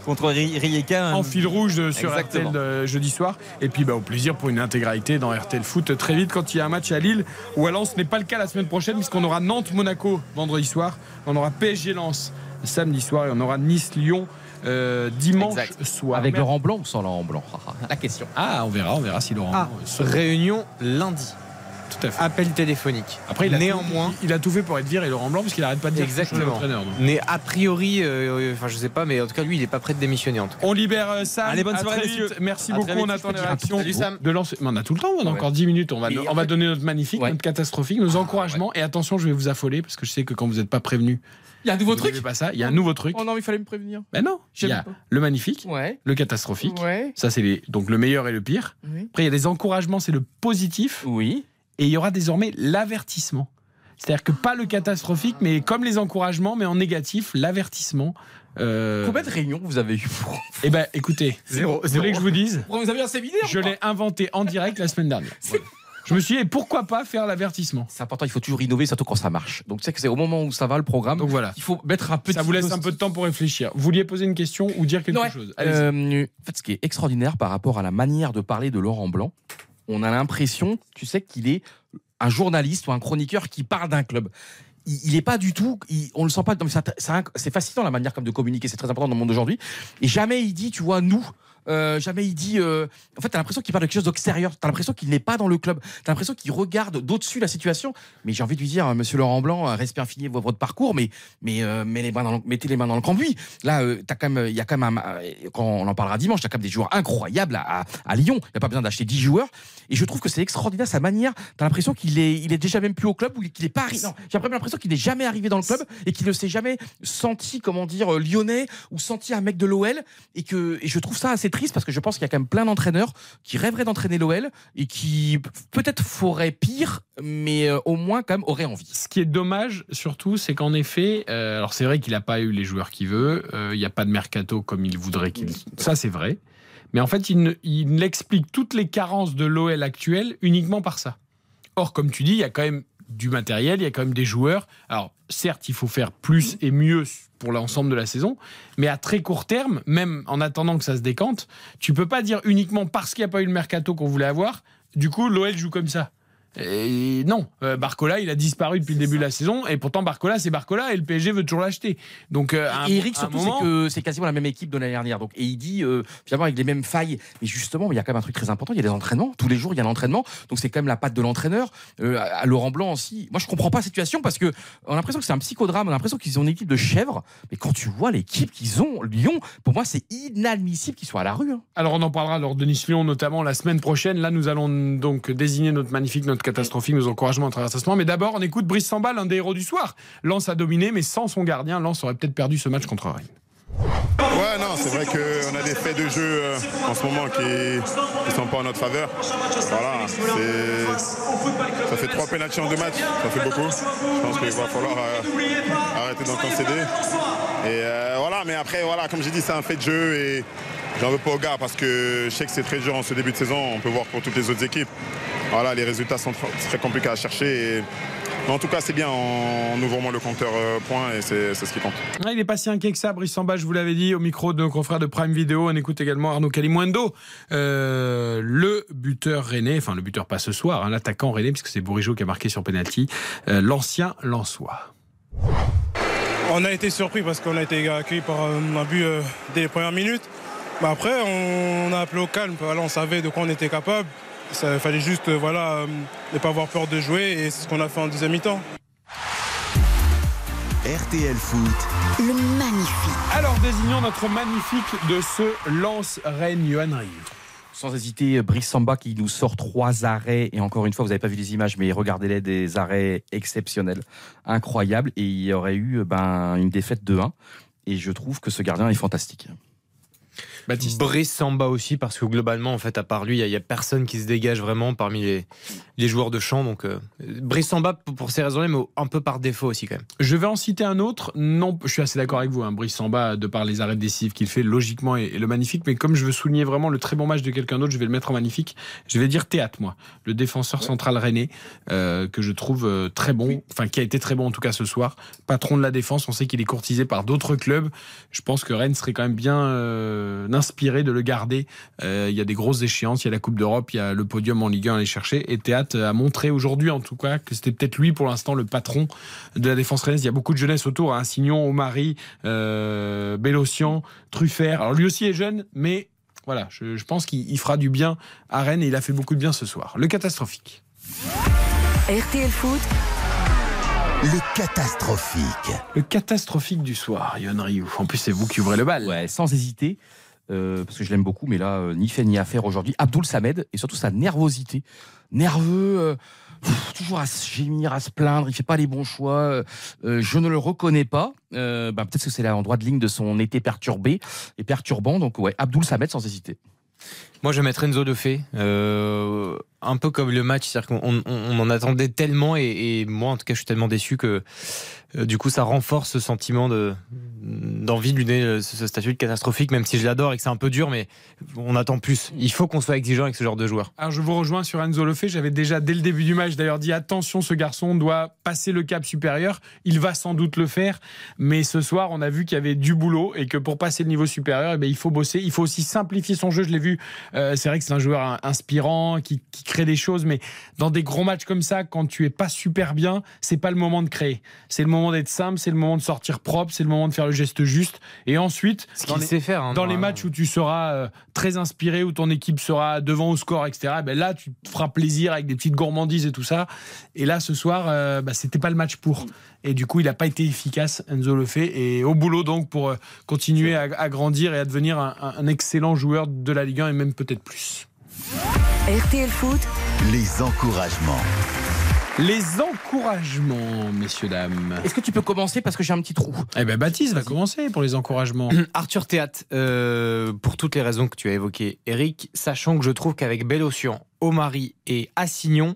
contre Ri- Rijeka. en fil rouge sur Exactement. RTL euh, jeudi soir. Et puis bah, au plaisir pour une intégralité dans RTL Foot très vite quand il y a un match à Lille ou à Lens. Ce n'est pas le cas la semaine prochaine puisqu'on aura Nantes-Monaco vendredi soir. On aura PSG-Lens samedi soir et on aura Nice-Lyon euh, dimanche Exact. soir. Avec Laurent Blanc ou sans Laurent Blanc La question. Ah, on verra, on verra si Laurent. Ah, Blanc réunion lundi. Tout à fait. Appel téléphonique. Après, il a néanmoins. tout, il a tout fait pour être viré Laurent Blanc parce qu'il arrête pas de dire Exactement. Mais a priori, euh, euh, enfin je sais pas, mais en tout cas lui, il est pas prêt de démissionner en tout cas. On libère euh, Sam. Allez, bonne soirée, messieurs. Merci À beaucoup. on attend les réactions. Salut, Sam. De lancer. Mais on a tout le temps. On a Ouais. encore 10 minutes. On va, on en va donner notre magnifique, Ouais. notre catastrophique, nos encouragements. Et attention, je vais vous affoler parce que je sais que quand vous n'êtes pas prévenu, Il y a un nouveau vous truc pas ça. Il y a un nouveau truc. Oh non, il fallait me prévenir. Ben non. Il y a le magnifique, Ouais. le catastrophique. Ouais. Ça, c'est les, donc le meilleur et le pire. Oui. Après, il y a des encouragements, c'est le positif. Oui. Et il y aura désormais l'avertissement. C'est-à-dire que pas le catastrophique, mais comme les encouragements, mais en négatif, l'avertissement. Euh, Combien de réunions vous avez eu pour Eh ben, écoutez, Zéro, vous voulez que je vous dise Vous avez un séminaire Je l'ai inventé en direct la semaine dernière. Voilà. Je me suis dit, pourquoi pas faire l'avertissement? C'est important, il faut toujours innover, surtout quand ça marche. Donc tu sais que c'est au moment où ça va le programme. Donc voilà. Il faut mettre un petit. Ça vous laisse un peu de temps pour réfléchir. Vous vouliez poser une question ou dire quelque chose? Euh, en fait, ce qui est extraordinaire par rapport à la manière de parler de Laurent Blanc, on a l'impression, tu sais, qu'il est un journaliste ou un chroniqueur qui parle d'un club. Il il est pas du tout, il- on le sent pas. c'est fascinant la manière comme de communiquer, c'est très important dans le monde d'aujourd'hui. Et jamais il dit, tu vois, nous. Euh, jamais il dit. euh, en fait, t'as l'impression qu'il parle de quelque chose d'extérieur. T'as l'impression qu'il n'est pas dans le club. T'as l'impression qu'il regarde d'au-dessus la situation. Mais j'ai envie de lui dire, euh, Monsieur Laurent Blanc, respect infini votre parcours, mais mais mettez les mains dans le cambouis. Là, t'as quand même, il y a quand même, quand on en parlera dimanche, t'as quand même des joueurs incroyables à, Lyon. Il n'y a pas besoin d'acheter 10 joueurs. Et je trouve que c'est extraordinaire sa manière. T'as l'impression qu'il est, il est déjà même plus au club ou qu'il est pas arrivé. Non, j'ai l'impression qu'il n'est jamais arrivé dans le club et qu'il ne s'est jamais senti, comment dire, lyonnais ou senti un mec de l'OL. Et que, et je trouve ça assez triste parce que je pense qu'il y a quand même plein d'entraîneurs qui rêveraient d'entraîner l'OL et qui peut-être feraient pire, mais euh, au moins quand même auraient envie. Ce qui est dommage, surtout, c'est qu'en effet, euh, alors c'est vrai qu'il n'a pas eu les joueurs qu'il veut, euh, il n'y a pas de mercato comme il voudrait qu'il. Ça, c'est vrai. Mais en fait, il, ne- il explique toutes les carences de l'OL actuelle uniquement par ça. Or, comme tu dis, il y a quand même du matériel, il y a quand même des joueurs. Alors, certes, il faut faire plus et mieux pour l'ensemble de la saison, mais à très court terme, même en attendant que ça se décante, tu peux pas dire uniquement parce qu'il n'y a pas eu le mercato qu'on voulait avoir, du coup, l'OL joue comme ça. Et non, euh, Barcola, il a disparu depuis le début de la saison, et pourtant Barcola, c'est Barcola, et le PSG veut toujours l'acheter. Donc, euh, un- Et Eric, un surtout, moment- c'est que c'est quasiment la même équipe de l'année dernière. Donc, et il dit, euh, finalement, avec les mêmes failles. Mais justement, il y a quand même un truc très important. Il y a des entraînements. Tous les jours, il y a l'entraînement. Donc, c'est quand même la patte de l'entraîneur. Euh, à Laurent Blanc aussi. Moi, je comprends pas la situation parce que on a l'impression que c'est un psychodrame. On a l'impression qu'ils ont une équipe de chèvres. Mais quand tu vois l'équipe qu'ils ont, Lyon, pour moi, c'est inadmissible qu'ils soient à la rue. hein. Alors on en parlera lors de Nice Lyon notamment la semaine prochaine. Là nous allons donc désigner notre magnifique, notre catastrophique, nos encouragements à travers ce moment. Mais d'abord on écoute Brice Samba, l'un des héros du soir. Lens a dominé mais sans son gardien, Lens aurait peut-être perdu ce match contre Rennes. Ouais, non, c'est vrai qu'on a des faits de jeu euh, en ce moment qui ne sont pas en notre faveur. Voilà, ça fait trois pénaltys en deux matchs, ça fait beaucoup. Je pense qu'il va falloir euh, arrêter d'en concéder. Et euh, voilà, mais après, voilà, comme j'ai dit, c'est un fait de jeu et j'en veux pas aux gars parce que je sais que c'est très dur en ce début de saison. On peut voir pour toutes les autres équipes. Voilà, les résultats sont tr- très compliqués à chercher. et- mais en tout cas, c'est bien, on ouvre moins le compteur euh, point et c'est ce qui compte. Ah, il n'est pas si inquiet que ça, Brice Samba, je vous l'avais dit, au micro de nos confrères de Prime Video. On écoute également Arnaud Calimundo, euh, le buteur rennais, enfin le buteur pas ce soir, hein, l'attaquant rennais, puisque c'est Bourigeau qui a marqué sur penalty, euh, l'ancien Lensois. On a été surpris parce qu'on a été accueilli par un un but euh, dès les premières minutes. Mais après, on a appelé au calme. Voilà, on savait de quoi on était capable. Il fallait juste euh, voilà, euh, ne pas avoir peur de jouer et c'est ce qu'on a fait en deuxième mi-temps. RTL Foot, Le magnifique. Alors désignons notre magnifique de ce Johan Rioux. Sans hésiter, Brice Samba qui nous sort trois arrêts. Et encore une fois, vous n'avez pas vu les images, mais regardez-les, des arrêts exceptionnels, incroyables. Et il y aurait eu ben, une défaite de 1. Et je trouve que ce gardien est fantastique. Baptiste. Brice Samba aussi, parce que globalement, en fait, à part lui, il n'y a, personne qui se dégage vraiment parmi les, les joueurs de champ. Donc, euh, Brice Samba, pour, ces raisons-là, mais un peu par défaut aussi, quand même. Je vais en citer un autre. Non, je suis assez d'accord avec vous. Hein. Brice Samba, de par les arrêts décisifs qu'il fait, logiquement, est, est le magnifique. Mais comme je veux souligner vraiment le très bon match de quelqu'un d'autre, je vais le mettre en magnifique. Je vais dire Théâtre, moi. Le défenseur central rennais, euh, que je trouve euh, très bon. Enfin, qui a été très bon en tout cas ce soir. Patron de la défense. On sait qu'il est courtisé par d'autres clubs. Je pense que Rennes serait quand même bien, euh, d'inspirer, de, le garder. il y a des grosses échéances, il y a la Coupe d'Europe, il y a le podium en Ligue 1 à aller chercher. Et Théâtre a montré aujourd'hui, en tout cas, que c'était peut-être lui pour l'instant le patron de la défense rennaise. Il y a beaucoup de jeunesse autour, hein. Signon, Omari, euh, Bélocian, Truffert. Alors lui aussi est jeune, mais voilà, je, je pense qu'il fera du bien à Rennes et il a fait beaucoup de bien ce soir. Le catastrophique. RTL Foot. Le catastrophique. Le catastrophique du soir, Yon Ryu. En plus, c'est vous qui ouvrez le bal. Ouais, sans hésiter. Euh, parce que je l'aime beaucoup, mais là, euh, ni fait ni à faire aujourd'hui. Abdoul Samed et surtout sa nervosité. Nerveux, euh, toujours à se gémir, à se plaindre, il fait pas les bons choix. je ne le reconnais pas. Bah, peut-être que c'est l'endroit de ligne de son été perturbé et perturbant. Donc, ouais, Abdoul Samed sans hésiter. Moi, je mettrais Enzo de fait. Un peu comme le match, c'est-à-dire qu'on on, en attendait tellement, et, moi, en tout cas, je suis tellement déçu que euh, du coup, ça renforce ce sentiment de d'envie de lui donner ce statut de catastrophique, même si je l'adore et que c'est un peu dur, mais on attend plus. Il faut qu'on soit exigeant avec ce genre de joueur. Alors je vous rejoins sur Enzo Lefebvre. J'avais déjà dès le début du match d'ailleurs dit attention, ce garçon doit passer le cap supérieur. Il va sans doute le faire, mais ce soir on a vu qu'il y avait du boulot et que pour passer le niveau supérieur, eh il faut bosser. Il faut aussi simplifier son jeu. Je l'ai vu. Euh, c'est vrai que c'est un joueur inspirant qui, qui, crée des choses, mais dans des gros matchs comme ça, quand tu es pas super bien, c'est pas le moment de créer. C'est le moment d'être simple, c'est le moment de sortir propre, c'est le moment de faire le geste juste. Et ensuite, Ce dans, les, sait faire, hein, dans les matchs où tu seras euh, très inspiré, où ton équipe sera devant au score, etc., ben là, tu te feras plaisir avec des petites gourmandises et tout ça. Et là, ce soir, euh, ben, c'était pas le match pour. Et du coup, il n'a pas été efficace, Enzo le fait. Et au boulot, donc, pour euh, continuer à, grandir et à devenir un, un excellent joueur de la Ligue 1 et même peut-être plus. RTL Foot. Les encouragements. Les encouragements, messieurs, dames. Est-ce que tu peux commencer parce que j'ai un petit trou Eh ben Baptiste va commencer pour les encouragements. Arthur Théâtre, euh, pour toutes les raisons que tu as évoquées, Eric, sachant que je trouve qu'avec Bélocian, Omari et Assignon,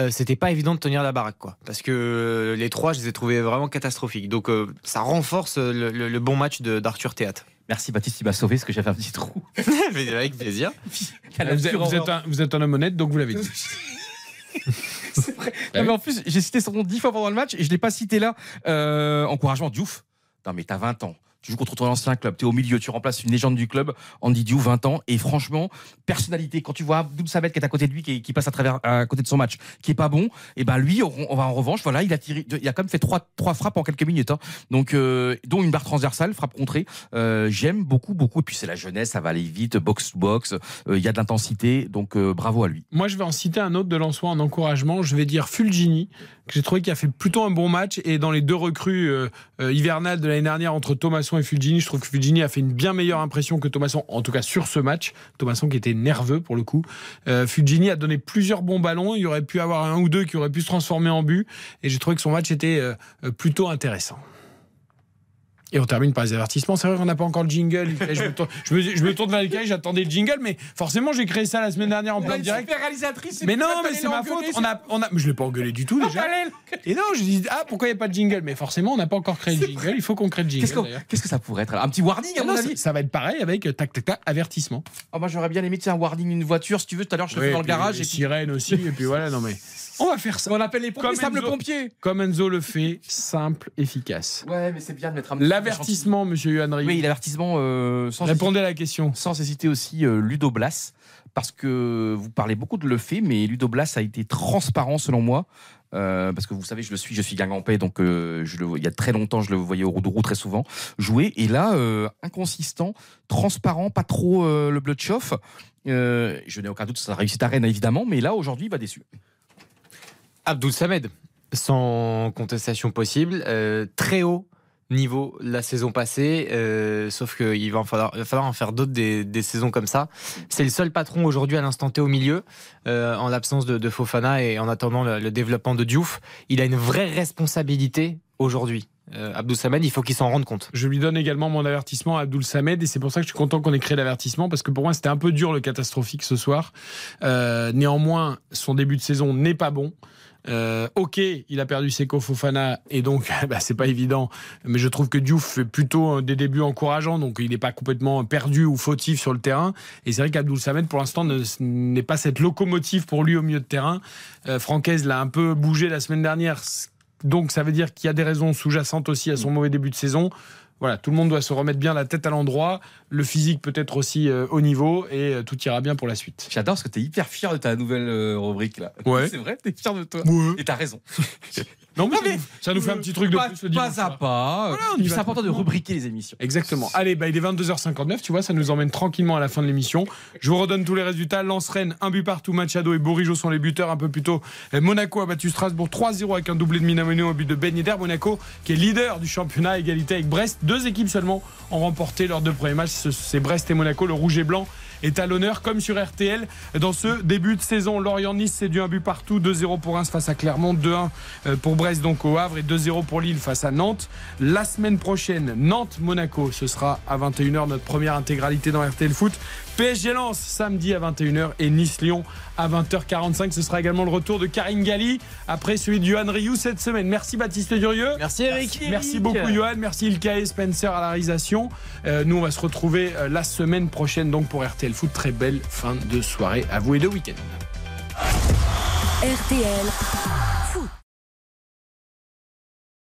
euh, c'était pas évident de tenir la baraque, quoi. Parce que les trois, je les ai trouvés vraiment catastrophiques. Donc euh, ça renforce le, bon match d'Arthur Théâtre. Merci Baptiste, il m'a sauvé parce que j'avais un petit trou. avec plaisir. vous, êtes, un, vous êtes un homme honnête, donc vous l'avez dit. c'est vrai. mais en plus, j'ai cité son nom dix fois pendant le match et je ne l'ai pas cité là. Euh, encouragement, Diouf. Non, mais t'as 20 ans tu joues contre ton ancien club, tu es au milieu, tu remplaces une légende du club, Andy Diouf, 20 ans, et franchement, personnalité, quand tu vois Abdoul Sabet qui est à côté de lui, qui, passe à travers à côté de son match, qui est pas bon, et eh ben lui, on, va en revanche, voilà, il a tiré, il a quand même fait trois, trois frappes en quelques minutes, hein. donc euh, dont une barre transversale, frappe contrée. Euh, j'aime beaucoup, beaucoup, et puis c'est la jeunesse, ça va aller vite, box to box, euh, il y a de l'intensité, donc bravo à lui. Moi, je vais en citer un autre de Lançois en encouragement, je vais dire Fulgini, que j'ai trouvé qu'il a fait plutôt un bon match, et dans les deux recrues hivernales de l'année dernière entre Thomasson et Fulgini, je trouve que Fujini a fait une bien meilleure impression que Thomasson, en tout cas sur ce match. Thomasson qui était nerveux pour le coup. Euh, Fujini a donné plusieurs bons ballons. Il y aurait pu avoir un ou deux qui auraient pu se transformer en but. Et j'ai trouvé que son match était euh, plutôt intéressant. Et on termine par les avertissements. C'est vrai qu'on n'a pas encore le jingle. Je me, tourne, je, me, tourne vers le j'attendais le jingle, mais forcément j'ai créé ça la semaine dernière en plein direct. réalisatrice. Mais non, mais c'est ma faute. On a, on a, je l'ai pas engueulé du tout déjà. Et non, je dis ah pourquoi il n'y a pas de jingle? Mais forcément on n'a pas encore créé le jingle. Il faut qu'on crée le jingle. Qu'est-ce que ça pourrait être Un petit warning à mon avis? Ça va être pareil avec euh, tac tac tac avertissement. Oh, moi j'aurais bien aimé un warning une voiture si tu veux. Tout à l'heure je le fais dans le garage. Et sirène aussi. Et puis voilà non mais. On va faire ça. On appelle les pompiers, comme Enzo, le pompier. Comme Enzo le fait, simple, efficace. Ouais, mais c'est bien de mettre un L'avertissement, monsieur Yohanri. Oui, l'avertissement. Euh, Répondez à la question. Sans hésiter aussi, euh, Ludo Blas. Parce que vous parlez beaucoup de le fait, mais Ludo Blas a été transparent selon moi. Euh, parce que vous savez, je le suis, je suis paix donc euh, je le, il y a très longtemps, je le voyais au Roudourou très souvent jouer. Et là, euh, inconsistant, transparent, pas trop le blood chauffe. je n'ai aucun doute que ça réussit à Rennes, évidemment, mais là, aujourd'hui, il va déçu. Abdul Samed, sans contestation possible, euh, très haut niveau la saison passée, euh, sauf qu'il va, falloir, falloir en faire d'autres des, saisons comme ça. C'est le seul patron aujourd'hui à l'instant T au milieu, euh, en l'absence de, Fofana et en attendant le, développement de Diouf. Il a une vraie responsabilité aujourd'hui. Euh, Abdul Samed, il faut qu'il s'en rende compte. Je lui donne également mon avertissement à Abdul Samed et c'est pour ça que je suis content qu'on ait créé l'avertissement parce que pour moi c'était un peu dur le catastrophique ce soir. néanmoins, son début de saison n'est pas bon. Euh, ok, il a perdu Seko Fofana et donc bah, c'est pas évident. Mais je trouve que Diouf fait plutôt des débuts encourageants, donc il n'est pas complètement perdu ou fautif sur le terrain. Et c'est vrai qu'Abdoul Samed pour l'instant n'est pas cette locomotive pour lui au milieu de terrain. Euh, Francaise l'a un peu bougé la semaine dernière, donc ça veut dire qu'il y a des raisons sous-jacentes aussi à son mauvais début de saison voilà, tout le monde doit se remettre bien la tête à l'endroit. Le physique peut-être aussi euh, au niveau et euh, tout ira bien pour la suite. J'adore parce que tu es hyper fier de ta nouvelle euh, rubrique là. Ouais. C'est vrai, tu es fier de toi. Ouais. Et t'as raison. Non, mais Non, ça, mais- nous, ça nous fait un petit truc de pas, plus le pas à pas. Voilà, c'est important de rubriquer les émissions. Exactement. Allez, bah, il est 22h59, tu vois, ça nous emmène tranquillement à la fin de l'émission. Je vous redonne tous les résultats. Lens Rennes, un but partout, Machado et Bourigeau sont les buteurs. Un peu plus tôt, Monaco a battu Strasbourg 3-0 avec un doublé de Minamino au but de Ben Yedder. Monaco, qui est leader du championnat, à égalité avec Brest. Deux équipes seulement ont remporté leurs deux premiers matchs. Ce- C'est Brest et Monaco. Le rouge et blanc est à l'honneur, comme sur RTL. Dans ce début de saison, Lorient-Nice, c'est du un but partout. 2-0 pour Reims face à Clermont, 2-1 euh, pour Brest donc au Havre et 2-0 pour Lille face à Nantes. La semaine prochaine, Nantes-Monaco, ce sera à 21h notre première intégralité dans RTL Foot. PSG Lens samedi à 21h et Nice-Lyon à 20h45. Ce sera également le retour de Karine Galli après celui de Johan Rioux cette semaine. Merci Baptiste Durieux. Merci Eric. Merci beaucoup Johan, merci Ilka et Spencer à la réalisation. Euh, nous on va se retrouver euh, la semaine prochaine donc pour RTL Foot. Très belle fin de soirée à vous et de week-end. RTL.